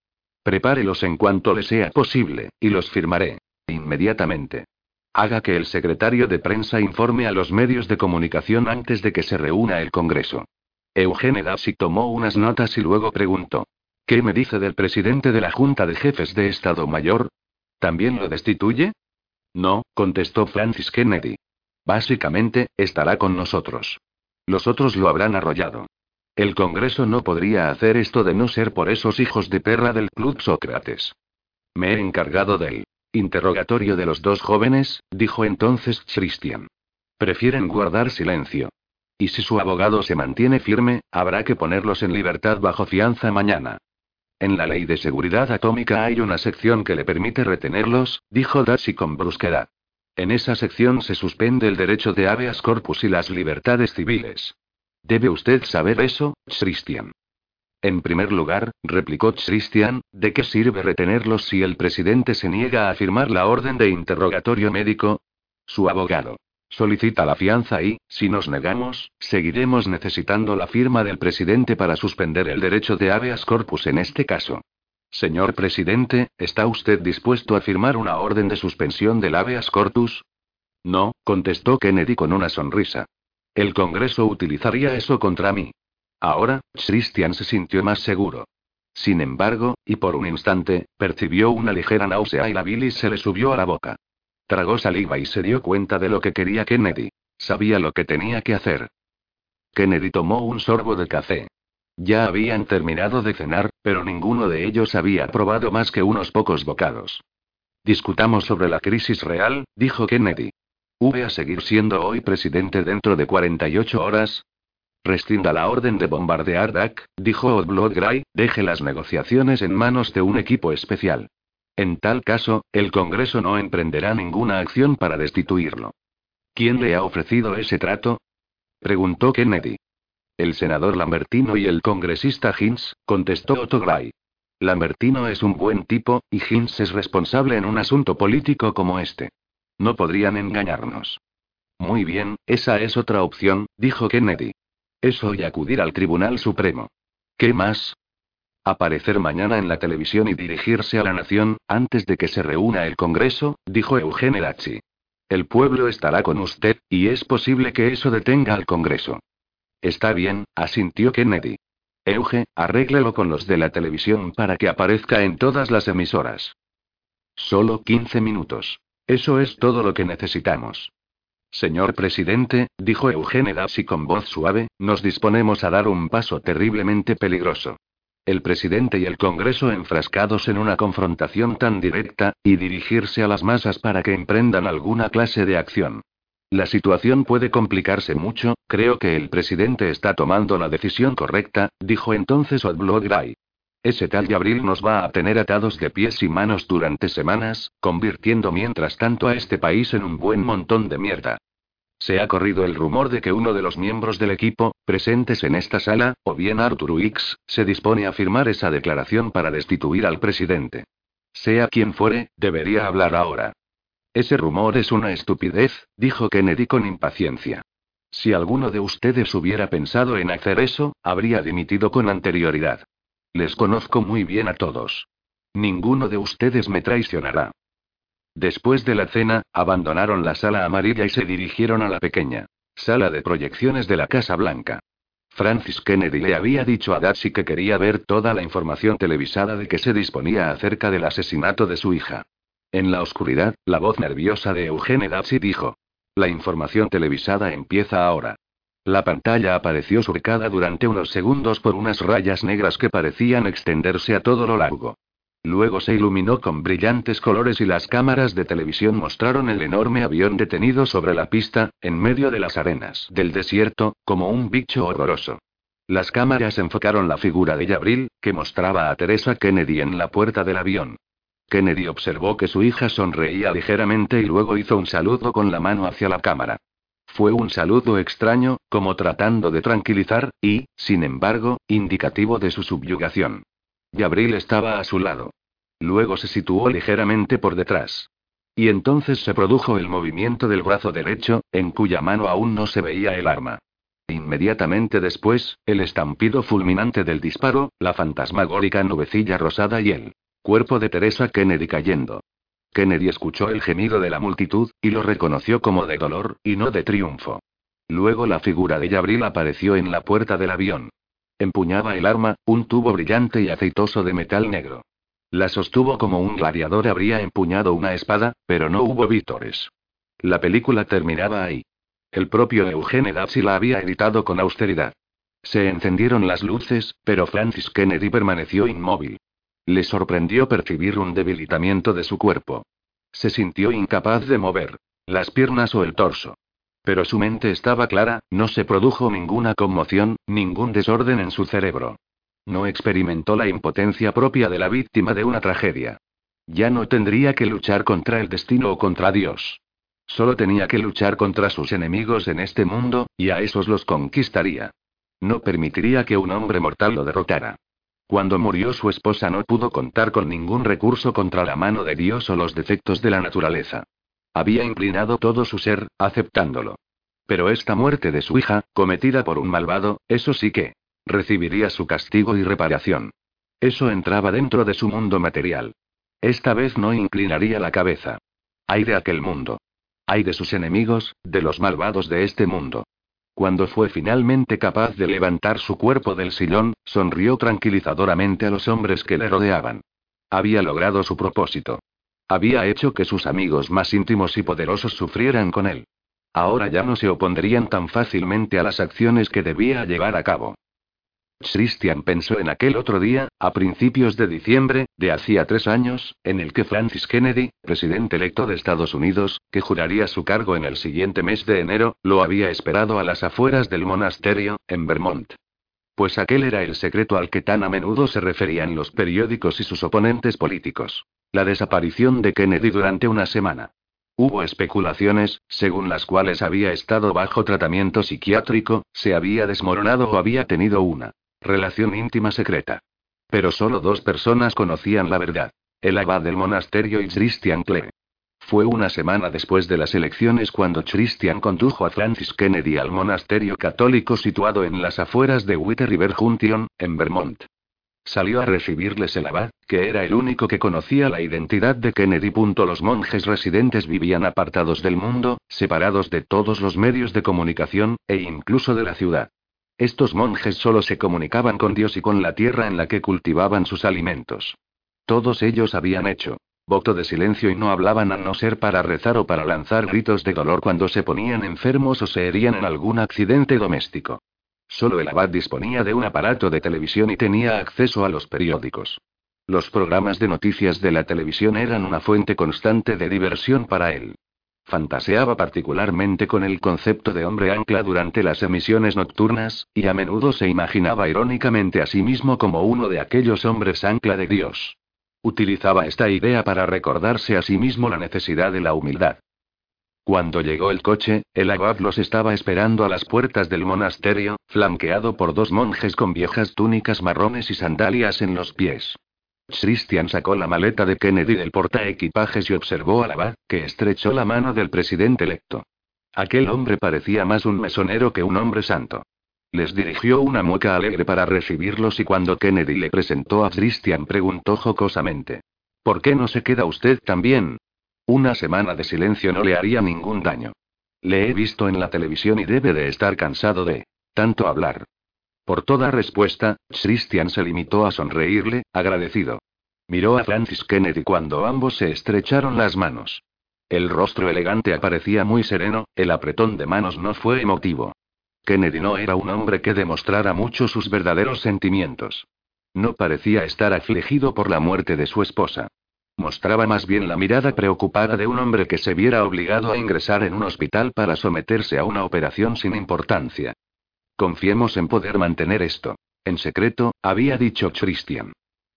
Prepárelos en cuanto le sea posible, y los firmaré. Inmediatamente. Haga que el secretario de prensa informe a los medios de comunicación antes de que se reúna el Congreso. Eugene Dassi tomó unas notas y luego preguntó. ¿Qué me dice del presidente de la Junta de Jefes de Estado Mayor? ¿También lo destituye? No, contestó Francis Kennedy. Básicamente, estará con nosotros. Los otros lo habrán arrollado. El Congreso no podría hacer esto de no ser por esos hijos de perra del Club Sócrates. Me he encargado del interrogatorio de los dos jóvenes, dijo entonces Christian. Prefieren guardar silencio. Y si su abogado se mantiene firme, habrá que ponerlos en libertad bajo fianza mañana. En la ley de seguridad atómica hay una sección que le permite retenerlos, dijo Darcy con brusquedad. En esa sección se suspende el derecho de habeas corpus y las libertades civiles. Debe usted saber eso, Christian. En primer lugar, replicó Christian, ¿de qué sirve retenerlos si el presidente se niega a firmar la orden de interrogatorio médico? Su abogado. Solicita la fianza y, si nos negamos, seguiremos necesitando la firma del presidente para suspender el derecho de habeas corpus en este caso. Señor presidente, ¿está usted dispuesto a firmar una orden de suspensión del habeas corpus? No, contestó Kennedy con una sonrisa. El Congreso utilizaría eso contra mí. Ahora, Christian se sintió más seguro. Sin embargo, y por un instante, percibió una ligera náusea y la bilis se le subió a la boca. Tragó saliva y se dio cuenta de lo que quería Kennedy. Sabía lo que tenía que hacer. Kennedy tomó un sorbo de café. Ya habían terminado de cenar, pero ninguno de ellos había probado más que unos pocos bocados. Discutamos sobre la crisis real, dijo Kennedy. ¿V a seguir siendo hoy presidente dentro de 48 horas? Restinda la orden de bombardear Dak, dijo Oddblood Gray, deje las negociaciones en manos de un equipo especial. En tal caso, el Congreso no emprenderá ninguna acción para destituirlo. ¿Quién le ha ofrecido ese trato? preguntó Kennedy. El senador Lambertino y el congresista Hinz, contestó Otto Gray. Lambertino es un buen tipo, y Hinz es responsable en un asunto político como este. No podrían engañarnos. Muy bien, esa es otra opción, dijo Kennedy. Eso y acudir al Tribunal Supremo. ¿Qué más? Aparecer mañana en la televisión y dirigirse a la nación, antes de que se reúna el Congreso, dijo Eugene Lacci. El pueblo estará con usted, y es posible que eso detenga al Congreso. Está bien, asintió Kennedy. Euge, arréglelo con los de la televisión para que aparezca en todas las emisoras. Solo 15 minutos. Eso es todo lo que necesitamos. Señor presidente, dijo Eugene Dassy con voz suave, nos disponemos a dar un paso terriblemente peligroso. El presidente y el Congreso enfrascados en una confrontación tan directa, y dirigirse a las masas para que emprendan alguna clase de acción. La situación puede complicarse mucho, creo que el presidente está tomando la decisión correcta, dijo entonces Oddblood Gray. Ese tal de abril nos va a tener atados de pies y manos durante semanas, convirtiendo mientras tanto a este país en un buen montón de mierda. Se ha corrido el rumor de que uno de los miembros del equipo, presentes en esta sala, o bien Arthur Wicks, se dispone a firmar esa declaración para destituir al presidente. Sea quien fuere, debería hablar ahora. Ese rumor es una estupidez, dijo Kennedy con impaciencia. Si alguno de ustedes hubiera pensado en hacer eso, habría dimitido con anterioridad. Les conozco muy bien a todos. Ninguno de ustedes me traicionará. Después de la cena, abandonaron la sala amarilla y se dirigieron a la pequeña sala de proyecciones de la Casa Blanca. Francis Kennedy le había dicho a Darcy que quería ver toda la información televisada de que se disponía acerca del asesinato de su hija. En la oscuridad, la voz nerviosa de Eugene Darcy dijo: La información televisada empieza ahora. La pantalla apareció surcada durante unos segundos por unas rayas negras que parecían extenderse a todo lo largo. Luego se iluminó con brillantes colores y las cámaras de televisión mostraron el enorme avión detenido sobre la pista, en medio de las arenas del desierto, como un bicho horroroso. Las cámaras enfocaron la figura de Yabril, que mostraba a Teresa Kennedy en la puerta del avión. Kennedy observó que su hija sonreía ligeramente y luego hizo un saludo con la mano hacia la cámara. Fue un saludo extraño, como tratando de tranquilizar, y, sin embargo, indicativo de su subyugación. Gabriel estaba a su lado. Luego se situó ligeramente por detrás. Y entonces se produjo el movimiento del brazo derecho, en cuya mano aún no se veía el arma. Inmediatamente después, el estampido fulminante del disparo, la fantasmagórica nubecilla rosada y el cuerpo de Teresa Kennedy cayendo. Kennedy escuchó el gemido de la multitud, y lo reconoció como de dolor, y no de triunfo. Luego la figura de Yabril apareció en la puerta del avión. Empuñaba el arma, un tubo brillante y aceitoso de metal negro. La sostuvo como un gladiador habría empuñado una espada, pero no hubo vítores. La película terminaba ahí. El propio Eugene Dapsi la había editado con austeridad. Se encendieron las luces, pero Francis Kennedy permaneció inmóvil. Le sorprendió percibir un debilitamiento de su cuerpo. Se sintió incapaz de mover las piernas o el torso. Pero su mente estaba clara, no se produjo ninguna conmoción, ningún desorden en su cerebro. No experimentó la impotencia propia de la víctima de una tragedia. Ya no tendría que luchar contra el destino o contra Dios. Solo tenía que luchar contra sus enemigos en este mundo, y a esos los conquistaría. No permitiría que un hombre mortal lo derrotara. Cuando murió su esposa no pudo contar con ningún recurso contra la mano de Dios o los defectos de la naturaleza. Había inclinado todo su ser, aceptándolo. Pero esta muerte de su hija, cometida por un malvado, eso sí que recibiría su castigo y reparación. Eso entraba dentro de su mundo material. Esta vez no inclinaría la cabeza. Hay de aquel mundo. Hay de sus enemigos, de los malvados de este mundo. Cuando fue finalmente capaz de levantar su cuerpo del sillón, sonrió tranquilizadoramente a los hombres que le rodeaban. Había logrado su propósito. Había hecho que sus amigos más íntimos y poderosos sufrieran con él. Ahora ya no se opondrían tan fácilmente a las acciones que debía llevar a cabo. Christian pensó en aquel otro día, a principios de diciembre, de hacía tres años, en el que Francis Kennedy, presidente electo de Estados Unidos, que juraría su cargo en el siguiente mes de enero, lo había esperado a las afueras del monasterio, en Vermont. Pues aquel era el secreto al que tan a menudo se referían los periódicos y sus oponentes políticos. La desaparición de Kennedy durante una semana. Hubo especulaciones, según las cuales había estado bajo tratamiento psiquiátrico, se había desmoronado o había tenido una Relación íntima secreta. Pero solo dos personas conocían la verdad. El abad del monasterio y Christian Klee. Fue una semana después de las elecciones cuando Christian condujo a Francis Kennedy al monasterio católico situado en las afueras de White River Junction, en Vermont. Salió a recibirles el abad, que era el único que conocía la identidad de Kennedy. Los monjes residentes vivían apartados del mundo, separados de todos los medios de comunicación, e incluso de la ciudad. Estos monjes solo se comunicaban con Dios y con la tierra en la que cultivaban sus alimentos. Todos ellos habían hecho voto de silencio y no hablaban a no ser para rezar o para lanzar gritos de dolor cuando se ponían enfermos o se herían en algún accidente doméstico. Solo el abad disponía de un aparato de televisión y tenía acceso a los periódicos. Los programas de noticias de la televisión eran una fuente constante de diversión para él. Fantaseaba particularmente con el concepto de hombre ancla durante las emisiones nocturnas, y a menudo se imaginaba irónicamente a sí mismo como uno de aquellos hombres ancla de Dios. Utilizaba esta idea para recordarse a sí mismo la necesidad de la humildad. Cuando llegó el coche, el abad los estaba esperando a las puertas del monasterio, flanqueado por dos monjes con viejas túnicas marrones y sandalias en los pies. Christian sacó la maleta de Kennedy del portaequipajes y observó al abad, que estrechó la mano del presidente electo. Aquel hombre parecía más un mesonero que un hombre santo. Les dirigió una mueca alegre para recibirlos y cuando Kennedy le presentó a Christian preguntó jocosamente. ¿Por qué no se queda usted también? Una semana de silencio no le haría ningún daño. Le he visto en la televisión y debe de estar cansado de tanto hablar. Por toda respuesta, Christian se limitó a sonreírle, agradecido. Miró a Francis Kennedy cuando ambos se estrecharon las manos. El rostro elegante aparecía muy sereno, el apretón de manos no fue emotivo. Kennedy no era un hombre que demostrara mucho sus verdaderos sentimientos. No parecía estar afligido por la muerte de su esposa. Mostraba más bien la mirada preocupada de un hombre que se viera obligado a ingresar en un hospital para someterse a una operación sin importancia. Confiemos en poder mantener esto. En secreto, había dicho Christian.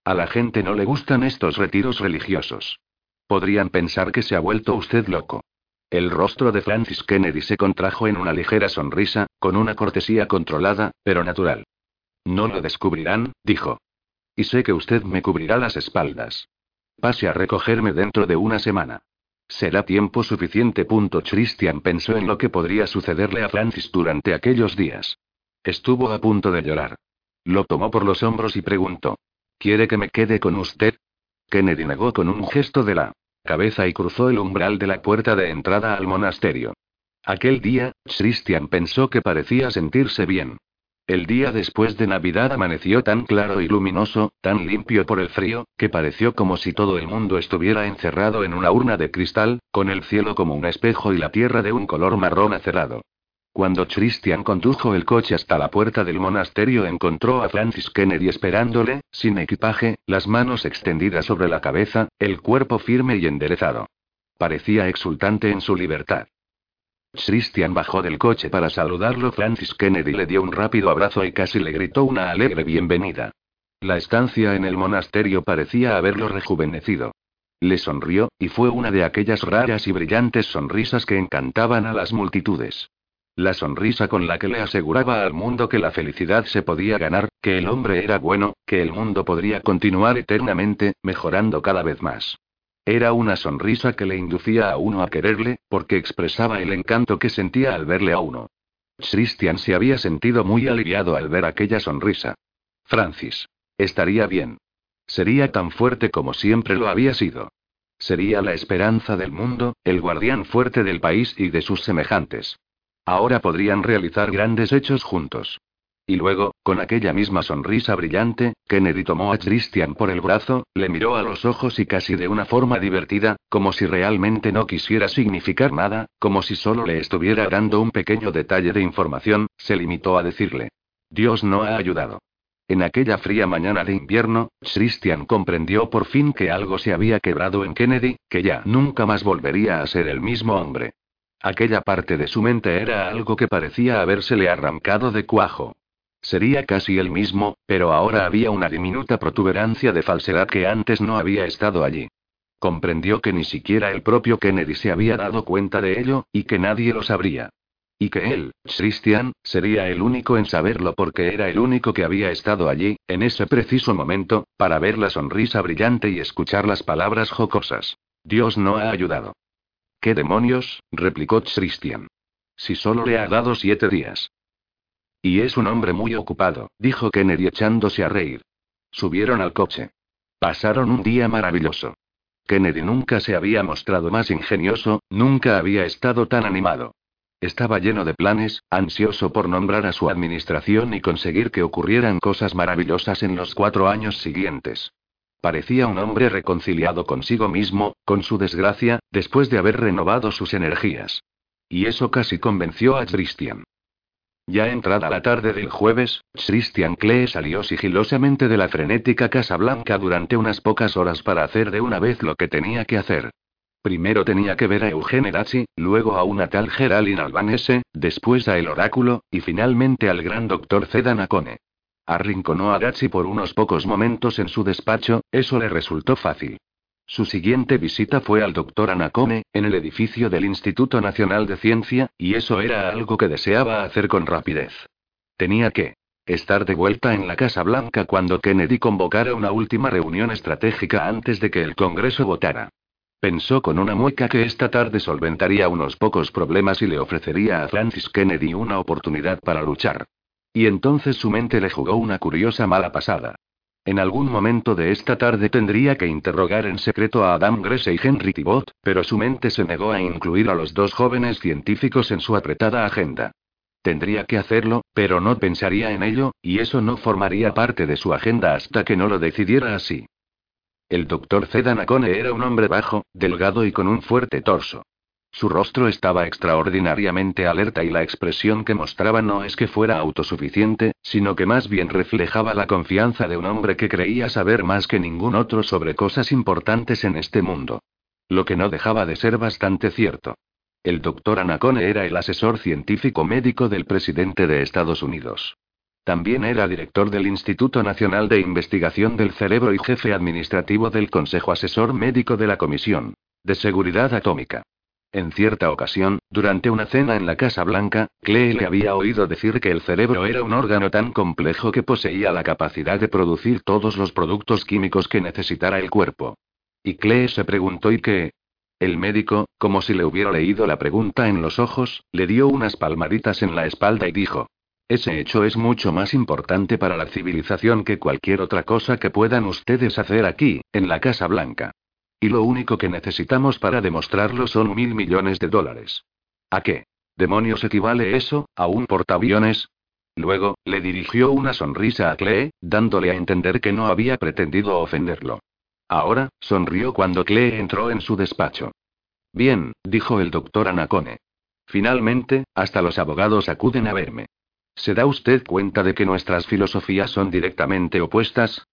A la gente no le gustan estos retiros religiosos. Podrían pensar que se ha vuelto usted loco. El rostro de Francis Kennedy se contrajo en una ligera sonrisa, con una cortesía controlada, pero natural. No lo descubrirán, dijo. Y sé que usted me cubrirá las espaldas. Pase a recogerme dentro de una semana. Será tiempo suficiente. Christian pensó en lo que podría sucederle a Francis durante aquellos días. Estuvo a punto de llorar. Lo tomó por los hombros y preguntó. ¿Quiere que me quede con usted? Kennedy negó con un gesto de la cabeza y cruzó el umbral de la puerta de entrada al monasterio. Aquel día, Christian pensó que parecía sentirse bien. El día después de Navidad amaneció tan claro y luminoso, tan limpio por el frío, que pareció como si todo el mundo estuviera encerrado en una urna de cristal, con el cielo como un espejo y la tierra de un color marrón acerado. Cuando Christian condujo el coche hasta la puerta del monasterio encontró a Francis Kennedy esperándole, sin equipaje, las manos extendidas sobre la cabeza, el cuerpo firme y enderezado. Parecía exultante en su libertad. Christian bajó del coche para saludarlo. Francis Kennedy le dio un rápido abrazo y casi le gritó una alegre bienvenida. La estancia en el monasterio parecía haberlo rejuvenecido. Le sonrió, y fue una de aquellas raras y brillantes sonrisas que encantaban a las multitudes. La sonrisa con la que le aseguraba al mundo que la felicidad se podía ganar, que el hombre era bueno, que el mundo podría continuar eternamente, mejorando cada vez más. Era una sonrisa que le inducía a uno a quererle, porque expresaba el encanto que sentía al verle a uno. Christian se había sentido muy aliviado al ver aquella sonrisa. Francis. Estaría bien. Sería tan fuerte como siempre lo había sido. Sería la esperanza del mundo, el guardián fuerte del país y de sus semejantes. Ahora podrían realizar grandes hechos juntos. Y luego, con aquella misma sonrisa brillante, Kennedy tomó a Christian por el brazo, le miró a los ojos y casi de una forma divertida, como si realmente no quisiera significar nada, como si solo le estuviera dando un pequeño detalle de información, se limitó a decirle. Dios no ha ayudado. En aquella fría mañana de invierno, Christian comprendió por fin que algo se había quebrado en Kennedy, que ya nunca más volvería a ser el mismo hombre. Aquella parte de su mente era algo que parecía habérsele arrancado de cuajo. Sería casi el mismo, pero ahora había una diminuta protuberancia de falsedad que antes no había estado allí. Comprendió que ni siquiera el propio Kennedy se había dado cuenta de ello, y que nadie lo sabría. Y que él, Christian, sería el único en saberlo porque era el único que había estado allí, en ese preciso momento, para ver la sonrisa brillante y escuchar las palabras jocosas. Dios no ha ayudado. ¿Qué demonios? replicó Christian. Si solo le ha dado siete días. Y es un hombre muy ocupado, dijo Kennedy echándose a reír. Subieron al coche. Pasaron un día maravilloso. Kennedy nunca se había mostrado más ingenioso, nunca había estado tan animado. Estaba lleno de planes, ansioso por nombrar a su administración y conseguir que ocurrieran cosas maravillosas en los cuatro años siguientes. Parecía un hombre reconciliado consigo mismo, con su desgracia, después de haber renovado sus energías. Y eso casi convenció a Christian. Ya entrada la tarde del jueves, Christian Klee salió sigilosamente de la frenética Casa Blanca durante unas pocas horas para hacer de una vez lo que tenía que hacer. Primero tenía que ver a Eugene Dachi, luego a una tal Geraldine Albanese, después a el oráculo, y finalmente al gran doctor Zeda Nakone. Arrinconó a Dachi por unos pocos momentos en su despacho, eso le resultó fácil. Su siguiente visita fue al doctor Anacone, en el edificio del Instituto Nacional de Ciencia, y eso era algo que deseaba hacer con rapidez. Tenía que estar de vuelta en la Casa Blanca cuando Kennedy convocara una última reunión estratégica antes de que el Congreso votara. Pensó con una mueca que esta tarde solventaría unos pocos problemas y le ofrecería a Francis Kennedy una oportunidad para luchar. Y entonces su mente le jugó una curiosa mala pasada. En algún momento de esta tarde tendría que interrogar en secreto a Adam Grese y Henry Tibot, pero su mente se negó a incluir a los dos jóvenes científicos en su apretada agenda. Tendría que hacerlo, pero no pensaría en ello, y eso no formaría parte de su agenda hasta que no lo decidiera así. El doctor Zedanacone era un hombre bajo, delgado y con un fuerte torso. Su rostro estaba extraordinariamente alerta y la expresión que mostraba no es que fuera autosuficiente, sino que más bien reflejaba la confianza de un hombre que creía saber más que ningún otro sobre cosas importantes en este mundo. Lo que no dejaba de ser bastante cierto. El doctor Anacone era el asesor científico médico del presidente de Estados Unidos. También era director del Instituto Nacional de Investigación del Cerebro y jefe administrativo del Consejo Asesor Médico de la Comisión de Seguridad Atómica. En cierta ocasión, durante una cena en la Casa Blanca, Clee le había oído decir que el cerebro era un órgano tan complejo que poseía la capacidad de producir todos los productos químicos que necesitara el cuerpo. Y Clee se preguntó ¿y qué? El médico, como si le hubiera leído la pregunta en los ojos, le dio unas palmaditas en la espalda y dijo, ese hecho es mucho más importante para la civilización que cualquier otra cosa que puedan ustedes hacer aquí, en la Casa Blanca. Y lo único que necesitamos para demostrarlo son mil millones de dólares. ¿A qué? ¿Demonios equivale eso, a un portaaviones? Luego, le dirigió una sonrisa a Clee, dándole a entender que no había pretendido ofenderlo. Ahora, sonrió cuando Clee entró en su despacho. Bien, dijo el doctor Anacone. Finalmente, hasta los abogados acuden a verme. ¿Se da usted cuenta de que nuestras filosofías son directamente opuestas?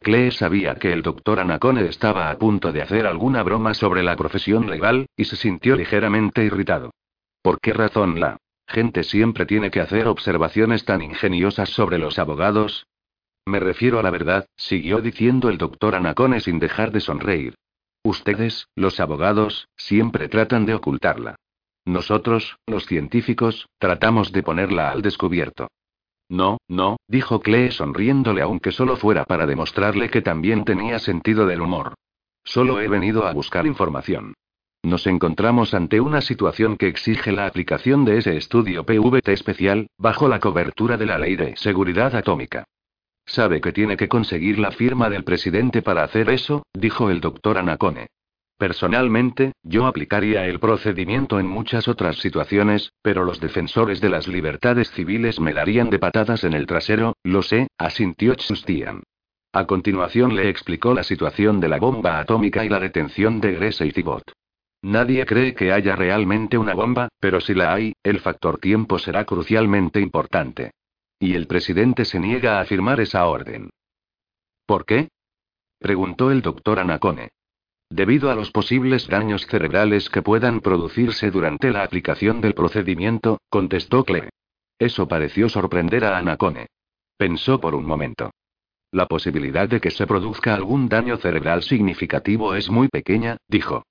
Clee sabía que el doctor Anacone estaba a punto de hacer alguna broma sobre la profesión legal, y se sintió ligeramente irritado. ¿Por qué razón la gente siempre tiene que hacer observaciones tan ingeniosas sobre los abogados? Me refiero a la verdad, siguió diciendo el doctor Anacone sin dejar de sonreír. Ustedes, los abogados, siempre tratan de ocultarla. Nosotros, los científicos, tratamos de ponerla al descubierto. No, no, dijo Clee sonriéndole aunque solo fuera para demostrarle que también tenía sentido del humor. Solo he venido a buscar información. Nos encontramos ante una situación que exige la aplicación de ese estudio PVT especial, bajo la cobertura de la Ley de Seguridad Atómica. Sabe que tiene que conseguir la firma del presidente para hacer eso, dijo el doctor Anacone. Personalmente, yo aplicaría el procedimiento en muchas otras situaciones, pero los defensores de las libertades civiles me darían de patadas en el trasero, lo sé, asintió Chustian. A continuación le explicó la situación de la bomba atómica y la detención de Grese y Thibot. Nadie cree que haya realmente una bomba, pero si la hay, el factor tiempo será crucialmente importante. Y el presidente se niega a firmar esa orden. ¿Por qué? preguntó el doctor Anacone. Debido a los posibles daños cerebrales que puedan producirse durante la aplicación del procedimiento, contestó Cle. Eso pareció sorprender a Anacone. Pensó por un momento. La posibilidad de que se produzca algún daño cerebral significativo es muy pequeña, dijo.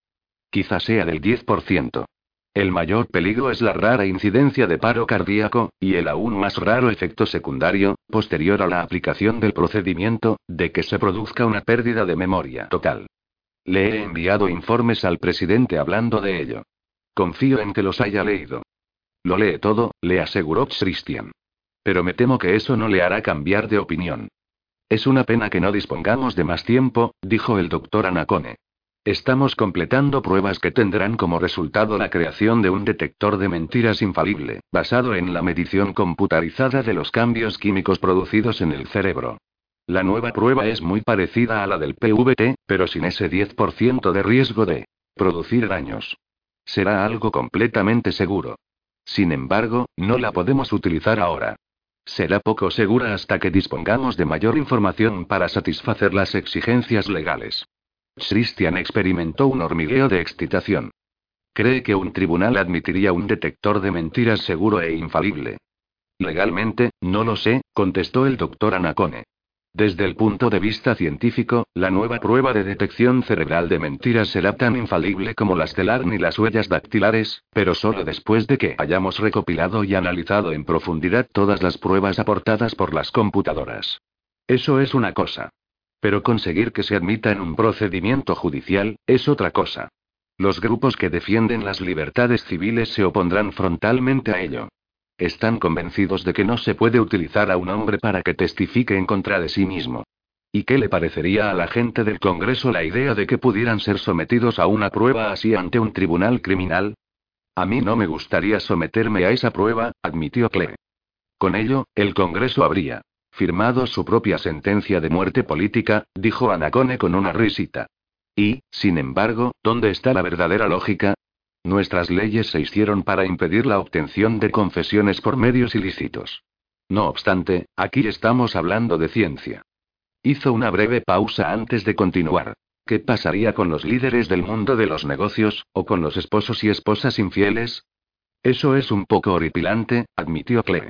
Quizá sea del 10%. El mayor peligro es la rara incidencia de paro cardíaco, y el aún más raro efecto secundario, posterior a la aplicación del procedimiento, de que se produzca una pérdida de memoria total. Le he enviado informes al presidente hablando de ello. Confío en que los haya leído. Lo lee todo, le aseguró Christian. Pero me temo que eso no le hará cambiar de opinión. Es una pena que no dispongamos de más tiempo, dijo el doctor Anacone. Estamos completando pruebas que tendrán como resultado la creación de un detector de mentiras infalible, basado en la medición computarizada de los cambios químicos producidos en el cerebro. La nueva prueba es muy parecida a la del PVT, pero sin ese 10% de riesgo de producir daños. Será algo completamente seguro. Sin embargo, no la podemos utilizar ahora. Será poco segura hasta que dispongamos de mayor información para satisfacer las exigencias legales. Christian experimentó un hormigueo de excitación. ¿Cree que un tribunal admitiría un detector de mentiras seguro e infalible? Legalmente, no lo sé, contestó el doctor Anacone. Desde el punto de vista científico, la nueva prueba de detección cerebral de mentiras será tan infalible como las telar ni las huellas dactilares, pero solo después de que hayamos recopilado y analizado en profundidad todas las pruebas aportadas por las computadoras. Eso es una cosa. Pero conseguir que se admita en un procedimiento judicial, es otra cosa. Los grupos que defienden las libertades civiles se opondrán frontalmente a ello. Están convencidos de que no se puede utilizar a un hombre para que testifique en contra de sí mismo. ¿Y qué le parecería a la gente del Congreso la idea de que pudieran ser sometidos a una prueba así ante un tribunal criminal? A mí no me gustaría someterme a esa prueba, admitió Clay. Con ello, el Congreso habría firmado su propia sentencia de muerte política, dijo Anacone con una risita. Y, sin embargo, ¿dónde está la verdadera lógica? Nuestras leyes se hicieron para impedir la obtención de confesiones por medios ilícitos. No obstante, aquí estamos hablando de ciencia. Hizo una breve pausa antes de continuar. ¿Qué pasaría con los líderes del mundo de los negocios, o con los esposos y esposas infieles? Eso es un poco horripilante, admitió Cle.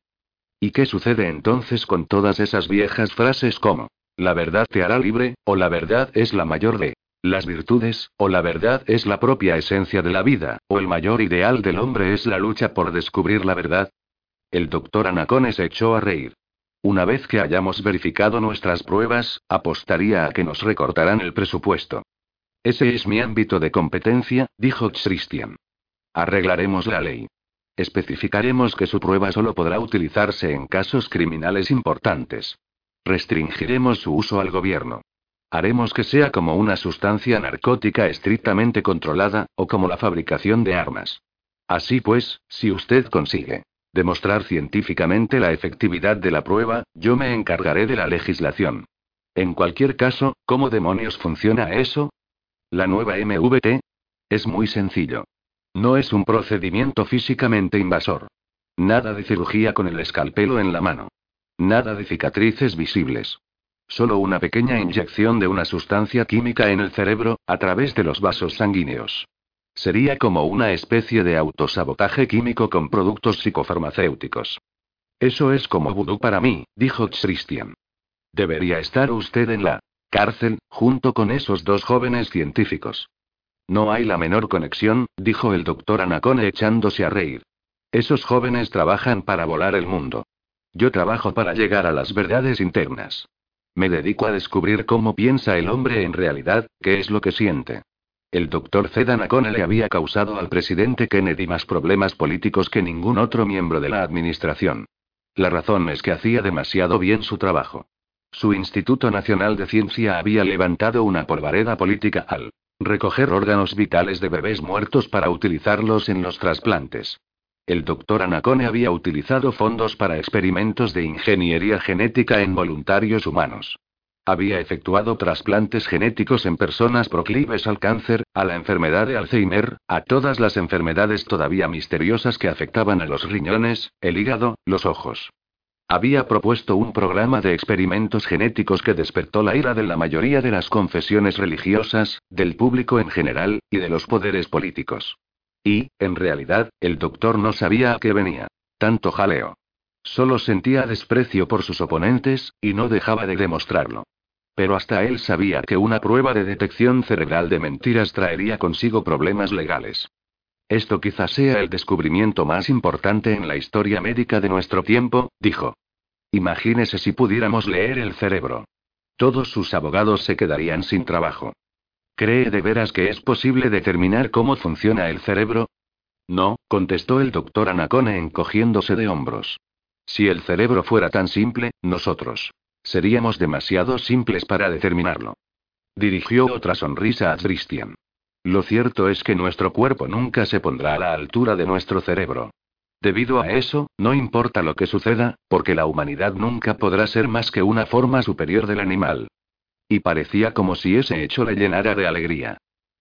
¿Y qué sucede entonces con todas esas viejas frases como, la verdad te hará libre, o la verdad es la mayor de las virtudes, o la verdad es la propia esencia de la vida, o el mayor ideal del hombre es la lucha por descubrir la verdad. El doctor Anacone se echó a reír. Una vez que hayamos verificado nuestras pruebas, apostaría a que nos recortarán el presupuesto. Ese es mi ámbito de competencia, dijo Christian. Arreglaremos la ley. Especificaremos que su prueba solo podrá utilizarse en casos criminales importantes. Restringiremos su uso al gobierno. Haremos que sea como una sustancia narcótica estrictamente controlada, o como la fabricación de armas. Así pues, si usted consigue demostrar científicamente la efectividad de la prueba, yo me encargaré de la legislación. En cualquier caso, ¿cómo demonios funciona eso? La nueva MVT es muy sencillo. No es un procedimiento físicamente invasor. Nada de cirugía con el escalpelo en la mano. Nada de cicatrices visibles. Solo una pequeña inyección de una sustancia química en el cerebro, a través de los vasos sanguíneos. Sería como una especie de autosabotaje químico con productos psicofarmacéuticos. Eso es como vudú para mí, dijo Christian. Debería estar usted en la cárcel, junto con esos dos jóvenes científicos. No hay la menor conexión, dijo el doctor Anacone echándose a reír. Esos jóvenes trabajan para volar el mundo. Yo trabajo para llegar a las verdades internas. Me dedico a descubrir cómo piensa el hombre en realidad, qué es lo que siente. El doctor Zed Anacone le había causado al presidente Kennedy más problemas políticos que ningún otro miembro de la administración. La razón es que hacía demasiado bien su trabajo. Su Instituto Nacional de Ciencia había levantado una polvareda política al Recoger órganos vitales de bebés muertos para utilizarlos en los trasplantes. El doctor Anacone había utilizado fondos para experimentos de ingeniería genética en voluntarios humanos. Había efectuado trasplantes genéticos en personas proclives al cáncer, a la enfermedad de Alzheimer, a todas las enfermedades todavía misteriosas que afectaban a los riñones, el hígado, los ojos. Había propuesto un programa de experimentos genéticos que despertó la ira de la mayoría de las confesiones religiosas, del público en general, y de los poderes políticos. Y, en realidad, el doctor no sabía a qué venía. Tanto jaleo. Solo sentía desprecio por sus oponentes, y no dejaba de demostrarlo. Pero hasta él sabía que una prueba de detección cerebral de mentiras traería consigo problemas legales. Esto quizás sea el descubrimiento más importante en la historia médica de nuestro tiempo, dijo. Imagínese si pudiéramos leer el cerebro. Todos sus abogados se quedarían sin trabajo. ¿Cree de veras que es posible determinar cómo funciona el cerebro? No, contestó el doctor Anacone encogiéndose de hombros. Si el cerebro fuera tan simple, nosotros seríamos demasiado simples para determinarlo. Dirigió otra sonrisa a Christian. Lo cierto es que nuestro cuerpo nunca se pondrá a la altura de nuestro cerebro. Debido a eso, no importa lo que suceda, porque la humanidad nunca podrá ser más que una forma superior del animal. Y parecía como si ese hecho le llenara de alegría.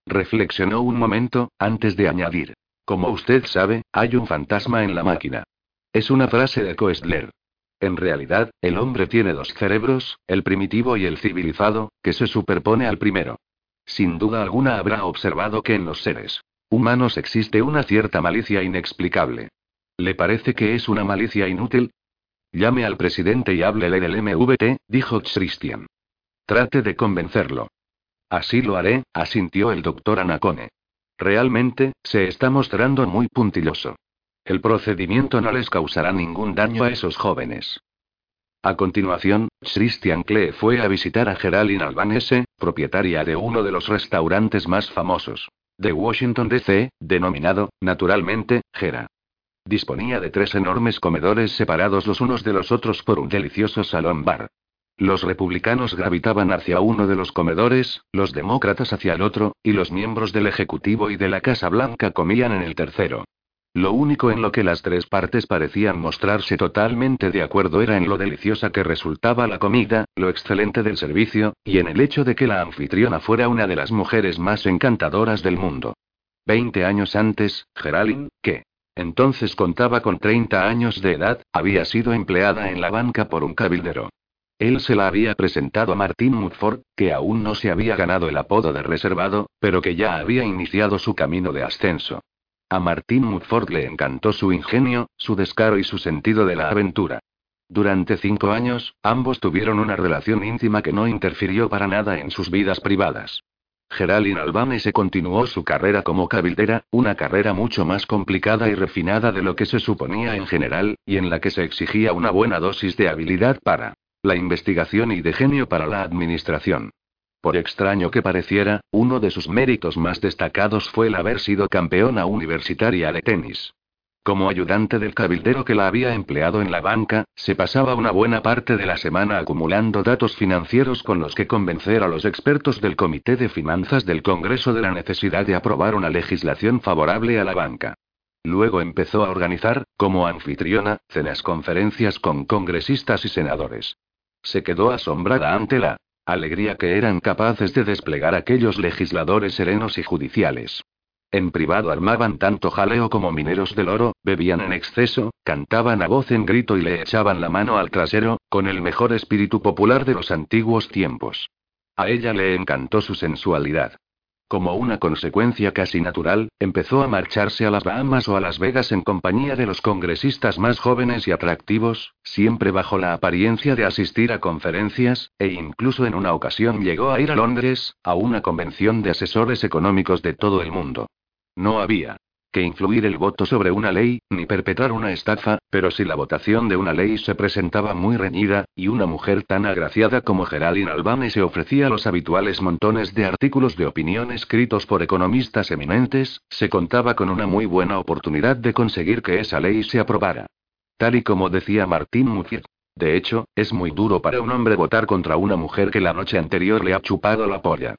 Reflexionó un momento, antes de añadir. Como usted sabe, hay un fantasma en la máquina. Es una frase de Koestler. En realidad, el hombre tiene dos cerebros, el primitivo y el civilizado, que se superpone al primero. Sin duda alguna habrá observado que en los seres humanos existe una cierta malicia inexplicable. ¿Le parece que es una malicia inútil? Llame al presidente y háblele del MVT, dijo Christian. Trate de convencerlo. Así lo haré, asintió el doctor Anacone. Realmente, se está mostrando muy puntilloso. El procedimiento no les causará ningún daño a esos jóvenes. A continuación, Christian Klee fue a visitar a Geraldine Albanese, propietaria de uno de los restaurantes más famosos de Washington DC, denominado, naturalmente, Gera. Disponía de tres enormes comedores separados los unos de los otros por un delicioso salón bar. Los republicanos gravitaban hacia uno de los comedores, los demócratas hacia el otro, y los miembros del Ejecutivo y de la Casa Blanca comían en el tercero. Lo único en lo que las tres partes parecían mostrarse totalmente de acuerdo era en lo deliciosa que resultaba la comida, lo excelente del servicio, y en el hecho de que la anfitriona fuera una de las mujeres más encantadoras del mundo. Veinte años antes, Geraldine, que entonces contaba con 30 años de edad, había sido empleada en la banca por un cabildero. Él se la había presentado a Martin Mudford, que aún no se había ganado el apodo de reservado, pero que ya había iniciado su camino de ascenso. A Martin Mudford le encantó su ingenio, su descaro y su sentido de la aventura. Durante cinco años, ambos tuvieron una relación íntima que no interfirió para nada en sus vidas privadas. Geraldine Albane se continuó su carrera como cabildera, una carrera mucho más complicada y refinada de lo que se suponía en general, y en la que se exigía una buena dosis de habilidad para la investigación y de genio para la administración. Por extraño que pareciera, uno de sus méritos más destacados fue el haber sido campeona universitaria de tenis. Como ayudante del cabildero que la había empleado en la banca, se pasaba una buena parte de la semana acumulando datos financieros con los que convencer a los expertos del Comité de Finanzas del Congreso de la necesidad de aprobar una legislación favorable a la banca. Luego empezó a organizar, como anfitriona, cenas conferencias con congresistas y senadores. Se quedó asombrada ante la alegría que eran capaces de desplegar aquellos legisladores serenos y judiciales. En privado armaban tanto jaleo como mineros del oro, bebían en exceso, cantaban a voz en grito y le echaban la mano al trasero, con el mejor espíritu popular de los antiguos tiempos. A ella le encantó su sensualidad. Como una consecuencia casi natural, empezó a marcharse a las Bahamas o a Las Vegas en compañía de los congresistas más jóvenes y atractivos, siempre bajo la apariencia de asistir a conferencias, e incluso en una ocasión llegó a ir a Londres, a una convención de asesores económicos de todo el mundo. No había que influir el voto sobre una ley, ni perpetrar una estafa, pero si la votación de una ley se presentaba muy reñida, y una mujer tan agraciada como Geraldine Albane se ofrecía los habituales montones de artículos de opinión escritos por economistas eminentes, se contaba con una muy buena oportunidad de conseguir que esa ley se aprobara. Tal y como decía Martín Mutier. De hecho, es muy duro para un hombre votar contra una mujer que la noche anterior le ha chupado la polla.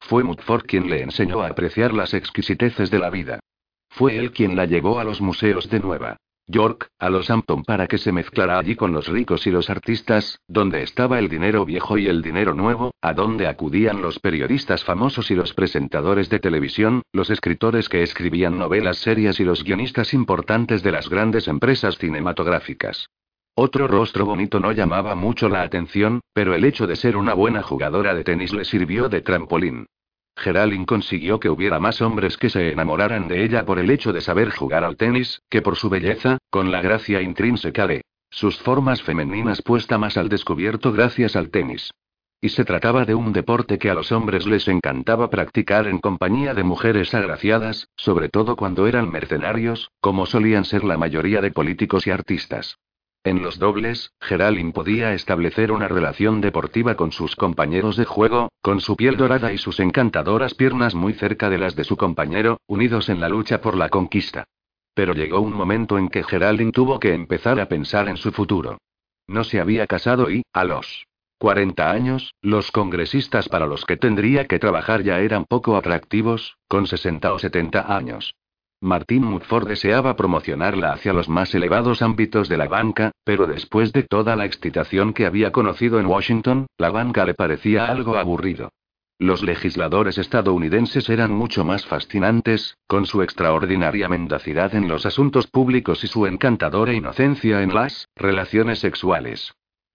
Fue Mutford quien le enseñó a apreciar las exquisiteces de la vida. Fue él quien la llevó a los museos de Nueva York, a los Hampton para que se mezclara allí con los ricos y los artistas, donde estaba el dinero viejo y el dinero nuevo, a donde acudían los periodistas famosos y los presentadores de televisión, los escritores que escribían novelas serias y los guionistas importantes de las grandes empresas cinematográficas. Otro rostro bonito no llamaba mucho la atención, pero el hecho de ser una buena jugadora de tenis le sirvió de trampolín. Geraldine consiguió que hubiera más hombres que se enamoraran de ella por el hecho de saber jugar al tenis, que por su belleza, con la gracia intrínseca de sus formas femeninas puesta más al descubierto gracias al tenis. Y se trataba de un deporte que a los hombres les encantaba practicar en compañía de mujeres agraciadas, sobre todo cuando eran mercenarios, como solían ser la mayoría de políticos y artistas. En los dobles, Geraldine podía establecer una relación deportiva con sus compañeros de juego, con su piel dorada y sus encantadoras piernas muy cerca de las de su compañero, unidos en la lucha por la conquista. Pero llegó un momento en que Geraldine tuvo que empezar a pensar en su futuro. No se había casado y, a los 40 años, los congresistas para los que tendría que trabajar ya eran poco atractivos, con 60 o 70 años. Martin Mudford deseaba promocionarla hacia los más elevados ámbitos de la banca, pero después de toda la excitación que había conocido en Washington, la banca le parecía algo aburrido. Los legisladores estadounidenses eran mucho más fascinantes, con su extraordinaria mendacidad en los asuntos públicos y su encantadora inocencia en las relaciones sexuales.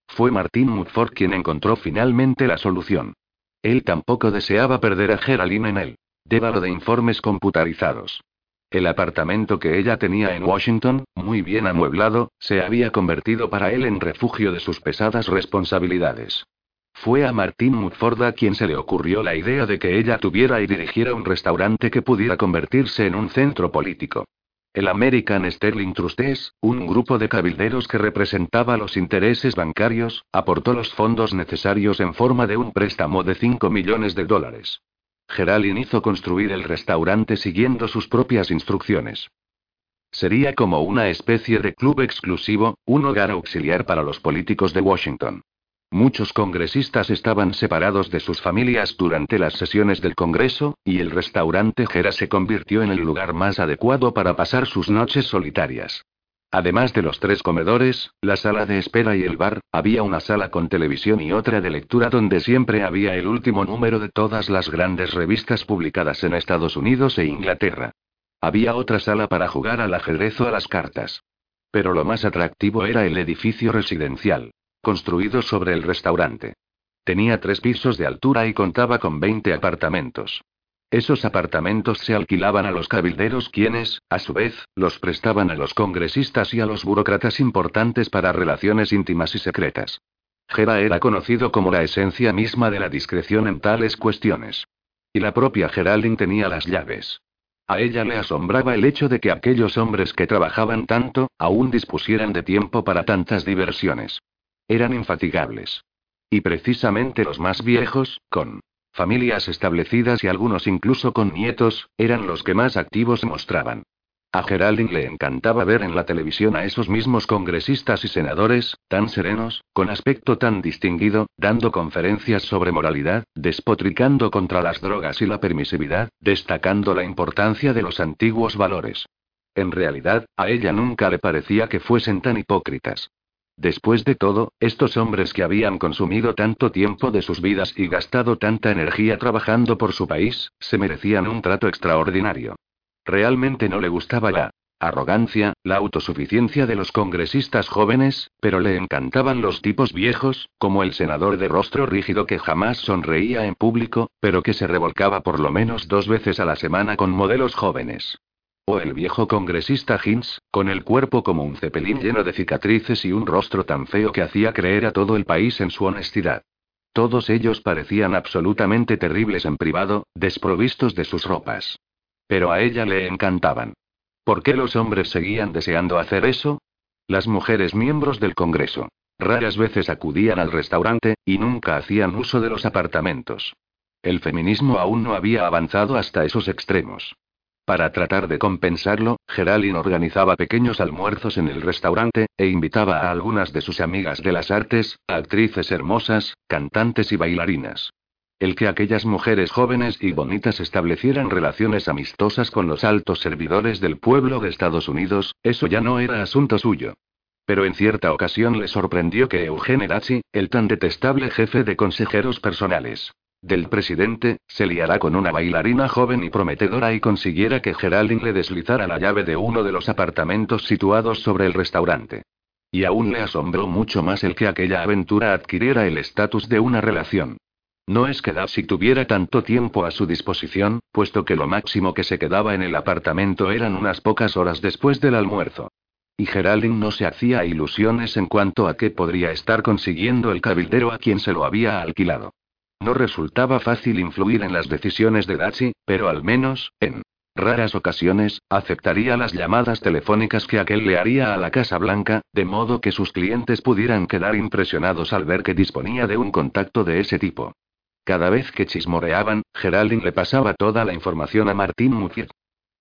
Fue Martin Mudford quien encontró finalmente la solución. Él tampoco deseaba perder a Geraldine en él. Débalo de informes computarizados. El apartamento que ella tenía en Washington, muy bien amueblado, se había convertido para él en refugio de sus pesadas responsabilidades. Fue a Martín Mudford a quien se le ocurrió la idea de que ella tuviera y dirigiera un restaurante que pudiera convertirse en un centro político. El American Sterling Trustees, un grupo de cabilderos que representaba los intereses bancarios, aportó los fondos necesarios en forma de un préstamo de 5 millones de dólares. Geraldine hizo construir el restaurante siguiendo sus propias instrucciones. Sería como una especie de club exclusivo, un hogar auxiliar para los políticos de Washington. Muchos congresistas estaban separados de sus familias durante las sesiones del Congreso, y el restaurante Gera se convirtió en el lugar más adecuado para pasar sus noches solitarias. Además de los tres comedores, la sala de espera y el bar, había una sala con televisión y otra de lectura donde siempre había el último número de todas las grandes revistas publicadas en Estados Unidos e Inglaterra. Había otra sala para jugar al ajedrez o a las cartas. Pero lo más atractivo era el edificio residencial, construido sobre el restaurante. Tenía tres pisos de altura y contaba con 20 apartamentos. Esos apartamentos se alquilaban a los cabilderos quienes, a su vez, los prestaban a los congresistas y a los burócratas importantes para relaciones íntimas y secretas. Gera era conocido como la esencia misma de la discreción en tales cuestiones. Y la propia Geraldine tenía las llaves. A ella le asombraba el hecho de que aquellos hombres que trabajaban tanto, aún dispusieran de tiempo para tantas diversiones. Eran infatigables. Y precisamente los más viejos, con familias establecidas y algunos incluso con nietos, eran los que más activos mostraban. A Geraldine le encantaba ver en la televisión a esos mismos congresistas y senadores, tan serenos, con aspecto tan distinguido, dando conferencias sobre moralidad, despotricando contra las drogas y la permisividad, destacando la importancia de los antiguos valores. En realidad, a ella nunca le parecía que fuesen tan hipócritas. Después de todo, estos hombres que habían consumido tanto tiempo de sus vidas y gastado tanta energía trabajando por su país, se merecían un trato extraordinario. Realmente no le gustaba la arrogancia, la autosuficiencia de los congresistas jóvenes, pero le encantaban los tipos viejos, como el senador de rostro rígido que jamás sonreía en público, pero que se revolcaba por lo menos dos veces a la semana con modelos jóvenes. O el viejo congresista Hinz, con el cuerpo como un cepelín lleno de cicatrices y un rostro tan feo que hacía creer a todo el país en su honestidad. Todos ellos parecían absolutamente terribles en privado, desprovistos de sus ropas. Pero a ella le encantaban. ¿Por qué los hombres seguían deseando hacer eso? Las mujeres miembros del Congreso. Raras veces acudían al restaurante, y nunca hacían uso de los apartamentos. El feminismo aún no había avanzado hasta esos extremos. Para tratar de compensarlo, Geraldine organizaba pequeños almuerzos en el restaurante, e invitaba a algunas de sus amigas de las artes, actrices hermosas, cantantes y bailarinas. El que aquellas mujeres jóvenes y bonitas establecieran relaciones amistosas con los altos servidores del pueblo de Estados Unidos, eso ya no era asunto suyo. Pero en cierta ocasión le sorprendió que Eugene Dachi, el tan detestable jefe de consejeros personales, del presidente, se liará con una bailarina joven y prometedora y consiguiera que Geraldine le deslizara la llave de uno de los apartamentos situados sobre el restaurante. Y aún le asombró mucho más el que aquella aventura adquiriera el estatus de una relación. No es que Darcy tuviera tanto tiempo a su disposición, puesto que lo máximo que se quedaba en el apartamento eran unas pocas horas después del almuerzo. Y Geraldine no se hacía ilusiones en cuanto a qué podría estar consiguiendo el cabildero a quien se lo había alquilado. No resultaba fácil influir en las decisiones de Dachi, pero al menos, en raras ocasiones, aceptaría las llamadas telefónicas que aquel le haría a la Casa Blanca, de modo que sus clientes pudieran quedar impresionados al ver que disponía de un contacto de ese tipo. Cada vez que chismoreaban, Geraldine le pasaba toda la información a Martín Mutier.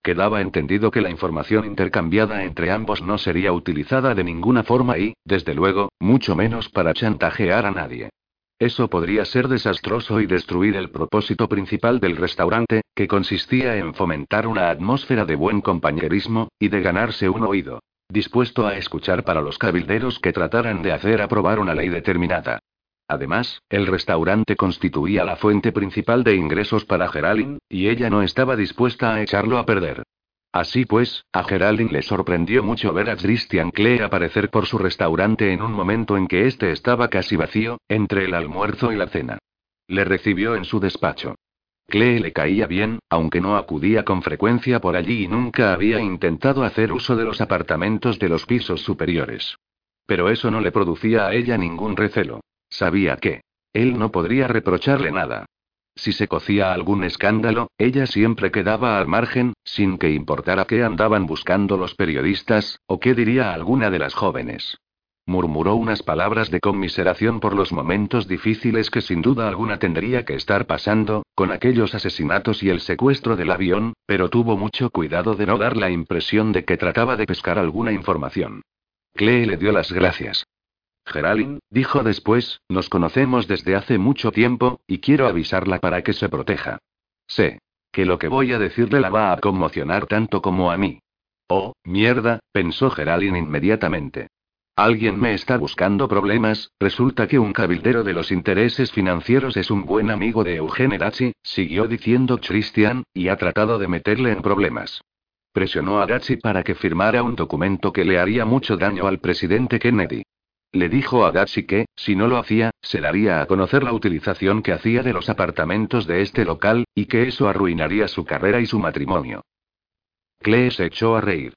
Quedaba entendido que la información intercambiada entre ambos no sería utilizada de ninguna forma y, desde luego, mucho menos para chantajear a nadie. Eso podría ser desastroso y destruir el propósito principal del restaurante, que consistía en fomentar una atmósfera de buen compañerismo, y de ganarse un oído. Dispuesto a escuchar para los cabilderos que trataran de hacer aprobar una ley determinada. Además, el restaurante constituía la fuente principal de ingresos para Geraldine, y ella no estaba dispuesta a echarlo a perder. Así pues, a Geraldine le sorprendió mucho ver a Christian Klee aparecer por su restaurante en un momento en que éste estaba casi vacío, entre el almuerzo y la cena. Le recibió en su despacho. Klee le caía bien, aunque no acudía con frecuencia por allí y nunca había intentado hacer uso de los apartamentos de los pisos superiores. Pero eso no le producía a ella ningún recelo. Sabía que él no podría reprocharle nada. Si se cocía algún escándalo, ella siempre quedaba al margen, sin que importara qué andaban buscando los periodistas, o qué diría alguna de las jóvenes. Murmuró unas palabras de conmiseración por los momentos difíciles que sin duda alguna tendría que estar pasando, con aquellos asesinatos y el secuestro del avión, pero tuvo mucho cuidado de no dar la impresión de que trataba de pescar alguna información. Clee le dio las gracias. Geraldine, dijo después, nos conocemos desde hace mucho tiempo, y quiero avisarla para que se proteja. Sé que lo que voy a decirle la va a conmocionar tanto como a mí. Oh, mierda, pensó Geraldine inmediatamente. Alguien me está buscando problemas, resulta que un cabildero de los intereses financieros es un buen amigo de Eugene Dachi, siguió diciendo Christian, y ha tratado de meterle en problemas. Presionó a Dachi para que firmara un documento que le haría mucho daño al presidente Kennedy. Le dijo a Dachi que, si no lo hacía, se daría a conocer la utilización que hacía de los apartamentos de este local, y que eso arruinaría su carrera y su matrimonio. Clee se echó a reír.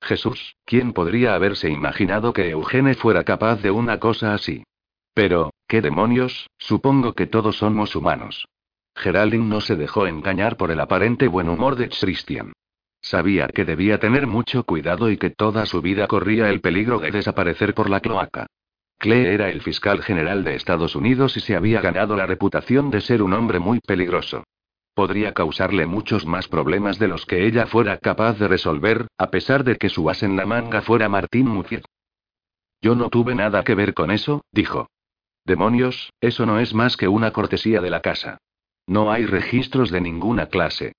Jesús, ¿quién podría haberse imaginado que Eugene fuera capaz de una cosa así? Pero, ¿qué demonios? Supongo que todos somos humanos. Geraldine no se dejó engañar por el aparente buen humor de Christian. Sabía que debía tener mucho cuidado y que toda su vida corría el peligro de desaparecer por la cloaca. Clay era el fiscal general de Estados Unidos y se había ganado la reputación de ser un hombre muy peligroso. Podría causarle muchos más problemas de los que ella fuera capaz de resolver, a pesar de que su as en la manga fuera Martín Mutier. Yo no tuve nada que ver con eso, dijo. Demonios, eso no es más que una cortesía de la casa. No hay registros de ninguna clase.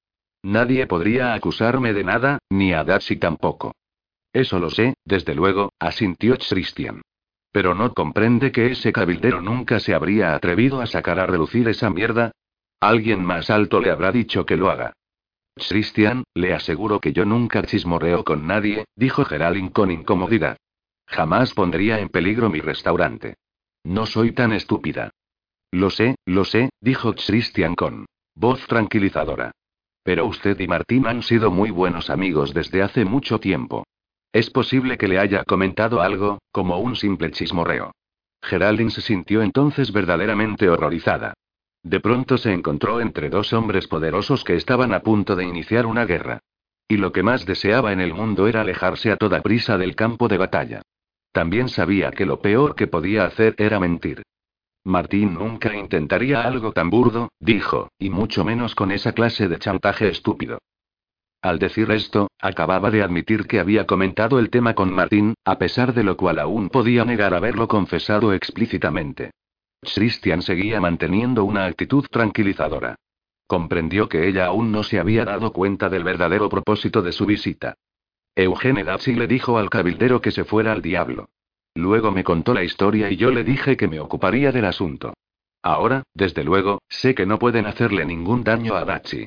Nadie podría acusarme de nada, ni a Dachi tampoco. Eso lo sé, desde luego, asintió Christian. Pero no comprende que ese cabildero nunca se habría atrevido a sacar a relucir esa mierda. Alguien más alto le habrá dicho que lo haga. Christian, le aseguro que yo nunca chismorreo con nadie, dijo Geraldine con incomodidad. Jamás pondría en peligro mi restaurante. No soy tan estúpida. Lo sé, lo sé, dijo Christian con voz tranquilizadora. Pero usted y Martín han sido muy buenos amigos desde hace mucho tiempo. Es posible que le haya comentado algo, como un simple chismorreo. Geraldine se sintió entonces verdaderamente horrorizada. De pronto se encontró entre dos hombres poderosos que estaban a punto de iniciar una guerra. Y lo que más deseaba en el mundo era alejarse a toda prisa del campo de batalla. También sabía que lo peor que podía hacer era mentir. Martín nunca intentaría algo tan burdo, dijo, y mucho menos con esa clase de chantaje estúpido. Al decir esto, acababa de admitir que había comentado el tema con Martín, a pesar de lo cual aún podía negar haberlo confesado explícitamente. Christian seguía manteniendo una actitud tranquilizadora. Comprendió que ella aún no se había dado cuenta del verdadero propósito de su visita. Eugene Dapsi le dijo al cabildero que se fuera al diablo. Luego me contó la historia y yo le dije que me ocuparía del asunto. Ahora, desde luego, sé que no pueden hacerle ningún daño a Dachi.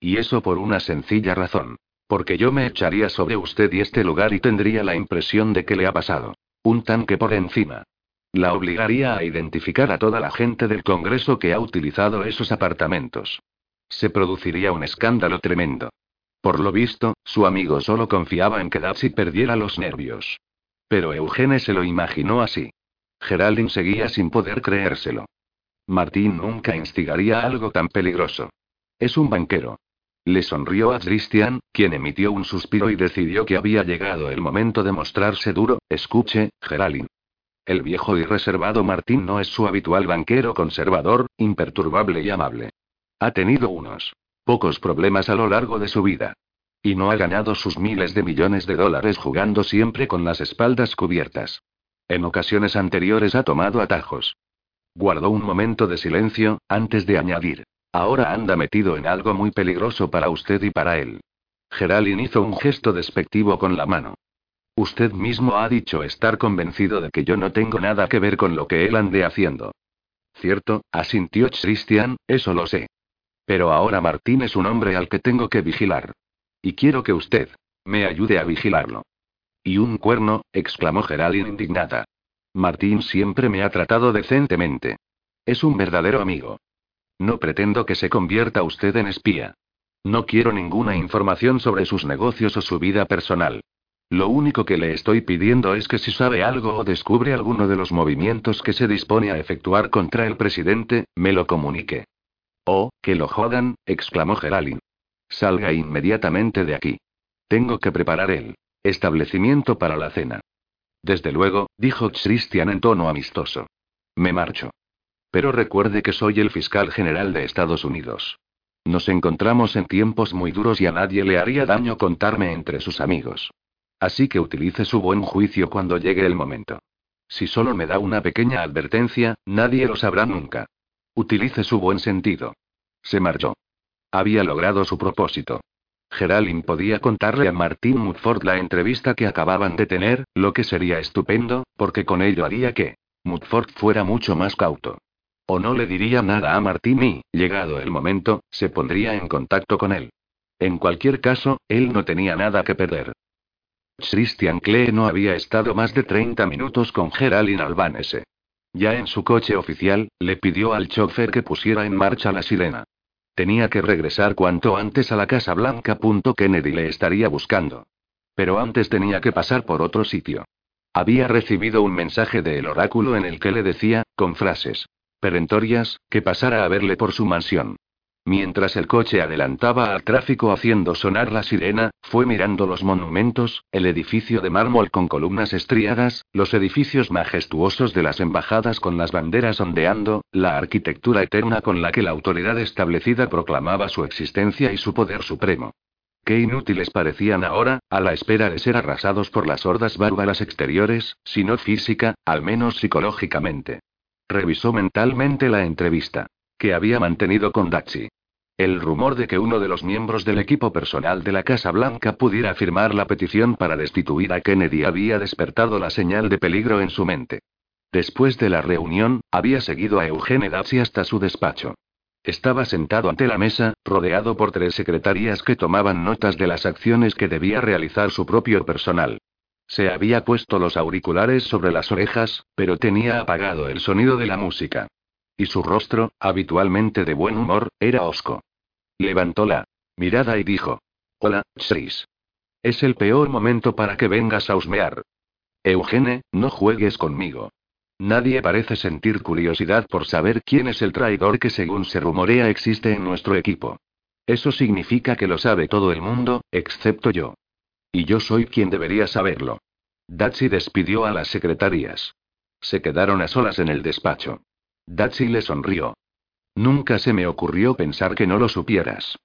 Y eso por una sencilla razón. Porque yo me echaría sobre usted y este lugar y tendría la impresión de que le ha pasado. Un tanque por encima. La obligaría a identificar a toda la gente del Congreso que ha utilizado esos apartamentos. Se produciría un escándalo tremendo. Por lo visto, su amigo solo confiaba en que Datsy perdiera los nervios. Pero Eugene se lo imaginó así. Geraldine seguía sin poder creérselo. Martín nunca instigaría algo tan peligroso. Es un banquero. Le sonrió a Christian, quien emitió un suspiro y decidió que había llegado el momento de mostrarse duro. Escuche, Geraldine. El viejo y reservado Martín no es su habitual banquero conservador, imperturbable y amable. Ha tenido unos pocos problemas a lo largo de su vida. Y no ha ganado sus miles de millones de dólares jugando siempre con las espaldas cubiertas. En ocasiones anteriores ha tomado atajos. Guardó un momento de silencio, antes de añadir. Ahora anda metido en algo muy peligroso para usted y para él. Geraldine hizo un gesto despectivo con la mano. Usted mismo ha dicho estar convencido de que yo no tengo nada que ver con lo que él ande haciendo. Cierto, asintió Christian, eso lo sé. Pero ahora Martín es un hombre al que tengo que vigilar. Y quiero que usted me ayude a vigilarlo. Y un cuerno, exclamó Geraldine indignada. Martín siempre me ha tratado decentemente. Es un verdadero amigo. No pretendo que se convierta usted en espía. No quiero ninguna información sobre sus negocios o su vida personal. Lo único que le estoy pidiendo es que si sabe algo o descubre alguno de los movimientos que se dispone a efectuar contra el presidente, me lo comunique. Oh, que lo jodan, exclamó Geraldine. Salga inmediatamente de aquí. Tengo que preparar el establecimiento para la cena. Desde luego, dijo Christian en tono amistoso. Me marcho. Pero recuerde que soy el fiscal general de Estados Unidos. Nos encontramos en tiempos muy duros y a nadie le haría daño contarme entre sus amigos. Así que utilice su buen juicio cuando llegue el momento. Si solo me da una pequeña advertencia, nadie lo sabrá nunca. Utilice su buen sentido. Se marchó. Había logrado su propósito. Geraldine podía contarle a Martin Mudford la entrevista que acababan de tener, lo que sería estupendo, porque con ello haría que Mudford fuera mucho más cauto. O no le diría nada a Martín y, llegado el momento, se pondría en contacto con él. En cualquier caso, él no tenía nada que perder. Christian Klee no había estado más de 30 minutos con Geraldine Albanese. Ya en su coche oficial, le pidió al chofer que pusiera en marcha la sirena. Tenía que regresar cuanto antes a la Casa Blanca. Kennedy le estaría buscando. Pero antes tenía que pasar por otro sitio. Había recibido un mensaje del oráculo en el que le decía, con frases perentorias, que pasara a verle por su mansión. Mientras el coche adelantaba al tráfico haciendo sonar la sirena, fue mirando los monumentos, el edificio de mármol con columnas estriadas, los edificios majestuosos de las embajadas con las banderas ondeando, la arquitectura eterna con la que la autoridad establecida proclamaba su existencia y su poder supremo. Qué inútiles parecían ahora, a la espera de ser arrasados por las hordas bárbaras exteriores, si no física, al menos psicológicamente. Revisó mentalmente la entrevista que había mantenido con Dachi. El rumor de que uno de los miembros del equipo personal de la Casa Blanca pudiera firmar la petición para destituir a Kennedy había despertado la señal de peligro en su mente. Después de la reunión, había seguido a Eugene Datsy hasta su despacho. Estaba sentado ante la mesa, rodeado por tres secretarias que tomaban notas de las acciones que debía realizar su propio personal. Se había puesto los auriculares sobre las orejas, pero tenía apagado el sonido de la música. Y su rostro, habitualmente de buen humor, era hosco. Levantó la mirada y dijo: Hola, Chris. Es el peor momento para que vengas a husmear. Eugene, no juegues conmigo. Nadie parece sentir curiosidad por saber quién es el traidor que según se rumorea existe en nuestro equipo. Eso significa que lo sabe todo el mundo, excepto yo. Y yo soy quien debería saberlo. Datsy despidió a las secretarias. Se quedaron a solas en el despacho. Datsy le sonrió. Nunca se me ocurrió pensar que no lo supieras.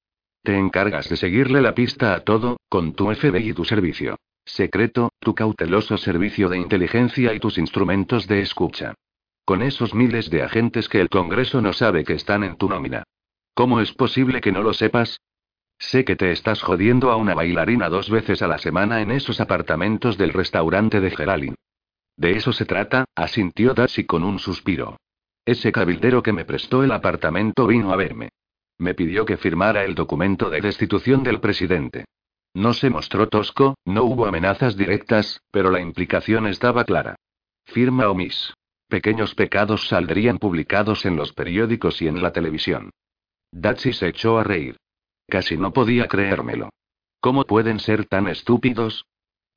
Te encargas de seguirle la pista a todo, con tu FBI y tu servicio secreto, tu cauteloso servicio de inteligencia y tus instrumentos de escucha. Con esos miles de agentes que el Congreso no sabe que están en tu nómina. ¿Cómo es posible que no lo sepas? Sé que te estás jodiendo a una bailarina dos veces a la semana en esos apartamentos del restaurante de Geraldine. De eso se trata, asintió Darcy con un suspiro. Ese cabildero que me prestó el apartamento vino a verme. Me pidió que firmara el documento de destitución del presidente. No se mostró tosco, no hubo amenazas directas, pero la implicación estaba clara. Firma o mis pequeños pecados saldrían publicados en los periódicos y en la televisión. Datsy se echó a reír. Casi no podía creérmelo. ¿Cómo pueden ser tan estúpidos?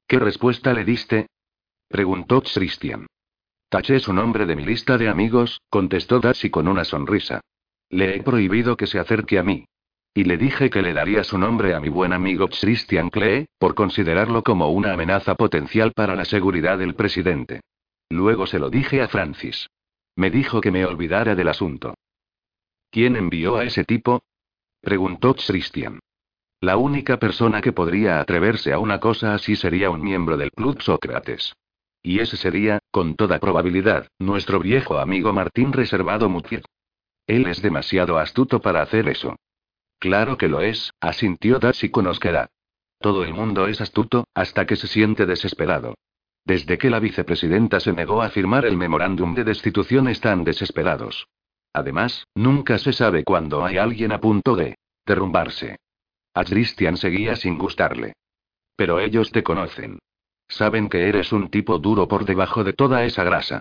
¿Qué respuesta le diste? preguntó Christian. Taché su nombre de mi lista de amigos, contestó Datsy con una sonrisa. Le he prohibido que se acerque a mí. Y le dije que le daría su nombre a mi buen amigo Christian Klee, por considerarlo como una amenaza potencial para la seguridad del presidente. Luego se lo dije a Francis. Me dijo que me olvidara del asunto. ¿Quién envió a ese tipo? preguntó Christian. La única persona que podría atreverse a una cosa así sería un miembro del Club Sócrates. Y ese sería, con toda probabilidad, nuestro viejo amigo Martín Reservado Mutier. Él es demasiado astuto para hacer eso. Claro que lo es, asintió Darcy con osquedad. Todo el mundo es astuto, hasta que se siente desesperado. Desde que la vicepresidenta se negó a firmar el memorándum de destitución están desesperados. Además, nunca se sabe cuándo hay alguien a punto de derrumbarse. A Christian seguía sin gustarle. Pero ellos te conocen. Saben que eres un tipo duro por debajo de toda esa grasa.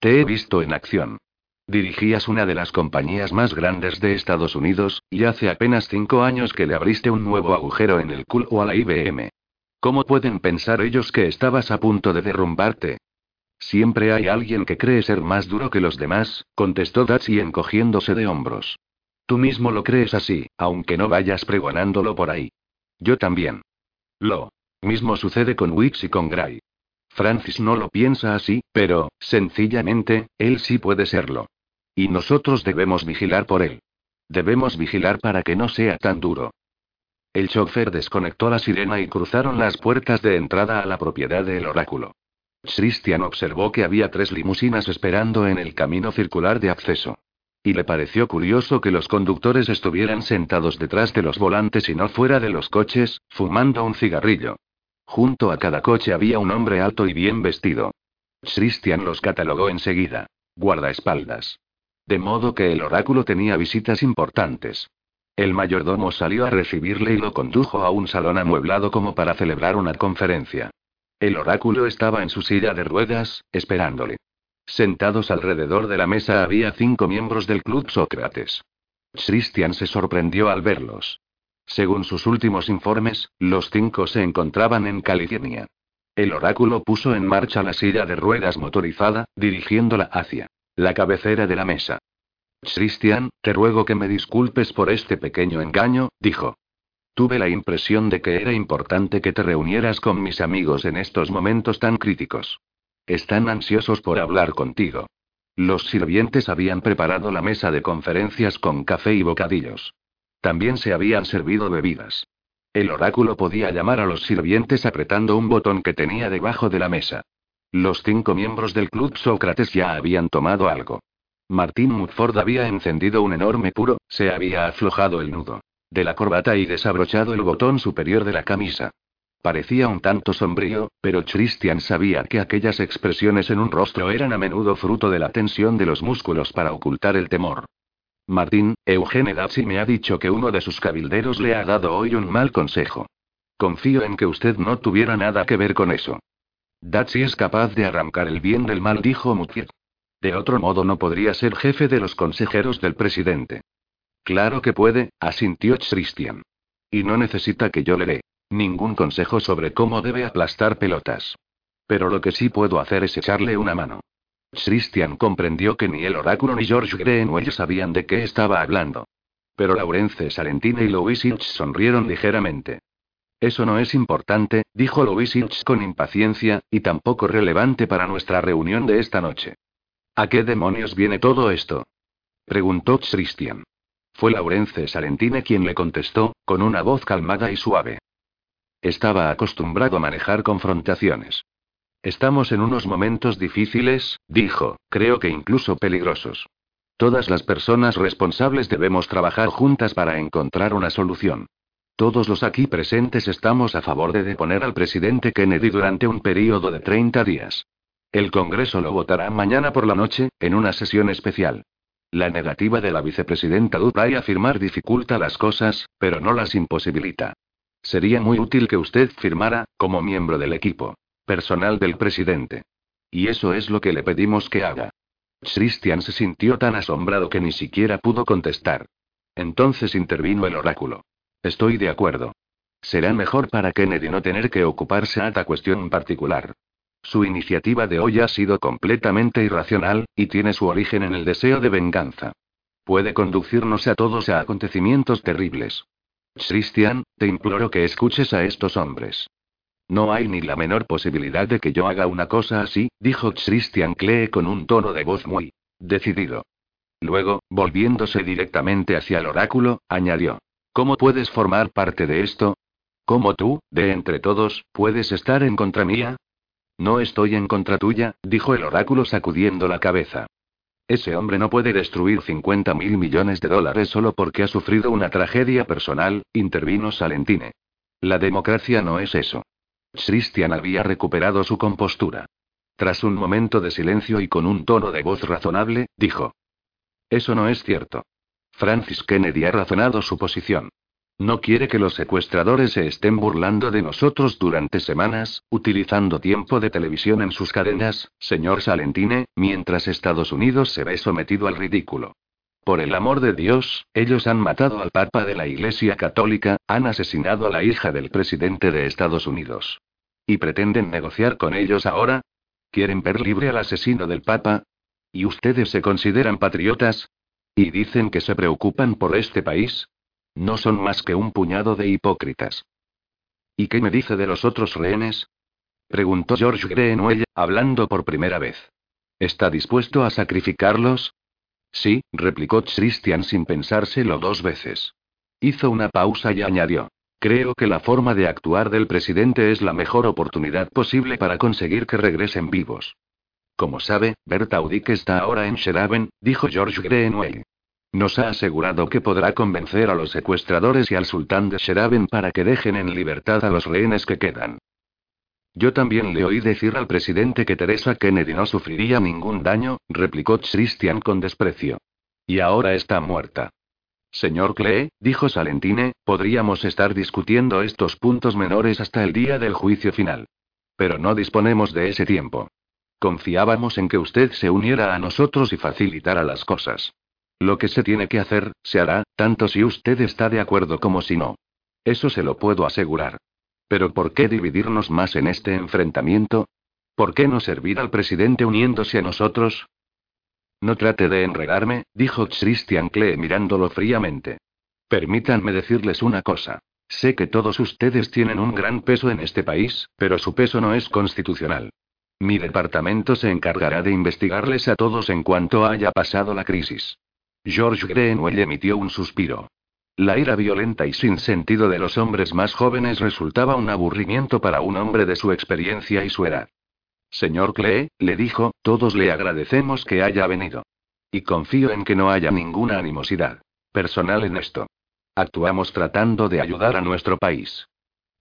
Te he visto en acción. Dirigías una de las compañías más grandes de Estados Unidos, y hace apenas cinco años que le abriste un nuevo agujero en el culo a la IBM. ¿Cómo pueden pensar ellos que estabas a punto de derrumbarte? Siempre hay alguien que cree ser más duro que los demás, contestó Datsy encogiéndose de hombros. Tú mismo lo crees así, aunque no vayas pregonándolo por ahí. Yo también. Lo Mismo sucede con Wix y con Gray. Francis no lo piensa así, pero, sencillamente, él sí puede serlo. Y nosotros debemos vigilar por él. Debemos vigilar para que no sea tan duro. El chofer desconectó la sirena y cruzaron las puertas de entrada a la propiedad del oráculo. Christian observó que había tres limusinas esperando en el camino circular de acceso. Y le pareció curioso que los conductores estuvieran sentados detrás de los volantes y no fuera de los coches, fumando un cigarrillo. Junto a cada coche había un hombre alto y bien vestido. Christian los catalogó enseguida. Guardaespaldas. De modo que el oráculo tenía visitas importantes. El mayordomo salió a recibirle y lo condujo a un salón amueblado como para celebrar una conferencia. El oráculo estaba en su silla de ruedas, esperándole. Sentados alrededor de la mesa había cinco miembros del Club Sócrates. Christian se sorprendió al verlos. Según sus últimos informes, los cinco se encontraban en California. El oráculo puso en marcha la silla de ruedas motorizada, dirigiéndola hacia la cabecera de la mesa. Christian, te ruego que me disculpes por este pequeño engaño, dijo. Tuve la impresión de que era importante que te reunieras con mis amigos en estos momentos tan críticos. Están ansiosos por hablar contigo. Los sirvientes habían preparado la mesa de conferencias con café y bocadillos. También se habían servido bebidas. El oráculo podía llamar a los sirvientes apretando un botón que tenía debajo de la mesa. Los cinco miembros del club Sócrates ya habían tomado algo. Martín Mutford había encendido un enorme puro, se había aflojado el nudo de la corbata y desabrochado el botón superior de la camisa. Parecía un tanto sombrío, pero Christian sabía que aquellas expresiones en un rostro eran a menudo fruto de la tensión de los músculos para ocultar el temor. Martín, Eugene Dazzi me ha dicho que uno de sus cabilderos le ha dado hoy un mal consejo. Confío en que usted no tuviera nada que ver con eso. Dazzi es capaz de arrancar el bien del mal, dijo Mutier. De otro modo no podría ser jefe de los consejeros del presidente. Claro que puede, asintió Christian. Y no necesita que yo le dé ningún consejo sobre cómo debe aplastar pelotas. Pero lo que sí puedo hacer es echarle una mano. Christian comprendió que ni el oráculo ni George Greenwell sabían de qué estaba hablando. Pero Laurence Salentine y Louis Hitch sonrieron ligeramente. Eso no es importante, dijo Louis Hitch con impaciencia, y tampoco relevante para nuestra reunión de esta noche. ¿A qué demonios viene todo esto? preguntó Christian. Fue Laurence Salentine quien le contestó, con una voz calmada y suave. Estaba acostumbrado a manejar confrontaciones. Estamos en unos momentos difíciles, dijo, creo que incluso peligrosos. Todas las personas responsables debemos trabajar juntas para encontrar una solución. Todos los aquí presentes estamos a favor de deponer al presidente Kennedy durante un periodo de 30 días. El Congreso lo votará mañana por la noche, en una sesión especial. La negativa de la vicepresidenta Dupay a firmar dificulta las cosas, pero no las imposibilita. Sería muy útil que usted firmara, como miembro del equipo personal del presidente. Y eso es lo que le pedimos que haga. Christian se sintió tan asombrado que ni siquiera pudo contestar. Entonces intervino el oráculo. Estoy de acuerdo. Será mejor para Kennedy no tener que ocuparse de esta cuestión particular. Su iniciativa de hoy ha sido completamente irracional, y tiene su origen en el deseo de venganza. Puede conducirnos a todos a acontecimientos terribles. Christian, te imploro que escuches a estos hombres. No hay ni la menor posibilidad de que yo haga una cosa así, dijo Christian Klee con un tono de voz muy decidido. Luego, volviéndose directamente hacia el oráculo, añadió. ¿Cómo puedes formar parte de esto? ¿Cómo tú, de entre todos, puedes estar en contra mía? No estoy en contra tuya, dijo el oráculo sacudiendo la cabeza. Ese hombre no puede destruir 50 mil millones de dólares solo porque ha sufrido una tragedia personal, intervino Salentine. La democracia no es eso. Christian había recuperado su compostura. Tras un momento de silencio y con un tono de voz razonable, dijo. Eso no es cierto. Francis Kennedy ha razonado su posición. No quiere que los secuestradores se estén burlando de nosotros durante semanas, utilizando tiempo de televisión en sus cadenas, señor Salentine, mientras Estados Unidos se ve sometido al ridículo. Por el amor de Dios, ellos han matado al Papa de la Iglesia Católica, han asesinado a la hija del presidente de Estados Unidos. ¿Y pretenden negociar con ellos ahora? ¿Quieren ver libre al asesino del Papa? ¿Y ustedes se consideran patriotas? ¿Y dicen que se preocupan por este país? No son más que un puñado de hipócritas. ¿Y qué me dice de los otros rehenes? Preguntó George Greenwell, hablando por primera vez. ¿Está dispuesto a sacrificarlos? Sí, replicó Christian sin pensárselo dos veces. Hizo una pausa y añadió. Creo que la forma de actuar del presidente es la mejor oportunidad posible para conseguir que regresen vivos. Como sabe, Bertaudic está ahora en Sheraben, dijo George Greenway. Nos ha asegurado que podrá convencer a los secuestradores y al sultán de Sheraben para que dejen en libertad a los rehenes que quedan. Yo también le oí decir al presidente que Teresa Kennedy no sufriría ningún daño, replicó Christian con desprecio. Y ahora está muerta. Señor Clee, dijo Salentine, podríamos estar discutiendo estos puntos menores hasta el día del juicio final. Pero no disponemos de ese tiempo. Confiábamos en que usted se uniera a nosotros y facilitara las cosas. Lo que se tiene que hacer, se hará, tanto si usted está de acuerdo como si no. Eso se lo puedo asegurar. Pero ¿por qué dividirnos más en este enfrentamiento? ¿Por qué no servir al presidente uniéndose a nosotros? No trate de enredarme, dijo Christian Klee mirándolo fríamente. Permítanme decirles una cosa. Sé que todos ustedes tienen un gran peso en este país, pero su peso no es constitucional. Mi departamento se encargará de investigarles a todos en cuanto haya pasado la crisis. George Greenwell emitió un suspiro. La ira violenta y sin sentido de los hombres más jóvenes resultaba un aburrimiento para un hombre de su experiencia y su edad. Señor Clee, le dijo, todos le agradecemos que haya venido. Y confío en que no haya ninguna animosidad personal en esto. Actuamos tratando de ayudar a nuestro país.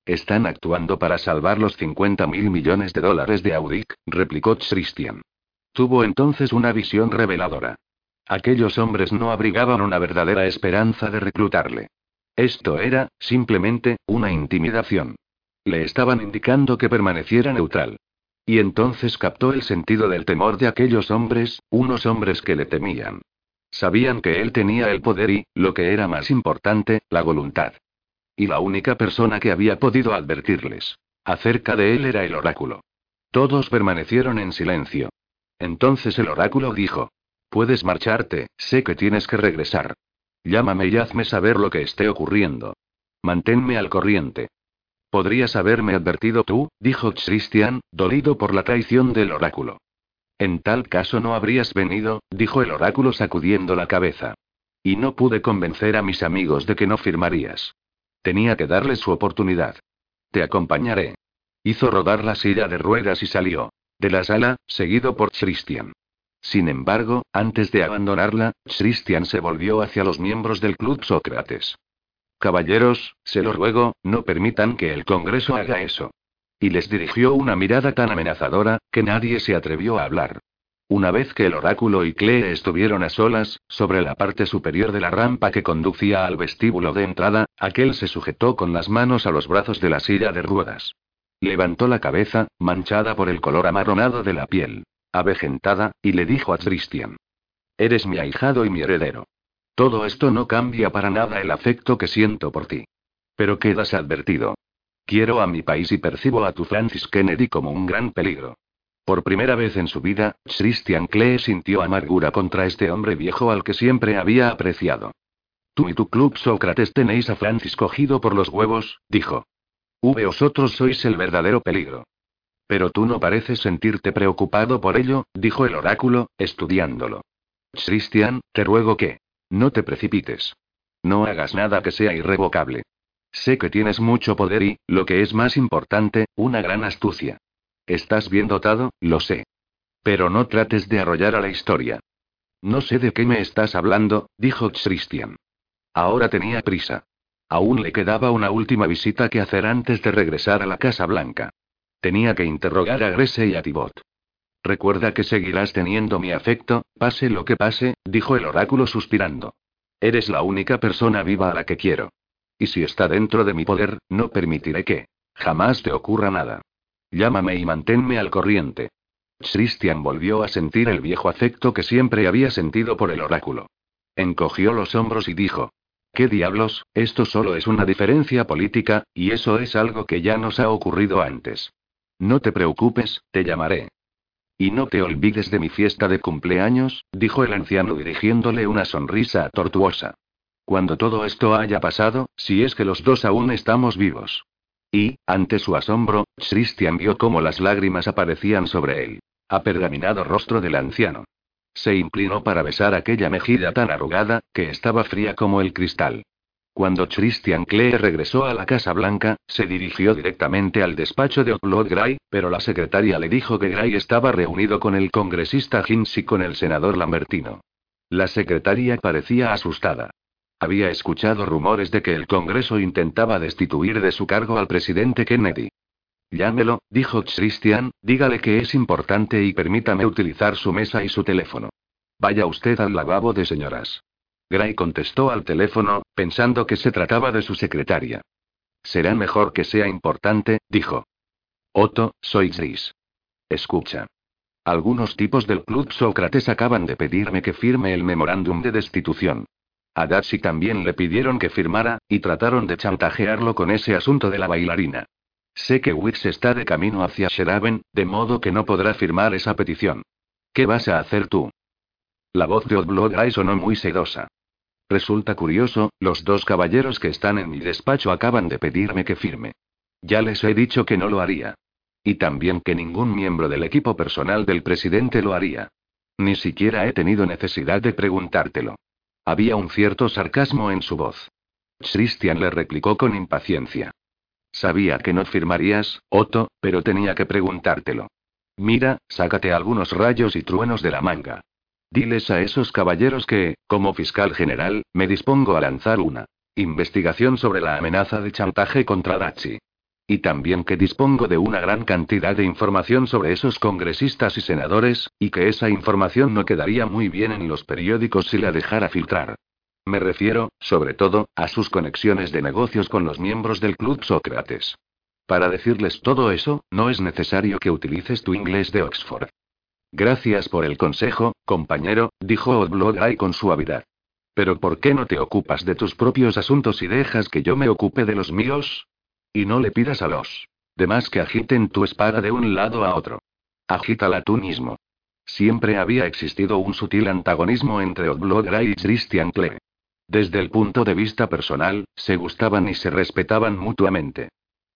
Están actuando para salvar los 50 mil millones de dólares de Audic, replicó Christian. Tuvo entonces una visión reveladora. Aquellos hombres no abrigaban una verdadera esperanza de reclutarle. Esto era, simplemente, una intimidación. Le estaban indicando que permaneciera neutral. Y entonces captó el sentido del temor de aquellos hombres, unos hombres que le temían. Sabían que él tenía el poder y, lo que era más importante, la voluntad. Y la única persona que había podido advertirles acerca de él era el oráculo. Todos permanecieron en silencio. Entonces el oráculo dijo, Puedes marcharte, sé que tienes que regresar. Llámame y hazme saber lo que esté ocurriendo. Manténme al corriente. Podrías haberme advertido tú, dijo Christian, dolido por la traición del oráculo. En tal caso no habrías venido, dijo el oráculo sacudiendo la cabeza. Y no pude convencer a mis amigos de que no firmarías. Tenía que darles su oportunidad. Te acompañaré. Hizo rodar la silla de ruedas y salió de la sala, seguido por Christian. Sin embargo, antes de abandonarla, Christian se volvió hacia los miembros del Club Sócrates. Caballeros, se lo ruego, no permitan que el Congreso haga eso. Y les dirigió una mirada tan amenazadora, que nadie se atrevió a hablar. Una vez que el oráculo y Clee estuvieron a solas, sobre la parte superior de la rampa que conducía al vestíbulo de entrada, aquel se sujetó con las manos a los brazos de la silla de ruedas. Levantó la cabeza, manchada por el color amarronado de la piel avejentada, y le dijo a Christian. Eres mi ahijado y mi heredero. Todo esto no cambia para nada el afecto que siento por ti. Pero quedas advertido. Quiero a mi país y percibo a tu Francis Kennedy como un gran peligro. Por primera vez en su vida, Christian Klee sintió amargura contra este hombre viejo al que siempre había apreciado. Tú y tu club Sócrates tenéis a Francis cogido por los huevos, dijo. V vosotros sois el verdadero peligro. Pero tú no pareces sentirte preocupado por ello, dijo el oráculo, estudiándolo. Christian, te ruego que. No te precipites. No hagas nada que sea irrevocable. Sé que tienes mucho poder y, lo que es más importante, una gran astucia. Estás bien dotado, lo sé. Pero no trates de arrollar a la historia. No sé de qué me estás hablando, dijo Christian. Ahora tenía prisa. Aún le quedaba una última visita que hacer antes de regresar a la Casa Blanca. Tenía que interrogar a Grese y a Tibot. Recuerda que seguirás teniendo mi afecto, pase lo que pase, dijo el oráculo suspirando. Eres la única persona viva a la que quiero. Y si está dentro de mi poder, no permitiré que jamás te ocurra nada. Llámame y manténme al corriente. Christian volvió a sentir el viejo afecto que siempre había sentido por el oráculo. Encogió los hombros y dijo: ¿Qué diablos? Esto solo es una diferencia política, y eso es algo que ya nos ha ocurrido antes. No te preocupes, te llamaré. Y no te olvides de mi fiesta de cumpleaños, dijo el anciano dirigiéndole una sonrisa tortuosa. Cuando todo esto haya pasado, si es que los dos aún estamos vivos. Y, ante su asombro, Christian vio cómo las lágrimas aparecían sobre él. Apergaminado rostro del anciano. Se inclinó para besar aquella mejilla tan arrugada, que estaba fría como el cristal. Cuando Christian Klee regresó a la Casa Blanca, se dirigió directamente al despacho de Otlot Gray, pero la secretaria le dijo que Gray estaba reunido con el congresista Hinz y con el senador Lambertino. La secretaria parecía asustada. Había escuchado rumores de que el Congreso intentaba destituir de su cargo al presidente Kennedy. Llámelo, dijo Christian, dígale que es importante y permítame utilizar su mesa y su teléfono. Vaya usted al lavabo de señoras. Gray contestó al teléfono, pensando que se trataba de su secretaria. Será mejor que sea importante, dijo. Otto, soy Gris. Escucha. Algunos tipos del Club Sócrates acaban de pedirme que firme el memorándum de destitución. A Datsy también le pidieron que firmara, y trataron de chantajearlo con ese asunto de la bailarina. Sé que Wix está de camino hacia Sheraben, de modo que no podrá firmar esa petición. ¿Qué vas a hacer tú? La voz de Gray sonó muy sedosa. Resulta curioso, los dos caballeros que están en mi despacho acaban de pedirme que firme. Ya les he dicho que no lo haría. Y también que ningún miembro del equipo personal del presidente lo haría. Ni siquiera he tenido necesidad de preguntártelo. Había un cierto sarcasmo en su voz. Christian le replicó con impaciencia. Sabía que no firmarías, Otto, pero tenía que preguntártelo. Mira, sácate algunos rayos y truenos de la manga. Diles a esos caballeros que, como fiscal general, me dispongo a lanzar una investigación sobre la amenaza de chantaje contra Dachi. Y también que dispongo de una gran cantidad de información sobre esos congresistas y senadores, y que esa información no quedaría muy bien en los periódicos si la dejara filtrar. Me refiero, sobre todo, a sus conexiones de negocios con los miembros del Club Sócrates. Para decirles todo eso, no es necesario que utilices tu inglés de Oxford. Gracias por el consejo, compañero, dijo Odblogay con suavidad. Pero ¿por qué no te ocupas de tus propios asuntos y dejas que yo me ocupe de los míos? Y no le pidas a los demás que agiten tu espada de un lado a otro. Agítala tú mismo. Siempre había existido un sutil antagonismo entre Odblogay y Christian Klee. Desde el punto de vista personal, se gustaban y se respetaban mutuamente.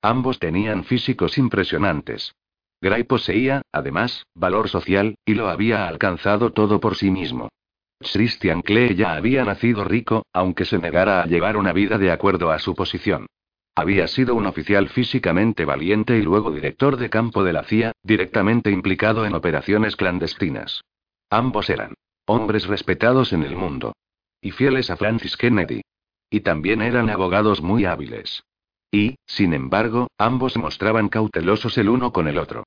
Ambos tenían físicos impresionantes. Gray poseía, además, valor social, y lo había alcanzado todo por sí mismo. Christian Klee ya había nacido rico, aunque se negara a llevar una vida de acuerdo a su posición. Había sido un oficial físicamente valiente y luego director de campo de la CIA, directamente implicado en operaciones clandestinas. Ambos eran hombres respetados en el mundo. Y fieles a Francis Kennedy. Y también eran abogados muy hábiles. Y, sin embargo, ambos mostraban cautelosos el uno con el otro.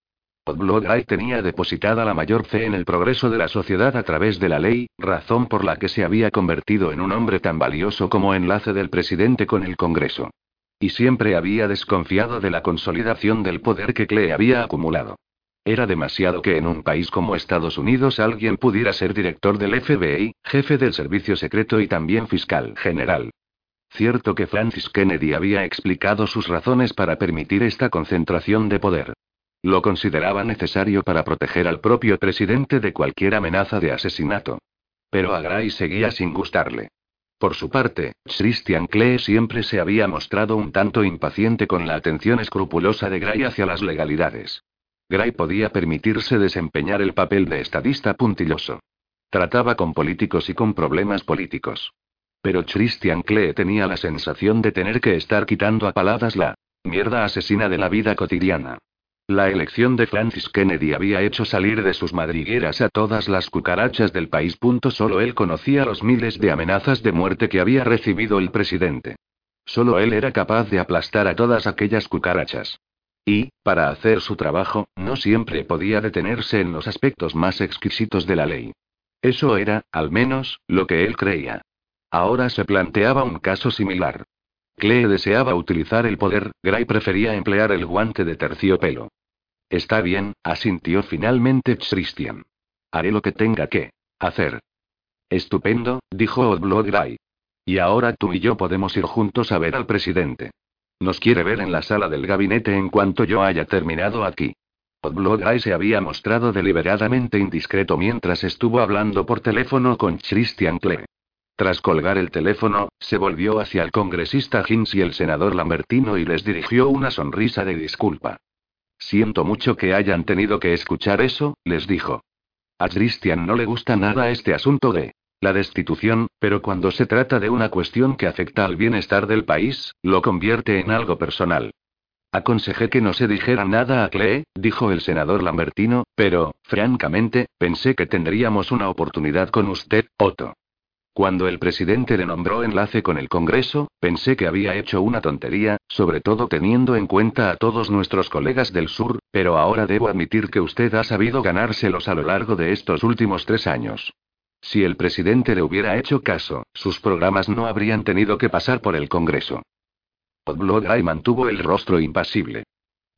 Odblogay tenía depositada la mayor fe en el progreso de la sociedad a través de la ley, razón por la que se había convertido en un hombre tan valioso como enlace del presidente con el Congreso. Y siempre había desconfiado de la consolidación del poder que Klee había acumulado. Era demasiado que en un país como Estados Unidos alguien pudiera ser director del FBI, jefe del servicio secreto y también fiscal general. Cierto que Francis Kennedy había explicado sus razones para permitir esta concentración de poder. Lo consideraba necesario para proteger al propio presidente de cualquier amenaza de asesinato. Pero a Gray seguía sin gustarle. Por su parte, Christian Klee siempre se había mostrado un tanto impaciente con la atención escrupulosa de Gray hacia las legalidades. Gray podía permitirse desempeñar el papel de estadista puntilloso. Trataba con políticos y con problemas políticos. Pero Christian Klee tenía la sensación de tener que estar quitando a paladas la mierda asesina de la vida cotidiana. La elección de Francis Kennedy había hecho salir de sus madrigueras a todas las cucarachas del país. Solo él conocía los miles de amenazas de muerte que había recibido el presidente. Solo él era capaz de aplastar a todas aquellas cucarachas. Y, para hacer su trabajo, no siempre podía detenerse en los aspectos más exquisitos de la ley. Eso era, al menos, lo que él creía. Ahora se planteaba un caso similar. Clee deseaba utilizar el poder, Gray prefería emplear el guante de terciopelo. Está bien, asintió finalmente Christian. Haré lo que tenga que hacer. Estupendo, dijo Odblot Gray. Y ahora tú y yo podemos ir juntos a ver al presidente. Nos quiere ver en la sala del gabinete en cuanto yo haya terminado aquí. Odblot Gray se había mostrado deliberadamente indiscreto mientras estuvo hablando por teléfono con Christian Klee. Tras colgar el teléfono, se volvió hacia el congresista Hinz y el senador Lambertino y les dirigió una sonrisa de disculpa. Siento mucho que hayan tenido que escuchar eso, les dijo. A Christian no le gusta nada este asunto de la destitución, pero cuando se trata de una cuestión que afecta al bienestar del país, lo convierte en algo personal. Aconsejé que no se dijera nada a Clee, dijo el senador Lambertino, pero, francamente, pensé que tendríamos una oportunidad con usted, Otto. Cuando el presidente le nombró enlace con el Congreso, pensé que había hecho una tontería, sobre todo teniendo en cuenta a todos nuestros colegas del sur, pero ahora debo admitir que usted ha sabido ganárselos a lo largo de estos últimos tres años. Si el presidente le hubiera hecho caso, sus programas no habrían tenido que pasar por el Congreso. Podblogay mantuvo el rostro impasible.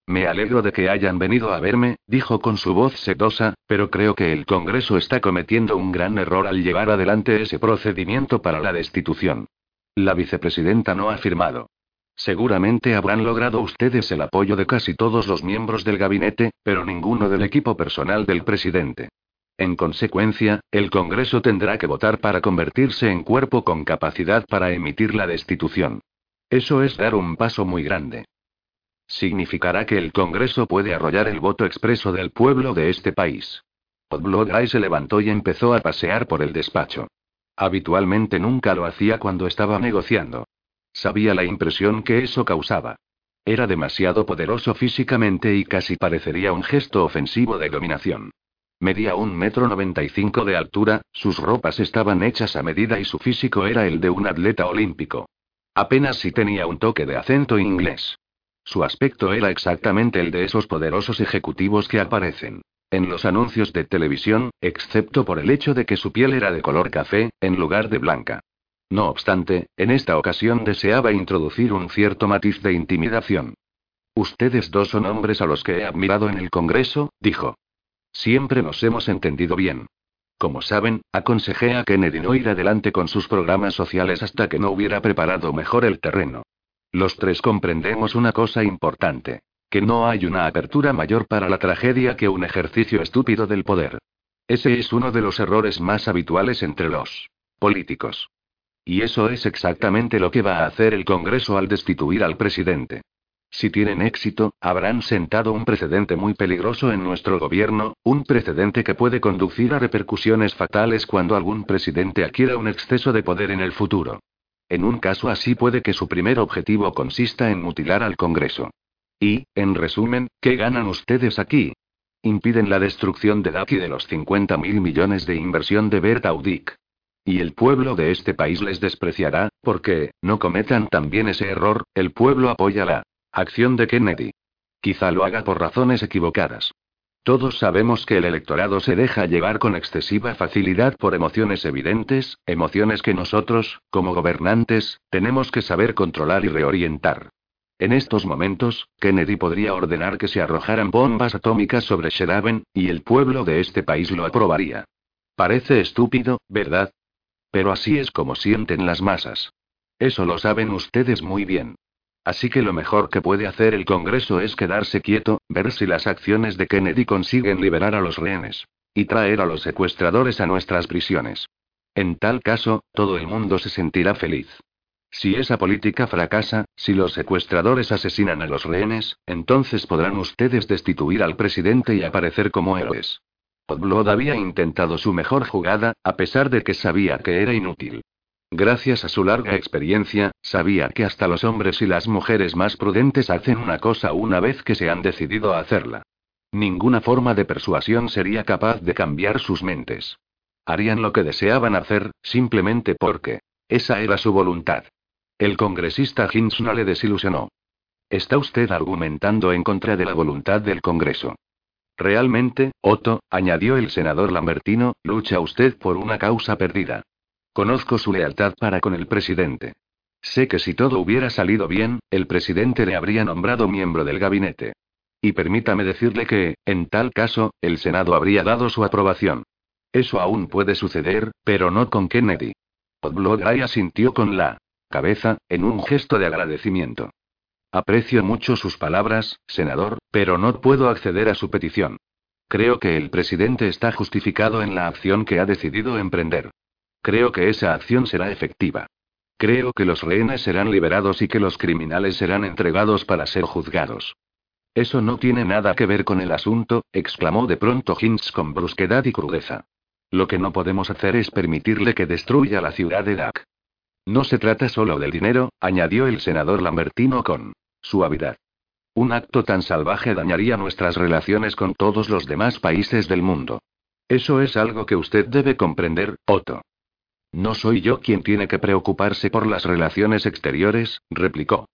Me alegro de que hayan venido a verme, dijo con su voz sedosa, pero creo que el Congreso está cometiendo un gran error al llevar adelante ese procedimiento para la destitución. La vicepresidenta no ha firmado. Seguramente habrán logrado ustedes el apoyo de casi todos los miembros del gabinete, pero ninguno del equipo personal del presidente. En consecuencia, el Congreso tendrá que votar para convertirse en cuerpo con capacidad para emitir la destitución. Eso es dar un paso muy grande. Significará que el Congreso puede arrollar el voto expreso del pueblo de este país. Podblogay se levantó y empezó a pasear por el despacho. Habitualmente nunca lo hacía cuando estaba negociando. Sabía la impresión que eso causaba. Era demasiado poderoso físicamente y casi parecería un gesto ofensivo de dominación. Medía un metro noventa y cinco de altura, sus ropas estaban hechas a medida y su físico era el de un atleta olímpico. Apenas si tenía un toque de acento inglés. Su aspecto era exactamente el de esos poderosos ejecutivos que aparecen en los anuncios de televisión, excepto por el hecho de que su piel era de color café, en lugar de blanca. No obstante, en esta ocasión deseaba introducir un cierto matiz de intimidación. Ustedes dos son hombres a los que he admirado en el Congreso, dijo. Siempre nos hemos entendido bien. Como saben, aconsejé a Kennedy no ir adelante con sus programas sociales hasta que no hubiera preparado mejor el terreno. Los tres comprendemos una cosa importante. Que no hay una apertura mayor para la tragedia que un ejercicio estúpido del poder. Ese es uno de los errores más habituales entre los políticos. Y eso es exactamente lo que va a hacer el Congreso al destituir al presidente. Si tienen éxito, habrán sentado un precedente muy peligroso en nuestro gobierno, un precedente que puede conducir a repercusiones fatales cuando algún presidente adquiera un exceso de poder en el futuro. En un caso así puede que su primer objetivo consista en mutilar al Congreso. Y, en resumen, ¿qué ganan ustedes aquí? Impiden la destrucción de DAC y de los 50 mil millones de inversión de Bert Audic. Y el pueblo de este país les despreciará, porque, no cometan también ese error, el pueblo apoya la acción de Kennedy. Quizá lo haga por razones equivocadas. Todos sabemos que el electorado se deja llevar con excesiva facilidad por emociones evidentes, emociones que nosotros, como gobernantes, tenemos que saber controlar y reorientar. En estos momentos, Kennedy podría ordenar que se arrojaran bombas atómicas sobre Sheraben, y el pueblo de este país lo aprobaría. Parece estúpido, ¿verdad? Pero así es como sienten las masas. Eso lo saben ustedes muy bien. Así que lo mejor que puede hacer el Congreso es quedarse quieto, ver si las acciones de Kennedy consiguen liberar a los rehenes. Y traer a los secuestradores a nuestras prisiones. En tal caso, todo el mundo se sentirá feliz. Si esa política fracasa, si los secuestradores asesinan a los rehenes, entonces podrán ustedes destituir al presidente y aparecer como héroes. Podblod había intentado su mejor jugada, a pesar de que sabía que era inútil. Gracias a su larga experiencia, sabía que hasta los hombres y las mujeres más prudentes hacen una cosa una vez que se han decidido a hacerla. Ninguna forma de persuasión sería capaz de cambiar sus mentes. Harían lo que deseaban hacer, simplemente porque. Esa era su voluntad. El congresista Hinz no le desilusionó. Está usted argumentando en contra de la voluntad del Congreso. Realmente, Otto, añadió el senador Lambertino, lucha usted por una causa perdida. Conozco su lealtad para con el presidente. Sé que si todo hubiera salido bien, el presidente le habría nombrado miembro del gabinete. Y permítame decirle que, en tal caso, el Senado habría dado su aprobación. Eso aún puede suceder, pero no con Kennedy. Podblogay asintió con la cabeza, en un gesto de agradecimiento. Aprecio mucho sus palabras, senador, pero no puedo acceder a su petición. Creo que el presidente está justificado en la acción que ha decidido emprender. Creo que esa acción será efectiva. Creo que los rehenes serán liberados y que los criminales serán entregados para ser juzgados. Eso no tiene nada que ver con el asunto, exclamó de pronto Hinz con brusquedad y crudeza. Lo que no podemos hacer es permitirle que destruya la ciudad de Dak. No se trata solo del dinero, añadió el senador Lambertino con suavidad. Un acto tan salvaje dañaría nuestras relaciones con todos los demás países del mundo. Eso es algo que usted debe comprender, Otto. No soy yo quien tiene que preocuparse por las relaciones exteriores, replicó.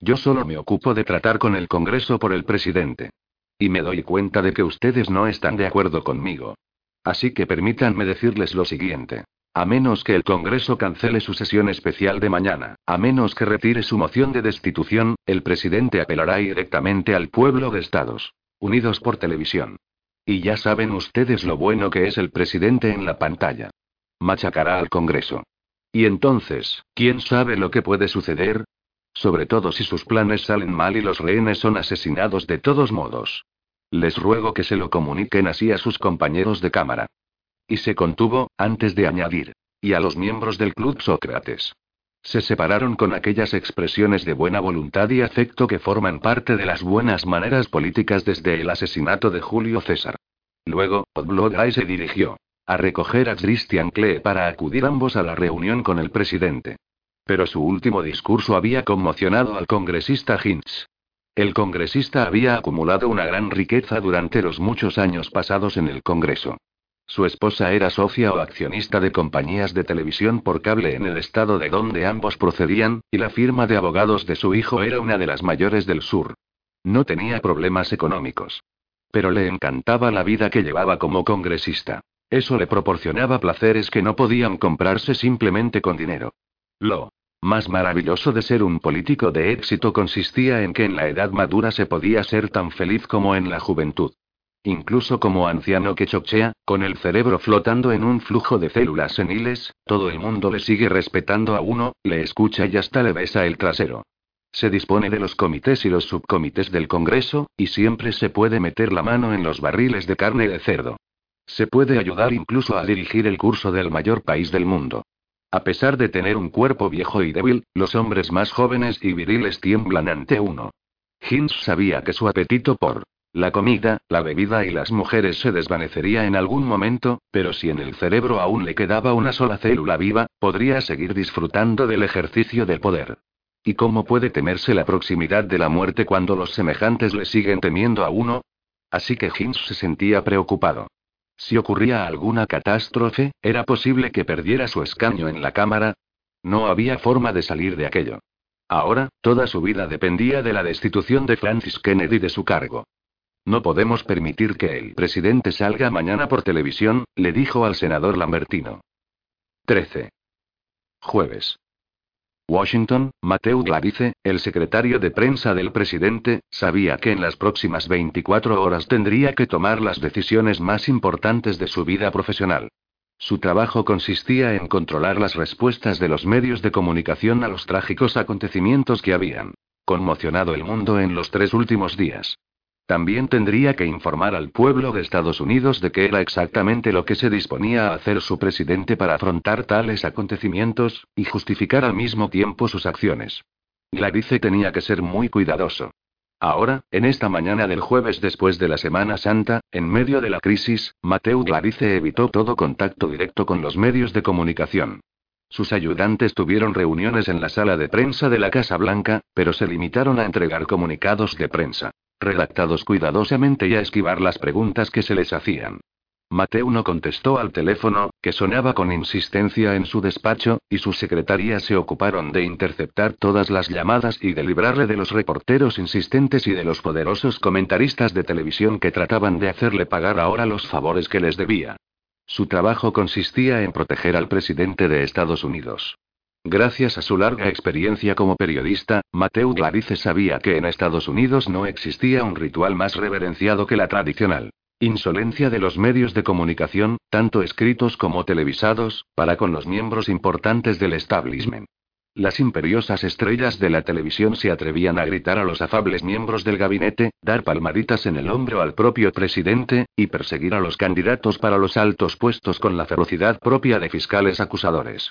Yo solo me ocupo de tratar con el Congreso por el presidente. Y me doy cuenta de que ustedes no están de acuerdo conmigo. Así que permítanme decirles lo siguiente. A menos que el Congreso cancele su sesión especial de mañana, a menos que retire su moción de destitución, el presidente apelará directamente al pueblo de Estados Unidos por televisión. Y ya saben ustedes lo bueno que es el presidente en la pantalla. Machacará al Congreso. Y entonces, ¿quién sabe lo que puede suceder? Sobre todo si sus planes salen mal y los rehenes son asesinados de todos modos. Les ruego que se lo comuniquen así a sus compañeros de cámara. Y se contuvo, antes de añadir. Y a los miembros del Club Sócrates. Se separaron con aquellas expresiones de buena voluntad y afecto que forman parte de las buenas maneras políticas desde el asesinato de Julio César. Luego, Podblogay se dirigió a recoger a Christian Klee para acudir ambos a la reunión con el presidente. Pero su último discurso había conmocionado al congresista Hinz. El congresista había acumulado una gran riqueza durante los muchos años pasados en el Congreso. Su esposa era socia o accionista de compañías de televisión por cable en el estado de donde ambos procedían, y la firma de abogados de su hijo era una de las mayores del sur. No tenía problemas económicos. Pero le encantaba la vida que llevaba como congresista. Eso le proporcionaba placeres que no podían comprarse simplemente con dinero. Lo más maravilloso de ser un político de éxito consistía en que en la edad madura se podía ser tan feliz como en la juventud. Incluso como anciano que chochea, con el cerebro flotando en un flujo de células seniles, todo el mundo le sigue respetando a uno, le escucha y hasta le besa el trasero. Se dispone de los comités y los subcomités del Congreso, y siempre se puede meter la mano en los barriles de carne de cerdo. Se puede ayudar incluso a dirigir el curso del mayor país del mundo. A pesar de tener un cuerpo viejo y débil, los hombres más jóvenes y viriles tiemblan ante uno. Hinz sabía que su apetito por la comida, la bebida y las mujeres se desvanecería en algún momento, pero si en el cerebro aún le quedaba una sola célula viva, podría seguir disfrutando del ejercicio del poder. ¿Y cómo puede temerse la proximidad de la muerte cuando los semejantes le siguen temiendo a uno? Así que Hinz se sentía preocupado. Si ocurría alguna catástrofe, ¿era posible que perdiera su escaño en la Cámara? No había forma de salir de aquello. Ahora, toda su vida dependía de la destitución de Francis Kennedy de su cargo. No podemos permitir que el presidente salga mañana por televisión, le dijo al senador Lambertino. 13. Jueves. Washington, Mateo Glavice, el secretario de prensa del presidente, sabía que en las próximas 24 horas tendría que tomar las decisiones más importantes de su vida profesional. Su trabajo consistía en controlar las respuestas de los medios de comunicación a los trágicos acontecimientos que habían conmocionado el mundo en los tres últimos días. También tendría que informar al pueblo de Estados Unidos de qué era exactamente lo que se disponía a hacer su presidente para afrontar tales acontecimientos, y justificar al mismo tiempo sus acciones. Gladice tenía que ser muy cuidadoso. Ahora, en esta mañana del jueves después de la Semana Santa, en medio de la crisis, Mateo Gladice evitó todo contacto directo con los medios de comunicación. Sus ayudantes tuvieron reuniones en la sala de prensa de la Casa Blanca, pero se limitaron a entregar comunicados de prensa redactados cuidadosamente y a esquivar las preguntas que se les hacían. Mateo no contestó al teléfono, que sonaba con insistencia en su despacho, y su secretaría se ocuparon de interceptar todas las llamadas y de librarle de los reporteros insistentes y de los poderosos comentaristas de televisión que trataban de hacerle pagar ahora los favores que les debía. Su trabajo consistía en proteger al presidente de Estados Unidos. Gracias a su larga experiencia como periodista, Mateo Gladice sabía que en Estados Unidos no existía un ritual más reverenciado que la tradicional insolencia de los medios de comunicación, tanto escritos como televisados, para con los miembros importantes del establishment. Las imperiosas estrellas de la televisión se atrevían a gritar a los afables miembros del gabinete, dar palmaditas en el hombro al propio presidente, y perseguir a los candidatos para los altos puestos con la ferocidad propia de fiscales acusadores.